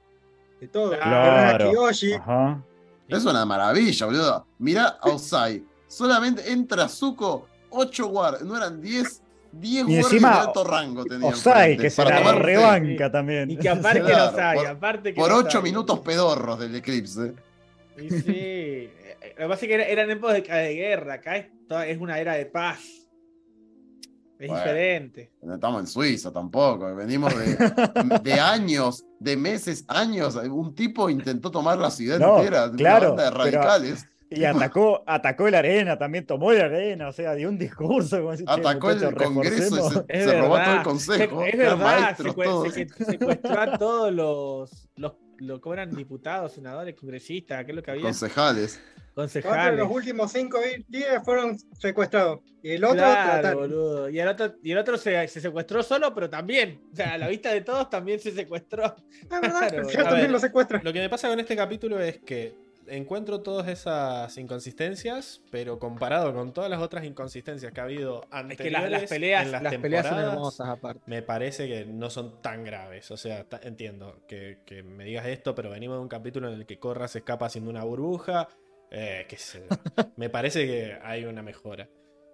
S6: de todo.
S4: Claro.
S6: Kiyoshi.
S4: Ajá.
S2: Es una maravilla, boludo. Mirá a Osai. Solamente entra Zuko, 8 guardias. No eran 10. 10
S4: Y encima,
S2: de alto rango tenía
S4: Osai, que se la rebanca también.
S3: Y que aparte
S2: Claro,
S3: los hay,
S2: por-
S3: aparte que
S2: Por
S3: los
S2: 8
S3: hay.
S2: minutos pedorros del eclipse.
S3: Y sí. Eh, Lo que pasa es que era- eran épocas de, de guerra. Acá es, es una era de paz. Es
S2: Bueno.
S3: diferente.
S2: No estamos en Suiza tampoco. Venimos de, de años, de meses, años. Un tipo intentó tomar la ciudad
S4: No,
S2: entera.
S4: Claro, pero-
S2: radicales.
S4: Y atacó, atacó la arena, también tomó la arena, o sea, dio un discurso. Como decir, "Che,
S2: Atacó el Congreso y
S4: reforcemos".
S2: se, se robó todo el consejo.
S3: Se- es verdad,
S2: maestros todos.
S3: seque- secuestró a todos los, los, los ¿cómo eran diputados, senadores, congresistas, ¿qué es lo que había?
S2: Concejales.
S6: Cuatro de
S3: Concejales.
S6: los últimos cinco líderes fueron secuestrados. Y el otro
S3: Claro. Y el otro, y el otro se, se secuestró solo, pero también. O sea, a la vista de todos también se secuestró.
S6: Es verdad,
S3: Claro,
S6: también
S1: ver.
S6: lo secuestra.
S1: Lo que me pasa con este capítulo es que encuentro todas esas inconsistencias, pero comparado con todas las otras inconsistencias que ha habido
S3: Es
S1: anteriores
S3: que las, las peleas,
S1: en
S3: las,
S1: las,
S3: peleas son hermosas aparte.
S1: me parece que no son tan graves. O sea, entiendo que, que me digas esto, pero venimos de un capítulo en el que Corra se escapa haciendo una burbuja. Eh, qué sé yo. me parece que hay una mejora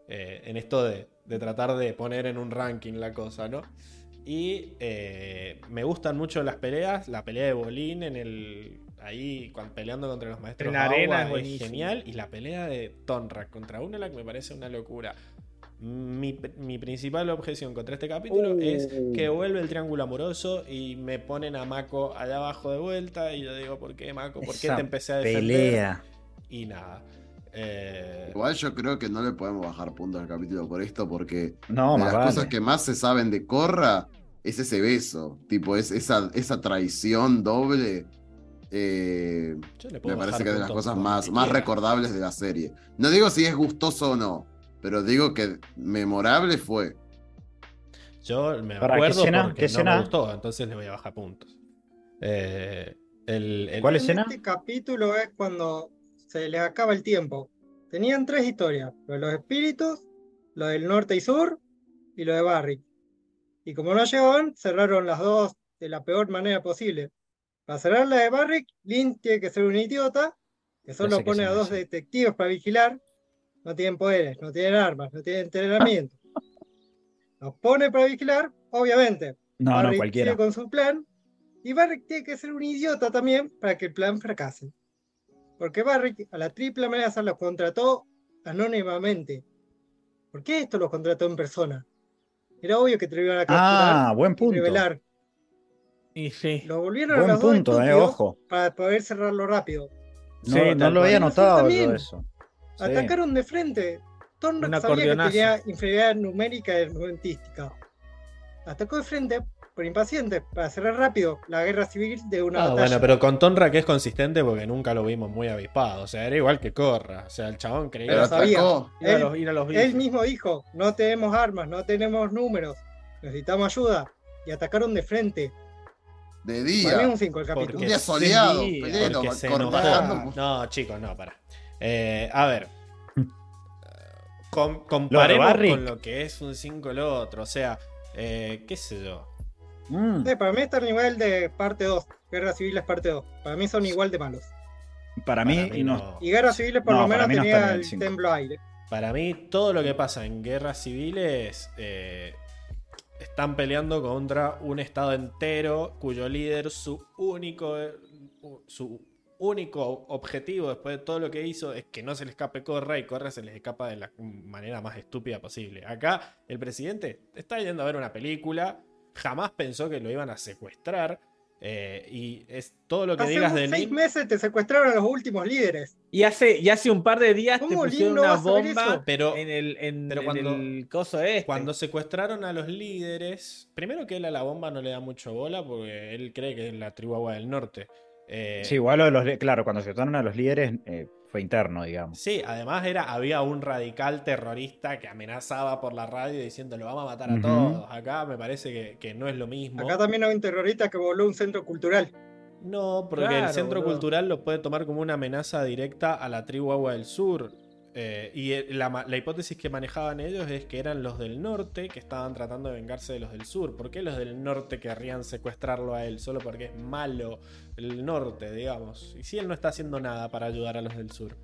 S1: eh, en esto de, de tratar de poner en un ranking la cosa, ¿no? Y eh, me gustan mucho las peleas. La pelea de Bolín en el. Ahí peleando contra los maestros
S3: En la arena
S1: agua
S3: es
S1: genial. Y la pelea de Tonrak contra Unalak me parece una locura. Mi, mi principal objeción contra este capítulo
S3: Uh.
S1: es que vuelve el triángulo amoroso y me ponen a Mako allá abajo de vuelta. Y yo digo, ¿por qué, Mako? ¿Por qué te empecé a defender?
S4: Pelea.
S1: Y nada. Eh,
S2: Igual yo creo que no le podemos bajar puntos al capítulo por esto, porque
S4: No,
S2: de las
S4: vale.
S2: cosas que más se saben de Corra es ese beso. Tipo, es esa, esa traición doble. eh, me parece que es de las cosas más, más recordables de la serie. No digo si es gustoso o no, pero digo que memorable fue.
S1: Yo me
S4: Pará, ¿qué
S1: acuerdo
S4: escena?
S1: porque
S4: ¿Qué
S1: no
S4: escena?
S1: me gustó, entonces le voy a bajar puntos. Eh, el, el-
S4: ¿Cuál
S6: En
S4: escena?
S6: Este capítulo es cuando se les acaba el tiempo. Tenían tres historias: lo de los espíritus, lo del norte y sur y lo de Barry. Y como no llegaban, cerraron las dos de la peor manera posible. Para cerrar la de Barrick, Lynn tiene que ser un idiota, que solo pone a dos detectives para vigilar. No tienen poderes, no tienen armas, no tienen entrenamiento. Los pone para vigilar, obviamente.
S4: No, no,
S6: Barrick
S4: cualquiera.
S6: sigue con su plan. Y Barrick tiene que ser un idiota también para que el plan fracase. Porque Barrick a la triple amenaza los contrató anónimamente. ¿Por qué esto los contrató en persona? Era obvio que te lo iban a capturar
S4: Ah, buen
S6: y
S4: punto.
S6: revelar.
S3: Y sí.
S6: Lo volvieron a los dos
S4: punto, eh,
S6: estúpidos
S4: ojo.
S6: para poder cerrarlo rápido.
S4: No,
S3: Sí,
S4: no lo había notado yo
S6: También.
S4: eso. Sí.
S6: Atacaron de frente. Thornton
S3: Un
S6: sabía que tenía inferioridad numérica y armamentística. Atacó de frente por impaciente para cerrar rápido la guerra civil de una
S1: Ah,
S6: batalla.
S1: bueno, pero con Tonra que es consistente porque nunca lo vimos muy avispado. O sea, era igual que Corra. O sea, el chabón creía.
S2: Pero
S6: Pero sabía.
S2: atacó.
S3: Ir a
S6: Él-
S3: los, ir a los
S6: Él mismo dijo, no tenemos armas, no tenemos números, necesitamos ayuda. Y atacaron de frente.
S2: De
S6: Para mí es
S2: día.
S6: un 5 el
S1: Porque
S6: capítulo.
S2: Un día soleado, cortando.
S1: No, chicos, no, para. Eh, a ver. Com- comparemos con lo que es un 5 el otro. O sea, eh, qué sé yo.
S4: Mm,
S6: Sí, para mí está a nivel de parte 2. Guerra Civil es parte 2. Para mí son igual de malos.
S4: para mí,
S1: Para mí
S4: no.
S1: no.
S6: Y Guerra Civil por
S4: No,
S6: lo menos
S4: no
S6: tenía
S4: en el
S6: templo aire.
S1: Para mí, todo lo que pasa en guerras civiles eh, están peleando contra un estado entero cuyo líder, su único, eh, su único objetivo después de todo lo que hizo es que no se le escape Corra y Corra se les escapa de la manera más estúpida posible. Acá el presidente está yendo a ver una película, jamás pensó que lo iban a secuestrar. eh, y es todo lo que
S6: Hace
S1: digas de
S6: seis
S1: Nin.
S6: meses te secuestraron a los últimos líderes.
S3: Y hace, y hace un par de días te
S6: ¿Cómo
S3: pusieron
S6: Lin no
S3: una bomba?
S1: Pero,
S3: en el, en,
S1: pero
S3: en
S1: cuando-
S3: el coso este.
S1: cuando secuestraron a los líderes, primero que él a la bomba no le da mucho bola porque él cree que es la tribu Agua del Norte. Eh,
S4: Sí, igual los, claro, cuando se trataron a los líderes eh, fue interno, digamos.
S1: Sí, además era, había un radical terrorista que amenazaba por la radio diciendo lo vamos a matar a todos. Acá me parece que, que no es lo mismo.
S6: Acá también hay un terrorista que voló un centro cultural.
S1: No, porque el centro cultural lo puede tomar como una amenaza directa a la tribu Agua del Sur. Eh, y la, la hipótesis que manejaban ellos es que eran los del norte que estaban tratando de vengarse de los del sur. ¿Por qué los del norte querrían secuestrarlo a él? Solo porque es malo el norte, digamos. Y si él no está haciendo nada para ayudar a los del sur.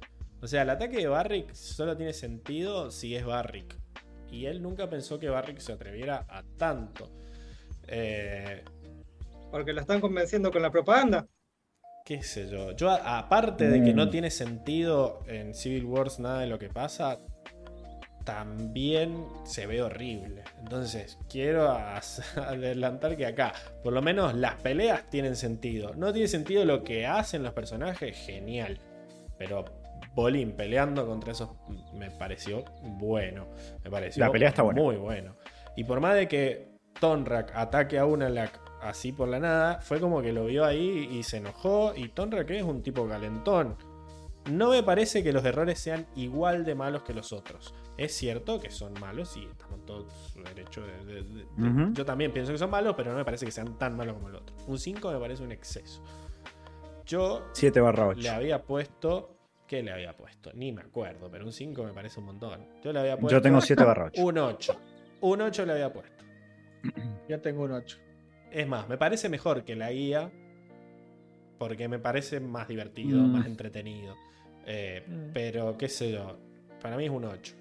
S1: O sea, el ataque de Barrick solo tiene sentido si es Barrick. Y él nunca pensó que Barrick se atreviera a tanto. Eh,
S6: Porque lo están convenciendo con la propaganda.
S1: Qué sé yo. Yo, aparte de que no
S4: Mm.
S1: tiene sentido en Civil Wars nada de lo que pasa, también se ve horrible. Entonces, quiero adelantar que acá, por lo menos las peleas tienen sentido. No tiene sentido lo que hacen los personajes, genial. Pero Bolin peleando contra esos me pareció bueno. Me pareció
S4: La pelea está buena.
S1: muy bueno. Y por más de que Tonrak ataque a Unalak así por la nada, fue como que lo vio ahí y se enojó. Y Tonrak es un tipo calentón. No me parece que los errores sean igual de malos que los otros. Es cierto que son malos y estamos en todo su derecho de, de-. Yo también pienso que son malos, pero no me parece que sean tan malos como el otro. Un 5 me parece un exceso. Yo
S4: 7 barra 8.
S1: le había puesto. ¿Qué le había puesto? Ni me acuerdo, pero un 5 me parece un montón. Yo le había puesto.
S4: Yo tengo 7 barra 8.
S1: Un 8. Un 8 le había puesto.
S3: Yo tengo un 8.
S1: Es más, me parece mejor que la guía. Porque me parece más divertido,
S4: Mm.
S1: más entretenido. Eh,
S3: Mm.
S1: Pero, qué sé yo. Para mí es un 8.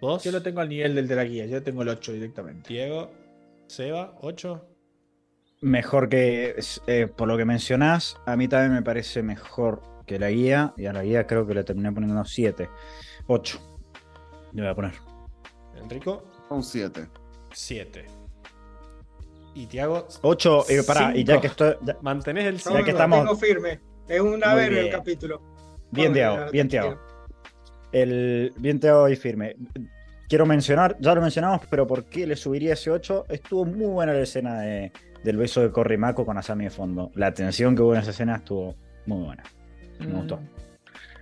S1: ¿Vos?
S3: Yo lo tengo al nivel del de la guía. Yo tengo el 8 directamente.
S1: Diego, Seba, 8.
S4: Mejor que, eh, por lo que mencionás, a mí también me parece mejor que la guía. Y a la guía creo que le terminé poniendo 7. 8. Le voy a poner.
S1: Enrico,
S2: Un 7.
S1: 7. Y Tiago,
S4: 8, y pará, y ya que estoy. ya-
S1: mantenés el
S6: Yo
S4: Ya
S1: 5.
S4: que estamos-
S6: tengo firme. Es un
S4: Muy
S6: haber el capítulo.
S4: bien, Tiago, bien,
S6: te
S4: Tiago. El bien Tiago y firme. Quiero mencionar, ya lo mencionamos, pero ¿por qué le subiría ese 8? Estuvo muy buena la escena de- del beso de Corrimaco con Asami de fondo. La tensión que hubo en esa escena estuvo muy buena. Me gustó.
S3: Mm.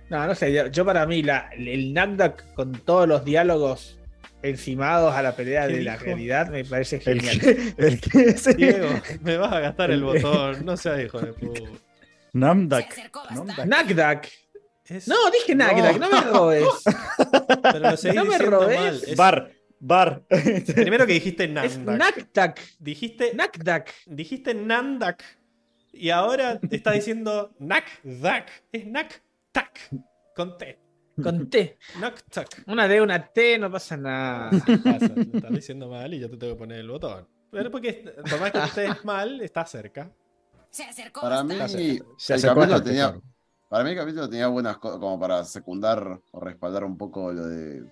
S3: No, no sé. Yo, para mí, la, el Nagdak con todos los diálogos encimados a la pelea
S1: ¿Qué
S3: de la realidad me parece
S4: El
S3: genial.
S4: que, el que.
S1: Diego, me vas a gastar el
S4: El-
S1: botón. No seas hijo de puta.
S4: Namdak. Namdak.
S1: Es-
S3: No, dije Nagdak, no, me robes.
S1: pero lo seguís
S3: no me robes.
S1: mal. Es-
S4: Bar, bar.
S1: Primero que dijiste
S3: Es
S1: Nandak.
S3: Nagdak.
S1: Dijiste,
S3: Nagdak.
S1: dijiste Nandak. Y ahora está diciendo Nakdak. Es Naktak. Con T.
S3: Con T.
S1: Naktak.
S3: Una D, una T, no pasa nada.
S1: ¿Qué pasa? Lo estás diciendo mal y yo te tengo que poner el botón. Pero porque por más que estés mal, está cerca.
S9: Se acercó
S2: Para mí.
S4: Se
S2: el
S4: acercó
S2: capítulo
S4: bastante,
S2: tenía, para mí el capítulo tenía buenas cosas como para secundar o respaldar un poco lo de,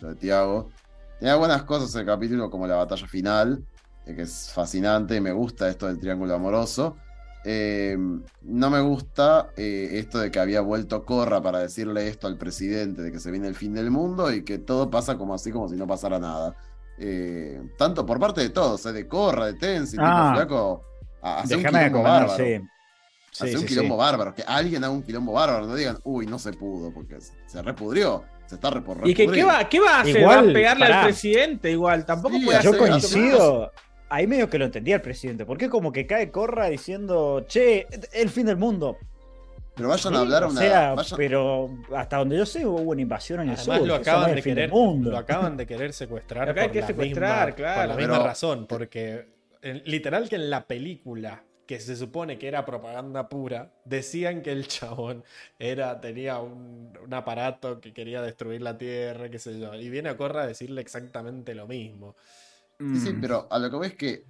S2: lo de Tiago. Tenía buenas cosas el capítulo como la batalla final, eh, que es fascinante, me gusta esto del triángulo amoroso. Eh, no me gusta eh, esto de que había vuelto Corra para decirle esto al presidente, de que se viene el fin del mundo y que todo pasa como así, como si no pasara nada. Eh, tanto por parte de todos, eh, de Corra, de Tenzin,
S4: Ah.
S2: flaco, a- hace un quilombo bárbaro.
S4: sí. Sí,
S2: hace un quilombo
S4: sí.
S2: bárbaro, que alguien haga un quilombo bárbaro, no digan, uy, no se pudo, porque se, repudrió, se está repor
S3: ¿Y que, qué, va, qué va a hacer?
S4: Igual,
S3: va a pegarle
S4: pará.
S3: al presidente igual. Tampoco
S2: Sí,
S3: puede
S4: Yo
S3: hacer
S4: coincido. Ahí medio que lo entendía el presidente. ¿Por qué como que cae Corra diciendo, che, el fin del mundo?
S2: Pero vayan
S4: Sí,
S2: a hablar
S4: o
S2: una.
S4: sea,
S2: vayan-
S4: pero hasta donde yo sé hubo una invasión en el
S1: Además
S4: sur.
S1: lo
S4: no
S1: acaban de querer,
S4: mundo.
S1: lo acaban de querer secuestrar.
S3: Lo acaban
S1: por
S3: de
S1: la
S3: secuestrar,
S1: misma,
S3: claro.
S1: Por la misma
S2: Pero-
S1: razón, porque en- literal que en la película que se supone que era propaganda pura, decían que el chabón era, tenía un, un aparato que quería destruir la Tierra, qué sé yo. Y viene a Corra a decirle exactamente lo mismo.
S2: Sí, sí,
S4: Mm.
S2: pero a lo que voy es que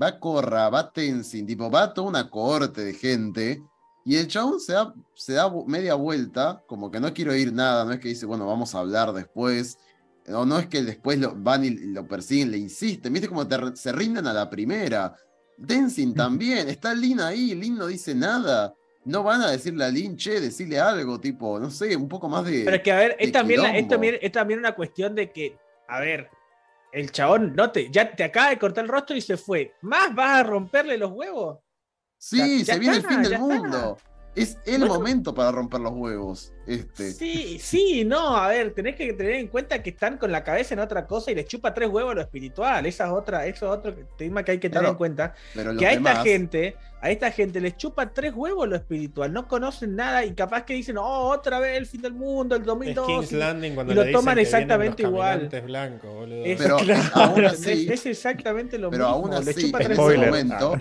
S2: va Corra, va Tenzin, tipo, va toda una cohorte de gente. Y el chabón se da, se da media vuelta, como que no quiero oír nada, no es que dice, bueno, vamos a hablar después. O no es que después lo, van y lo persiguen, le insisten. ¿Viste como te- se rinden a la primera? Denzin también. Está Lin ahí. Lin no dice nada. No van a decirle a Lin, che, decirle algo, tipo, no sé, un poco más de.
S3: Pero es que, a ver, es también, la- es, también, es también una cuestión de que, a ver, el chabón no te, ya te acaba de cortar el rostro y se fue. ¿Más vas a romperle los huevos?
S2: Sí,
S3: Ya-
S2: se viene
S3: está,
S2: el fin del
S3: está.
S2: Es el
S3: Bueno.
S2: momento para romper los huevos. Este.
S3: Sí, sí, no, a ver, tenés que tener en cuenta que están con la cabeza en otra cosa y les chupa tres huevos lo espiritual. Esa es otra, eso es otro tema que hay que tener
S2: Claro,
S3: en cuenta.
S2: Pero
S3: Que a esta gente, a esta gente les chupa tres huevos lo espiritual, no conocen nada y capaz que dicen, oh, otra vez el fin del mundo, el
S1: Es
S3: 2002.
S1: King's
S3: y-
S1: Landing cuando
S3: y lo
S1: le dicen
S3: toman
S1: que
S3: exactamente
S1: los
S3: igual.
S1: caminantes blancos, boludo.
S3: Es,
S2: Pero
S3: claro,
S2: aún
S3: es-
S2: así-
S3: es exactamente lo
S2: Pero
S3: mismo.
S2: aún así,
S3: chupa
S2: en
S3: tres
S2: ese
S4: Spoiler.
S3: huevos.
S2: momento,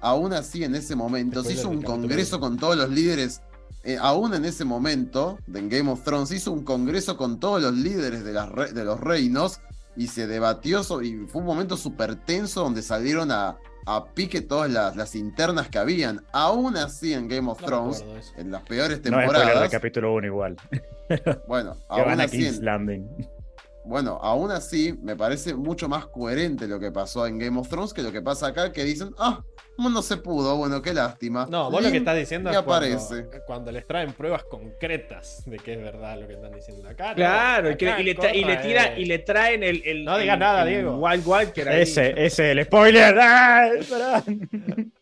S2: aún así en ese momento, se hizo un congreso con todos los líderes. eh, aún en ese momento, de en Game of Thrones, se hizo un congreso con todos los líderes de, las re- de los reinos y se debatió sobre, y fue un momento súper tenso donde salieron a, a pique todas las, las internas que habían. Aún así en Game of
S1: No
S2: Thrones, en las peores
S4: No es spoiler del
S2: temporadas,
S4: capítulo 1 igual.
S2: bueno,
S4: Que
S2: aún
S4: van a
S2: así en-
S4: Landing.
S2: Bueno, aún así, me parece mucho más coherente lo que pasó en Game of Thrones que lo que pasa acá, que dicen, ah, ¿cómo no se pudo? Bueno, qué lástima.
S1: No, vos lo que estás diciendo es cuando,
S2: aparece.
S1: cuando les traen pruebas concretas de que es verdad lo que están diciendo acá.
S3: Claro, y, que-
S1: acá
S3: y le, y tira,
S1: eh.
S3: y le traen el, el-
S1: No digas nada,
S3: el
S1: Diego.
S3: Wild Walker ahí.
S4: Ese, ese es el spoiler. ¡Ah!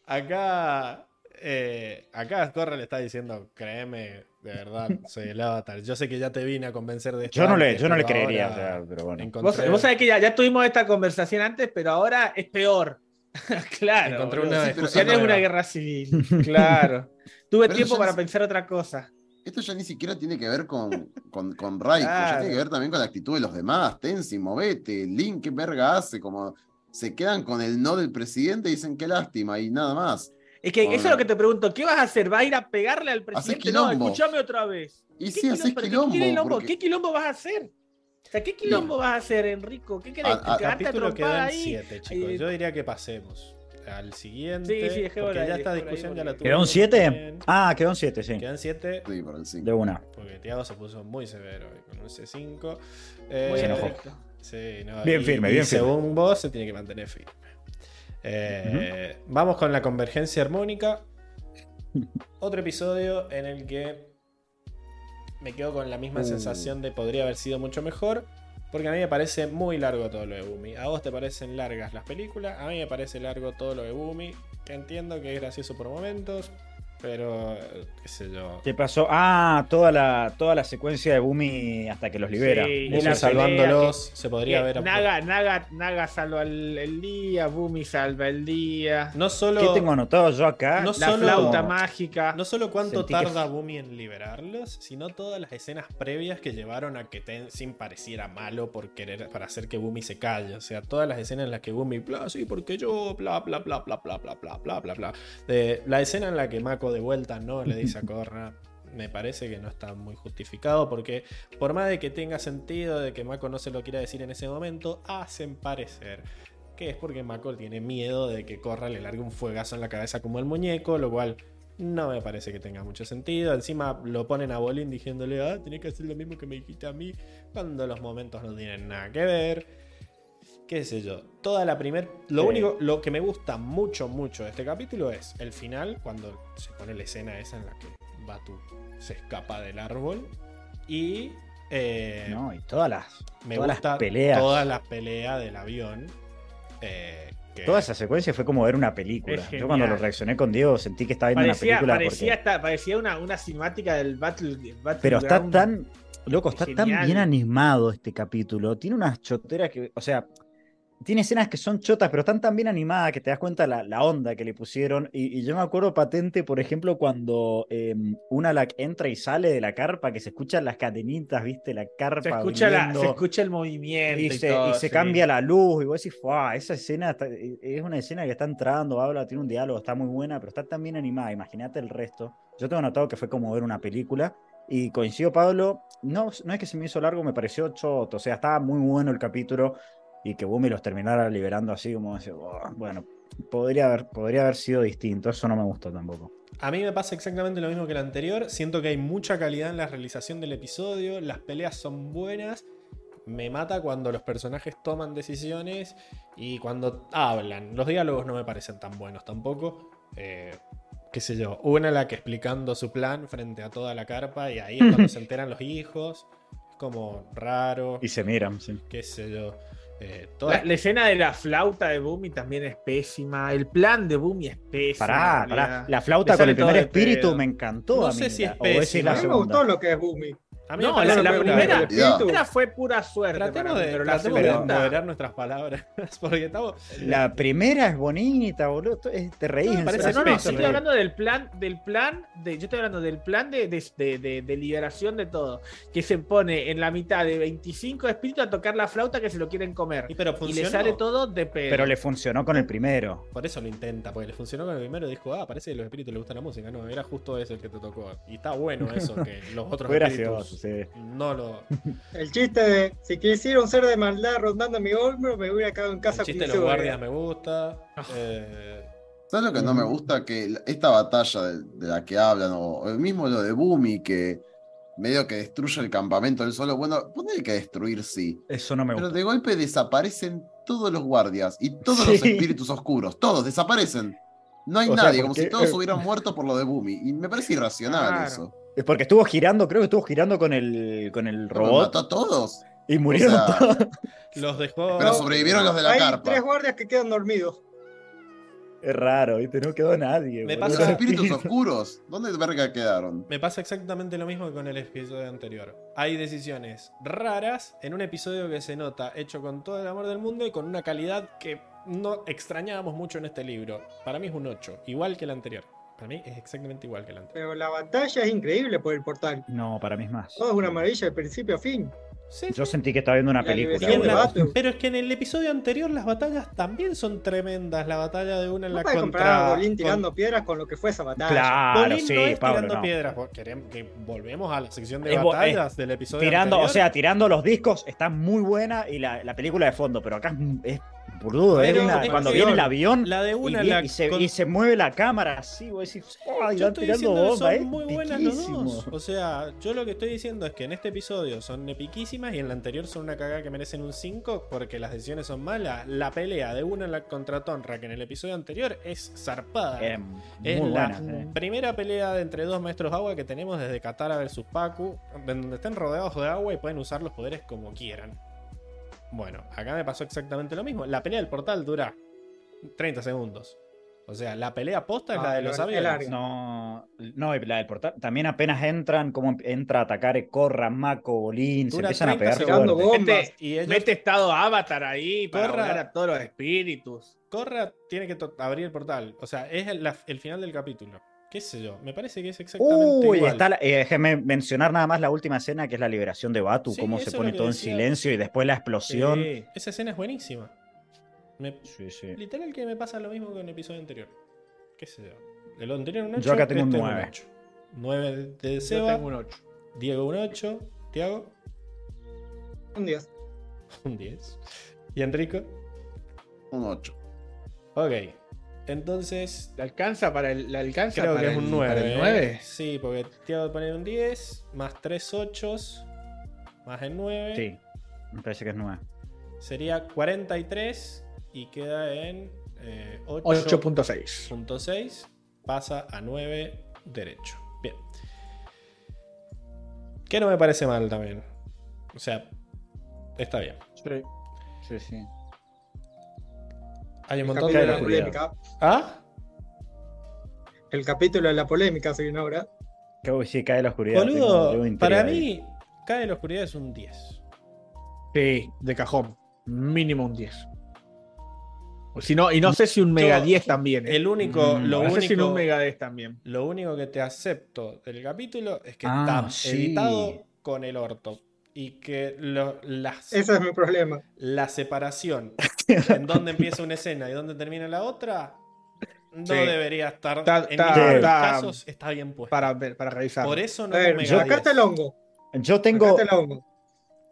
S1: Acá, eh, acá Corra le está diciendo, créeme, de verdad, soy el avatar. Yo sé que ya te vine a convencer de esto.
S4: Yo no le,
S1: antes,
S4: yo no le creería,
S1: ahora
S4: o sea, pero bueno.
S1: encontré-
S3: Vos, vos sabés que ya, ya tuvimos esta conversación antes, pero ahora es peor. claro.
S1: Encontré
S3: boludo.
S1: una
S2: Sí,
S3: no es una guerra civil. Claro. Tuve
S2: Pero
S3: tiempo para
S2: ni-
S3: pensar otra cosa.
S2: Esto ya ni siquiera tiene que ver con, con, con Raiko, ya tiene que ver también con la actitud de los demás. Tensi, movete, Link, ¿qué verga hace? Como se quedan con el no del presidente y dicen qué lástima y nada más.
S3: Es que eso es lo que te pregunto. ¿Qué vas a hacer? ¿Vas a ir a pegarle al presidente? No, escúchame otra vez.
S2: Y
S3: ¿Qué
S2: haces quilombo.
S3: ¿qué, quilombo?
S2: porque-
S3: ¿Qué quilombo vas a hacer? Sea, ¿qué quilombo vas a hacer, Enrico? ¿Qué querés?
S2: A- a-
S3: ¿Quedarte a
S1: capítulo
S3: trompar
S1: quedan
S3: ahí?
S1: 7, chicos.
S3: Ahí-
S1: Yo diría que pasemos al siguiente.
S3: Sí, sí, dejémoslo
S1: porque
S3: ahí,
S1: ya esta discusión
S3: ahí,
S1: ya la tuve.
S4: ¿Quedó un 7?
S1: también.
S4: Ah, quedó un 7, sí.
S1: Quedan 7.
S2: Sí, por el cinco.
S4: De una.
S1: Porque Tiago se puso muy severo con un C5.
S3: Muy
S1: Eh,
S4: Se enojó.
S3: estricto.
S1: Sí, no,
S4: Bien
S1: y-
S4: firme,
S1: y
S4: bien firme.
S1: Según vos, se tiene que mantener firme. Eh, Vamos con la convergencia armónica. Otro episodio en el que me quedo con la misma
S2: Uh.
S1: sensación de podría haber sido mucho mejor. Porque a mí me parece muy largo todo lo de Bumi. A vos te parecen largas las películas. A mí me parece largo todo lo de Bumi. Que entiendo que es gracioso por momentos. Pero, qué sé yo.
S4: ¿Qué pasó? Ah, toda la, toda la secuencia de Bumi hasta que los libera.
S3: Sí,
S1: Bumi salvándolos. Se podría haber.
S3: Naga, Naga, Naga salva el, el día, Bumi salva el día.
S1: No solo.
S4: ¿Qué tengo anotado yo acá?
S1: No
S3: la
S1: solo-
S3: flauta mágica.
S1: No solo cuánto
S4: que
S1: tarda Bumi en liberarlos, sino todas las escenas previas que llevaron a que Tenzin pareciera malo por querer, para hacer que Bumi se calle. O sea, todas las escenas en las que Bumi, bla, sí, porque yo, bla, bla, bla, bla, bla, bla, bla, bla, bla, bla. De, la escena en la que Mako de vuelta no le dice a Korra, me parece que no está muy justificado, porque por más de que tenga sentido de que Mako no se lo quiera decir en ese momento, hacen parecer que es porque Mako tiene miedo de que Korra le largue un fuegazo en la cabeza como el muñeco, lo cual no me parece que tenga mucho sentido. Encima lo ponen a Bolin diciéndole, ah, tenés que hacer lo mismo que me dijiste a mí, cuando los momentos no tienen nada que ver. Qué sé yo. Toda la primer. Lo
S4: Sí.
S1: único, lo que me gusta mucho, mucho de este capítulo es el final, cuando se pone la escena esa en la que Batu se escapa del árbol. Y. eh,
S4: No, y todas las,
S1: me
S4: todas
S1: gusta
S4: las peleas.
S1: toda la pelea del avión. eh, que-
S4: Toda esa secuencia fue como ver una película. Yo cuando lo reaccioné con Diego sentí que estaba viendo
S3: Parecía,
S4: una película.
S3: parecía,
S4: porque-
S3: hasta- parecía una, una cinemática del Battle. Battleground.
S4: Pero está tan. Loco, está tan bien animado este capítulo. Tiene unas choteras que. O sea, tiene escenas que son chotas, pero están tan bien animadas que te das cuenta la, la onda que le pusieron. Y, y yo me acuerdo patente, por ejemplo, cuando eh, una la entra y sale de la carpa, que se escuchan las cadenitas, ¿viste? La carpa.
S3: Se escucha, la, se escucha el movimiento.
S4: y
S3: Y,
S4: se,
S3: todo,
S4: y se
S3: sí.
S4: cambia la luz. Y vos decís. Esa escena está- e, es una escena que está entrando, habla, tiene un diálogo, está muy buena, pero está tan bien animada. Imagínate el resto. Yo tengo notado que fue como ver una película. Y coincido, Pablo, no, no es que se me hizo largo, me pareció choto. O sea, estaba muy bueno el capítulo y que Bumi los terminara liberando así como ese, "Oh", bueno, podría haber, podría haber sido distinto. Eso no me gustó tampoco.
S1: A mí me pasa exactamente lo mismo que el anterior. Siento que hay mucha calidad en la realización del episodio. Las peleas son buenas. Me mata cuando los personajes toman decisiones y cuando hablan. Los diálogos no me parecen tan buenos tampoco. Eh, qué sé yo, una la que explicando su plan frente a toda la carpa y ahí es cuando se enteran los hijos. Es como raro,
S4: Y se miran, sí.
S1: qué sé yo. Eh, toda-
S3: La, la escena de la flauta de Boomy también es pésima. El plan de Boomy es pésimo.
S4: Pará, pará. La flauta con el primer espíritu
S3: pedo.
S4: me encantó.
S1: No
S4: a
S1: sé si es pésima.
S6: A mí me gustó lo que es Boomy.
S1: A mí me
S3: No, la, primera, la primera fue pura suerte.
S1: Tratemos de,
S3: pero la
S1: tratemos de moderar nuestras palabras. Porque estamos.
S4: La primera es bonita, boludo. Te reís.
S1: No, parece
S3: No, no, sí estoy hablando del plan, del plan, de, yo estoy hablando del plan de, de, de- de- de liberación de todo. Que se pone en la mitad de 25 espíritus a tocar la flauta que se lo quieren comer.
S1: Y pero
S3: Y le sale todo de pedo.
S4: Pero le funcionó con el primero.
S1: Por eso lo intenta, porque le funcionó con el primero y dijo, ah, parece que a los espíritus les gusta la música. No, era justo ese el que te tocó. Y está bueno eso, que los otros espíritus no lo.
S6: El chiste de si quisiera un ser de maldad rondando mi hombro, me hubiera quedado en
S1: El
S6: casa
S1: chiste de
S6: con
S1: los guardias me gusta. eh,
S2: ¿Sabes lo que no me gusta? Que esta batalla de, de la que hablan, o, el mismo lo de Boomy, que medio que destruye el campamento él solo. Bueno, poner que destruir sí.
S4: Eso no me
S2: Pero
S4: gusta.
S2: de golpe desaparecen todos los guardias y todos los espíritus oscuros. Todos desaparecen. No hay
S4: O sea,
S2: nadie, como si todos hubieran muerto por lo de Boomy. Y me parece irracional
S3: Claro.
S2: eso.
S4: Es porque estuvo girando, creo que estuvo girando con el, con el robot.
S2: mató a todos.
S4: Y murieron
S2: O sea,
S4: todos.
S1: los dejó.
S2: Pero sobrevivieron los de la
S6: Hay
S2: carpa.
S6: tres guardias que quedan dormidos.
S4: Es raro, ¿viste? No quedó nadie.
S1: Me
S4: boludo.
S2: Los
S1: pasa-
S2: espíritus oscuros. ¿Dónde verga quedaron?
S1: Me pasa exactamente lo mismo que con el episodio anterior. Hay decisiones raras en un episodio que se nota hecho con todo el amor del mundo y con una calidad que no extrañábamos mucho en este libro. Para mí es un 8, igual que el anterior. Para mí es exactamente igual que el anterior.
S6: Pero la batalla es increíble por el portal.
S4: No, para mí es más.
S6: Todo es una maravilla de principio a fin.
S1: Sí,
S4: Yo sentí que estaba viendo una
S6: La
S4: película.
S1: la- pero es que en el episodio anterior las batallas también son tremendas. La batalla de una en
S6: No
S1: la
S6: puedes
S1: contra.
S6: comparar a Bolín
S1: con-
S6: tirando piedras con lo que fue esa batalla.
S4: Claro,
S1: Bolín
S4: sí,
S1: no es
S4: Pablo.
S1: tirando
S4: no.
S1: piedras. Queremos que volvemos a la sección de
S4: Es
S1: batallas del episodio
S4: Tirando, o
S1: anterior.
S4: sea, tirando los discos está muy buena y la, la película de fondo, pero acá es, es boludo.
S1: Pero
S4: una-
S1: es
S4: cuando viene el avión
S1: la de
S4: y,
S1: una
S4: vi-
S1: la
S4: y se,
S1: con-
S4: y se mueve la cámara así, vos decís, ¡ay!
S1: Yo
S4: van
S1: estoy
S4: tirando
S1: diciendo que
S4: bombas,
S1: son muy buenas los dos. O sea, yo lo que estoy diciendo es que en este episodio son epiquísimas y en la anterior son una cagada que merecen un 5 porque las decisiones son malas. La pelea de una la contra Tonra que en el episodio anterior es zarpada.
S4: Eh,
S1: es la primera pelea de entre dos maestros agua que tenemos desde Katara versus Paku, donde estén rodeados de agua y pueden usar los poderes como quieran. Bueno, acá me pasó exactamente lo mismo. La pelea del portal dura 30 segundos. O sea, la pelea posta es
S6: Ah,
S1: la de
S6: pero
S1: los
S6: es
S1: aviones.
S4: No, no, la del portal. También apenas entran, como entra a atacar Corra, Mako, Bolín, se empiezan a
S1: 30
S4: pegar
S6: segundos. Bombas.
S3: Mete,
S1: Y ellos-
S3: mete estado Avatar ahí para
S1: Corra.
S3: a todos los espíritus.
S1: Corra tiene que abrir el portal. O sea, es el, la- el final del capítulo. ¿Qué sé yo? Me parece que es exactamente
S4: Uy,
S1: igual.
S4: está la- eh, déjeme mencionar nada más la última escena que es la liberación de Batu,
S1: Sí,
S4: cómo se pone todo en silencio y después la explosión.
S3: Sí.
S1: Esa escena es buenísima. Me-
S4: Sí, sí.
S1: literal que me pasa lo mismo que en el episodio anterior. ¿Qué sé yo? El anterior un 8.
S4: Yo acá tengo un nueve.
S1: 9 de
S3: Yo
S1: Seba.
S3: tengo un 8.
S1: Diego un 8. Tiago
S6: Un día.
S1: un 10. ¿Y Enrico?
S2: Un 8.
S1: Ok. Entonces,
S3: ¿Le alcanza para el, le alcanza
S1: creo que
S3: para
S1: es un
S3: el-
S1: 9.
S3: para el 9?
S1: Sí, porque Tiago pone un 10. Más 3 8. Más el 9.
S4: Sí, me parece que es nueve.
S1: Sería 43 y queda en eh,
S3: 8.6.
S1: 8.6. Pasa a 9 derecho. Bien. Que no me parece mal también. O sea, está bien.
S4: Sí, sí, sí.
S1: Hay un montón
S6: de
S1: de...
S6: la polémica.
S1: ¿Ah?
S6: El capítulo de la polémica se viene ahora.
S4: Que uy, sí, cae la oscuridad.
S1: Boludo,
S4: tengo
S1: para
S4: ahí.
S1: mí, Cae en la oscuridad es un 10.
S3: Sí, de cajón. Mínimo un 10. O si no, y no sé si un mega
S1: Yo-
S3: 10 también. ¿eh?
S1: El único,
S4: Mm,
S1: lo
S3: no sé si
S1: único,
S3: un mega 10 también.
S1: lo único que te acepto del capítulo es que
S4: Ah,
S1: está
S4: sí.
S1: editado con el orto. Y que lo- las,
S6: Ese es mi problema.
S1: la separación en dónde empieza una escena y dónde termina la otra no
S3: Sí.
S1: debería estar en ninguno de los
S3: está-
S1: casos está bien puesto.
S3: Para, para revisar.
S1: Por eso no
S6: ver, sacate
S1: 10.
S6: el hongo.
S4: Yo tengo,
S6: Sacate el hongo.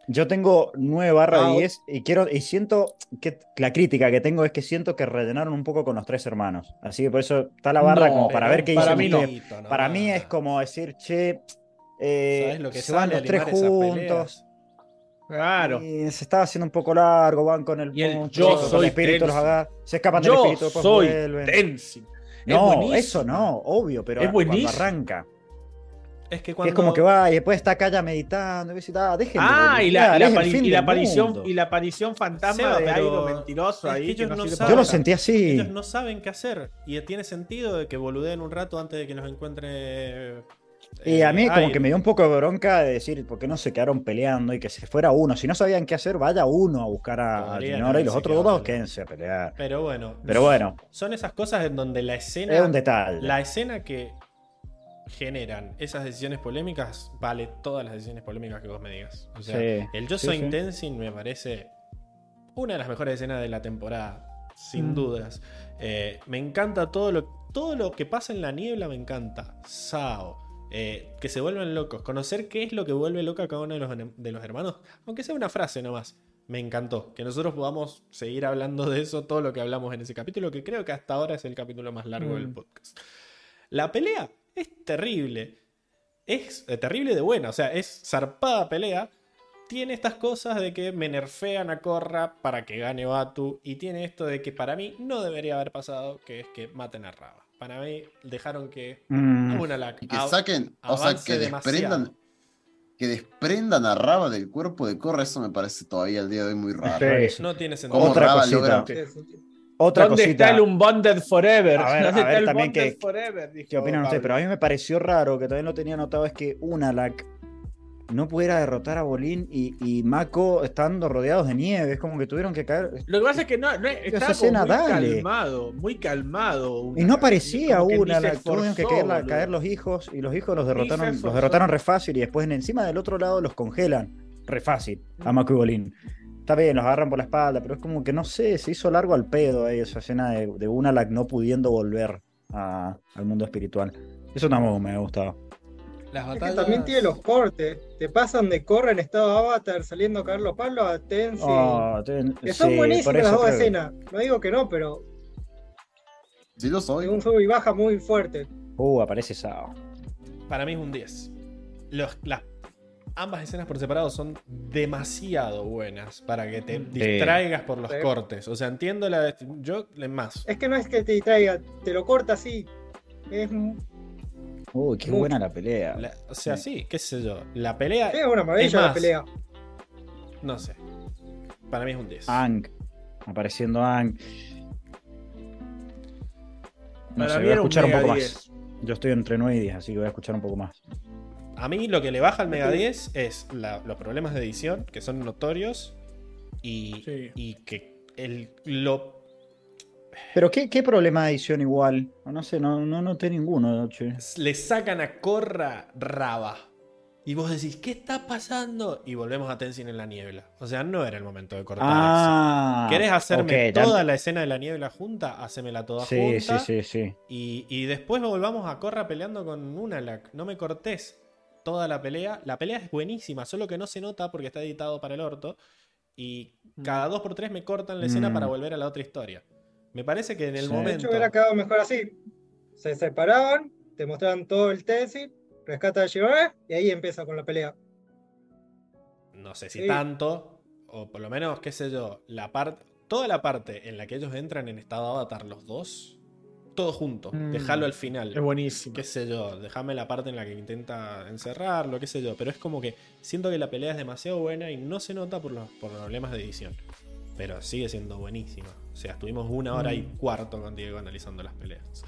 S4: yo tengo 9 barra
S6: Ah,
S4: 10 y quiero y siento que la crítica que tengo es que siento que rellenaron un poco con los tres hermanos. Así que por eso está la barra
S3: No,
S4: como para ver qué
S3: para mí no.
S4: Para mí es como decir, che, eh,
S1: ¿Sabes lo que
S4: se van los tres juntos.
S3: Claro.
S4: Y se estaba haciendo un poco largo, van con el
S3: Y el yo
S4: con el
S3: soy
S4: espíritu, los se escapan del espíritu, después
S3: soy
S4: vuelven.
S3: Tenzin.
S4: No, eso no, obvio, pero
S3: Es
S4: cuando
S3: buenísimo.
S4: arranca.
S1: Es que cuando.
S4: es como que va y después está acá ya meditando. Y dice, ah,
S3: Ah, y la, y aparición
S4: mundo.
S3: y la aparición fantasma
S1: Seba,
S3: de algo mentiroso ahí.
S1: ellos
S3: no
S1: no saben.
S4: Yo lo sentí así.
S1: Ellos no saben qué hacer. Y tiene sentido de que boludeen un rato antes de que nos encuentre.
S4: Y a mí como
S1: aire.
S4: que me dio un poco de bronca de decir, ¿por qué no se quedaron peleando y que se fuera uno? Si no sabían qué hacer, vaya uno a buscar a, Dinora y los otros dos quédense a pelear.
S1: Pero bueno.
S4: Pero bueno,
S1: Son esas cosas en donde la escena.
S4: es un detalle.
S1: La escena que generan esas decisiones polémicas vale todas las decisiones polémicas que vos me digas. O sea,
S4: Sí,
S1: el Yo
S4: sí,
S1: soy
S4: sí.
S1: Me parece una de las mejores escenas de la temporada, sin
S3: Mm.
S1: dudas. Eh, me encanta todo lo, todo lo que pasa en la niebla, me encanta. Sao. Eh, que se vuelven locos. Conocer qué es lo que vuelve loco a cada uno de los, de los hermanos. Aunque sea una frase nomás. Me encantó. Que nosotros podamos seguir hablando de eso, todo lo que hablamos en ese capítulo, que creo que hasta ahora es el capítulo más largo del
S3: Mm.
S1: podcast. La pelea es terrible. Es eh, terrible de buena, o sea, es zarpada pelea. Tiene estas cosas de que me nerfean a Korra para que gane Batu. Y tiene esto de que para mí no debería haber pasado, que es que maten a Raba. Para mí dejaron que
S4: Mm,
S1: una la
S2: Y que saquen, o sea, que
S1: demasiado.
S2: desprendan, que desprendan a Raba del cuerpo de Korra, eso me parece todavía al día de hoy muy raro.
S4: Sí.
S1: No tiene sentido.
S2: ¿Cómo
S4: Otra
S2: Raba
S4: cosita.
S2: logra-
S4: Otra
S3: ¿Dónde
S4: cosita.
S3: está el Unbonded Forever?
S4: A ver,
S3: ¿Dónde
S4: a
S3: está el
S4: también
S3: Bonded
S4: que-
S3: Forever? Dijo
S4: ¿Qué opinan ustedes? Pero a mí me pareció raro, que todavía no tenía notado, es que Unalak no pudiera derrotar a Bolín y, y Mako estando rodeados de nieve. Es como que tuvieron que caer.
S3: Lo que pasa es que no, no estaba
S4: escena,
S3: muy
S4: dale.
S3: calmado, muy calmado.
S4: Y no parecía
S3: ni se
S4: Unalak. Tuvieron que
S3: esforzó,
S4: caer, la- los hijos y los hijos los derrotaron, los
S3: esforzó.
S4: derrotaron re fácil y después en- encima del otro lado los congelan re fácil a Mako y Bolín. Está bien, los agarran por la espalda, pero es como que no sé, se hizo largo al pedo ahí esa escena de, de Unalak no pudiendo volver a- al mundo espiritual. Eso tampoco me ha gustado.
S1: Las
S6: Es que
S1: batallas.
S6: también tiene los cortes. Te pasan de Corra en estado avatar saliendo a caer los palos a Tenzin.
S4: Oh, ten-
S6: que son
S4: sí,
S6: buenísimas las dos escenas. No digo que no, pero
S2: Sí lo soy.
S6: un sub y baja muy fuerte.
S4: Uh, aparece Sao.
S1: Para mí es un 10. Los, las, ambas escenas por separado son demasiado buenas para que te distraigas por los
S6: Sí.
S1: cortes. O sea, entiendo la. Yo, le más.
S6: Es que no es que te distraiga, te lo corta así. Es,
S4: Uy, qué
S6: Mucho.
S4: buena la pelea.
S1: La- o sea,
S4: Sí.
S1: sí, qué sé yo. La pelea.
S6: es una
S1: Es
S6: maravilla la pelea.
S1: No sé. Para mí es un 10.
S4: Ang. Apareciendo Ang. No sé, voy a
S3: un
S4: escuchar un, poco
S3: 10.
S4: más. Yo estoy entre 9 y 10, así que voy a escuchar un poco más.
S1: A mí lo que le baja al Mega 10 es la- los problemas de edición, que son notorios. Y,
S3: Sí.
S1: y que el, lo
S4: Pero qué, qué problema de edición igual. No sé, no, no noté ninguno, che.
S1: le sacan a Corra raba. Y vos decís, ¿qué está pasando? Y volvemos a Tenzin en la niebla. O sea, no era el momento de cortar
S4: Ah.
S1: eso. ¿Querés hacerme toda la escena de la niebla junta? Hacémela toda
S4: Sí,
S1: junta.
S4: sí, sí, sí.
S1: Y, y después volvamos a Corra peleando con Unalak. No me cortés toda la pelea. La pelea es buenísima, solo que no se nota porque está editado para el orto. Y cada dos por tres me cortan la escena
S4: Mm.
S1: para volver a la otra historia. Me parece que en el
S4: Sí.
S6: De
S1: momento.
S6: hecho, hubiera quedado mejor así. Se separaban, te mostraban todo el Tenzin, rescata a Shiroi y ahí empieza con la pelea.
S1: no sé si
S6: Sí.
S1: tanto, o por lo menos, qué sé yo, la parte, toda la parte en la que ellos entran en estado avatar los dos, todo junto,
S3: Mm.
S1: dejarlo al final.
S3: Es buenísimo.
S1: Qué sé yo, déjame la parte en la que intenta encerrarlo, qué sé yo, pero es como que siento que la pelea es demasiado buena y no se nota por los por problemas de edición. Pero sigue siendo buenísima. O sea, estuvimos una hora y
S3: Mm.
S1: cuarto con Diego analizando las peleas.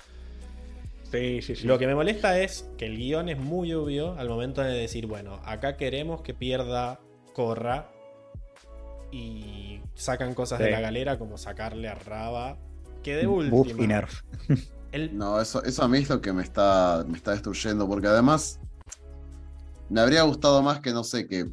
S3: Sí, sí, sí.
S1: Lo que me molesta es que el guion es muy obvio al momento de decir, bueno, acá queremos que pierda Corra y sacan cosas de la galera como sacarle a Raba. Que de
S4: Buff y
S1: última.
S4: nerf.
S1: el-
S2: No, eso, eso a mí es lo que me está, me está destruyendo, porque además me habría gustado más que, no sé, que,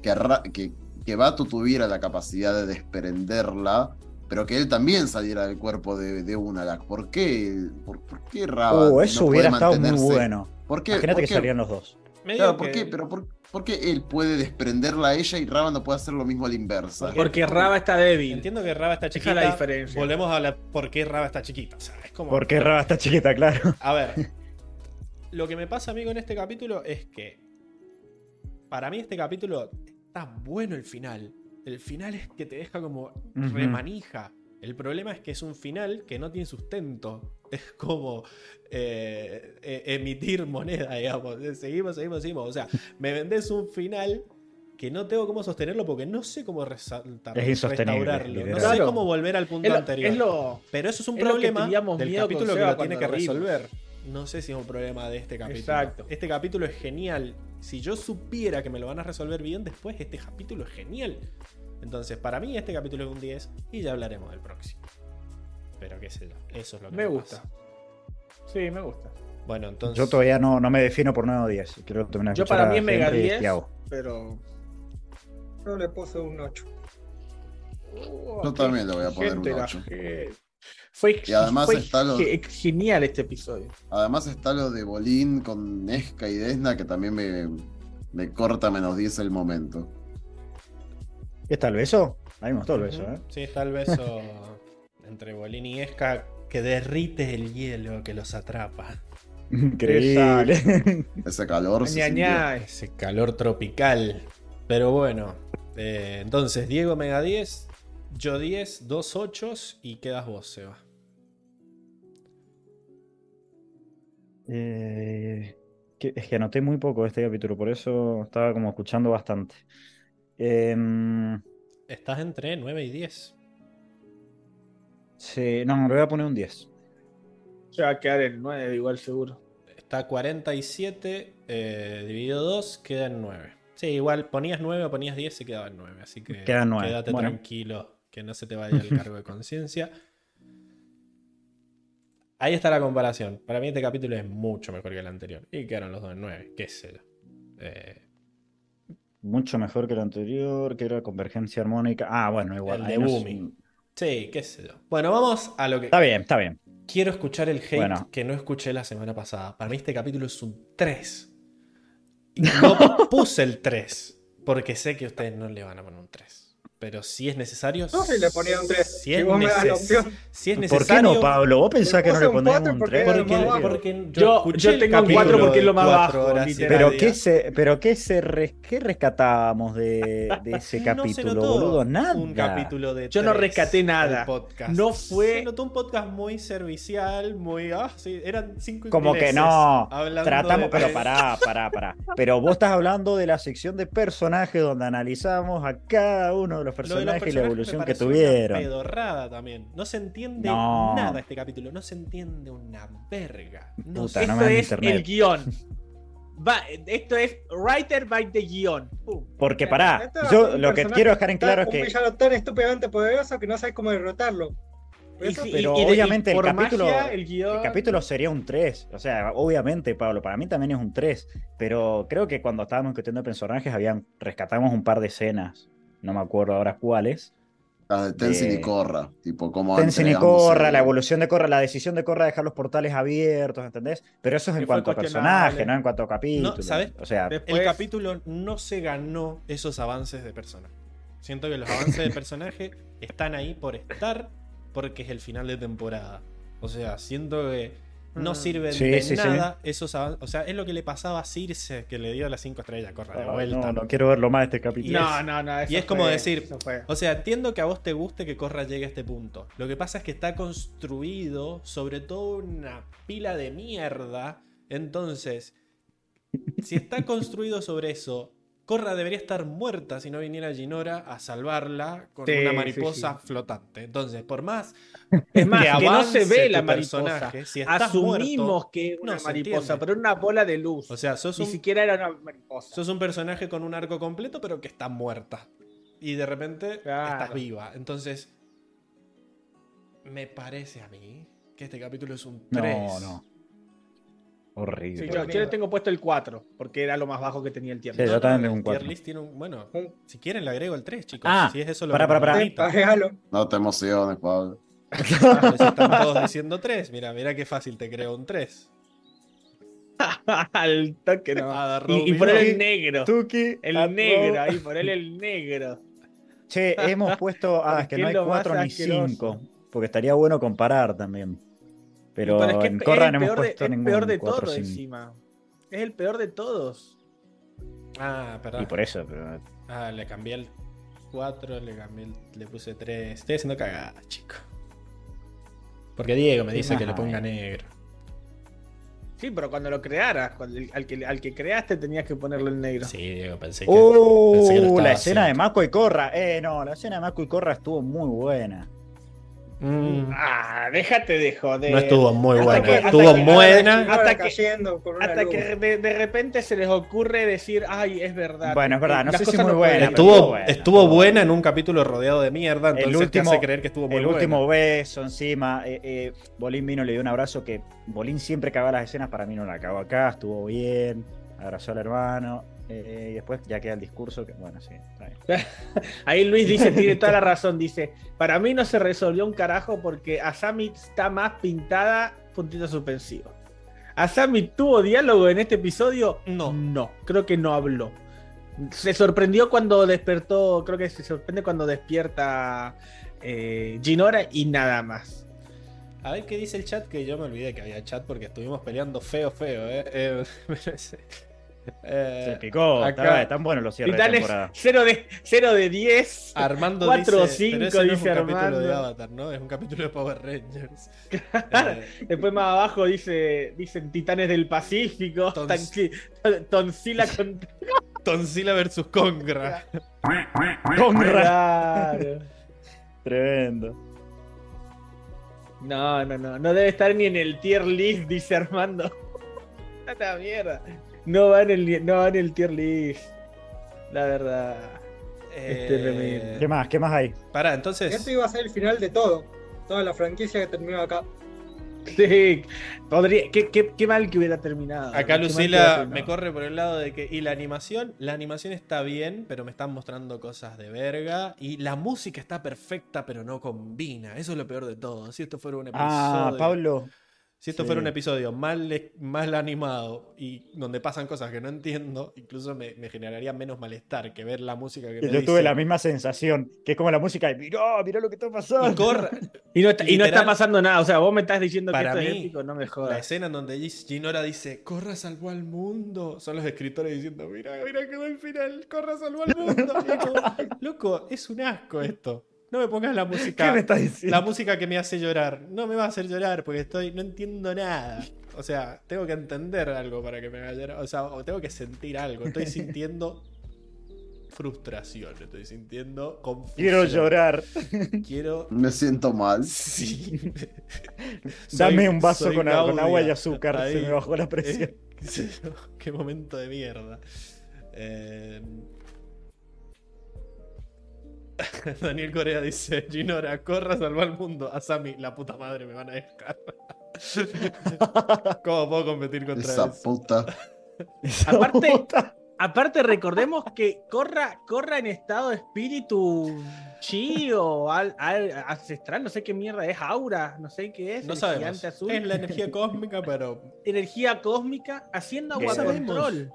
S2: que, que Batu tuviera la capacidad de desprenderla, pero que él también saliera del cuerpo de, de Unalak. ¿Por qué? ¿Por, por qué Raba
S4: Uh, eso
S2: no puede
S4: hubiera estado muy bueno.
S2: ¿Por qué?
S4: Imagínate
S2: por
S4: que
S2: qué-
S4: salían los dos.
S2: Claro, ¿por
S1: que-
S2: qué? Pero por, por qué él puede desprenderla a ella y Raba no puede hacer lo mismo a la inversa?
S3: Porque Raba está débil.
S1: Entiendo que Raba está
S3: Esa es
S1: chiquita.
S3: la diferencia.
S1: Volvemos a la por qué Raba está chiquita. O sea, es como.
S4: Porque Raba está chiquita, claro.
S1: A ver, lo que me pasa a mí con este capítulo es que para mí este capítulo está bueno el final. El final es que te deja como remanija. El problema es que es un final que no tiene sustento. Es como eh, eh, emitir moneda, digamos. Seguimos, seguimos, seguimos. O sea, me vendés un final que no tengo cómo sostenerlo porque no sé cómo resaltarlo,
S4: Es insostenible,
S1: restaurarlo. No sé cómo volver al punto
S3: Es lo-
S1: anterior.
S3: es lo-
S1: Pero eso es un
S3: es
S1: problema del capítulo que lo tiene que resolver. No sé si es un problema de este capítulo.
S3: Exacto.
S1: Este capítulo es genial. Si yo supiera que me lo van a resolver bien después, este capítulo es genial. Entonces, para mí este capítulo es un 10 y ya hablaremos del próximo. Pero qué sé yo, eso es lo que
S3: Me
S1: me
S3: gusta.
S1: pasa.
S3: Sí, me gusta.
S1: Bueno, entonces...
S4: Yo todavía no, no me defino por 9 o 10. Quiero terminar de
S3: Yo para
S4: a
S3: mí es Mega
S4: Henry y
S3: 10,
S4: Tiago.
S3: pero.
S6: Yo le puse un 8.
S2: Yo también le voy a poner un
S3: Gente, la
S2: 8.
S3: Fue,
S2: Y además
S3: fue
S2: está lo-
S3: ge- genial este episodio.
S2: Además está lo de Bolín con Nesca y Desna que también me, me corta menos 10 el momento.
S4: ¿Qué está el beso? A mí me gustó el beso. ¿eh?
S1: Sí, está el beso entre Bolín y Esca que derrite el hielo que los atrapa.
S4: Increíble.
S2: Ese calor.
S3: Ña.
S1: Ese calor tropical. Pero bueno, eh, entonces Diego Mega 10, yo 10, dos 8 y quedas vos, Seba.
S4: Eh, que- es que anoté muy poco este capítulo, por eso estaba como escuchando bastante. Em,
S1: Estás entre 9 y 10.
S4: sí, no, le voy a poner un 10.
S3: Se va a quedar el 9 igual seguro.
S1: Está 47 eh, dividido 2, queda en 9. Sí, igual ponías 9 o ponías 10, se quedaba en 9. Así que
S4: Queda en nueve,
S1: quédate
S4: bueno.
S1: tranquilo, que no se te vaya el cargo de conciencia. Ahí está la comparación. Para mí este capítulo es mucho mejor que el anterior. Y quedaron los dos en 9, qué sé yo. Eh,
S4: Mucho mejor que el anterior, que era convergencia armónica. Ah, bueno, igual.
S1: El de
S4: no es-
S1: Boomy. sí, qué sé yo. Bueno, vamos a lo que...
S4: Está bien, está bien.
S1: Quiero escuchar el hate
S4: Bueno.
S1: que no escuché la semana pasada. Para mí este capítulo es un 3. Y no puse el 3. Porque sé que ustedes no le van a poner un 3. Pero si es necesario.
S6: No, si le ponía un 3.
S1: Si
S6: Si
S1: es,
S6: vos me das la
S1: neces-
S6: opción.
S1: si es
S4: ¿Por
S1: necesario.
S4: qué no, Pablo? ¿Vos pensás que no le pondríamos un
S6: porque
S4: 3?
S6: era
S1: Porque, porque yo,
S3: tengo un
S1: capítulo
S3: cuatro porque es lo más bajo.
S4: Pero qué se, pero qué se res- qué rescatábamos de, de ese
S1: No se
S4: capítulo,
S1: notó
S4: boludo, nada.
S1: Un capítulo de
S3: Yo no rescaté nada.
S1: Podcast.
S3: No fue-
S1: Se notó un podcast muy servicial, muy. Ah, sí, eran cinco
S4: Como que no, tratamos,
S1: de
S4: pero pará, pará, pará. Pero vos estás hablando de la sección de personajes donde analizamos a cada uno de los
S1: Lo los
S4: personajes y la evolución que
S1: pareció una
S4: tuvieron.
S1: pedorrada también. No se entiende
S4: No.
S1: nada este capítulo. No se entiende una verga. No
S4: Puta, no
S3: Esto
S4: me dan
S3: es
S4: internet.
S3: el guion. Va, esto es writer by the guion.
S4: Porque pará, yo
S6: un
S4: lo que quiero dejar en claro es
S6: Un
S4: que
S6: villano tan estúpidamente poderoso que no sabes cómo derrotarlo.
S3: Y
S4: pero
S3: y-
S4: obviamente el capítulo-
S3: magia, el guion.
S4: El capítulo sería un 3. O sea, obviamente, Pablo, para mí también es un 3. Pero creo que cuando estábamos discutiendo personajes, habían, rescatamos un par de escenas. No me acuerdo ahora cuáles.
S2: Las de Tenzin y Korra. Tipo, como
S4: Tenzin y Korra, la evolución de Korra, la decisión de Korra de dejar los portales abiertos, ¿entendés? Pero eso es en cuanto a personaje, no en cuanto a capítulo.
S1: No, ¿sabes?
S4: O sea,
S3: Después-
S1: El capítulo no se ganó esos avances de personaje. Siento que los avances de personaje están ahí por estar, porque es el final de temporada. O sea, siento que no
S3: Mm.
S1: sirven
S4: Sí,
S1: de
S4: sí, sí.
S1: nada esos avances. O sea, es lo que le pasaba a Circe, que le dio las 5 estrellas, corra de
S4: no,
S1: vuelta.
S4: no quiero verlo más este capítulo.
S3: No, no, no. eso
S1: y es como decir, o sea, entiendo que a vos te guste que Corra llegue a este punto. Lo que pasa es que está construido sobre todo una pila de mierda. Entonces, si está construido sobre eso, Corra debería estar muerta si no viniera Ginora a salvarla con
S3: Sí,
S1: una mariposa
S3: sí.
S1: flotante. Entonces, por más
S3: Es más, que, no se ve la mariposa.
S1: si
S3: Asumimos
S1: muerto,
S3: que es una
S1: no
S3: mariposa, pero una bola de luz.
S1: O sea, sos
S3: Ni
S1: un
S3: siquiera era una mariposa.
S1: Sos un personaje con un arco completo, pero que está muerta. Y de repente
S3: Claro.
S1: estás viva. Entonces, me parece a mí que este capítulo es un 3.
S4: No, no. Horrible.
S3: Sí, yo, yo le tengo puesto el 4, porque era lo más bajo que tenía el tiempo.
S4: Sí, yo también tengo un
S1: el tier
S4: 4.
S1: list tiene un. Bueno, si quieren le agrego el 3, chicos.
S4: Ah,
S1: si es eso lo
S4: pará.
S1: bonito.
S6: Regalo.
S2: No te emociones, Pablo.
S1: Pero si están todos diciendo 3. Mira, mira qué fácil te creo un 3.
S3: Al toque no. Y, y poner el negro.
S4: Tuki,
S3: El negro, ahí, ponerle el negro.
S4: Che, hemos puesto. Ah, es que no hay
S3: lo más
S4: 4 ni
S3: asqueroso.
S4: 5. Porque estaría bueno comparar también. Pero,
S3: Pero es que
S4: en
S3: el
S4: no hemos
S3: peor de,
S4: puesto
S3: es
S4: ningún
S3: peor de
S4: 4
S3: todo
S4: sin-
S3: encima. Es el peor de todos.
S1: Ah, perdón.
S4: Y por eso, pero
S1: Ah, le cambié el 4, le cambié el- le puse 3. Estoy haciendo cagada, chico. Porque Diego me dice que le ponga negro.
S3: Sí, pero cuando lo crearas, cuando el- al, que, al que creaste tenías que ponerlo en negro.
S1: Sí, Diego, pensé que.
S4: Uh,
S1: pensé que lo
S4: la escena de. Mako y Corra. Eh, no, la escena de Mako y Corra estuvo muy buena.
S1: Mm,
S3: Ah, déjate de joder.
S1: no estuvo muy
S3: Hasta
S1: buena.
S3: que- hasta
S1: estuvo
S3: que-
S1: buena.
S3: hasta que-
S6: cayendo
S3: Hasta que de, de repente se les ocurre decir, ay, es verdad.
S4: Bueno, es verdad, no
S3: Las
S4: sé si
S3: cosas
S4: muy
S3: no
S4: buena,
S1: Estuvo,
S4: buena,
S1: estuvo buena en un capítulo rodeado de mierda, entonces
S4: el
S1: te
S4: último,
S1: hace creer que estuvo muy
S4: el
S1: buena.
S4: último beso encima. eh, eh, Bolín vino, le dio un abrazo que Bolín siempre cagaba las escenas, para mí no la cagó acá, estuvo bien, abrazó al hermano. Eh, y después ya queda el discurso que, bueno, sí, está bien.
S3: Ahí Luis dice, tiene toda la razón, dice, para mí no se resolvió un carajo porque Asami está más pintada, puntito suspensivo. ¿Asami tuvo diálogo en este episodio?
S1: No.
S3: No, creo que no habló. Se sorprendió cuando despertó, creo que se sorprende cuando despierta eh, Ginora y nada más.
S1: A ver qué dice el chat, que yo me olvidé que había chat porque estuvimos peleando feo, feo, eh. Eh, eh,
S4: Se picó,
S1: acá-
S4: está- están buenos los cierres de
S3: Titanes
S4: temporada.
S3: 0 de, 0 de 10.
S1: Armando
S3: 4 o
S1: dice,
S3: 5,
S1: pero ese no es
S3: dice
S1: un capítulo de
S3: Armando.
S1: Avatar, ¿no? Es un capítulo de Power Rangers.
S3: Claro.
S1: Eh,
S3: Después más abajo dice, dicen Titanes del Pacífico,
S1: Tons-
S3: Tonsila con...
S1: Tonsila versus Congra.
S4: Conra.
S3: Claro.
S4: Tremendo.
S3: No, no, no, no debe estar ni en el tier list, dice Armando. La mierda. No va en el, no va en el tier list. La verdad. Este
S1: Eh.
S4: ¿Qué más? ¿Qué más hay?
S1: Pará, entonces.
S6: Esto iba a ser el final de todo. Toda la franquicia que terminó acá.
S3: Sí, podría, qué, qué- qué mal que hubiera terminado.
S1: Acá Lucila
S3: terminado.
S1: me corre por el lado de que. Y la animación. La animación está bien, pero me están mostrando cosas de verga. Y la música está perfecta, pero no combina. Eso es lo peor de todo. Si esto fuera un episodio.
S4: Ah, Pablo.
S1: Si esto
S4: Sí.
S1: fuera un episodio mal, mal animado y donde pasan cosas que no entiendo, incluso me, me generaría menos malestar que ver la música que me
S4: Yo
S1: dice.
S4: tuve la misma sensación, que es como la música de mirá, mirá lo que está pasando.
S1: Y corra,
S3: Y no, está, y no está pasando nada. O sea, vos me estás diciendo que
S1: para
S3: esto es
S1: mí,
S3: épico, no me
S1: La
S3: jodas.
S1: escena en donde Ginora dice, Corra salvó al mundo. Son los escritores diciendo, mira, mira qué buen final, Corra salvó al mundo. Y es como, Loco, es un asco esto. No me pongas la música.
S4: ¿Qué me estás diciendo?
S1: La música que me hace llorar. No me va a hacer llorar porque estoy. no entiendo nada. O sea, tengo que entender algo para que me haga llorar. O sea, o tengo que sentir algo. Estoy sintiendo frustración. Estoy sintiendo confusión.
S4: Quiero llorar.
S1: Quiero.
S2: Me siento mal.
S1: Sí.
S4: Dame un vaso con, a- con
S1: Gaudia.
S4: agua y azúcar.
S1: Ahí.
S4: Se me bajó la presión.
S1: Eh, Qué momento de mierda. Eh, Daniel Corea dice: Ginora, corra, salva al mundo. Asami, la puta madre, me van a dejar. ¿Cómo puedo competir contra
S2: Esa
S1: eso?
S2: puta.
S4: Esa
S3: Aparte-
S4: puta.
S3: Aparte, recordemos que corra, corra en estado de espíritu chi o al- al- ancestral, no sé qué mierda es, aura, no sé qué es.
S1: No
S3: el
S1: sabemos.
S3: gigante azul.
S1: Es la energía cósmica, pero
S3: energía cósmica haciendo
S4: ¿Qué
S3: agua control.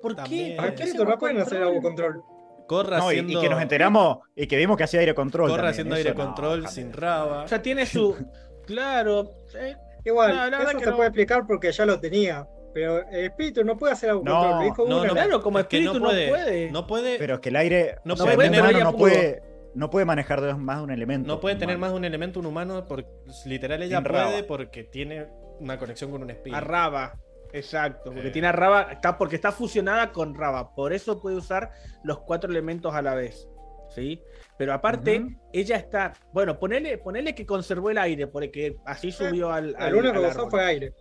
S3: ¿Por
S1: También.
S3: qué?
S6: ¿Para
S3: ¿Por
S6: qué no pueden hacer agua control?
S1: Corra
S4: No, y, y
S1: haciendo,
S4: que nos enteramos y que vimos que hacía aire control.
S1: corra
S4: también.
S1: haciendo
S4: Eso
S1: aire
S4: no,
S1: control sin raba.
S3: O sea, tiene su. Claro. eh,
S6: Igual,
S3: No, la verdad
S6: eso
S3: que
S6: se
S3: no.
S6: puede explicar porque ya lo tenía. Pero el espíritu no puede hacer agua
S4: No,
S6: control. Lo dijo
S1: no,
S3: claro, como
S1: es que
S3: espíritu no puede.
S1: No puede,
S4: Pero es que el aire.
S1: No
S4: o sea,
S1: puede,
S4: no puede, no puede manejar más de un elemento.
S1: No puede tener más de un elemento un humano, porque literal ella
S4: Sin raba.
S1: puede porque tiene una conexión con un espíritu.
S3: A Raba. Exacto, porque
S1: Eh.
S3: tiene a Raba, está, porque está fusionada con Raba, por eso puede usar los cuatro elementos a la vez. ¿Sí? Pero aparte, ella está. Bueno, ponele, ponele que conservó el aire, porque así subió al. al-
S6: El único que usó fue aire.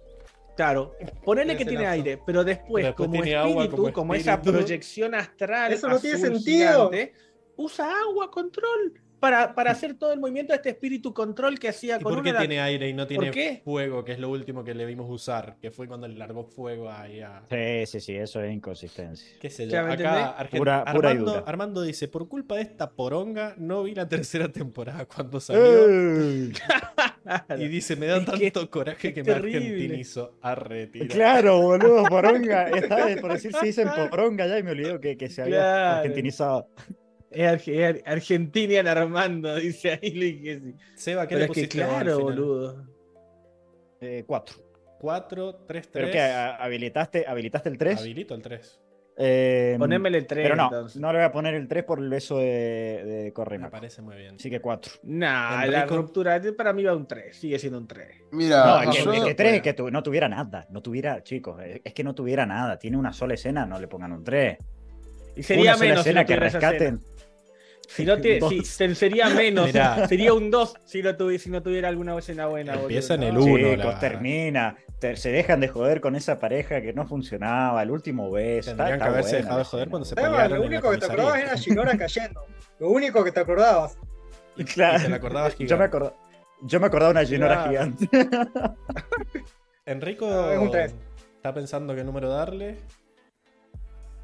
S3: Claro, ponele que tiene
S6: lapso.
S3: aire, pero después, como
S1: tiene agua
S3: espíritu,
S1: como
S3: como, esa
S1: espíritu.
S3: proyección astral,
S6: Eso no tiene sentido.
S3: gigante, usa agua control para, para hacer todo el movimiento de este espíritu control que hacía
S1: ¿Y
S3: con
S1: por qué
S3: una-
S1: tiene aire y no tiene fuego, que es lo último que le vimos usar? Que fue cuando le largó fuego ahí a.
S4: Sí, sí, sí, eso es inconsistencia.
S1: ¿Qué sé yo? Acá Argen-
S4: Pura- pura y
S1: Armando. Armando dice: Por culpa de esta poronga, no vi la tercera temporada cuando salió. Y dice: Me da
S3: Es que
S1: tanto coraje que
S3: es
S1: me
S3: terrible.
S1: argentinizo. Arre, tira.
S4: Claro, boludo, poronga. Estaba por decir se dicen poronga ya y me olvidó que, que se había
S3: Claro.
S4: argentinizado.
S3: Es Arge- es Argentinian Armando, dice ahí Luis que sí.
S1: Seba, ¿qué
S3: Pero
S1: le
S3: es que
S1: pusiste vos al
S3: claro, boludo.
S4: Eh, cuatro.
S1: 4, 3, 3.
S4: ¿Pero qué? ¿Habilitaste, habilitaste el 3?
S1: Habilito el 3.
S4: Eh,
S3: Ponémele 3.
S4: pero no,
S3: entonces.
S4: no le voy a poner el 3 por el beso de, de
S1: Me
S4: Corrima.
S1: parece muy bien.
S4: Así que 4.
S3: Nah, la
S1: Enrico.
S3: ruptura para mí va un 3. Sigue siendo un 3.
S2: Mira,
S4: No, es que,
S2: yo-
S4: es que 3 es que tu- no tuviera nada. No tuviera, chicos, es es que no tuviera nada. Tiene una sola escena, no le pongan un 3.
S3: Y sería
S4: una sola
S3: menos si
S4: escena
S3: no
S4: que rescaten.
S3: escena. Si no te, si- se- sería menos.
S1: Mirá.
S3: Sería un 2 si, no tuvi- si no tuviera alguna escena buena.
S1: Empieza en el uno,
S4: Chicos,
S1: la-
S4: termina. Te- se dejan de joder con esa pareja que no funcionaba. El último beso.
S1: Tendrían
S4: está-
S1: que haberse
S4: buena
S1: dejado de joder cuando se pelearon
S6: lo
S1: en la
S6: único que te acordabas era Shinora cayendo. Lo único que te acordabas.
S1: Y
S4: Claro.
S1: te la acordabas
S4: Yo me, acordaba, yo me acordaba de una Ginora
S3: Claro.
S4: gigante.
S1: Enrico
S6: No, es un tres.
S1: está pensando qué número darle.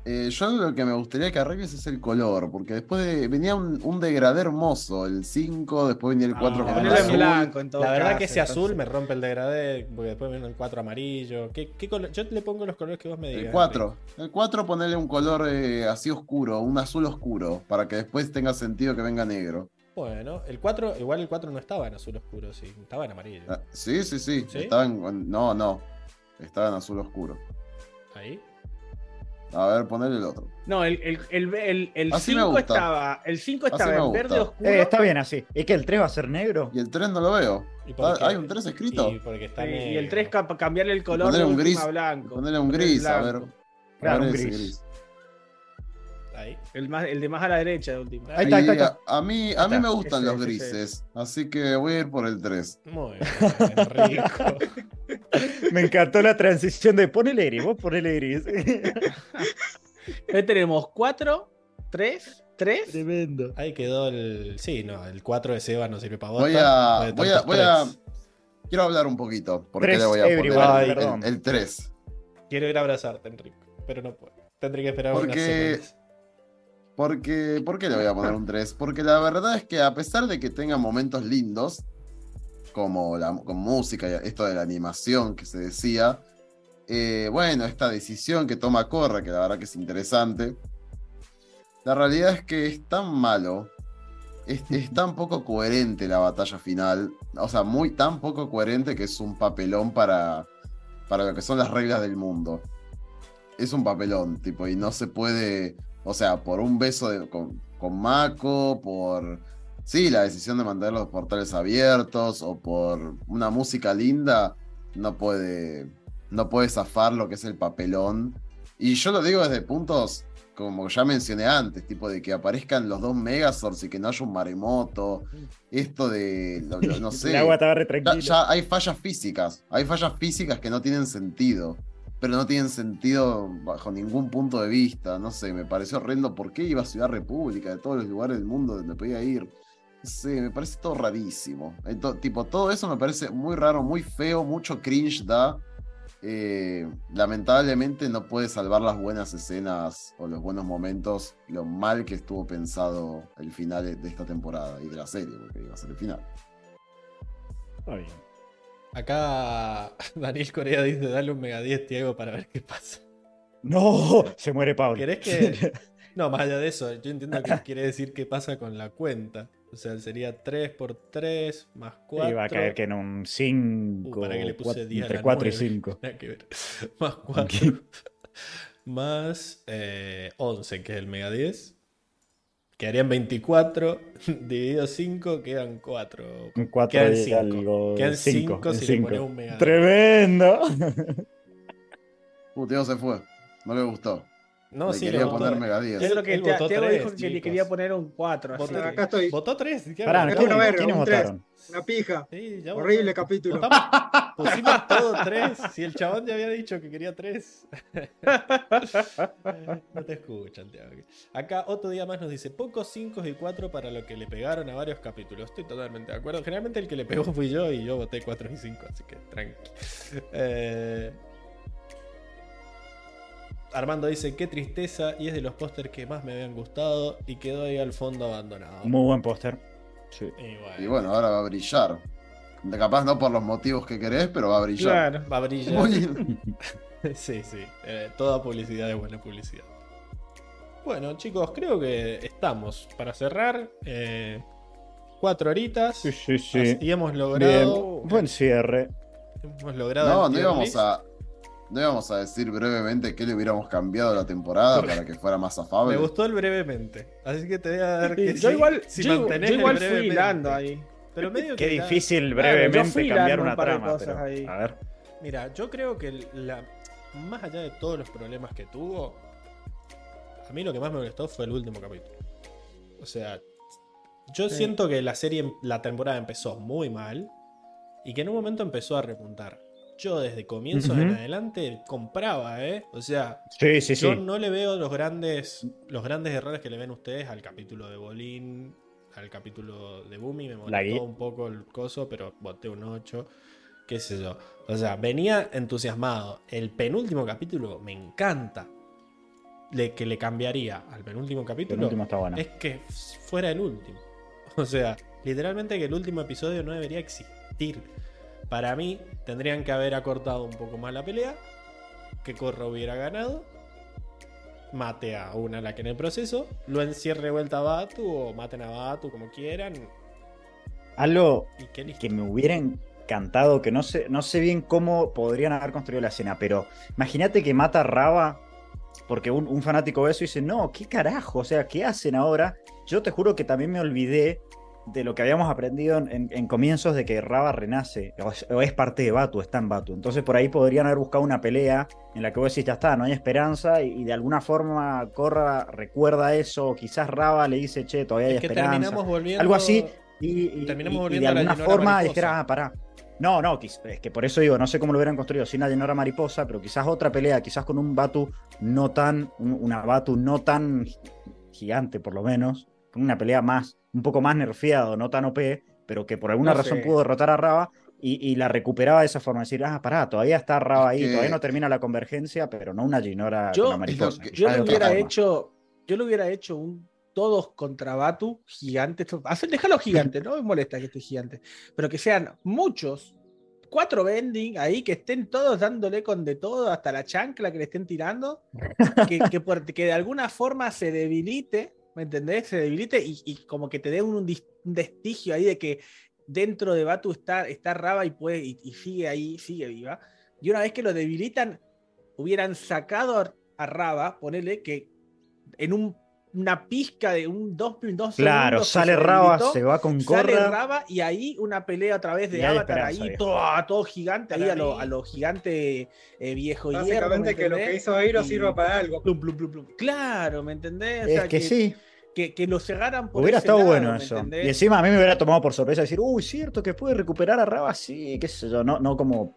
S2: Eh, yo lo que me gustaría que arregles es el color, porque después de- venía un, un degradé hermoso, el 5, después venía el 4
S1: Ah,
S2: con el azul.
S3: blanco en todo
S1: La verdad
S3: caso,
S1: que ese azul me rompe el degradé, porque después viene el 4 amarillo. ¿Qué, qué color? Yo le pongo los colores que vos me digas.
S2: El 4. El 4 ponerle un color eh, así oscuro, un azul oscuro, para que después tenga sentido que venga negro.
S1: Bueno, el 4, igual el 4 no estaba en azul oscuro, sí, estaba en amarillo.
S2: Ah, Sí, sí, sí.
S1: ¿Sí?
S2: Estaba en- no, no. Estaba en azul oscuro. A ver, ponerle el otro.
S3: No, el 5 el, el, el
S2: Así me
S3: 5
S2: gusta.
S3: estaba, el 5
S2: Así
S3: estaba en verde oscuro.
S4: Eh, está bien así. ¿Es que el 3 va a ser negro?
S2: Y el 3 no lo veo.
S1: ¿Y
S2: Ah? ¿Hay un 3 escrito?
S1: Y porque está
S3: Sí, y el 3 cambiarle el color
S2: Ponerle
S3: de
S2: un gris.
S3: a blanco.
S2: Ponerle un gris, a ver.
S4: Claro,
S2: A ver
S4: un
S2: ese
S4: gris.
S1: Ahí.
S3: El, más, el de más a la derecha de última.
S4: Ahí está, ahí está, ahí está.
S2: A, a mí, a mí me gustan
S3: Ese,
S2: los
S3: ese,
S2: grises, así que voy a ir por el 3.
S1: Muy bien, Enrico.
S4: Me encantó la transición de ponele gris, vos ponele gris.
S3: Ahí tenemos 4, 3, 3.
S4: Tremendo.
S1: Ahí quedó el. Sí, no, el 4 de Seba no sirve para vos.
S2: Voy a, voy a, voy a, quiero hablar un poquito, porque le voy a poner el-
S4: perdón.
S2: el 3.
S1: Quiero ir a abrazarte, Enrico, pero no puedo. Tendré que esperar unas
S2: Porque-
S1: semanas.
S2: Porque, ¿Por qué le voy a poner un 3? Porque la verdad es que a pesar de que tenga momentos lindos, como con música y esto de la animación que se decía, eh, bueno, esta decisión que toma Corra, que la verdad que es interesante, la realidad es que es tan malo, es, es tan poco coherente la batalla final, o sea, muy tan poco coherente que es un papelón para, para lo que son las reglas del mundo. Es un papelón, tipo, y no se puede, o sea, por un beso de- con, con Mako, por, sí, la decisión de mantener los portales abiertos, o por una música linda, no puede, no puede zafar lo que es el papelón. Y yo lo digo desde puntos, como ya mencioné antes, tipo de que aparezcan los dos Megazords y que no haya un maremoto, esto de, lo- lo- no sé.
S4: El agua estaba re
S2: Ya,
S4: tranquila.
S2: ya hay fallas físicas, hay fallas físicas que no tienen sentido, pero no tienen sentido bajo ningún punto de vista, no sé, me pareció horrendo por qué iba a Ciudad República, de todos los lugares del mundo donde podía ir, no sé, me parece todo rarísimo, Ento- tipo, todo eso me parece muy raro, muy feo, mucho cringe da, Eh, lamentablemente no puede salvar las buenas escenas o los buenos momentos, lo mal que estuvo pensado el final de esta temporada y de la serie, porque iba a ser el final.
S4: Está bien.
S1: Acá Daniel Corea dice: Dale un mega 10, Diego, para ver qué pasa.
S4: No, se muere Pablo.
S1: ¿Querés que.? No, más allá de eso, yo entiendo que quiere decir qué pasa con la cuenta. O sea, sería 3 por 3 más 4.
S4: Y va a caer que en un 5.
S1: Uh, para que le puse 10 a
S4: entre
S1: la
S4: 4 y
S1: 9.
S4: 5.
S1: Nada que ver. Más 4. más eh, 11, que es el mega 10. Quedarían 24. Dividido 5, quedan 4.
S4: Un 4
S1: Quedan
S4: y
S1: 5.
S4: algo.
S1: Quedan
S4: cinco,
S1: 5
S4: el
S1: si le
S4: cinco.
S1: pones un mega 10.
S4: Tremendo.
S2: Uh, Teo se fue. No le gustó.
S1: No,
S2: Le
S1: sí,
S2: quería
S1: le votó.
S2: poner Mega 10.
S3: Es lo que
S1: Él votó
S3: Teo
S1: tres,
S3: dijo que le quería poner un 4. Así
S1: Votó,
S3: que-
S6: Acá estoy.
S1: votó 3. ¿qué
S4: Pará,
S1: hablas?
S6: ¿quién-
S4: ¿quiénes,
S6: verga,
S4: quiénes
S6: un tres.
S4: votaron?
S6: Una pija.
S1: Sí, ya
S6: Horrible
S1: votamos.
S6: capítulo.
S1: Votamos- pusimos todo 3. Si el chabón ya había dicho que quería 3. no te escuchan, Tiago. Acá otro día más nos dice: pocos 5 y 4 para lo que le pegaron a varios capítulos. Estoy totalmente de acuerdo. Generalmente el que le pegó fui yo y yo voté 4 y 5, así que tranqui. Eh, Armando dice: Qué tristeza y es de los pósters que más me habían gustado y quedó ahí al fondo abandonado.
S4: Muy buen póster. Sí.
S1: Y bueno,
S2: Y bueno, ahora va a brillar. De Capaz no por los motivos que querés, pero va a brillar.
S3: Claro.
S1: va a brillar.
S2: Muy.
S1: Sí, sí. eh, toda publicidad es buena publicidad. Bueno, chicos, creo que estamos para cerrar. eh, cuatro horitas.
S4: Sí, sí, sí.
S1: Y hemos
S4: Bien.
S1: logrado.
S4: Buen cierre.
S1: Hemos logrado.
S2: No, no íbamos
S1: list.
S2: a. no íbamos a decir brevemente qué le hubiéramos cambiado a la temporada para que fuera más afable.
S1: Me gustó el brevemente. Así que te voy a dar que
S3: yo
S1: sí,
S3: igual,
S1: si
S3: yo,
S1: mantenés
S3: yo
S1: el
S3: igual fui hilando ahí.
S1: Pero medio
S4: Qué
S1: que
S4: difícil
S3: yo
S4: brevemente cambiar
S3: un
S4: una
S3: par de
S4: trama.
S3: cosas
S4: pero,
S3: ahí.
S4: A ver.
S1: Mira, yo creo que la, más allá de todos los problemas que tuvo, a mí lo que más me molestó fue el último capítulo. O sea, yo
S3: Sí.
S1: siento que la serie, la temporada empezó muy mal y que en un momento empezó a repuntar. Yo desde comienzos en adelante compraba, ¿eh? O sea,
S4: Sí, sí,
S1: yo
S4: sí.
S1: no le veo los grandes, los grandes errores que le ven ustedes al capítulo de Bolín, al capítulo de Bumi. Me molestó un poco el coso, pero boté un 8. Qué sé yo. O sea, venía entusiasmado. El penúltimo capítulo me encanta. Le, que le cambiaría al penúltimo capítulo
S4: El último está bueno.
S1: es que fuera el último. O sea, literalmente que el último episodio no debería existir. Para mí, tendrían que haber acortado un poco más la pelea. Que Corra hubiera ganado. Mate a una la que en el proceso. Lo encierre de vuelta a Batu. O maten a Batu como quieran.
S4: Algo
S1: que
S4: me hubiera encantado, que no sé, no sé bien cómo podrían haber construido la escena, pero imagínate que mata a Raba, porque un, un fanático ve eso y dice, no, ¿qué carajo? O sea, ¿qué hacen ahora? Yo te juro que también me olvidé de lo que habíamos aprendido en, en- en comienzos de que Raba renace, o es, o es parte de Batu, está en Batu. Entonces por ahí podrían haber buscado una pelea en la que vos decís, ya está, no hay esperanza, y, y de alguna forma Corra recuerda eso, quizás Raba le dice, che, todavía hay
S1: Es que
S4: esperanza.
S1: terminamos volviendo.
S4: Algo así, y, y-
S1: Terminamos
S4: y- y
S1: volviendo
S4: de
S1: a la
S4: alguna forma dijera, ah, pará. No, no, es que por eso digo, no sé cómo lo hubieran construido sin la Yenora mariposa, pero quizás otra pelea, quizás con un Batu no tan, un- una Batu no tan gigante por lo menos, con una pelea más, un poco más nerfeado, no tan OP, pero que por alguna
S3: No
S4: razón
S3: sé.
S4: pudo derrotar a Raba y, y la recuperaba de esa forma, decir, ah, pará, todavía está Raba ahí,
S2: que-
S4: todavía no termina la convergencia, pero no una Yenora
S3: Yo-
S4: con la mariposa.
S2: que-
S3: Yo
S4: Hay
S3: lo hubiera hecho. Yo lo hubiera hecho un todos contra Batu gigante. Esto- hacer- Déjalo gigante, no me molesta que esté gigante. Pero que sean muchos. Cuatro bending ahí que estén todos dándole con de todo, hasta la chancla que le estén tirando. Que, que, por- que de alguna forma se debilite, ¿me entendés? Se debilite y, y como que te dé un, un vestigio ahí de que dentro de Batu está, está Raba y, puede, y, y sigue ahí, sigue viva. Y una vez que lo debilitan, hubieran sacado a, a Raba, ponele que en un- una pizca de un dos, dos
S4: Claro, sale
S3: se
S4: Raba, se va con
S3: Sale
S4: Corra.
S3: Raba y ahí una pelea otra vez
S4: Y
S3: de
S4: hay
S3: Avatar ahí, todo, todo gigante, ahí a lo,
S1: mí-
S3: a lo gigante eh, viejo hierro. ¿me
S6: Básicamente que lo que hizo Airo
S3: Y-
S6: sirva para algo.
S3: Plum, plum, plum, plum. Claro, ¿me entendés? O
S4: Es que sí.
S3: que, que lo cerraran por
S4: Hubiera
S3: ese
S4: estado
S3: lado,
S4: bueno
S3: ¿me
S4: eso.
S3: entendés?
S4: Y encima a mí me hubiera tomado por sorpresa decir, uy, cierto que puede recuperar a Raba, sí, qué sé yo, no, no como.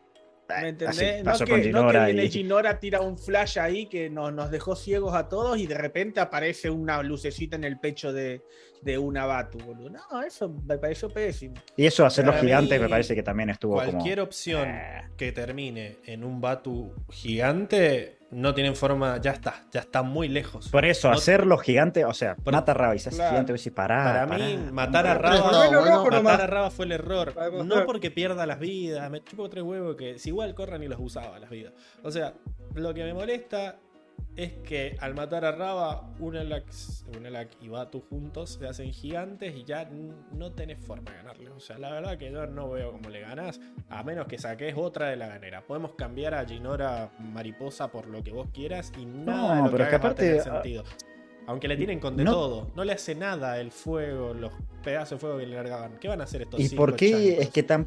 S3: ¿Me
S4: eh,
S3: entendés?
S4: así
S3: no, que,
S4: con
S3: no que
S4: Ginora
S3: viene
S4: y-
S3: Ginora, tira un flash ahí que nos, nos dejó ciegos a todos y de repente aparece una lucecita en el pecho de, de una Batu, boludo. No, eso me pareció pésimo.
S4: Y eso, hacer los
S1: Para
S4: gigantes,
S1: mí,
S4: me parece que también estuvo
S1: Cualquier
S4: como.
S1: opción
S4: Eh.
S1: que termine en un Batu gigante no tienen forma. Ya está, ya está muy lejos.
S4: Por eso,
S1: No-
S4: hacer los gigantes, o sea,
S1: Por-
S4: mata a Raba y se hace
S3: Claro.
S4: gigante, pará.
S1: Para
S4: pará,
S1: mí, matar a Raba.
S2: bueno.
S6: rojo nomás.
S1: Matar a Raba fue el error. No porque pierda las vidas. Me chupo tres huevos que si igual corran y los usaba las vidas. O sea, lo que me molesta es que al matar a Raba, Unalak, Unalak y Batu juntos se hacen gigantes y ya no tenés forma de ganarle. O sea, la verdad que yo no veo cómo le ganás, a menos que saques otra de la ganera. Podemos cambiar a Ginora Mariposa por lo que vos quieras y nada de
S4: No,
S1: lo
S4: pero
S1: que
S4: que
S1: hagas va a
S4: aparte,
S1: tener
S4: ah,
S1: sentido. Aunque le tienen con de
S4: no-
S1: todo, no le hace nada el fuego, los pedazos de fuego que le largaban. ¿Qué van a hacer estos
S4: ¿Y por qué?
S1: chancos?
S4: Es que tam-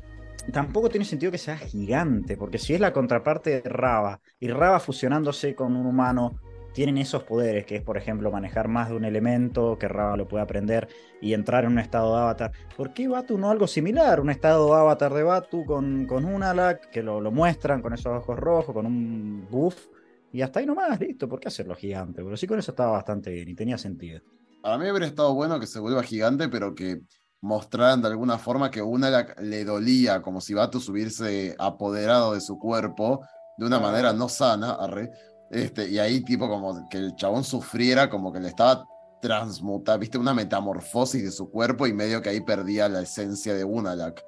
S4: tampoco tiene sentido que sea gigante, porque si es la contraparte de Raba, y Raba fusionándose con un humano, tienen esos poderes, que es, por ejemplo, manejar más de un elemento, que Raba lo puede aprender y entrar en un estado de avatar. ¿Por qué Batu no algo similar? Un estado de avatar de Batu con, con Unalak, que lo, lo muestran con esos ojos rojos, con un buff, y hasta ahí nomás, listo. ¿Por qué hacerlo gigante? Pero sí con eso estaba bastante bien y tenía sentido.
S2: Para mí habría estado bueno que se vuelva gigante, pero que mostraran de alguna forma que una la- le dolía, como si Batus hubiese apoderado de su cuerpo de una manera no sana, arre. Este, y ahí tipo como que el chabón sufriera, como que le estaba transmutando, viste, una metamorfosis de su cuerpo y medio que ahí perdía la esencia de Unalak.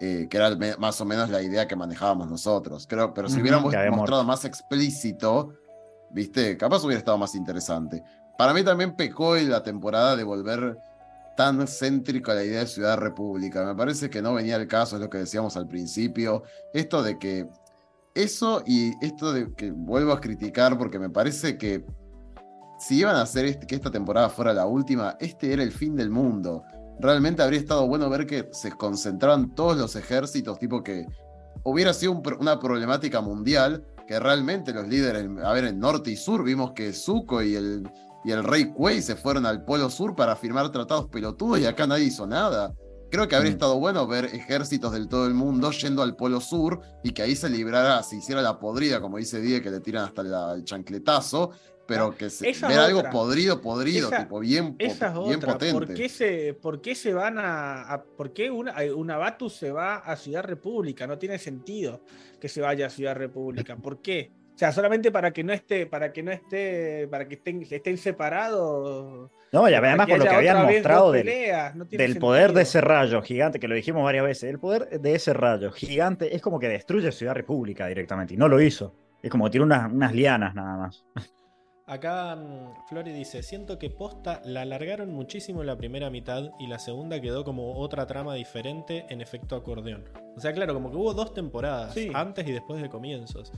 S2: eh, que era más o menos la idea que manejábamos nosotros. Creo, pero si hubiéramos mostrado más explícito, viste, capaz hubiera estado más interesante. Para mí también pecó en la temporada de volver tan céntrico a la idea de Ciudad República. Me parece que no venía el caso, es lo que decíamos al principio. Esto de que eso y esto de que vuelvo a criticar porque me parece que si iban a hacer este- que esta temporada fuera la última, este era el fin del mundo. Realmente habría estado bueno ver que se concentraban todos los ejércitos, tipo que hubiera sido una problemática mundial, que realmente los líderes, a ver, en norte y sur, vimos que Zuko y el, y el rey Kuei se fueron al polo sur para firmar tratados pelotudos y acá nadie hizo nada. Creo que habría
S4: Mm.
S2: estado bueno ver ejércitos del todo el mundo yendo al polo sur y que ahí se librara, se hiciera la podrida, como dice Die, que le tiran hasta la- el chancletazo, pero que se,
S3: esa
S2: ver algo podrido, podrido,
S3: Esa-
S2: tipo bien,
S3: Esa es
S2: bien
S3: otra.
S2: potente.
S3: ¿Por qué, se, ¿Por qué se van a, a- ¿Por qué una, a- una Batu se va a Ciudad República? No tiene sentido que se vaya a Ciudad República. ¿Por qué? O sea, solamente para que no esté, para que no esté, para que estén, estén separados.
S4: No, y además por lo que habían mostrado del,
S3: peleas, no tiene
S4: del poder de ese rayo gigante, que lo dijimos varias veces, el poder de ese rayo gigante es como que destruye Ciudad República directamente, y no lo hizo. Es como que tiene unas, unas lianas nada más.
S1: Acá mm, Flori dice, siento que posta la alargaron muchísimo en la primera mitad y la segunda quedó como otra trama diferente en efecto acordeón. O sea, claro, como que hubo dos temporadas,
S3: Sí.
S1: antes y después de comienzos.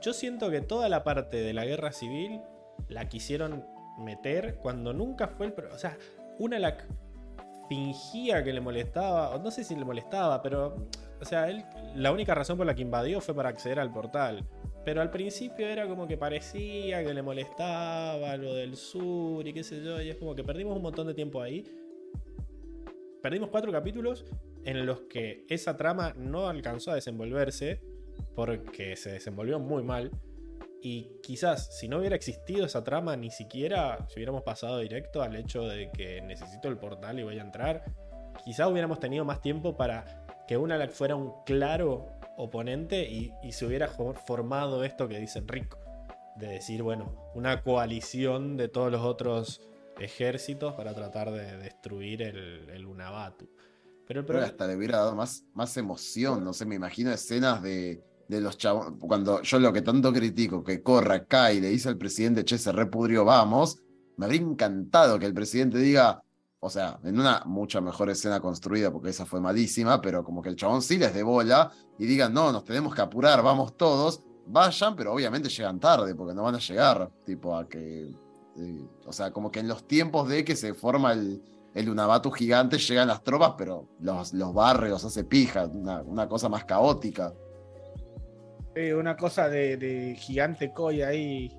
S1: Yo siento que toda la parte de la guerra civil la quisieron meter cuando nunca fue el... O sea, una la fingía que le molestaba, o no sé si le molestaba, pero... O sea, él, la única razón por la que invadió fue para acceder al portal. Pero al principio era como que parecía que le molestaba lo del sur y qué sé yo. Y es como que perdimos un montón de tiempo ahí. Perdimos cuatro capítulos en los que esa trama no alcanzó a desenvolverse porque se desenvolvió muy mal. Y quizás si no hubiera existido esa trama, ni siquiera si hubiéramos pasado directo al hecho de que necesito el portal y voy a entrar, quizás hubiéramos tenido más tiempo para que Unalak fuera un claro oponente y, se hubiera formado esto que dice Rico. De decir, bueno, una coalición de todos los otros ejércitos para tratar de destruir el, el Unabatu. Pero el problema...
S2: hasta le hubiera dado más, más emoción, no sé, me imagino escenas de, de los chavos, cuando yo lo que tanto critico, que corra, cae y le dice al presidente, che, se repudrió, vamos, me habría encantado que el presidente diga, o sea, en una mucha mejor escena construida, porque esa fue malísima, pero como que el chabón sí les dé bola y digan, no, nos tenemos que apurar, vamos todos, vayan, pero obviamente llegan tarde, porque no van a llegar, tipo, a que, eh, o sea, como que en los tiempos de que se forma el, el Unabatu gigante llegan las tropas, pero los, los barre, los hace pija, una, una cosa más caótica.
S3: Eh, una cosa de, de gigante koi ahí.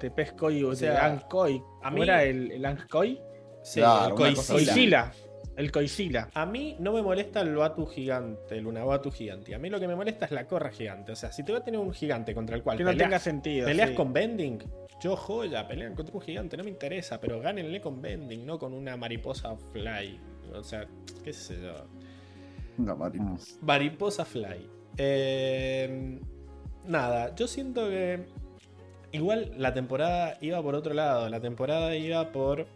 S3: De pez koi o,
S1: sea,
S3: ang koi.
S1: a
S3: ¿Cómo
S1: mí-
S3: era el, el ang koi?
S1: Sí,
S2: Claro,
S1: el. Koizila.
S3: El koizila.
S1: A mí no me molesta el Batu gigante, el Unabatu gigante. A mí lo que me molesta es la corra gigante. O sea, si te va a tener un gigante contra el cual
S3: Que no
S1: peleas,
S3: tenga sentido.
S1: peleas
S3: sí.
S1: con Bending, yo joya, pelean contra un gigante, no me interesa, pero gánenle con Bending, no con una mariposa fly. O sea, qué sé yo.
S2: Una mariposa.
S1: Mariposa Fly. Eh, nada, yo siento que igual la temporada iba por otro lado. La temporada iba por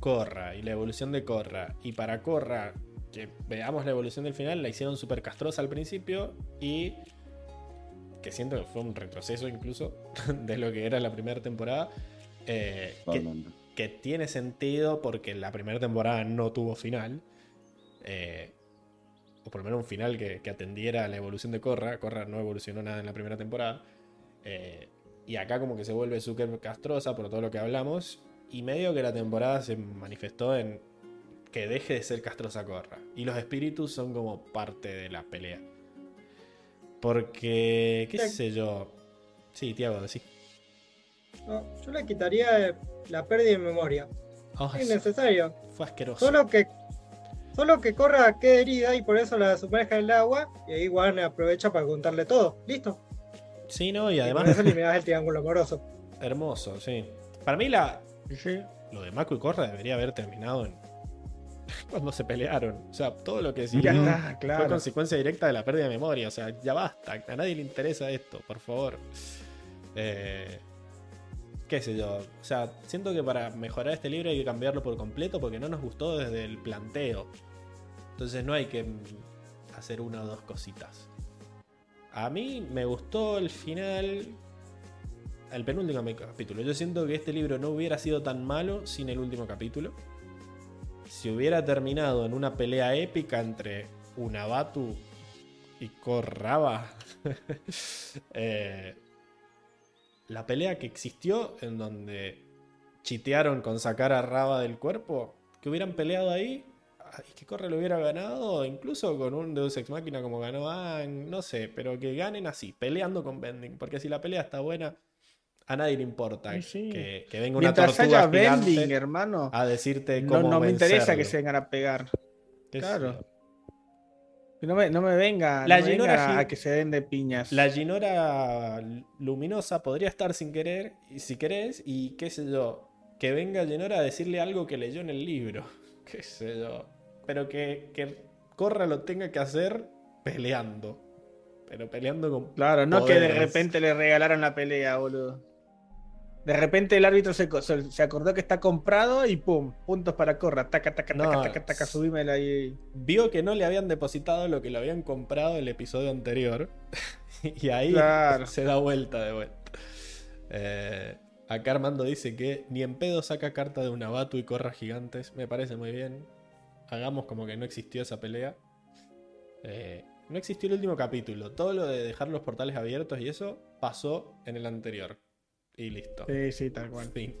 S1: Corra y la evolución de Corra. Y para Corra, que veamos la evolución del final, la hicieron súper castrosa al principio y que siento que fue un retroceso incluso de lo que era la primera temporada. eh, que, tiene sentido porque la primera temporada no tuvo final. eh, o por lo menos un final que, que atendiera a la evolución de Corra. Corra no evolucionó nada en la primera temporada. eh, y acá como que se vuelve súper castrosa por todo lo que hablamos. Y medio que la temporada se manifestó en que deje de ser castrosa Corra. Y los espíritus son como parte de la pelea. Porque, qué
S6: Sí.
S1: sé yo. Sí, Tiago, sí.
S6: No, yo le quitaría la pérdida de memoria.
S1: Oh,
S6: Es innecesario.
S1: fue asqueroso.
S6: Solo que solo que corra quede herida y por eso la sumerja en el agua y ahí Warner aprovecha para contarle todo. Listo.
S1: Sí, ¿no? Y
S6: Y con
S1: además,
S6: eso eliminás el triángulo amoroso.
S1: hermoso, sí. Para mí la,
S3: Sí.
S1: lo de Mako y Korra debería haber terminado en cuando se pelearon. O sea, todo lo que
S3: está,
S1: fue
S3: claro.
S1: consecuencia directa de la pérdida de memoria. O sea, ya basta. A nadie le interesa esto, por favor. Eh, qué sé yo. O sea, siento que para mejorar este libro hay que cambiarlo por completo porque no nos gustó desde el planteo. Entonces no hay que hacer una o dos cositas. A mí me gustó el final. El penúltimo capítulo. Yo siento que este libro no hubiera sido tan malo sin el último capítulo. Si hubiera terminado en una pelea épica entre Unabatu y Corraba. Eh, la pelea que existió en donde chitearon con sacar a Raba del cuerpo, que hubieran peleado ahí y que Corre lo hubiera ganado, incluso con un Deus Ex Máquina como ganó Ang, no sé, pero que ganen así, peleando con Bending, porque si la pelea está buena, a nadie le importa
S3: Sí.
S1: Que, que venga una
S3: Mientras
S1: tortuga
S3: haya bending, hermano,
S1: a decirte cómo
S3: no me interesa que se vengan a pegar. Claro. no me, no me venga,
S1: La
S3: no me venga a que se den de piñas.
S1: La Ginora luminosa podría estar sin querer, y si querés, y qué sé yo, que venga Ginora a decirle algo que leyó en el libro, qué sé yo, pero que, que Corra lo tenga que hacer peleando, pero peleando con...
S3: Claro, no que de
S1: poderes.
S3: repente le regalaron la pelea, boludo. De repente el árbitro se, co- se se acordó que está comprado y pum, puntos para Corra. Taca, taca, taca, taca, taca, subímela ahí.
S1: Vio que no le habían depositado lo que lo habían comprado el episodio anterior, y ahí
S3: Claro.
S1: se da vuelta de vuelta. Eh, acá Armando dice que ni en pedo saca carta de un abatu y corra gigantes. Me parece muy bien. Hagamos como que no existió esa pelea. Eh, no existió el último capítulo. Todo lo de dejar los portales abiertos y eso pasó en el anterior. Y listo.
S3: Sí, sí, tal cual.
S1: Fin.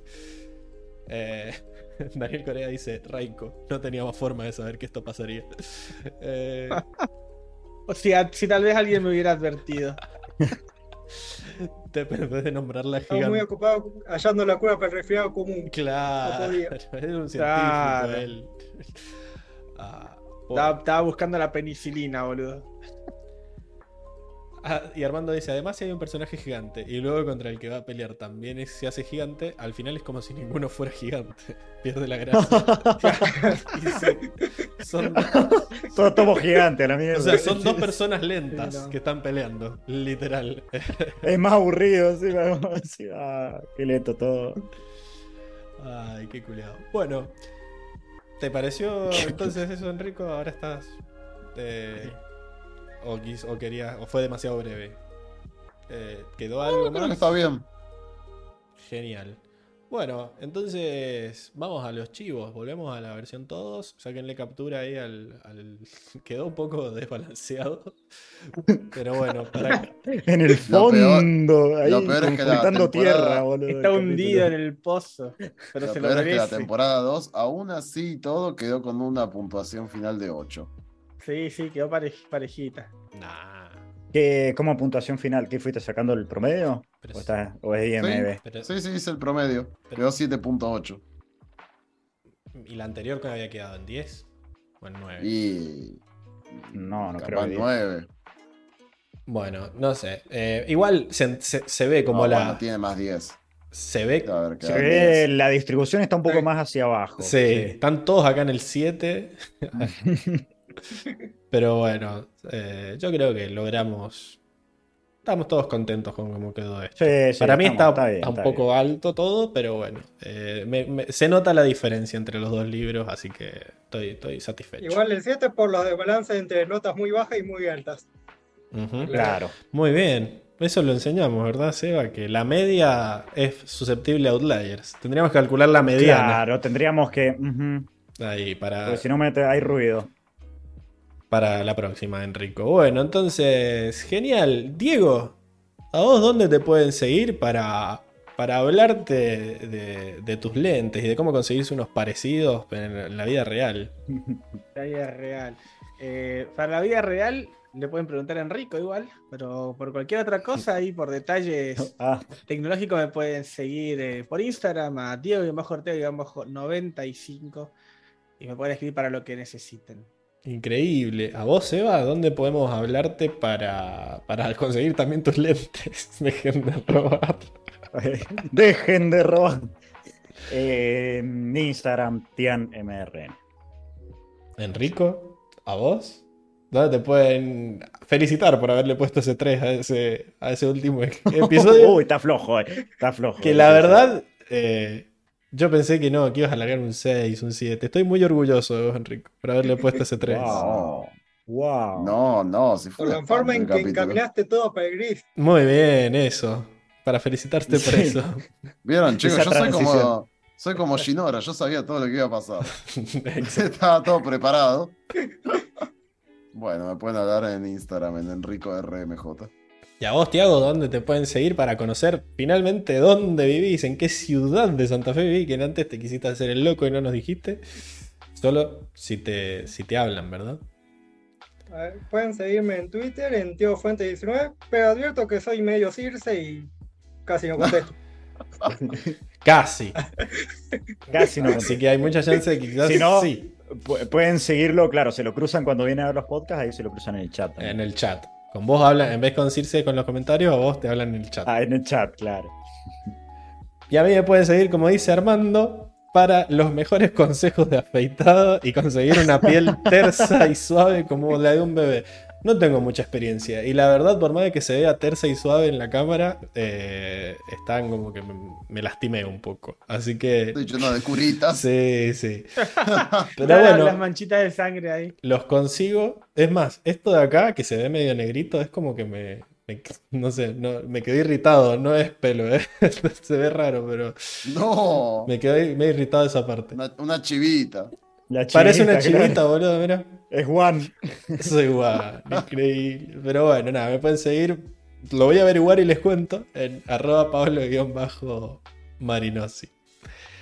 S1: Eh, Daniel Corea dice, Raiko, no teníamos forma de saber que esto pasaría. Eh,
S3: O sea, si tal vez alguien me hubiera advertido.
S1: te perdés de nombrarla
S6: Estaba muy
S1: gigante.
S6: ocupado hallando la cura para el resfriado común.
S1: Claro,
S6: No
S1: un científico
S3: Claro.
S1: él. Ah,
S3: Estaba, estaba buscando la penicilina, boludo.
S1: Ah, y Armando dice, además si hay un personaje gigante y luego contra el que va a pelear también es- se hace gigante, al final es como si ninguno fuera gigante. Pierde la gracia. Sí, son,
S4: Todos tomos gigantes, a la mierda.
S1: o sea, son dos personas lentas
S3: Sí, no.
S1: que están peleando, literal.
S4: Es más aburrido, sí, decir, ah, qué lento todo.
S1: Ay, qué culiado. Bueno, ¿te pareció entonces eso, Enrico? Ahora estás. eh, o, quis- o querías. O fue demasiado breve. Eh, ¿Quedó algo
S2: Creo que
S1: más?
S2: está bien.
S1: Genial. Bueno, entonces vamos a los chivos. Volvemos a la versión todos. Sáquenle captura ahí al. al- Quedó un poco desbalanceado. Pero bueno, para,
S4: En el
S2: Lo peor-
S4: fondo, ahí
S2: lo peor es que la
S4: conjuntando
S2: temporada
S4: tierra, boludo.
S3: Está hundido en el pozo. Pero
S2: Lo
S3: se lo
S2: peor es que la
S3: merece.
S2: temporada 2, aún así y todo, quedó con una puntuación final de 8.
S3: Sí, sí, quedó parej- parejita.
S1: nah.
S4: ¿Qué, ¿Cómo puntuación final? ¿Qué fuiste sacando el promedio?
S1: Pero
S4: ¿O,
S1: sí.
S4: está, o es IMB?
S1: Pero-
S2: Sí, sí, hice el promedio.
S1: Pero-
S2: Quedó 7.8.
S1: ¿Y la anterior que había quedado en 10? O en 9.
S2: Y.
S4: No, no
S2: capaz
S4: creo que
S2: 9.
S1: Bueno, no sé. Eh, igual se, se- se ve como
S2: No,
S1: la.
S2: bueno, tiene más 10.
S1: Se ve.
S2: A ver,
S4: Se ve,
S2: 10.
S4: la distribución está un poco
S6: Sí.
S4: más hacia abajo.
S1: Sí, están todos acá en el 7. Pero bueno, eh, yo creo que logramos. Estamos todos contentos con cómo quedó esto.
S4: Sí, sí,
S1: Para mí
S4: estamos-
S1: está,
S4: bien,
S1: está un
S4: está
S1: poco alto todo, pero bueno. eh, me- me- se nota la diferencia entre los dos libros, así que estoy, estoy satisfecho.
S6: Igual el 7 por los de balance entre notas muy bajas y muy altas.
S4: Claro.
S1: Muy bien. Eso lo enseñamos, ¿verdad, Seba? Que la media es susceptible a outliers. Tendríamos que calcular la mediana.
S4: Claro, tendríamos que.
S1: Ahí, para,
S4: Porque si no mete, hay ruido.
S1: Para la próxima, Enrico. Bueno, entonces, genial. Diego, ¿a vos dónde te pueden seguir para, para hablarte de, de tus lentes y de cómo conseguirse unos parecidos en, la vida real?
S3: La vida real. Eh, para la vida real le pueden preguntar a Enrico igual, pero por cualquier otra cosa ahí por detalles
S4: Ah,
S3: tecnológicos me pueden seguir eh, por Instagram a Diego-Ortega-95 y me pueden escribir para lo que necesiten.
S1: Increíble. ¿A vos, Seba, dónde podemos hablarte para, para conseguir también tus lentes? Dejen de robar.
S4: dejen de robar. Eh, Instagram, TianMRN.
S1: Enrico, ¿a vos? ¿Dónde te pueden felicitar por haberle puesto ese 3 a ese, a ese último episodio?
S4: Uy, está flojo, eh. Está flojo.
S1: que la verdad, eh, yo pensé que no, que ibas a largar un 6, un 7. Estoy muy orgulloso de vos, Enrico, por haberle puesto ese 3.
S4: Wow. Wow.
S2: No, no, si fue
S6: Por la forma en que encaminaste todo para el gris.
S1: Muy bien, eso. Para felicitarte por eso.
S2: Vieron, chicos,
S4: Esa
S2: yo soy como, soy como Shinora, yo sabía todo lo que iba a pasar. Estaba todo preparado. Bueno, me pueden hablar en Instagram, en Enrico RMJ.
S1: Y a vos, Tiago, ¿dónde te pueden seguir para conocer finalmente dónde vivís? ¿En qué ciudad de Santa Fe vivís? Que antes te quisiste hacer el loco y no nos dijiste. Solo si te, si te hablan, ¿verdad?
S6: A ver, pueden seguirme en Twitter, en Tío Fuente 19, pero advierto que soy medio Circe y casi no contesto.
S1: Casi.
S4: Casi no.
S1: Así que hay mucha chance de que quizás
S4: Si no,
S1: sí,
S4: pu- pueden seguirlo, claro, se lo cruzan cuando vienen a ver los podcasts, ahí se lo cruzan en el chat. también.
S1: en el chat. Con vos hablan, en vez de con Circe con los comentarios, a vos te hablan en el chat.
S4: Ah, en el chat, claro.
S1: Y a mí me pueden seguir, como dice Armando, para los mejores consejos de afeitado y conseguir una piel tersa y suave como la de un bebé. No tengo mucha experiencia. Y la verdad, por más de que se vea tersa y suave en la cámara, eh, están como que me, me lastimé un poco. Así que.
S2: Estoy lleno de curitas.
S1: Sí, sí. Pero
S3: Claro,
S1: bueno,
S3: Las manchitas de sangre ahí.
S1: los consigo. Es más, esto de acá, que se ve medio negrito, es como que me. me- no sé, no, me quedé irritado. No es pelo, ¿eh? se ve raro, pero.
S2: No,
S1: Me quedé medio irritado esa parte.
S2: una, una chivita.
S4: La
S1: Parece una
S4: chivita,
S1: chivita, boludo, mira.
S4: Es Juan.
S1: Soy igual, increíble. Pero bueno, nada, me pueden seguir. Lo voy a averiguar y les cuento en arroba pablo-marinosi.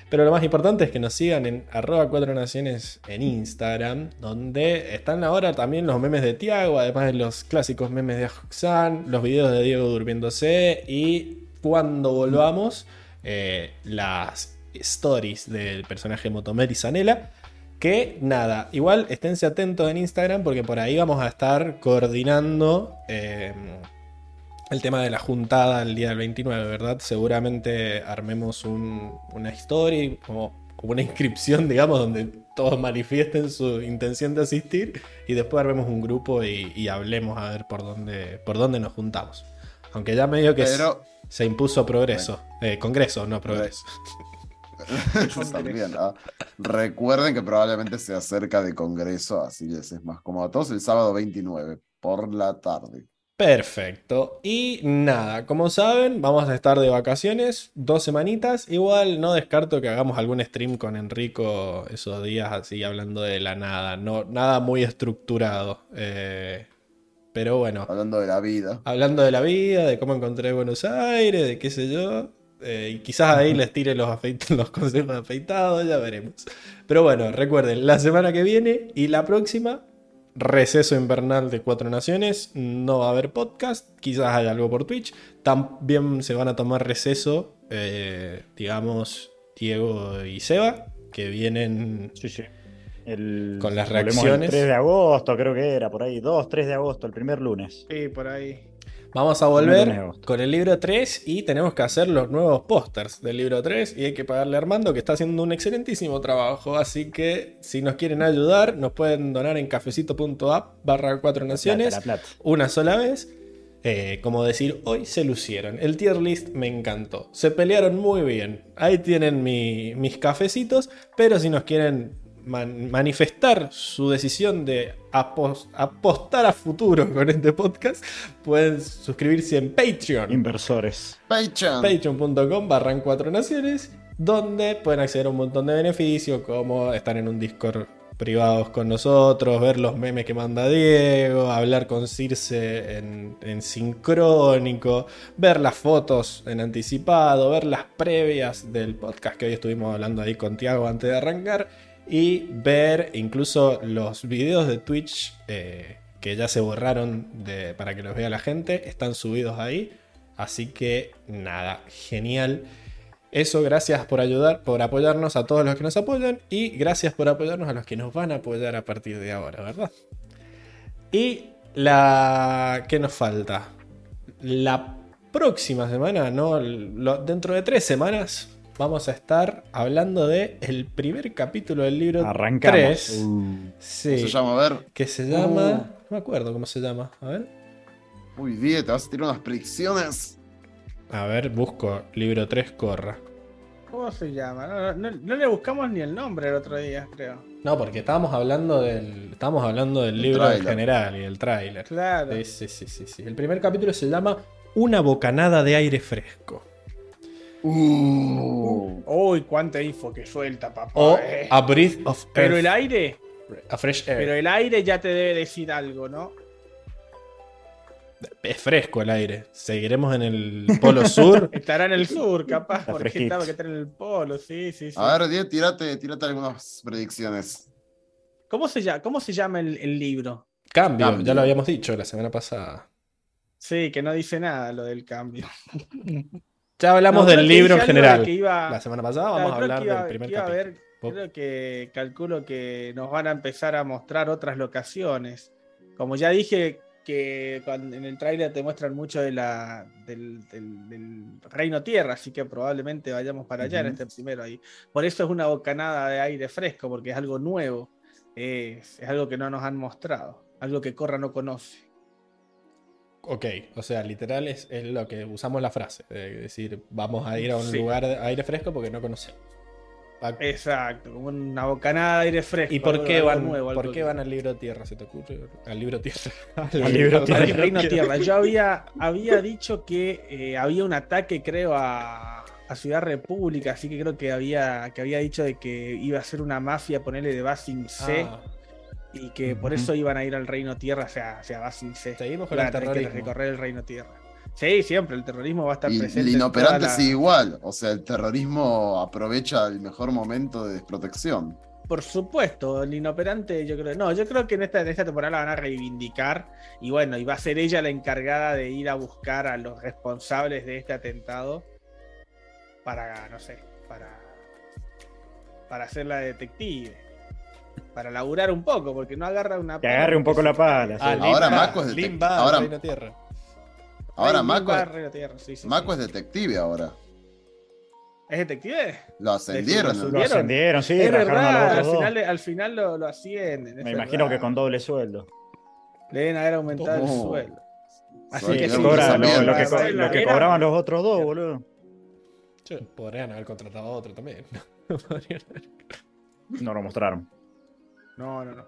S1: Pero lo más importante es que nos sigan en arroba cuatro naciones en Instagram, donde están ahora también los memes de Tiago, además de los clásicos memes de Ajoxan, los videos de Diego durmiéndose y cuando volvamos, eh, las stories del personaje Motomer y Zanela. Que nada, igual esténse atentos en Instagram porque por ahí vamos a estar coordinando eh, el tema de la juntada el día del 29, ¿verdad? Seguramente armemos un- una story como, como una inscripción, digamos, donde todos manifiesten su intención de asistir y después armemos un grupo y, y hablemos a ver por dónde, por dónde nos juntamos. Aunque ya medio que se impuso progreso. Eh, congreso, no progreso.
S2: también. ah. Recuerden que probablemente se acerca de Congreso, así les es más cómodo a todos el sábado 29 por la tarde.
S1: Perfecto. Y nada, como saben, vamos a estar de vacaciones dos semanitas. Igual no descarto que hagamos algún stream con Enrico esos días así hablando de la nada. No, nada muy estructurado. Eh, pero bueno,
S2: Hablando de la vida.
S1: hablando de la vida, de cómo encontré Buenos Aires, de qué sé yo. Eh, y quizás ahí les tire los, consejos de afeitado, ya veremos. Pero bueno, recuerden, la semana que viene y la próxima, receso invernal de Cuatro Naciones. No va a haber podcast, quizás haya algo por Twitch. También se van a tomar receso, eh, digamos, Diego y Seba, que vienen
S4: Sí, sí. El,
S1: Con las reacciones.
S4: El 3 de agosto, creo que era, por ahí. 2, 3 de agosto, el primer lunes.
S3: Sí, por ahí.
S1: Vamos a volver con el libro 3 y tenemos que hacer los nuevos pósters del libro 3 y hay que pagarle a Armando que está haciendo un excelentísimo trabajo. Así que si nos quieren ayudar, nos pueden donar en cafecito.app barra 4 naciones
S4: La plata, la plata.
S1: una sola vez. Eh, como decir, hoy se lucieron. El tier list me encantó. Se pelearon muy bien. Ahí tienen mi- mis cafecitos. Pero si nos quieren man- manifestar su decisión de apos- apostar a futuro con este podcast, pueden suscribirse en Patreon.
S4: Inversores.
S2: Patreon.
S1: Patreon.com barran cuatro naciones, donde pueden acceder a un montón de beneficios, como estar en un Discord privados con nosotros, ver los memes que manda Diego, hablar con Circe en, en sincrónico, ver las fotos en anticipado, ver las previas del podcast que hoy estuvimos hablando ahí con Tiago antes de arrancar, y ver incluso los videos de Twitch eh, que ya se borraron para que los vea la gente, están subidos ahí. Así que nada, genial. Eso, gracias por ayudar, por apoyarnos a todos los que nos apoyan y gracias por apoyarnos a los que nos van a apoyar a partir de ahora, ¿verdad? Y la... ¿Qué nos falta? La próxima semana, no, dentro de tres semanas vamos a estar hablando de el primer capítulo del libro
S4: Arrancamos.
S1: 3.
S4: Uh,
S1: Sí,
S2: Se llama, a ver.
S1: que se llama... No me acuerdo cómo se llama. A ver.
S2: Uy, Die, te vas a tirar unas predicciones.
S1: A ver, busco libro 3, corra.
S3: ¿Cómo se llama? No, no- no le buscamos ni el nombre el otro día, creo.
S1: No, porque estábamos hablando del. Estábamos hablando del
S2: El
S1: libro en
S2: tráiler.
S1: general y el tráiler.
S3: Claro.
S1: Sí, sí, sí, sí, sí. El primer capítulo se llama Una bocanada de aire fresco.
S2: Uh.
S3: Uy, cuánta info que suelta, papá.
S1: O
S3: eh.
S1: A Breath of
S3: Pero
S1: Earth.
S3: el aire,
S1: A fresh air.
S3: Pero el aire ya te debe decir algo, ¿no?
S1: Es fresco el aire. Seguiremos en el polo sur.
S3: Estará en el sur, capaz,
S4: Está
S3: porque estaba que estar en el polo, sí, sí, sí.
S2: A ver, Diez, tírate, tírate algunas predicciones.
S3: ¿Cómo se llama, cómo se llama el, el libro?
S1: Cambio,
S2: Cambio.
S1: ya lo habíamos dicho la semana pasada.
S3: Sí, que no dice nada lo del cambio.
S1: Ya hablamos
S3: No,
S1: del libro en general.
S3: iba-
S1: La semana pasada
S3: Claro,
S1: vamos a hablar
S3: iba-
S1: del primer capítulo.
S3: Creo que calculo que nos van a empezar a mostrar otras locaciones. Como ya dije que cuando- en el tráiler te muestran mucho de la, del, del- del Reino Tierra, así que probablemente vayamos para allá en este primero ahí. Por eso es una bocanada de aire fresco, porque es algo nuevo. Es, es algo que no nos han mostrado. Algo que Corra no conoce.
S1: Ok, o sea, literal es, es lo que usamos la frase, de decir, vamos a ir a un
S3: Sí.
S1: lugar de aire fresco porque no conocemos.
S3: Exacto, como una bocanada de aire fresco.
S1: ¿Y por qué van,
S3: nuevo,
S1: por qué van al libro tierra? ¿Se te ocurre? Al libro tierra.
S4: Al libro tierra.
S3: al Reino Tierra. Yo había, había dicho que eh, había un ataque, creo, a, a Ciudad República, así que creo que había, que había dicho de que iba a ser una mafia, ponerle de Basin C,
S1: Ah,
S3: y que por eso iban a ir al Reino Tierra, o sea, hacia Basin C.
S1: seguimos con
S3: Claro,
S1: el
S3: hay que
S1: terrorismo.
S3: recorrer el Reino Tierra. Sí, siempre, el terrorismo va a estar
S2: Y
S3: presente.
S2: el inoperante
S3: la-
S2: sigue igual. O sea, el terrorismo aprovecha el mejor momento de desprotección.
S3: Por supuesto, el inoperante, yo creo. No, yo creo que en esta, en esta temporada la van a reivindicar. Y bueno, y va a ser ella la encargada de ir a buscar a los responsables de este atentado. Para, no sé, para. Para ser la detective. Para laburar un poco, porque no agarra una.
S4: Que agarre un poco la pala.
S1: Ah,
S4: sí.
S2: Ahora
S1: va,
S2: Mako es detective. Ahora-
S1: Reino Tierra.
S2: Ahora
S3: Ay,
S2: Mako,
S3: va a Reino Tierra, sí, sí,
S2: Mako
S3: sí.
S2: es detective ahora.
S3: ¿Es detective?
S2: Lo ascendieron.
S3: lo
S2: ¿no?
S4: Lo ascendieron, sí,
S3: es verdad, al final, al final lo, lo ascienden.
S4: Me imagino
S3: verdad.
S4: que con doble sueldo.
S3: Le deben haber aumentado el
S2: Oh.
S3: sueldo. Así
S2: Sí,
S3: que
S2: que
S4: Cobra lo, lo que, co- lo que cobraban los otros dos, boludo.
S1: Podrían haber contratado a otro también.
S4: No lo mostraron.
S3: No, no, no.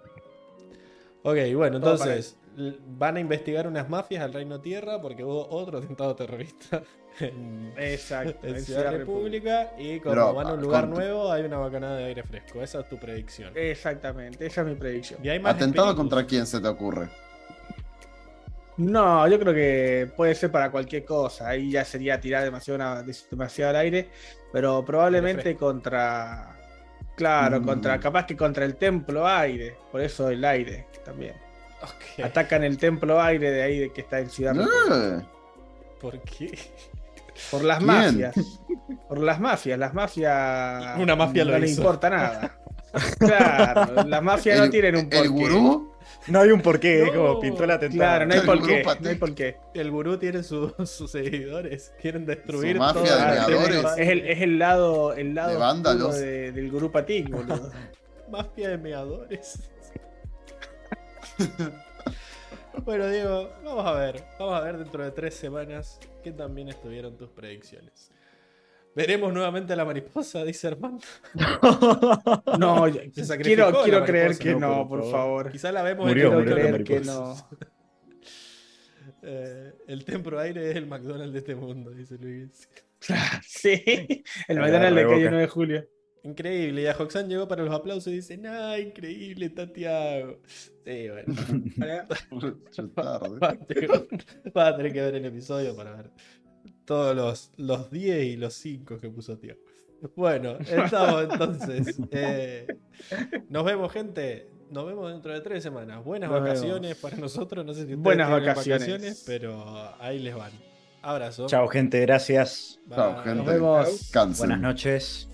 S1: ok, bueno,
S3: Todo
S1: entonces van a investigar unas mafias al Reino Tierra porque hubo otro atentado terrorista en,
S3: Exacto.
S1: en
S3: en
S1: Ciudad República y como
S2: Pero,
S1: van a un lugar nuevo hay una bacanada de aire fresco. Esa es tu predicción.
S3: Exactamente, esa es mi predicción.
S1: Y hay más
S2: ¿Atentado
S1: espíritus.
S2: contra quién se te ocurre?
S3: No, yo creo que puede ser para cualquier cosa. Ahí ya sería tirar demasiado, demasiado al aire. Pero probablemente contra. Claro,
S2: Mm.
S3: contra. Capaz que contra el templo aire. Por eso el aire también.
S1: Ok,
S3: Atacan el templo aire de ahí de que está en Ciudad.
S2: Eh,
S1: ¿Por qué?
S3: Por las
S2: ¿Quién?
S3: mafias. Por las mafias. Las mafias.
S1: Una mafia lo
S3: no le
S1: hizo.
S3: importa nada. Claro, las mafias no tienen un porqué.
S2: el gurú.
S4: No hay un porqué,
S1: No.
S4: como pintó el atentado.
S3: Claro, no hay por
S2: gurú
S3: qué. No hay por qué.
S1: El gurú tiene su- sus seguidores. Quieren destruir
S2: Su mafia
S1: todo.
S2: de meadores.
S3: Es el, es el lado, el lado
S2: De
S3: oscuro
S2: vándalos.
S3: de- del grupo Atic, boludo.
S1: Mafia de meadores. bueno, Diego, vamos a ver. Vamos a ver dentro de tres semanas qué también estuvieron tus predicciones. Veremos nuevamente a la mariposa, dice Armando.
S3: No, yo-
S1: Se
S3: quiero, quiero
S1: mariposa,
S3: creer que
S4: no,
S3: no,
S4: por
S3: por
S4: favor.
S3: favor.
S1: Quizá la vemos
S4: Murió,
S1: en el
S4: murió la
S3: creer que no.
S1: Eh, el templo aire es el McDonald's de este mundo, dice Luis.
S3: Sí, el McDonald's de calle
S4: reboca.
S3: 9 de julio.
S1: Increíble, y a Hoxan llegó para los aplausos y dice, nah, increíble, está Tiago. Sí, bueno. Va a tener que ver el episodio para ver todos los, los 10 y los 5 que puso Tío. Bueno, estamos entonces. eh, nos vemos, gente. Nos vemos dentro de tres semanas. Buenas
S3: Nos
S1: vacaciones para nosotros. No sé si ustedes
S3: Buenas vacaciones.
S1: pero ahí les van. Abrazo.
S4: Chao, gente, gracias.
S2: Chao,
S3: Nos
S2: gente.
S3: vemos.
S2: Cansen.
S4: Buenas noches.